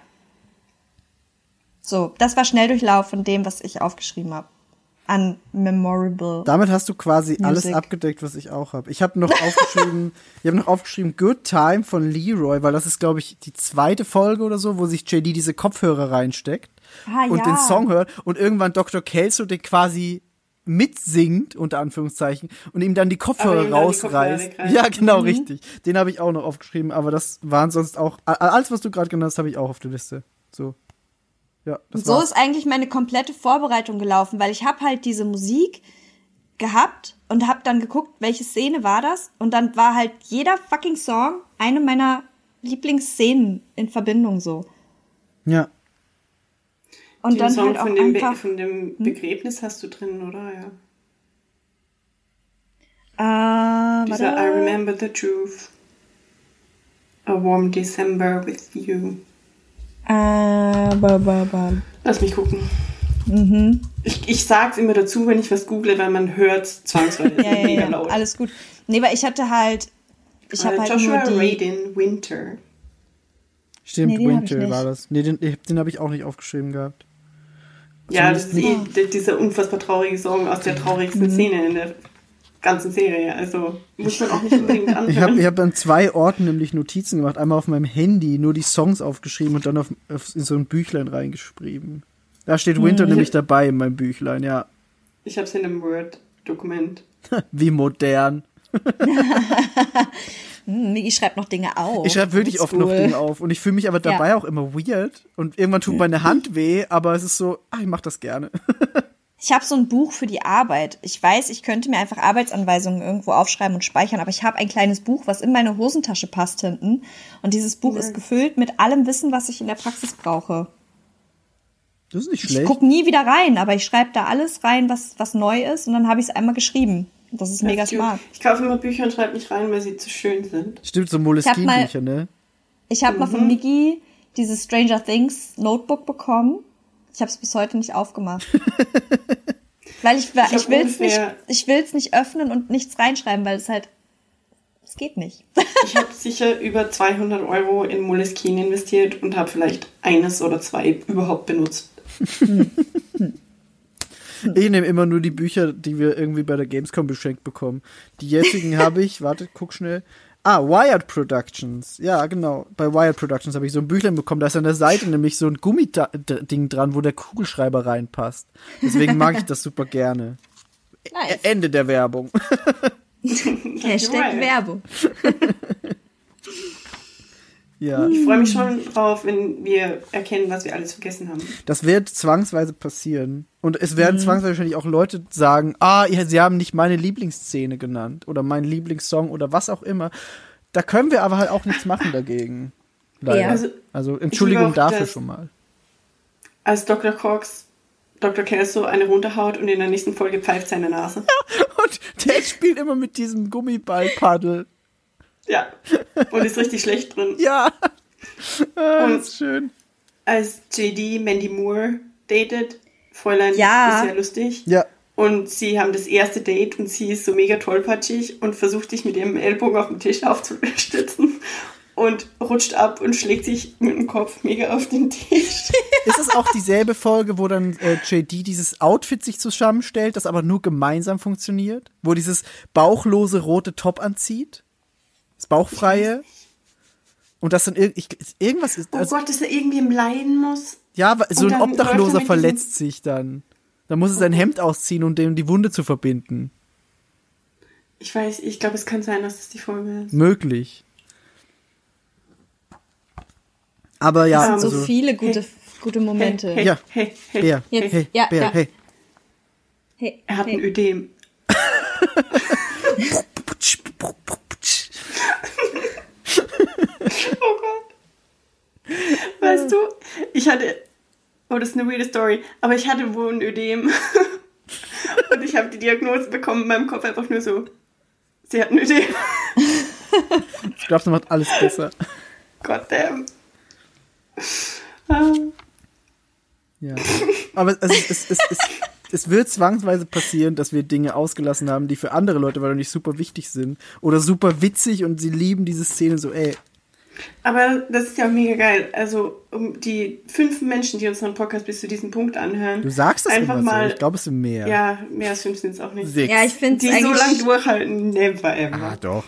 So, das war Schnelldurchlauf von dem, was ich aufgeschrieben habe. Unmemorable. Damit hast du quasi alles Music. abgedeckt, was ich auch habe. Ich habe noch aufgeschrieben, ich habe noch aufgeschrieben Good Time von Leroy, weil das ist glaube ich die zweite Folge oder so, wo sich JD diese Kopfhörer reinsteckt Ah, und ja. den Song hört und irgendwann Dr. Kelso den quasi mitsingt unter Anführungszeichen und ihm dann die Kopfhörer dann die Kopfhörer rausreißt. ja, genau, Mhm. richtig. Den habe ich auch noch aufgeschrieben, aber das waren sonst auch alles was du gerade genannt hast, habe ich auch auf der Liste. So. Ja, das so war's. ist eigentlich meine komplette Vorbereitung gelaufen, weil ich habe halt diese Musik gehabt und habe dann geguckt, welche Szene war das und dann war halt jeder fucking Song eine meiner Lieblingsszenen in Verbindung so. ja. Und Den dann Song halt auch von dem, Be einfach Hm? von dem Begräbnis hast du drin, oder? Ja. äh, Dieser I remember the truth. A warm December with you. Äh, ba, ba, ba. Lass mich gucken. Mhm. Ich, ich sag's immer dazu, wenn ich was google, weil man hört zwangsweise. Ja, ja, ja, laut. alles gut. Nee, weil ich hatte halt, ich habe Äh, halt Joshua nur die, Radin Winter. Stimmt, Nee, den hab ich Winter nicht. war das. Nee, den, den habe ich auch nicht aufgeschrieben gehabt. Ja, das ist eh dieser unfassbar traurige Song aus der traurigsten Mhm. Szene in der ganzen Serie. Also muss man auch nicht unbedingt Ich habe anhören. ich hab an zwei Orten nämlich Notizen gemacht. Einmal auf meinem Handy nur die Songs aufgeschrieben und dann auf, auf in so ein Büchlein reingeschrieben. Da steht Winter nämlich dabei in meinem Büchlein, ja. Ich hab's in einem Word-Dokument. Wie modern. hm, Migi schreibt noch Dinge auf. Ich schreibe wirklich oft noch Oldschool. Dinge auf und ich fühle mich aber dabei Ja. auch immer weird. Und irgendwann tut meine Hand weh, aber es ist so, ah, ich mach das gerne. Ich habe so ein Buch für die Arbeit. Ich weiß, ich könnte mir einfach Arbeitsanweisungen irgendwo aufschreiben und speichern, aber ich habe ein kleines Buch, was in meine Hosentasche passt hinten. Und dieses Buch ist gefüllt mit allem Wissen, was ich in der Praxis brauche. Das ist nicht Ich schlecht. gucke nie wieder rein, aber ich schreibe da alles rein, was, was neu ist, und dann habe ich es einmal geschrieben. Das ist mega ist cute. smart. Ich kaufe immer Bücher und schreibe nicht rein, weil sie zu schön sind. Stimmt, so mal- Moleskine-Bücher, ne? Ich habe mal Mhm. von Migi dieses Stranger Things Notebook bekommen. Ich habe es bis heute nicht aufgemacht. weil ich, ich, ich will es nicht, ungefähr- ich will's nicht öffnen und nichts reinschreiben, weil es halt, es geht nicht. Ich habe sicher über 200 Euro in Moleskine investiert und habe vielleicht eines oder zwei überhaupt benutzt. Ich nehme immer nur die Bücher, die wir irgendwie bei der Gamescom geschenkt bekommen. Die jetzigen habe ich, warte, guck schnell. Ah, Wired Productions. Ja, genau. Bei Wired Productions habe ich so ein Büchlein bekommen. Da ist an der Seite nämlich so ein Gummiding dran, wo der Kugelschreiber reinpasst. Deswegen mag ich das super gerne. Nice. Ende der Werbung. Hashtag. Werbung. ja, Ich freue mich schon drauf, wenn wir erkennen, was wir alles vergessen haben. das wird zwangsweise passieren. Und es werden zwangsweise wahrscheinlich auch Leute sagen, ah, ja, sie haben nicht meine Lieblingsszene genannt oder meinen Lieblingssong oder was auch immer. Da können wir aber halt auch nichts machen dagegen. Leider. Ja. Also, Also, Entschuldigung dafür das- schon mal. Als Dr. Cox Dr. Kelso eine runterhaut und in der nächsten Folge pfeift seine Nase. Und der spielt immer mit diesem Gummiballpaddel. Ja. Und ist richtig schlecht drin. Ja. Ah, Und- ist schön. Als JD Mandy Moore datet, Fräulein Ja. ist sehr lustig. Ja. Und sie haben das erste Date und sie ist so mega tollpatschig und versucht sich mit ihrem Ellbogen auf den Tisch aufzustützen. und rutscht ab und schlägt sich mit dem Kopf mega auf den Tisch. Ist es auch dieselbe Folge, wo dann äh, JD dieses Outfit sich zusammenstellt, das aber nur gemeinsam funktioniert? Wo dieses bauchlose rote Top anzieht? Das bauchfreie? Und das dann ich, irgendwas ist. Oh Also, Gott, dass er irgendwie im Leiden muss. ja, so ein dann er Obdachloser verletzt sich dann. Da muss er sein Hemd ausziehen, um dem die Wunde zu verbinden. Ich weiß, ich glaube, es kann sein, dass das die Folge ist. Möglich. Aber ja, Ähm, So also, viele gute, gute Momente. Hey, Ja. hey, hey, Bär, Jetzt- hey, ja, Bär, ja. hey. Hey, Er hat hey. ein Ödem. Oh Gott. Weißt du, ich hatte, oh, das ist eine weirde Story, aber ich hatte wohl ein Ödem. Und ich habe die Diagnose bekommen in meinem Kopf einfach nur so, sie hat ein Ödem. Ich glaube, das macht alles besser. Gott damn. Ah, Ja. Aber es, es, es, es, es, es wird zwangsweise passieren, dass wir Dinge ausgelassen haben, die für andere Leute wahrscheinlich super wichtig sind. Oder super witzig und sie lieben diese Szene so, ey. Aber das ist ja auch mega geil. Also, um die fünf Menschen, die unseren Podcast bis zu diesem Punkt anhören. Du sagst das einfach immer mal. so. Ich glaube, es sind mehr. Ja, mehr als fünf sind es auch nicht. Sechs. Ja, ich finde Die es so lange durchhalten, never ever. Ah, doch.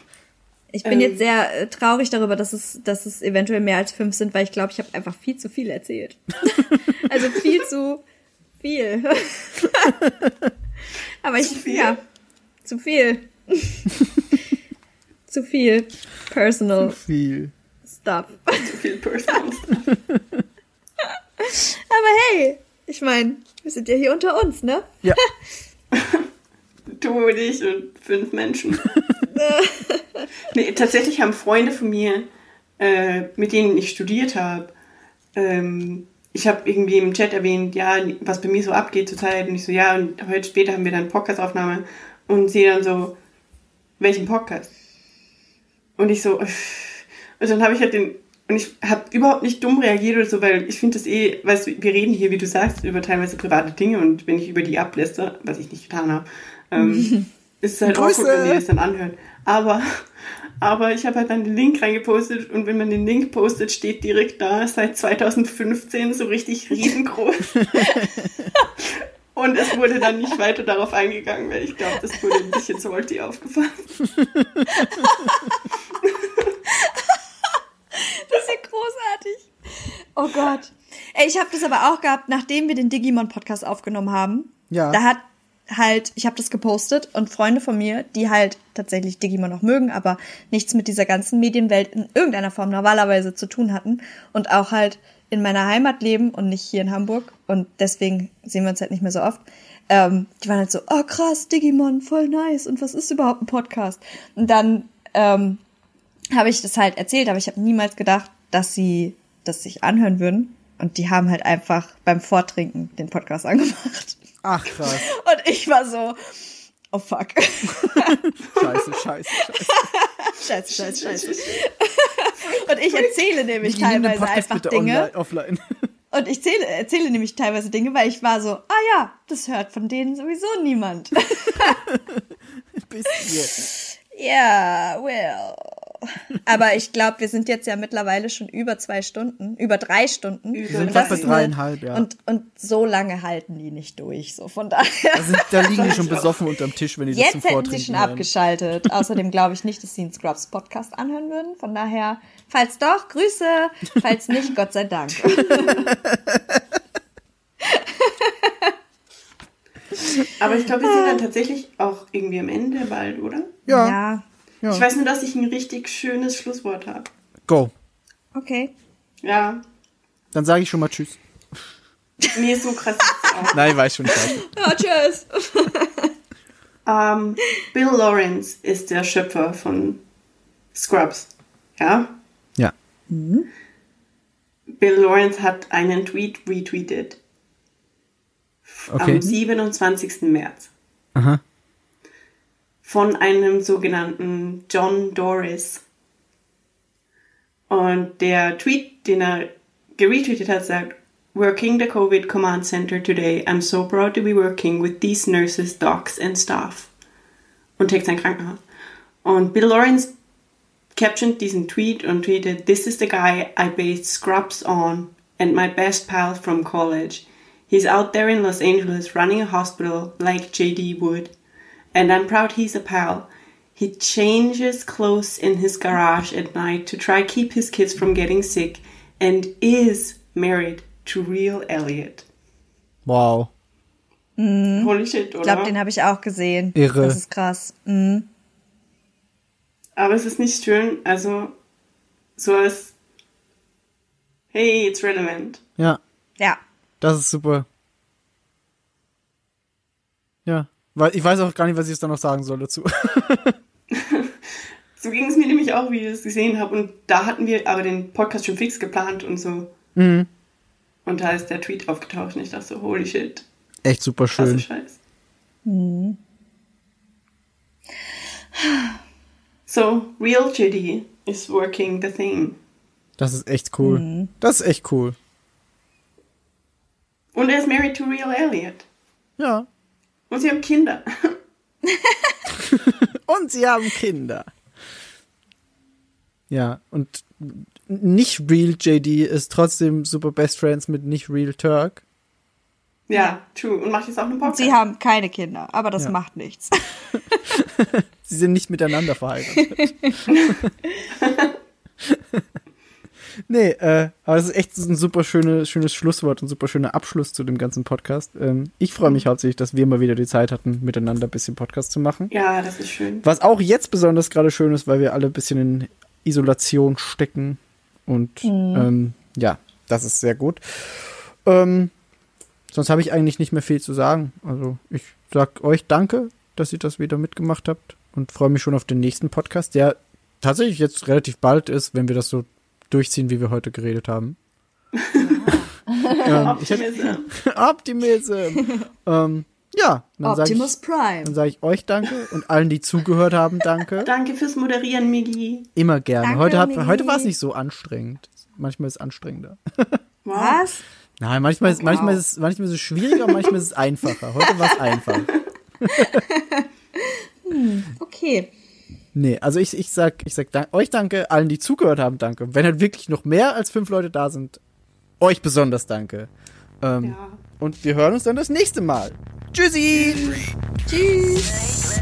Ich bin Ähm. jetzt sehr äh, traurig darüber, dass es, dass es eventuell mehr als fünf sind, weil ich glaube, ich habe einfach viel zu viel erzählt. also viel zu viel. Aber ich, viel? ja, zu viel. zu viel personal Viel. stuff. Zu viel Personal Stuff. Aber hey, ich meine, wir sind ja hier unter uns, ne? Ja. Du und ich und fünf Menschen. nee, tatsächlich haben Freunde von mir, äh, mit denen ich studiert habe, ähm, ich habe irgendwie im Chat erwähnt, ja, was bei mir so abgeht zurzeit. Und ich so, ja, und heute später haben wir dann Podcast-Aufnahme. Und sie dann so, welchen Podcast? Und ich so, und dann habe ich halt den, und ich habe überhaupt nicht dumm reagiert oder so, weil ich finde das eh, weißt du, wir reden hier, wie du sagst, über teilweise private Dinge und wenn ich über die ablästere, was ich nicht getan habe, ähm, ist es halt Grüße. awkward, wenn die das dann anhören. Aber, aber ich habe halt dann den Link reingepostet und wenn man den Link postet, steht direkt da, seit 2015 so richtig riesengroß. Und es wurde dann nicht weiter darauf eingegangen, weil ich glaube, das wurde ein bisschen salty aufgefasst. Das ist ja großartig. Oh Gott. Ey, ich habe das aber auch gehabt, nachdem wir den Digimon-Podcast aufgenommen haben. Ja. Da hat halt, ich habe das gepostet und Freunde von mir, die halt tatsächlich Digimon noch mögen, aber nichts mit dieser ganzen Medienwelt in irgendeiner Form normalerweise zu tun hatten und auch halt in meiner Heimat leben und nicht hier in Hamburg und deswegen sehen wir uns halt nicht mehr so oft. Ähm, die waren halt so, oh krass, Digimon, voll nice und was ist überhaupt ein Podcast? Und dann ähm, habe ich das halt erzählt, aber ich habe niemals gedacht, dass sie das sich anhören würden. Und die haben halt einfach beim Vortrinken den Podcast angemacht. Ach, krass. Und ich war so, oh fuck. Scheiße, scheiße, scheiße. scheiße, scheiße, scheiße. Und ich erzähle nämlich den teilweise einfach Dinge. online, offline. Und ich zähle, erzähle nämlich teilweise Dinge, weil ich war so, ah ja, das hört von denen sowieso niemand. Bisschen. Ja, well. Aber ich glaube, wir sind jetzt ja mittlerweile schon über zwei Stunden, über drei Stunden. Wir sind Und fast das bei dreieinhalb, ja. Und, und so lange halten die nicht durch. So von daher. Da, sind, da liegen die schon besoffen unterm Tisch, wenn die das Jetzt zum hätten Vortrinken sie schon abgeschaltet. Außerdem glaube ich nicht, dass sie einen Scrubs Podcast anhören würden. Von daher, falls doch, Grüße. Falls nicht, Gott sei Dank. Aber ich glaube, wir sind dann tatsächlich auch irgendwie am Ende bald, oder? Ja, ja. Ja. Ich weiß nur, dass ich ein richtig schönes Schlusswort habe. Go. Okay. Ja, Dann sage ich schon mal Tschüss. nee, so krass ist es auch. Nein, weiß schon scheiße. Oh, tschüss. Ähm, Bill Lawrence ist der Schöpfer von Scrubs. Ja? Ja. Bill Lawrence hat einen Tweet retweetet. Okay. Am 27. März. Aha. Von einem sogenannten John Doris. Und der Tweet, den er geretweetet hat, sagt, Working the COVID Command Center today, I'm so proud to be working with these nurses, docs and staff. Und trägt sein Krankenhaus. Und Bill Lawrence captioned diesen Tweet und tweetet, This is the guy I based Scrubs on and my best pal from college. He's out there in Los Angeles running a hospital like JD would. And I'm proud he's a pal. He changes clothes in his garage at night to try keep his kids from getting sick and is married to real Elliot. Wow. Holy shit, oder? Ich glaube, den habe ich auch gesehen. Irre. Das ist krass. Mhm. Aber es ist nicht schön, also so als Hey, it's relevant. Ja, Ja. das ist super. Ich weiß auch gar nicht, was ich jetzt da noch sagen soll dazu. So ging es mir nämlich auch, wie ich es gesehen habe. Und da hatten wir aber den Podcast schon fix geplant und so. Mhm. Und da ist der Tweet aufgetaucht und ich dachte so, holy shit, Echt super krasse schön. Scheiß. So, real JD is working the thing. Das ist echt cool. Das ist echt cool. Und er ist married to real Elliot. Ja. Und sie haben Kinder. Und sie haben Kinder. Ja, und nicht Real JD ist trotzdem super Best Friends mit nicht Real Turk. ja, true. Und macht jetzt auch einen Podcast. Sie haben keine Kinder, aber das Ja. macht nichts. Sie sind nicht miteinander verheiratet. nee, äh, aber das ist echt ein super schöne, schönes Schlusswort und super schöner Abschluss zu dem ganzen Podcast. Ähm, ich freue mich hauptsächlich, dass wir mal wieder die Zeit hatten, miteinander ein bisschen Podcast zu machen. Ja, das ist schön. Was auch jetzt besonders gerade schön ist, weil wir alle ein bisschen in Isolation stecken. Und ähm, ja, das ist sehr gut. Ähm, sonst habe ich eigentlich nicht mehr viel zu sagen. Also ich sag euch danke, dass ihr das wieder mitgemacht habt und freue mich schon auf den nächsten Podcast, der tatsächlich jetzt relativ bald ist, wenn wir das so durchziehen, wie wir heute geredet haben. ähm, hätte, Optimism. Optimism. ähm, ja, dann sage Optimus ich, Prime. dann sag ich euch danke und allen, die zugehört haben, danke. Danke fürs Moderieren, Migi. Immer gerne. Danke, heute hat, heute war es nicht so anstrengend. Manchmal ist es anstrengender. Was? Nein, manchmal ist, Wow. manchmal ist, es- manchmal ist es schwieriger, manchmal ist es einfacher. Heute war es einfach. Okay. Nee, also ich, ich sag, ich sag dank, euch danke, allen, die zugehört haben, danke. Wenn halt wirklich noch mehr als fünf Leute da sind, euch besonders danke. Ähm, Ja. Und wir hören uns dann das nächste Mal. Tschüssi! Tschüss.